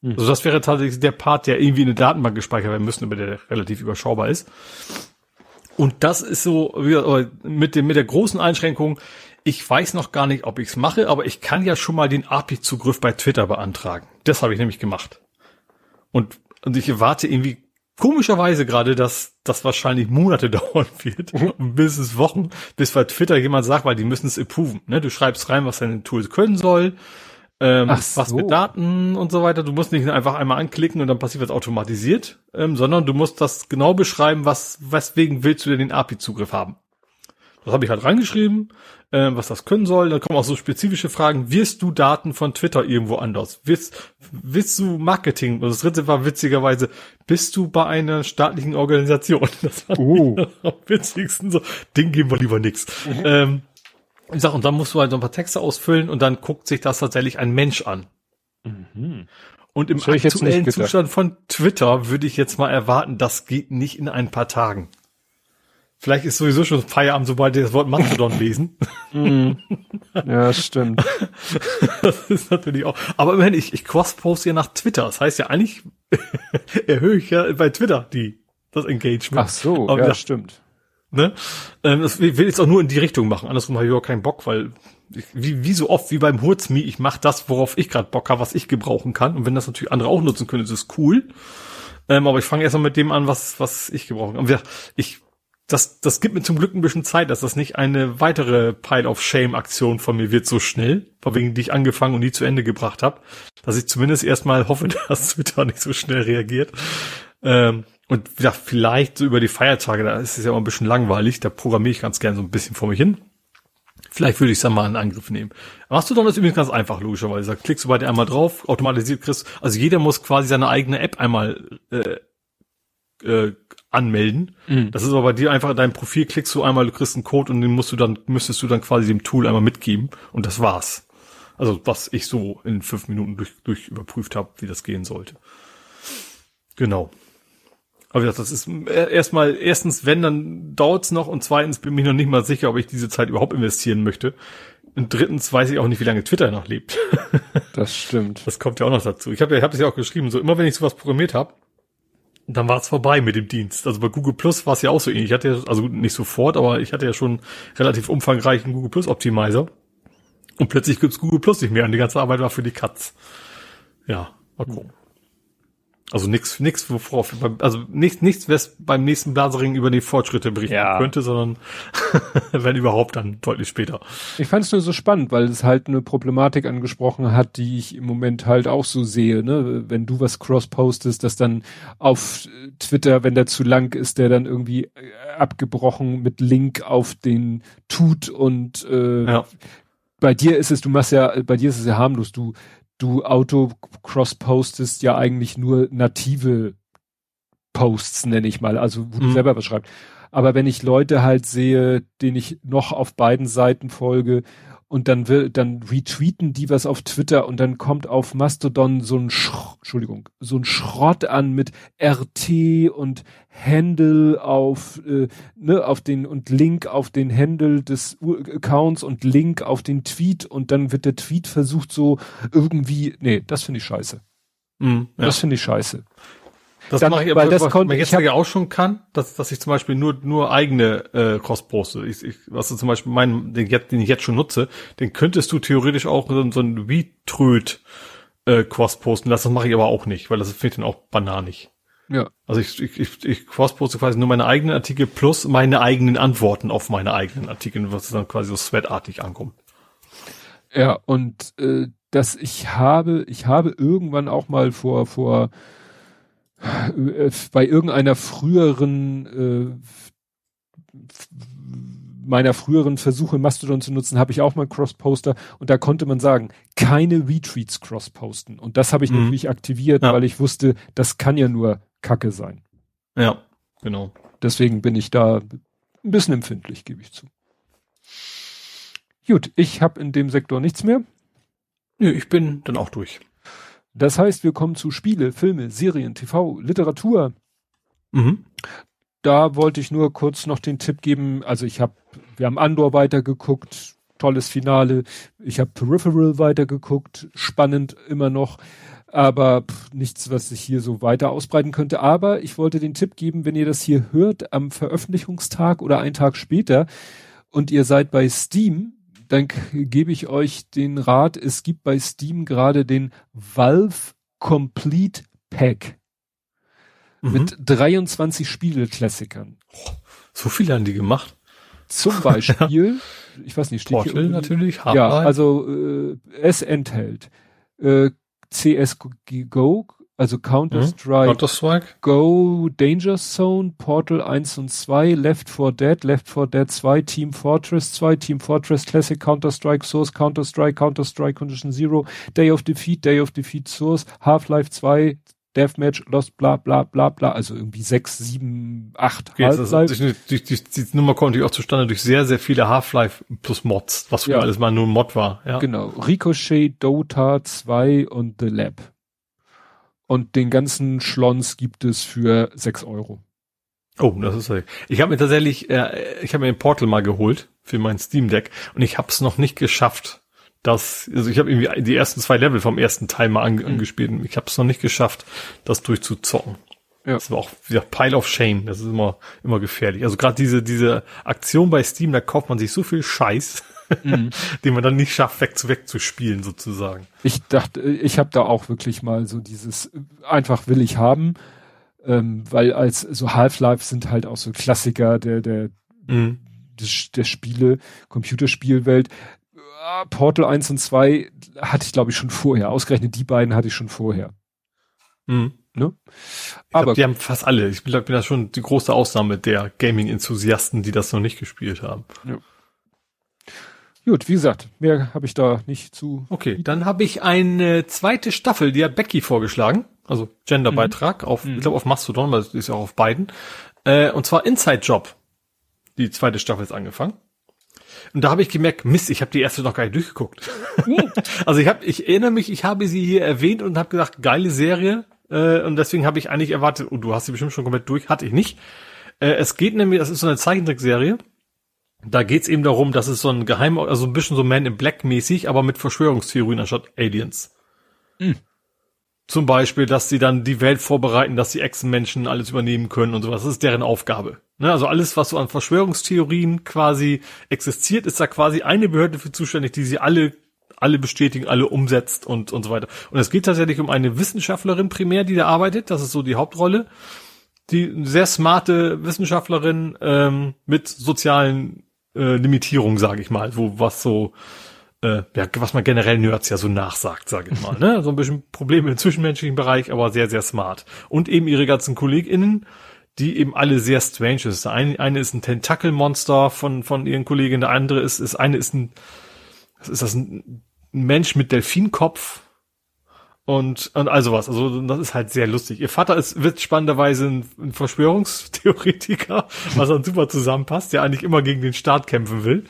Mhm. Also das wäre tatsächlich der Part, der irgendwie in eine Datenbank gespeichert werden müsste, aber der relativ überschaubar ist. Und das ist so mit dem mit der großen Einschränkung. Ich weiß noch gar nicht, ob ich es mache, aber ich kann ja schon mal den API-Zugriff bei Twitter beantragen. Das habe ich nämlich gemacht. Und, und ich erwarte irgendwie komischerweise gerade, dass das wahrscheinlich Monate [LAUGHS] dauern wird, bis es Wochen, bis bei Twitter jemand sagt, weil die müssen es approven. Ne? Du schreibst rein, was deine Tools können soll ähm, so. was mit Daten und so weiter. Du musst nicht einfach einmal anklicken und dann passiert was automatisiert, ähm, sondern du musst das genau beschreiben, was, weswegen willst du denn den API-Zugriff haben. Das habe ich halt reingeschrieben, äh, was das können soll. Da kommen auch so spezifische Fragen. Wirst du Daten von Twitter irgendwo anders? Wirst, wirst du Marketing? Und das dritte war witzigerweise, bist du bei einer staatlichen Organisation? [LAUGHS] Das war uh. [LAUGHS] am witzigsten so. Ding geben wir lieber nix. Mhm. Ähm, ich sag, und dann musst du halt so ein paar Texte ausfüllen und dann guckt sich das tatsächlich ein Mensch an. Mhm. Und im aktuellen Zustand von Twitter würde ich jetzt mal erwarten, das geht nicht in ein paar Tagen. Vielleicht ist sowieso schon Feierabend, sobald die das Wort Mastodon lesen. Mm. Ja, stimmt. [LAUGHS] das ist natürlich auch. Aber immerhin, ich, ich cross-poste ja nach Twitter. Das heißt ja eigentlich [LAUGHS] erhöhe ich ja bei Twitter die, das Engagement. Ach so, Aber ja, das stimmt. Ne? Ähm, das will ich jetzt auch nur in die Richtung machen. Andersrum habe ich auch keinen Bock, weil ich, wie, wie so oft wie beim Hurzmi, ich mache das, worauf ich gerade Bock habe, was ich gebrauchen kann. Und wenn das natürlich andere auch nutzen können, ist es cool. Ähm, aber ich fange erstmal mit dem an, was, was ich gebrauchen kann. Ich das, das gibt mir zum Glück ein bisschen Zeit, dass das nicht eine weitere Pile of Shame Aktion von mir wird so schnell, wegen die ich angefangen und nie zu Ende gebracht habe, dass ich zumindest erstmal [LAUGHS] hoffe, dass Twitter nicht so schnell reagiert. Ähm, und ja, vielleicht so über die Feiertage, da ist es ja immer ein bisschen langweilig, da programmiere ich ganz gern so ein bisschen vor mich hin. Vielleicht würde ich es dann mal in Angriff nehmen. Mastodon ist übrigens ganz einfach, logischerweise. Da klickst du bei dir einmal drauf, automatisiert kriegst, also jeder muss quasi seine eigene App einmal äh, äh, anmelden. Mhm. Das ist aber bei dir einfach dein Profil, klickst du einmal, du kriegst einen Code und den musst du dann, müsstest du dann quasi dem Tool einmal mitgeben und das war's. Also was ich so in fünf Minuten durch, durch überprüft habe, wie das gehen sollte. Genau. Aber das ist erstmal, erstens, wenn, dann dauert's noch und zweitens bin ich noch nicht mal sicher, ob ich diese Zeit überhaupt investieren möchte. Und drittens weiß ich auch nicht, wie lange Twitter noch lebt. [LAUGHS] das stimmt. Das kommt ja auch noch dazu. Ich habe ja, ich hab das ja auch geschrieben, so immer wenn ich sowas programmiert habe, dann war es vorbei mit dem Dienst. Also bei Google Plus war es ja auch so ähnlich. Ich hatte ja, also nicht sofort, aber ich hatte ja schon relativ umfangreichen Google Plus Optimizer. Und plötzlich gibt's Google Plus nicht mehr und die ganze Arbeit war für die Katz. Ja, mal gucken. Also nichts, nichts, worauf, also nichts, nichts, was beim nächsten Blasering über die Fortschritte berichten ja. könnte, sondern [LAUGHS] wenn überhaupt dann deutlich später. Ich fand es nur so spannend, weil es halt eine Problematik angesprochen hat, die ich im Moment halt auch so sehe, ne? Wenn du was cross-postest, dass dann auf Twitter, wenn der zu lang ist, der dann irgendwie äh, abgebrochen mit Link auf den tut und äh, ja. bei dir ist es, du machst ja, bei dir ist es ja harmlos, du du Auto-Cross-postest ja eigentlich nur native Posts, nenne ich mal, also wo mhm. du selber was schreibst. Aber wenn ich Leute halt sehe, denen ich noch auf beiden Seiten folge und dann will, dann retweeten die was auf Twitter und dann kommt auf Mastodon so ein Sch Entschuldigung, so ein Schrott an mit RT und Handle auf, äh, ne, auf den und Link auf den Handle des Accounts und Link auf den Tweet und dann wird der Tweet versucht so irgendwie, nee, das finde ich scheiße. Mm, ja. Das finde ich scheiße. Das dann, mache ich aber, das was man jetzt ja auch schon kann, dass, dass ich zum Beispiel nur, nur eigene äh, Cross poste. Ich, ich, was du zum Beispiel meinen, den, den ich jetzt schon nutze, den könntest du theoretisch auch so, so ein Retröd äh, Cross posten lassen. Das mache ich aber auch nicht, weil das finde ich dann auch bananig. Ja. Also ich, ich, ich, ich cross poste quasi nur meine eigenen Artikel plus meine eigenen Antworten auf meine eigenen Artikel, was dann quasi so sweatartig ankommt. Ja, und äh, dass ich habe, ich habe irgendwann auch mal vor, vor bei irgendeiner früheren äh, meiner früheren Versuche Mastodon zu nutzen, habe ich auch mal Cross-Poster und da konnte man sagen, keine Retweets cross-posten. Und das habe ich mhm. natürlich aktiviert, ja. weil ich wusste, das kann ja nur Kacke sein. Ja, genau. Deswegen bin ich da ein bisschen empfindlich, gebe ich zu. Gut, ich habe in dem Sektor nichts mehr. Nö, ich bin dann auch durch. Das heißt, wir kommen zu Spiele, Filme, Serien, TV, Literatur. Mhm. Da wollte ich nur kurz noch den Tipp geben. Also ich habe, wir haben Andor weitergeguckt, tolles Finale. Ich habe Peripheral weitergeguckt, spannend immer noch, aber pff, nichts, was sich hier so weiter ausbreiten könnte. Aber ich wollte den Tipp geben, wenn ihr das hier hört am Veröffentlichungstag oder einen Tag später und ihr seid bei Steam, dann gebe ich euch den Rat, es gibt bei Steam gerade den Valve Complete Pack mhm. mit 23 Spieleklassikern. So viele haben die gemacht. Zum [LAUGHS] Beispiel, ich weiß nicht, steht Portal hier natürlich, Half ja, also äh, es enthält äh, CSGO, also Counter-Strike, mhm. Counter Go, Danger Zone, Portal 1 und 2, Left 4 Dead, Left 4 Dead 2, Team Fortress 2, Team Fortress Classic, Counter-Strike Source, Counter-Strike, Counter-Strike Condition Zero, Day of Defeat, Day of Defeat Source, Half-Life 2, Deathmatch, Lost, bla bla bla bla, also irgendwie sechs, sieben, acht okay, Half-Life. Also, die, die, die, Nummer kommt natürlich auch zustande durch sehr, sehr viele Half-Life plus Mods, was früher ja. alles mal nur ein Mod war. Ja. Genau, Ricochet, Dota 2 und The Lab. Und den ganzen Schlons gibt es für sechs Euro. Oh, das ist halt. Ich habe mir tatsächlich, äh, ich habe mir den Portal mal geholt für mein Steam Deck und ich habe es noch nicht geschafft. Das, also ich habe irgendwie die ersten zwei Level vom ersten Teil mal ange mhm. angespielt und ich habe es noch nicht geschafft, das durchzuzocken. Ja. Das war auch wieder Pile of Shame. Das ist immer immer gefährlich. Also gerade diese diese Aktion bei Steam, da kauft man sich so viel Scheiß, mhm. [LAUGHS] den man dann nicht schafft, weg zu weg zu spielen sozusagen. Ich dachte, ich habe da auch wirklich mal so dieses einfach will ich haben ähm, weil als so Half-Life sind halt auch so Klassiker der, der, mhm. des, der Spiele, Computerspielwelt. Äh, Portal 1 und 2 hatte ich, glaube ich, schon vorher. Ausgerechnet die beiden hatte ich schon vorher. Mhm. Ne? Aber glaub, die haben fast alle. Ich bin, bin da schon die große Ausnahme der Gaming-Enthusiasten, die das noch nicht gespielt haben. Ja. Gut, wie gesagt, mehr habe ich da nicht zu. Okay, dann habe ich eine zweite Staffel, die hat Becky vorgeschlagen also Genderbeitrag mhm. auf, ich glaube auf Mastodon, weil es ist ja auch auf beiden. Äh, und zwar Inside Job. Die zweite Staffel ist angefangen. Und da habe ich gemerkt, Mist, ich habe die erste noch gar nicht durchgeguckt. Mhm. [LAUGHS] also ich habe, ich erinnere mich, ich habe sie hier erwähnt und habe gedacht, geile Serie. Äh, und deswegen habe ich eigentlich erwartet, oh, du hast sie bestimmt schon komplett durch, hatte ich nicht. Äh, es geht nämlich, das ist so eine Zeichentrickserie. Da geht's eben darum, dass es so ein Geheim, also ein bisschen so Man in Black mäßig, aber mit Verschwörungstheorien anstatt Aliens. Mhm. Zum Beispiel, dass sie dann die Welt vorbereiten, dass die Echsenmenschen alles übernehmen können und sowas. Das ist deren Aufgabe. Ne? Also alles, was so an Verschwörungstheorien quasi existiert, ist da quasi eine Behörde für zuständig, die sie alle alle bestätigen, alle umsetzt und, und so weiter. Und es geht tatsächlich um eine Wissenschaftlerin primär, die da arbeitet. Das ist so die Hauptrolle. Die sehr smarte Wissenschaftlerin ähm, mit sozialen äh, Limitierungen, sage ich mal, wo was so äh, ja, was man generell Nerds ja so nachsagt, sage ich mal. Ne? So ein bisschen Probleme im zwischenmenschlichen Bereich, aber sehr, sehr smart. Und eben ihre ganzen KollegInnen, die eben alle sehr strange ist. Eine, eine ist ein Tentakelmonster von, von ihren Kolleginnen, der andere ist, ist eine ist ein, ist das, ein Mensch mit Delfinkopf und, und also was. Also das ist halt sehr lustig. Ihr Vater ist, wird spannenderweise ein, ein Verschwörungstheoretiker, [LAUGHS] was dann super zusammenpasst, der eigentlich immer gegen den Staat kämpfen will.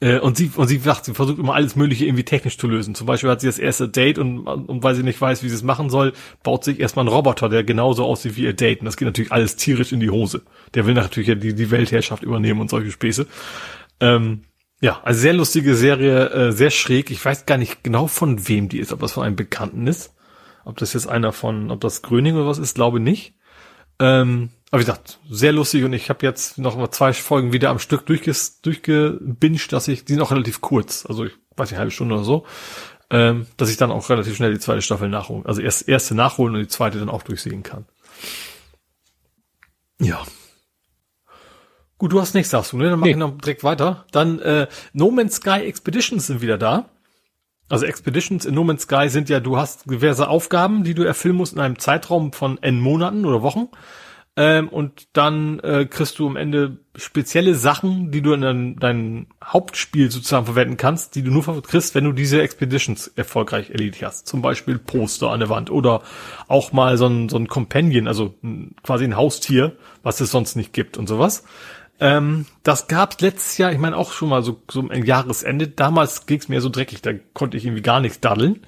Äh, und sie, und sie sagt, sie versucht immer alles Mögliche irgendwie technisch zu lösen. Zum Beispiel hat sie das erste Date und, und weil sie nicht weiß, wie sie es machen soll, baut sich erstmal ein Roboter, der genauso aussieht wie ihr Date. Und das geht natürlich alles tierisch in die Hose. Der will natürlich die, die Weltherrschaft übernehmen und solche Späße. Ähm, ja, also sehr lustige Serie, äh, sehr schräg. Ich weiß gar nicht genau von wem die ist, ob das von einem Bekannten ist. Ob das jetzt einer von, ob das Gröning oder was ist, glaube nicht. Ähm, aber wie gesagt, sehr lustig und ich habe jetzt noch mal zwei Folgen wieder am Stück durchges durchgebinged, dass ich, die sind auch relativ kurz, also ich weiß nicht, eine halbe Stunde oder so, ähm, dass ich dann auch relativ schnell die zweite Staffel nachholen, also erst erste nachholen und die zweite dann auch durchsehen kann. Ja. Gut, du hast nichts, sagst du, ne? Dann mach nee. ich noch direkt weiter. Dann äh, No Man's Sky Expeditions sind wieder da. Also Expeditions in No Man's Sky sind ja, du hast diverse Aufgaben, die du erfüllen musst in einem Zeitraum von n Monaten oder Wochen. Ähm, und dann äh, kriegst du am Ende spezielle Sachen, die du in dein, dein Hauptspiel sozusagen verwenden kannst, die du nur kriegst, wenn du diese Expeditions erfolgreich erledigt hast. Zum Beispiel Poster an der Wand oder auch mal so ein, so ein Companion, also quasi ein Haustier, was es sonst nicht gibt und sowas. Ähm, das gab's letztes Jahr, ich meine auch schon mal so, so ein Jahresende. Damals ging's mir so dreckig, da konnte ich irgendwie gar nichts daddeln.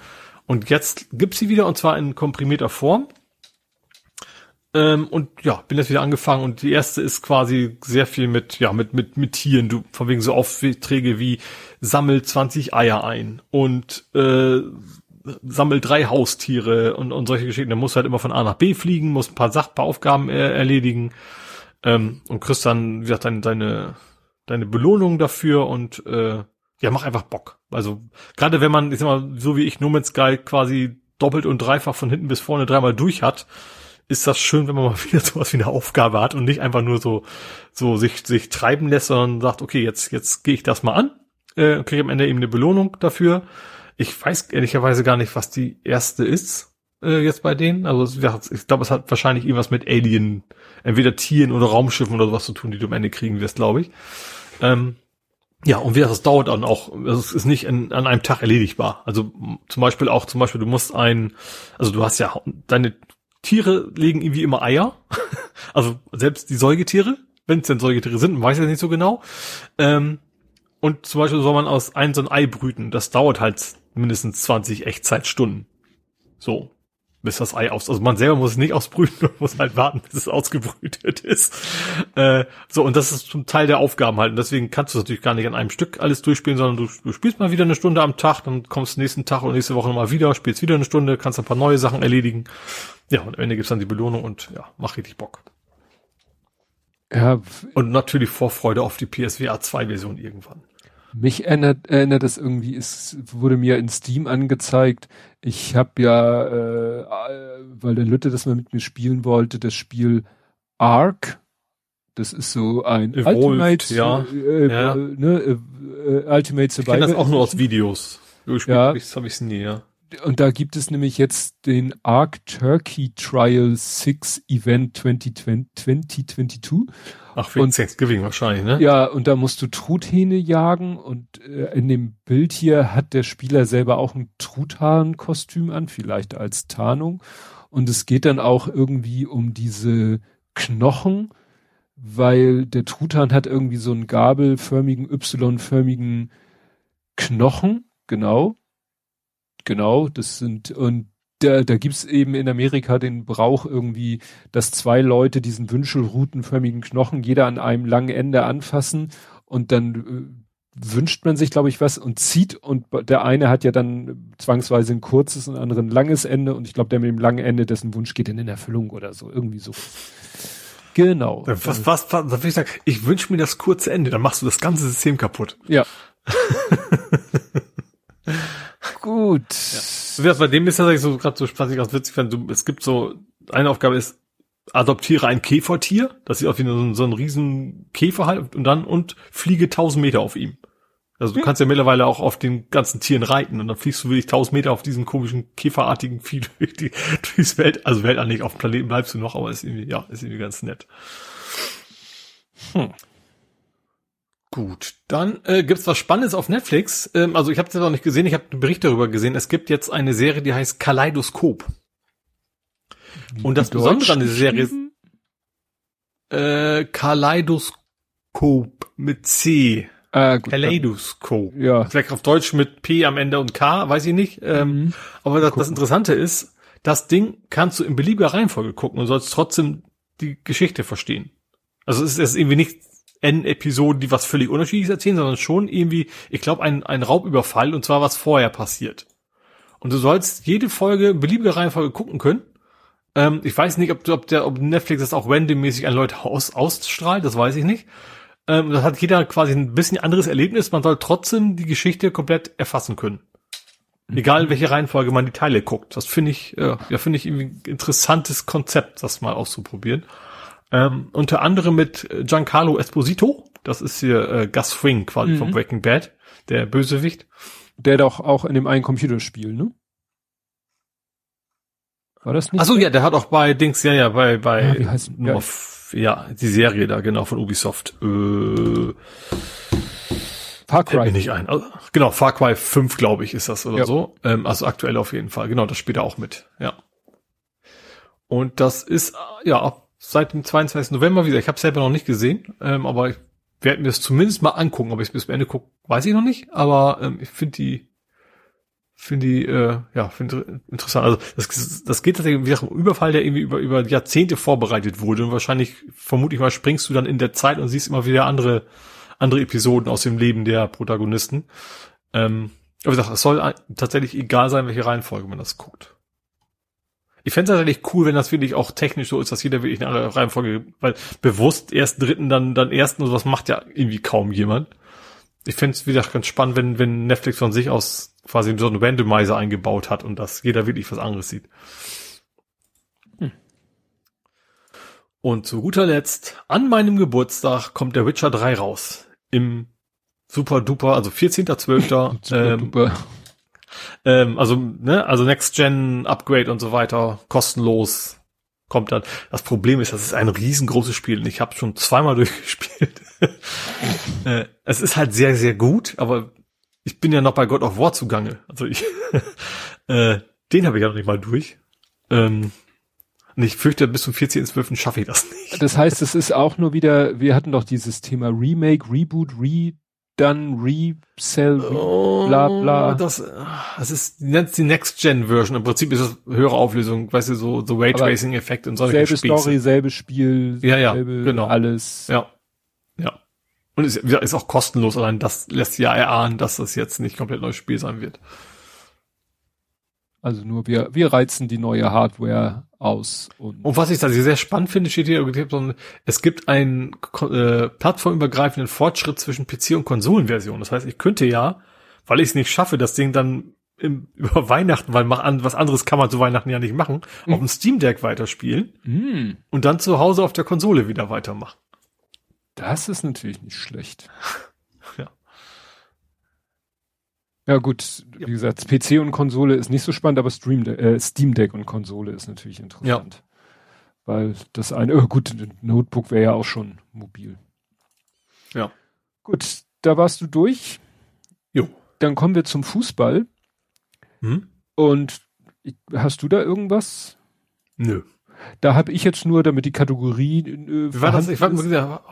Und jetzt gibt's sie wieder und zwar in komprimierter Form. Ähm, und ja, bin jetzt wieder angefangen und die erste ist quasi sehr viel mit, ja, mit, mit, mit Tieren. Du, von wegen so Aufträge wie sammel 20 Eier ein und, äh, sammel drei Haustiere und, und solche Geschichten. Da musst du halt immer von A nach B fliegen, musst ein paar Sachbeaufgaben äh, erledigen, ähm, und kriegst dann, wie gesagt, deine, deine, deine Belohnung dafür und, äh, ja, mach einfach Bock. Also, gerade wenn man, ich sag mal, so wie ich No Man's Sky quasi doppelt und dreifach von hinten bis vorne dreimal durch hat, ist das schön, wenn man mal [LAUGHS] wieder sowas wie eine Aufgabe hat und nicht einfach nur so, so sich, sich treiben lässt, sondern sagt, okay, jetzt, jetzt gehe ich das mal an, äh, kriege am Ende eben eine Belohnung dafür. Ich weiß ehrlicherweise gar nicht, was die erste ist, äh, jetzt bei denen. Also ich glaube, es hat wahrscheinlich irgendwas mit Alien, entweder Tieren oder Raumschiffen oder sowas zu tun, die du am Ende kriegen wirst, glaube ich. Ähm, ja, und wie das dauert dann auch, es ist nicht in, an einem Tag erledigbar. Also zum Beispiel auch, zum Beispiel, du musst ein, also du hast ja deine Tiere legen irgendwie immer Eier. [LAUGHS] also selbst die Säugetiere, wenn es denn Säugetiere sind, man weiß ja nicht so genau. Ähm, und zum Beispiel soll man aus einem so ein Ei brüten. Das dauert halt mindestens 20 Echtzeitstunden. So. Bis das Ei aus. Also man selber muss es nicht ausbrüten, [LAUGHS] man muss halt warten, bis es ausgebrütet ist. Äh, so, und das ist zum Teil der Aufgaben halt. Und deswegen kannst du natürlich gar nicht an einem Stück alles durchspielen, sondern du, du spielst mal wieder eine Stunde am Tag, dann kommst du nächsten Tag oder nächste Woche nochmal wieder, spielst wieder eine Stunde, kannst ein paar neue Sachen erledigen. Ja, und am Ende gibt's dann die Belohnung und ja, mach richtig Bock. Ja. Und natürlich Vorfreude auf die PSVR 2 Version irgendwann. Mich erinnert, erinnert es irgendwie, es wurde mir in Steam angezeigt. Ich habe ja, äh, weil der Lütte das mal mit mir spielen wollte, das Spiel Ark. Das ist so ein Evolved, Ultimate, ja. Äh, ja. Ne, äh, Ultimate Survival. Ich kenne das auch nur aus Videos. Gespielt ja. das habe ich nie, ja. Und da gibt es nämlich jetzt den Ark Turkey Trial 6 Event 2020, 2022. Ach, für Thanksgiving wahrscheinlich, ne? Ja, und da musst du Truthähne jagen und äh, in dem Bild hier hat der Spieler selber auch ein Truthahn-Kostüm an, vielleicht als Tarnung. Und es geht dann auch irgendwie um diese Knochen, weil der Truthahn hat irgendwie so einen gabelförmigen, Y-förmigen Knochen, genau. Genau, das sind, und da, da gibt's eben in Amerika den Brauch irgendwie, dass zwei Leute diesen wünschelrutenförmigen Knochen jeder an einem langen Ende anfassen und dann äh, wünscht man sich, glaube ich, was und zieht und der eine hat ja dann zwangsweise ein kurzes und der andere ein langes Ende und ich glaube, der mit dem langen Ende, dessen Wunsch geht dann in Erfüllung oder so, irgendwie so. Genau. Was, was, was, was ich sagen? Ich wünsche mir das kurze Ende, dann machst du das ganze System kaputt. Ja. [LAUGHS] Gut. Ja. Bei dem ist das so gerade so spaßig, ganz witzig, wenn du, es gibt so, eine Aufgabe ist, adoptiere ein Käfertier, das sieht aus wie so, so ein riesen Käfer halt, und dann, und fliege tausend Meter auf ihm. Also du hm. kannst ja mittlerweile auch auf den ganzen Tieren reiten und dann fliegst du wirklich tausend Meter auf diesen komischen käferartigen Vieh [LAUGHS] durch die, durchs Welt, also Weltall nicht, auf dem Planeten bleibst du noch, aber ist irgendwie, ja, ist irgendwie ganz nett. Hm. Gut, dann äh, gibt's was Spannendes auf Netflix. Ähm, also ich habe es noch nicht gesehen, ich habe einen Bericht darüber gesehen. Es gibt jetzt eine Serie, die heißt Kaleidoskop. Und das Besondere an der Serie ist äh, Kaleidoskop mit C. Äh, gut, Kaleidoskop. Ja. Vielleicht auf Deutsch mit P am Ende und K, weiß ich nicht. Ähm, mhm. Aber das, das Interessante ist, das Ding kannst du in beliebiger Reihenfolge gucken und sollst trotzdem die Geschichte verstehen. Also es ist irgendwie nicht N-Episoden, die was völlig unterschiedliches erzählen, sondern schon irgendwie, ich glaube, ein, ein Raubüberfall und zwar was vorher passiert. Und du sollst jede Folge, beliebige Reihenfolge gucken können. Ähm, ich weiß nicht, ob, ob, der, ob Netflix das auch randommäßig an Leute aus, ausstrahlt, das weiß ich nicht. Ähm, das hat jeder quasi ein bisschen anderes Erlebnis. Man soll trotzdem die Geschichte komplett erfassen können. Egal in welche Reihenfolge man die Teile guckt. Das finde ich, äh, ja, finde ich irgendwie ein interessantes Konzept, das mal auszuprobieren. Ähm, unter anderem mit Giancarlo Esposito. Das ist hier äh, Gus Fring quasi mhm. von Breaking Bad, der Bösewicht. Der doch auch in dem einen Computerspiel, ne? War das nicht? Achso, ja, der hat auch bei Dings, ja, ja, bei, bei, ja, wie heißt, ja. ja, die Serie da, genau, von Ubisoft. Äh, Far Cry. nicht ein. Also, genau, Far Cry 5, glaube ich, ist das oder ja. so. Ähm, also aktuell auf jeden Fall. Genau, das spielt er auch mit. Ja. Und das ist, ja, seit dem 22. November wieder. Ich habe selber noch nicht gesehen, ähm, aber ich werde mir das zumindest mal angucken. Ob ich es bis zum Ende gucke, weiß ich noch nicht. Aber ähm, ich finde die, finde die, äh, ja, finde interessant. Also das, das geht tatsächlich wie gesagt, um Überfall, der irgendwie über über Jahrzehnte vorbereitet wurde und wahrscheinlich vermutlich mal springst du dann in der Zeit und siehst immer wieder andere andere Episoden aus dem Leben der Protagonisten. Ähm, aber wie gesagt, es soll tatsächlich egal sein, welche Reihenfolge man das guckt. Ich fände es tatsächlich cool, wenn das wirklich auch technisch so ist, dass jeder wirklich eine Reihenfolge, weil bewusst ersten, dritten, dann, dann ersten und sowas macht ja irgendwie kaum jemand. Ich fände es, wie gesagt, ganz spannend, wenn, wenn Netflix von sich aus quasi so einen Randomizer eingebaut hat und dass jeder wirklich was anderes sieht. Hm. Und zu guter Letzt, an meinem Geburtstag kommt der Witcher 3 raus. Im super duper, also 14.12. [LAUGHS] ähm, ähm, also, ne, also Next Gen Upgrade und so weiter, kostenlos kommt dann. Das Problem ist, das ist ein riesengroßes Spiel und ich habe schon zweimal [LAUGHS] durchgespielt. äh, es ist halt sehr, sehr gut, aber ich bin ja noch bei God of War zugange. Also ich, [LAUGHS] äh, den habe ich ja noch nicht mal durch. Ähm, und ich fürchte, bis zum 14.12. schaffe ich das nicht. Das heißt, es ist auch nur wieder, wir hatten doch dieses Thema Remake, Reboot, Re dann Resell, bla bla. Oh, das, das ist die Next-Gen-Version. Im Prinzip ist das höhere Auflösung, weißt du, so, so Raytracing-Effekt und solche Selbe Spieße. Story, selbes Spiel, ja, ja, selbe genau. alles. Ja. Ja. Und ist, ist auch kostenlos, allein das lässt ja erahnen, dass das jetzt nicht komplett neues Spiel sein wird. Also nur wir, wir reizen die neue Hardware aus. Und, und was ich da sehr spannend finde, steht hier, es gibt einen äh, plattformübergreifenden Fortschritt zwischen PC und Konsolenversion. Das heißt, ich könnte ja, weil ich es nicht schaffe, das Ding dann im, [LAUGHS] über Weihnachten, weil mach an, was anderes kann man zu Weihnachten ja nicht machen, mhm. auf dem Steam Deck weiterspielen mhm. und dann zu Hause auf der Konsole wieder weitermachen. Das ist natürlich nicht schlecht. Ja gut, wie gesagt, PC und Konsole ist nicht so spannend, aber Stream De äh, Steam Deck und Konsole ist natürlich interessant. Ja. Weil das eine, oh gut, Notebook wäre ja auch schon mobil. Ja. Gut, da warst du durch. Jo. Dann kommen wir zum Fußball. Hm? Und hast du da irgendwas? Nö. Da habe ich jetzt nur, damit die Kategorie. Äh, Wie war das? Ich weiß,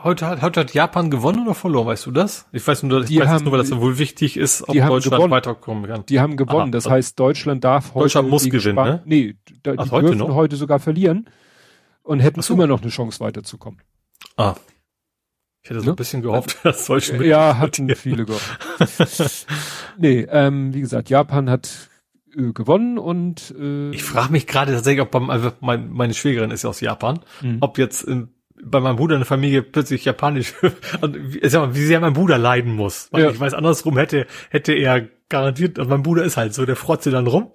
heute, hat, heute hat Japan gewonnen oder verloren, weißt du das? Ich weiß nur, ich die weiß haben, nur, weil das wohl wichtig ist, ob Deutschland gewonnen. weiterkommen kann. Die haben gewonnen. Aha. Das heißt, Deutschland darf heute. Deutschland muss gewinnen, Span ne? Nee, da, Ach, die heute dürfen noch? heute sogar verlieren und hätten so. immer noch eine Chance weiterzukommen. Ah. Ich hätte so ne? ein bisschen gehofft, [LAUGHS] dass Deutschland. Ja, hatten viele gehofft. [LAUGHS] nee, ähm, wie gesagt, Japan hat äh, gewonnen und äh, ich frage mich gerade tatsächlich, ob beim, also mein, meine Schwägerin ist ja aus Japan, mhm. ob jetzt in, bei meinem Bruder in der Familie plötzlich japanisch, [LAUGHS] sag mal, wie sehr mein Bruder leiden muss. Weil ja. ich weiß, andersrum hätte, hätte er garantiert, also mein Bruder ist halt so, der frotzt dann rum.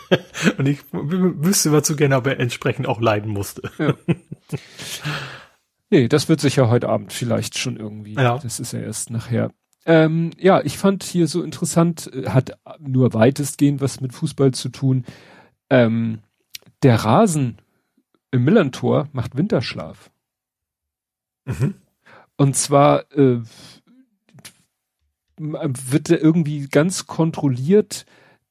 [LAUGHS] und ich wüsste immer zu gerne, ob er entsprechend auch leiden musste. Ja. [LAUGHS] Nee, das wird sicher heute Abend vielleicht schon irgendwie. Ja. Das ist ja erst nachher. Ähm, ja, ich fand hier so interessant, äh, hat nur weitestgehend was mit Fußball zu tun. Ähm, der Rasen im Millantor macht Winterschlaf. Mhm. Und zwar äh, wird er irgendwie ganz kontrolliert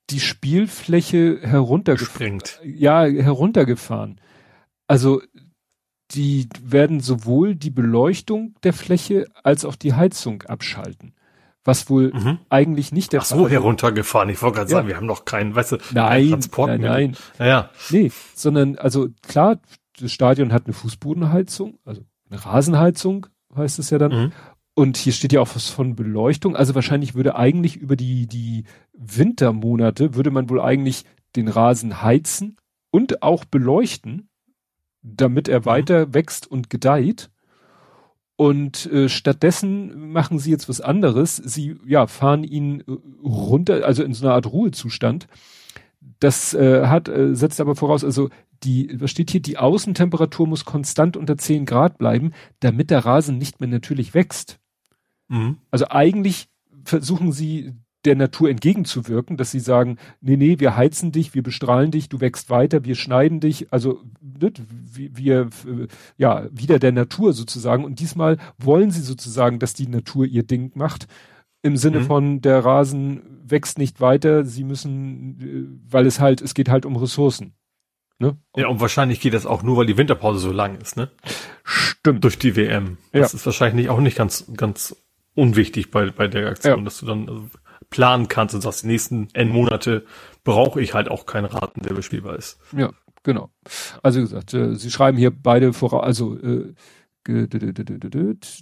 die Spielfläche heruntergefahren. Ja, heruntergefahren. Also die werden sowohl die Beleuchtung der Fläche als auch die Heizung abschalten was wohl mhm. eigentlich nicht der Ach so, Fall heruntergefahren. Ich wollte gerade ja. sagen, wir haben noch keinen, weißt du, nein, Transport nein, nein. Naja. Nee, sondern, also klar, das Stadion hat eine Fußbodenheizung, also eine Rasenheizung, heißt es ja dann. Mhm. Und hier steht ja auch was von Beleuchtung. Also wahrscheinlich würde eigentlich über die, die Wintermonate würde man wohl eigentlich den Rasen heizen und auch beleuchten, damit er mhm. weiter wächst und gedeiht. Und äh, stattdessen machen sie jetzt was anderes. Sie ja fahren ihn äh, runter, also in so einer Art Ruhezustand. Das äh, hat äh, setzt aber voraus, also die, was steht hier? Die Außentemperatur muss konstant unter 10 Grad bleiben, damit der Rasen nicht mehr natürlich wächst. Mhm. Also eigentlich versuchen sie der Natur entgegenzuwirken, dass sie sagen, nee, nee, wir heizen dich, wir bestrahlen dich, du wächst weiter, wir schneiden dich, also ne, wir, ja, wieder der Natur sozusagen. Und diesmal wollen sie sozusagen, dass die Natur ihr Ding macht. Im Sinne mhm. von, der Rasen wächst nicht weiter, sie müssen, äh, weil es halt, es geht halt um Ressourcen. Ne? Ja, und wahrscheinlich geht das auch nur, weil die Winterpause so lang ist, ne? Stimmt. Durch die WM. Das ja. ist wahrscheinlich auch nicht ganz, ganz unwichtig bei, bei der Aktion, ja. dass du dann also planen kannst und sagst, die nächsten N Monate brauche ich halt auch keinen Raten, der bespielbar ist. Ja, genau. Also wie gesagt, äh, sie schreiben hier beide voraus, also äh,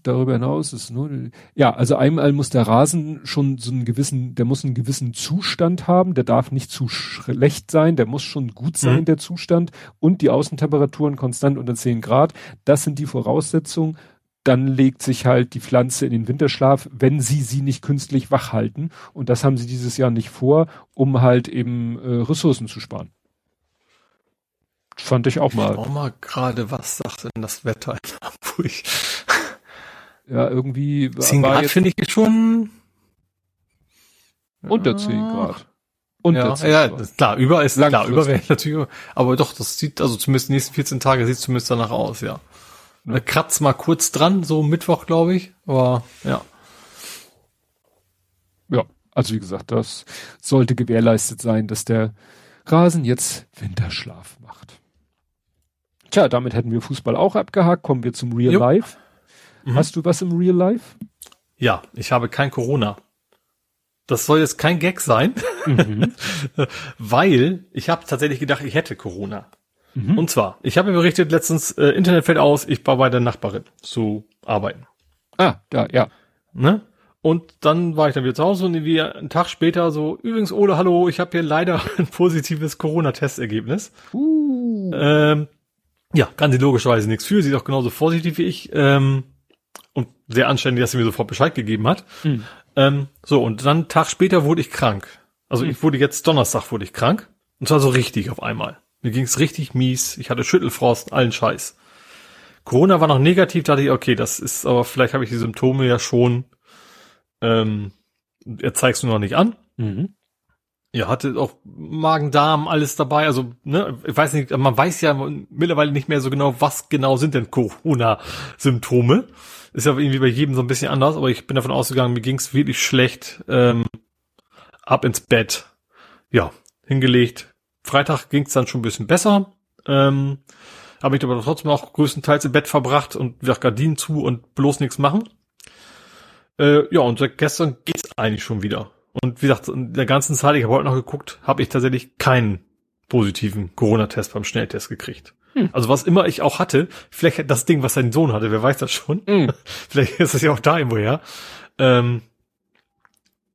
darüber hinaus ist nur ja also einmal muss der Rasen schon so einen gewissen der muss einen gewissen Zustand haben der darf nicht zu schlecht sein der muss schon gut sein mhm. der Zustand und die Außentemperaturen konstant unter 10 Grad das sind die Voraussetzungen dann legt sich halt die Pflanze in den Winterschlaf, wenn sie sie nicht künstlich wach halten. Und das haben sie dieses Jahr nicht vor, um halt eben äh, Ressourcen zu sparen. Fand ich auch mal. Ich auch mal gerade, was sagt denn das Wetter in Hamburg? Ja, irgendwie. 10 Grad finde ich schon. Unter 10 Grad. Unter ja, 10 ja, Grad. klar, überall ist klar, überall natürlich, aber doch, das sieht, also zumindest die nächsten 14 Tage sieht zumindest danach aus, ja. Ne? Kratz mal kurz dran, so Mittwoch, glaube ich. Aber ja. Ja, also wie gesagt, das sollte gewährleistet sein, dass der Rasen jetzt Winterschlaf macht. Tja, damit hätten wir Fußball auch abgehakt. Kommen wir zum Real jo. Life. Mhm. Hast du was im Real Life? Ja, ich habe kein Corona. Das soll jetzt kein Gag sein, mhm. [LAUGHS] weil ich habe tatsächlich gedacht, ich hätte Corona. Mhm. Und zwar, ich habe berichtet letztens, äh, Internet fällt aus, ich war bei der Nachbarin zu arbeiten. Ah, da, ja. Ne? Und dann war ich dann wieder zu Hause und irgendwie einen Tag später so, übrigens, Ole, hallo, ich habe hier leider [LAUGHS] ein positives Corona-Testergebnis. Uh. Ähm, ja, kann sie logischerweise nichts für, sie ist auch genauso vorsichtig wie ich. Ähm, und sehr anständig, dass sie mir sofort Bescheid gegeben hat. Mhm. Ähm, so, und dann einen Tag später wurde ich krank. Also mhm. ich wurde jetzt Donnerstag wurde ich krank. Und zwar so richtig auf einmal. Mir ging's richtig mies. Ich hatte Schüttelfrost, allen Scheiß. Corona war noch negativ, dachte ich, okay, das ist, aber vielleicht habe ich die Symptome ja schon. Ähm, er zeigst du noch nicht an. Mhm. Ja, hatte auch Magen-Darm, alles dabei. Also, ne, ich weiß nicht, man weiß ja mittlerweile nicht mehr so genau, was genau sind denn Corona-Symptome. Ist ja irgendwie bei jedem so ein bisschen anders, aber ich bin davon ausgegangen, mir ging's wirklich schlecht. Ähm, ab ins Bett. Ja, hingelegt. Freitag ging's dann schon ein bisschen besser. Ähm, habe ich aber trotzdem auch größtenteils im Bett verbracht und wieder Gardinen zu und bloß nichts machen. Äh, ja, und seit gestern geht's eigentlich schon wieder. Und wie gesagt, in der ganzen Zeit, ich habe heute noch geguckt, habe ich tatsächlich keinen positiven Corona-Test beim Schnelltest gekriegt. Hm. Also was immer ich auch hatte, vielleicht das Ding, was sein Sohn hatte, wer weiß das schon. Hm. [LAUGHS] vielleicht ist es ja auch da irgendwoher. Ähm,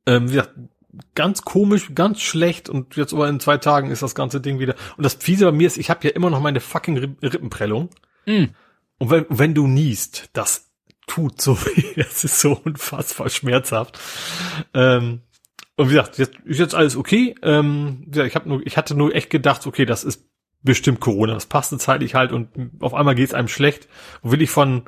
ähm, wie gesagt, ganz komisch, ganz schlecht und jetzt aber in zwei Tagen ist das ganze Ding wieder. Und das Fiese bei mir ist, ich habe ja immer noch meine fucking Rippenprellung. Hm. Und wenn, wenn du niest, das tut so [LAUGHS] weh, das ist so unfassbar schmerzhaft. Ähm, und wie gesagt, jetzt ist jetzt alles okay. Ähm, ich habe nur, ich hatte nur echt gedacht, okay, das ist bestimmt Corona. Das passte zeitlich halt und auf einmal geht's einem schlecht. Und will ich von,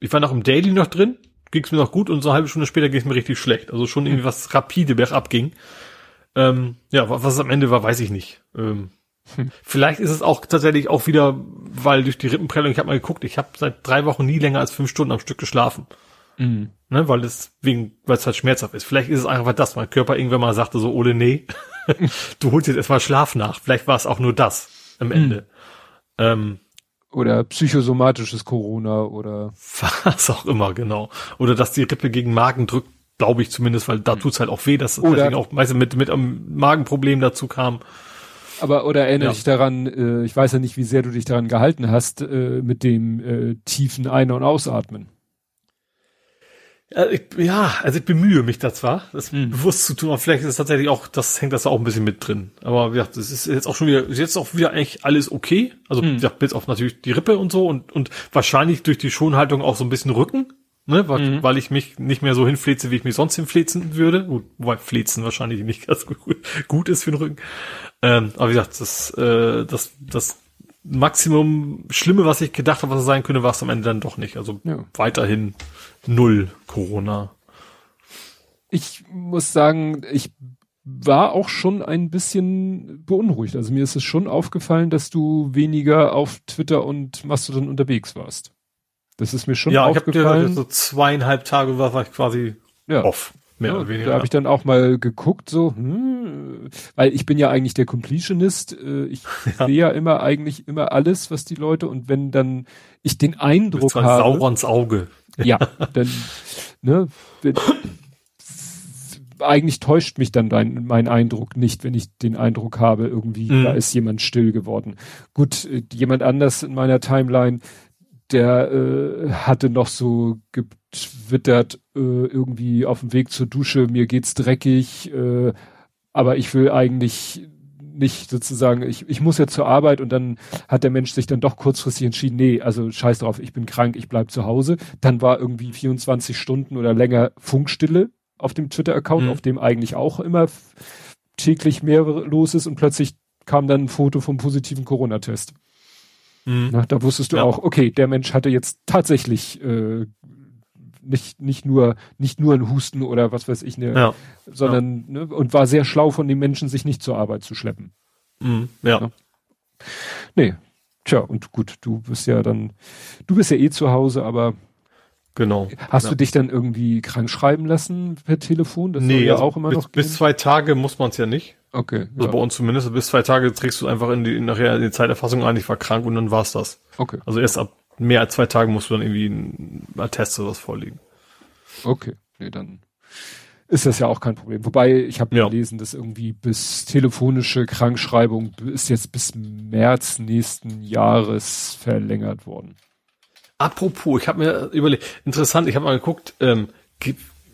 ich war noch im Daily noch drin, ging's mir noch gut und so eine halbe Stunde später ging's mir richtig schlecht. Also schon irgendwie was rapide bergab ging. Ähm, ja, was es am Ende war, weiß ich nicht. Ähm, hm. Vielleicht ist es auch tatsächlich auch wieder, weil durch die Rippenprellung, ich habe mal geguckt, ich habe seit drei Wochen nie länger als fünf Stunden am Stück geschlafen. Mhm. Ne, weil es wegen, weil es halt schmerzhaft ist. Vielleicht ist es einfach das, mein Körper irgendwann mal sagte so, Ole, nee, [LAUGHS] du holst jetzt erstmal Schlaf nach. Vielleicht war es auch nur das am Ende. Mhm. Ähm, oder psychosomatisches Corona oder was auch immer, genau. Oder dass die Rippe gegen Magen drückt, glaube ich zumindest, weil da mhm. tut's halt auch weh, dass oder auch meistens mit, mit einem Magenproblem dazu kam. Aber oder erinnere ja. dich daran, äh, ich weiß ja nicht, wie sehr du dich daran gehalten hast, äh, mit dem äh, tiefen Ein- und Ausatmen. Ja, also ich bemühe mich da zwar, das mhm. bewusst zu tun, aber vielleicht ist es tatsächlich auch, das hängt das auch ein bisschen mit drin. Aber gesagt, es ist jetzt auch schon wieder, ist jetzt auch wieder eigentlich alles okay. Also mhm. gesagt, bis auf natürlich die Rippe und so und, und wahrscheinlich durch die Schonhaltung auch so ein bisschen Rücken, ne, weil, mhm. weil ich mich nicht mehr so hinfleze, wie ich mich sonst hinflezen würde. Gut, wobei Flezen wahrscheinlich nicht [LAUGHS] ganz gut, gut ist für den Rücken. Ähm, aber wie gesagt, das, äh, das, das Maximum Schlimme, was ich gedacht habe, was es sein könnte, war es am Ende dann doch nicht. Also ja. weiterhin null Corona. Ich muss sagen, ich war auch schon ein bisschen beunruhigt. Also mir ist es schon aufgefallen, dass du weniger auf Twitter und Mastodon unterwegs warst. Das ist mir schon ja, aufgefallen. Ja, ich habe so zweieinhalb Tage war, ich quasi ja. off. Mehr ja, oder weniger. Da habe ich dann auch mal geguckt, so, hm, weil ich bin ja eigentlich der Completionist. Äh, ich [LAUGHS] ja. sehe ja immer eigentlich immer alles, was die Leute und wenn dann ich den Eindruck habe. Saurons Auge. Ja, dann, ne, wenn, eigentlich täuscht mich dann dein, mein Eindruck nicht, wenn ich den Eindruck habe, irgendwie, mhm. da ist jemand still geworden. Gut, jemand anders in meiner Timeline, der äh, hatte noch so getwittert, äh, irgendwie auf dem Weg zur Dusche, mir geht's dreckig, äh, aber ich will eigentlich nicht sozusagen, ich, ich muss ja zur Arbeit und dann hat der Mensch sich dann doch kurzfristig entschieden, nee, also scheiß drauf, ich bin krank, ich bleib zu Hause. Dann war irgendwie 24 Stunden oder länger Funkstille auf dem Twitter-Account, mhm. auf dem eigentlich auch immer täglich mehr los ist und plötzlich kam dann ein Foto vom positiven Corona-Test. Mhm. Na, da wusstest du ja. auch, okay, der Mensch hatte jetzt tatsächlich äh, nicht nicht nur nicht nur ein Husten oder was weiß ich, ne, ja. sondern ja. Ne, und war sehr schlau von den Menschen, sich nicht zur Arbeit zu schleppen. Mhm. Ja. ja. Nee, tja und gut, du bist ja dann, du bist ja eh zu Hause, aber Genau. Hast ja. du dich dann irgendwie krank schreiben lassen per Telefon? Das nee, ja also auch immer bis, noch. Bis zwei Tage muss man es ja nicht. Okay. Also ja. bei uns zumindest bis zwei Tage trägst du einfach in die nachher in die Zeiterfassung ein, ich war krank und dann war's das. Okay. Also erst ab mehr als zwei Tagen musst du dann irgendwie ein Attest oder was vorlegen. Okay. nee, dann ist das ja auch kein Problem. Wobei, ich habe ja. gelesen, dass irgendwie bis telefonische Krankschreibung ist jetzt bis März nächsten Jahres verlängert worden. Apropos, ich habe mir überlegt, interessant, ich habe mal geguckt, ähm,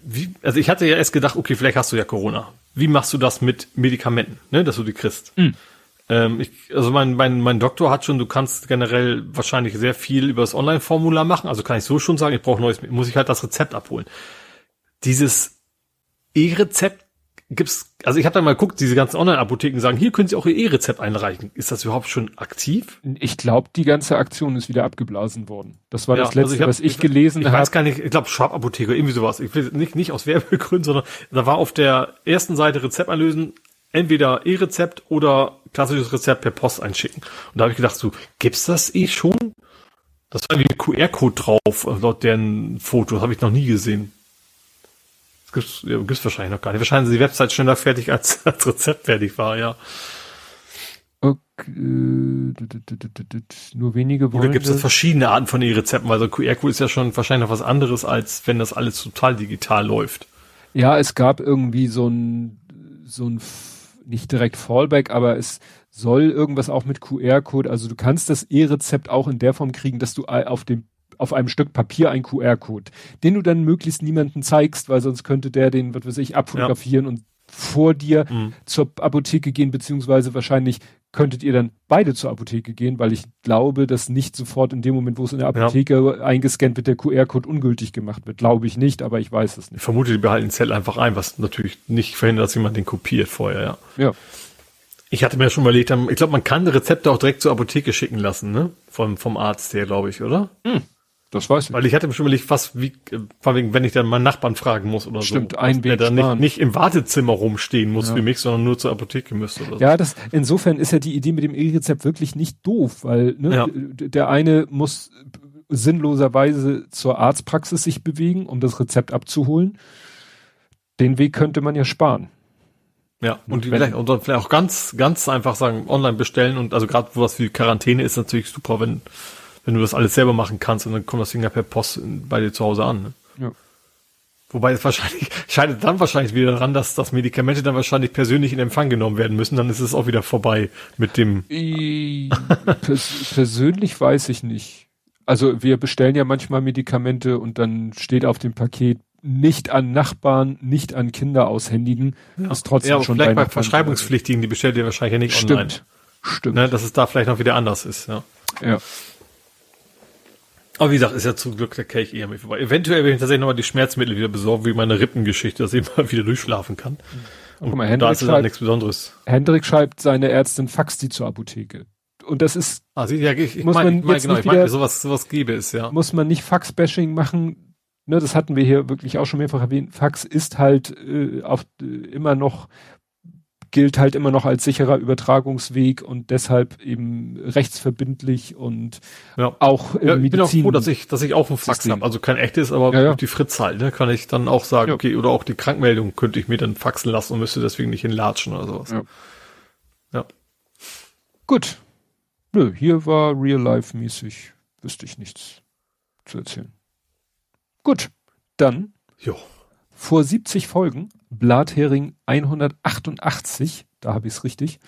wie, also ich hatte ja erst gedacht, okay, vielleicht hast du ja Corona. Wie machst du das mit Medikamenten, ne, dass du die kriegst? Mhm. Ähm, ich, also mein, mein, mein Doktor hat schon, du kannst generell wahrscheinlich sehr viel über das Online-Formular machen, also kann ich so schon sagen, ich brauche neues, muss ich halt das Rezept abholen. Dieses E-Rezept gibt's, also ich habe da mal geguckt, diese ganzen Online-Apotheken sagen, hier können Sie auch Ihr E-Rezept einreichen. Ist das überhaupt schon aktiv? Ich glaube, die ganze Aktion ist wieder abgeblasen worden. Das war ja, das letzte, also ich hab, was ich gelesen habe. Ich weiß gar nicht, ich glaube Schwab-Apotheke, irgendwie sowas. Ich will nicht, nicht aus Werbegründen, sondern da war auf der ersten Seite Rezept einlösen, entweder E-Rezept oder klassisches Rezept per Post einschicken. Und da habe ich gedacht, so, gibt's das eh schon? Das war wie ein QR-Code drauf, laut deren Fotos, habe ich noch nie gesehen gibt's, ja, gibt's wahrscheinlich noch gar nicht. Wahrscheinlich ist die Website schneller fertig, als, [LAUGHS] als Rezept fertig war, ja. Okay. Nur wenige wollen. Oder gibt es verschiedene Arten von E-Rezepten, weil so QR-Code ist ja schon wahrscheinlich noch was anderes, als wenn das alles total digital läuft. Ja, es gab irgendwie so ein, so ein, nicht direkt Fallback, aber es soll irgendwas auch mit QR-Code, also du kannst das E-Rezept auch in der Form kriegen, dass du auf dem auf einem Stück Papier ein QR-Code, den du dann möglichst niemanden zeigst, weil sonst könnte der den, was weiß ich, abfotografieren ja. und vor dir mhm. zur Apotheke gehen, beziehungsweise wahrscheinlich könntet ihr dann beide zur Apotheke gehen, weil ich glaube, dass nicht sofort in dem Moment, wo es in der Apotheke ja. eingescannt wird, der QR-Code ungültig gemacht wird. Glaube ich nicht, aber ich weiß es nicht. Ich vermute, die behalten den Zettel einfach ein, was natürlich nicht verhindert, dass jemand den kopiert vorher, ja. Ja. Ich hatte mir schon überlegt, ich glaube, man kann Rezepte auch direkt zur Apotheke schicken lassen, ne? Vom, vom Arzt her, glaube ich, oder? Hm. Das weiß ich. Weil ich hatte schon überlegt, was, wie, vor allem, wenn ich dann meinen Nachbarn fragen muss oder Stimmt, so. ein Weg der dann nicht, nicht im Wartezimmer rumstehen muss ja. für mich, sondern nur zur Apotheke müsste oder so. Ja, das, insofern ist ja die Idee mit dem E-Rezept wirklich nicht doof, weil, ne, ja. der eine muss sinnloserweise zur Arztpraxis sich bewegen, um das Rezept abzuholen. Den Weg könnte man ja sparen. Ja, und, vielleicht, und dann vielleicht auch ganz, ganz einfach sagen, online bestellen und also gerade was wie Quarantäne ist natürlich super, wenn wenn du das alles selber machen kannst und dann kommt das Ding ja per Post bei dir zu Hause an. Ne? Ja. Wobei es wahrscheinlich, [LAUGHS] scheidet dann wahrscheinlich wieder daran, dass, dass Medikamente dann wahrscheinlich persönlich in Empfang genommen werden müssen, dann ist es auch wieder vorbei mit dem. Pers persönlich weiß ich nicht. Also wir bestellen ja manchmal Medikamente und dann steht auf dem Paket nicht an Nachbarn, nicht an Kinder aushändigen. Ja. Ist trotzdem ja, schon vielleicht bei Verschreibungspflichtigen, die bestellt ihr wahrscheinlich ja nicht Stimmt. online. Stimmt. Ne, dass es da vielleicht noch wieder anders ist, ja. Ja. Aber wie gesagt, ist ja zum Glück der Kelch eher mit vorbei. Eventuell werde ich tatsächlich nochmal die Schmerzmittel wieder besorgen, wie meine Rippengeschichte, dass ich [LAUGHS] mal wieder durchschlafen kann. Und guck mal, Hendrik da ist schreibt, nichts Besonderes. Hendrik schreibt, seine Ärztin faxt die zur Apotheke. Und das ist, ah, sie, ja, ich, ich muss mein, man jetzt genau, ich meine, sowas, sowas gäbe es, ja. Muss man nicht Fax-Bashing machen. Ne, das hatten wir hier wirklich auch schon mehrfach erwähnt. Fax ist halt äh, auf, äh, immer noch gilt halt immer noch als sicherer Übertragungsweg und deshalb eben rechtsverbindlich und ja. auch im ja, ich bin auch froh, dass ich, dass ich auch ein Fax habe. Also kein echtes, aber ja, ja. die Fritz halt, ne, kann ich dann auch sagen, okay, oder auch die Krankmeldung könnte ich mir dann faxen lassen und müsste deswegen nicht hinlatschen oder sowas. Ja. Gut. Nö, hier war real life mäßig, wüsste ich nichts zu erzählen. Gut, dann. Jo. Vor 70 Folgen Blathering 188, da habe ich es richtig,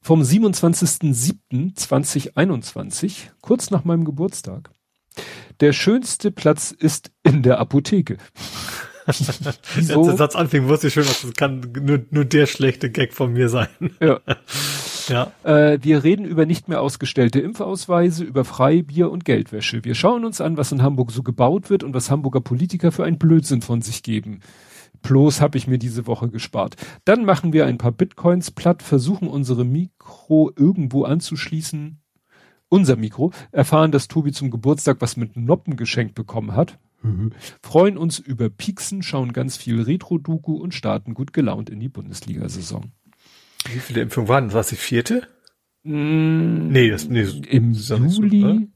vom 27.07.2021, kurz nach meinem Geburtstag. Der schönste Platz ist in der Apotheke. [LAUGHS] Wieso? Als der Satz anfing, wusste ich schon, was das kann nur, nur der schlechte Gag von mir sein. Ja. [LAUGHS] ja. Äh, wir reden über nicht mehr ausgestellte Impfausweise, über Freibier und Geldwäsche. Wir schauen uns an, was in Hamburg so gebaut wird und was Hamburger Politiker für einen Blödsinn von sich geben. Bloß habe ich mir diese Woche gespart. Dann machen wir ein paar Bitcoins platt, versuchen unsere Mikro irgendwo anzuschließen. Unser Mikro, erfahren, dass Tobi zum Geburtstag was mit Noppen geschenkt bekommen hat. [LAUGHS] Freuen uns über Pieksen, schauen ganz viel Retro-Doku und starten gut gelaunt in die Bundesliga-Saison. Wie viele Impfungen waren das? War die vierte? Mm, nee, das, nee, im Juli, so,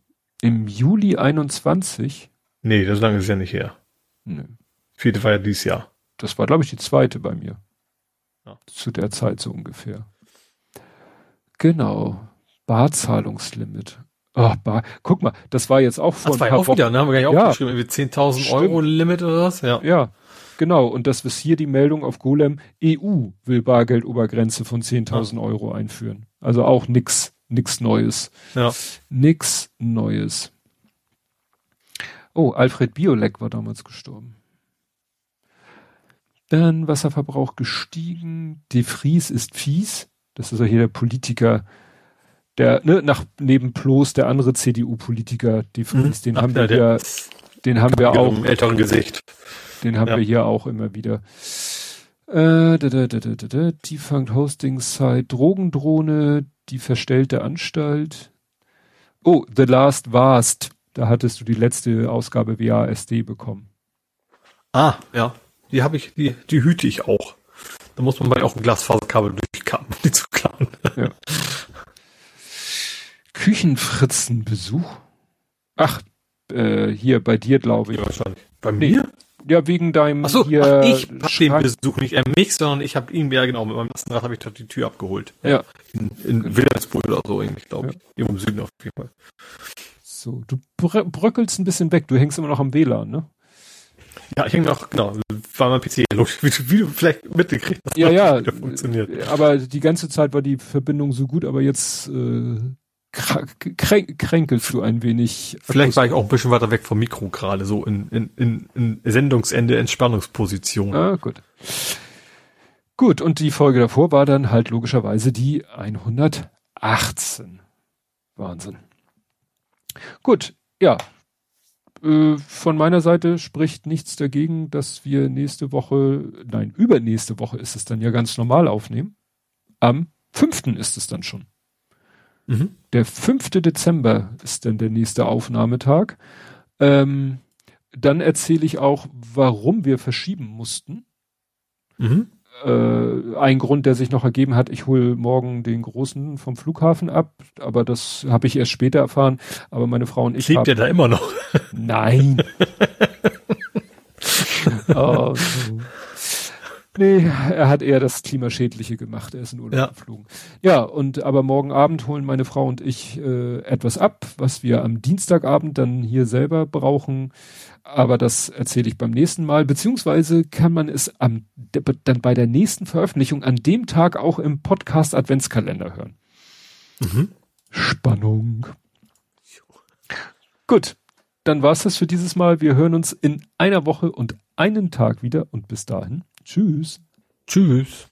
im Juli 21. Nee, das lange ist ja nicht her. Nö. Vierte war ja dieses Jahr. Das war, glaube ich, die zweite bei mir. Ja. Zu der Zeit so ungefähr. Genau. Barzahlungslimit. Ach, Bar. Guck mal, das war jetzt auch vor das ein war paar ja auch Wochen. wieder, ne? Haben wir gar nicht ja. aufgeschrieben, irgendwie 10.000 Euro Limit oder was? Ja. Ja. Genau, und das ist hier die Meldung auf Golem, EU will Bargeldobergrenze von 10.000 Euro einführen. Also auch nix, nix Neues. Ja. Nix Neues. Oh, Alfred Biolek war damals gestorben. Dann Wasserverbrauch gestiegen. De Vries ist fies. Das ist ja hier der Politiker, der, ne, nach, neben Ploß, der andere CDU-Politiker, De Vries, mhm. den Ach, haben wir ja, den haben wir auch. Älteren Gesicht. Den haben ja. wir hier auch immer wieder. Äh, da, da, da, da, da, Defunct Hosting Site, Drogendrohne, die verstellte Anstalt. Oh, The Last Vast. Da hattest du die letzte Ausgabe WASD bekommen. Ah, ja. Die habe ich, die, die hüte ich auch. Da muss man bei auch ein Glasfaserkabel durchkappen, um die zu klauen. Ja. Küchenfritzenbesuch? Ach, äh, hier bei dir, glaube ich. Ja, wahrscheinlich. Bei mir? Ja, wegen deinem ach so, hier ach, ich hab den Besuch nicht mich, sondern ich habe ihn, ja genau, mit meinem Lastenrad habe ich dort die Tür abgeholt. Ja. In, in Wilhelmsburg oder so, irgendwie, glaube ich. Ja. Im Süden auf jeden Fall. So, du bröckelst ein bisschen weg, du hängst immer noch am WLAN, ne? Ja, ich hänge noch, genau, war mein PC los, wie, wie du vielleicht mitgekriegt hast. Ja, [LAUGHS] ja, funktioniert. aber die ganze Zeit war die Verbindung so gut, aber jetzt äh, kränk, kränkelst du ein wenig. Vielleicht war ich auch ein bisschen weiter weg vom Mikro gerade, so in, in, in, in Sendungsende Entspannungsposition. Ah, gut. Gut, und die Folge davor war dann halt logischerweise die 118. Wahnsinn. Gut, ja. Äh, von meiner Seite spricht nichts dagegen, dass wir nächste Woche, nein, übernächste Woche ist es dann ja ganz normal aufnehmen. Am fünften ist es dann schon. Mhm. Der 5. Dezember ist dann der nächste Aufnahmetag. Ähm, dann erzähle ich auch, warum wir verschieben mussten. Mhm. Äh, ein Grund, der sich noch ergeben hat, ich hole morgen den Großen vom Flughafen ab, aber das habe ich erst später erfahren. Aber meine Frau und ich. Lebt der da immer noch? Nein. [LAUGHS] oh, so. Nee, er hat eher das Klimaschädliche gemacht. Er ist in Urlaub ja. geflogen. Ja, und aber morgen Abend holen meine Frau und ich äh, etwas ab, was wir am Dienstagabend dann hier selber brauchen. Aber das erzähle ich beim nächsten Mal. Beziehungsweise kann man es am, dann bei der nächsten Veröffentlichung an dem Tag auch im Podcast Adventskalender hören. Mhm. Spannung. Gut, dann war's das für dieses Mal. Wir hören uns in einer Woche und einen Tag wieder und bis dahin. Tschüss. Tschüss.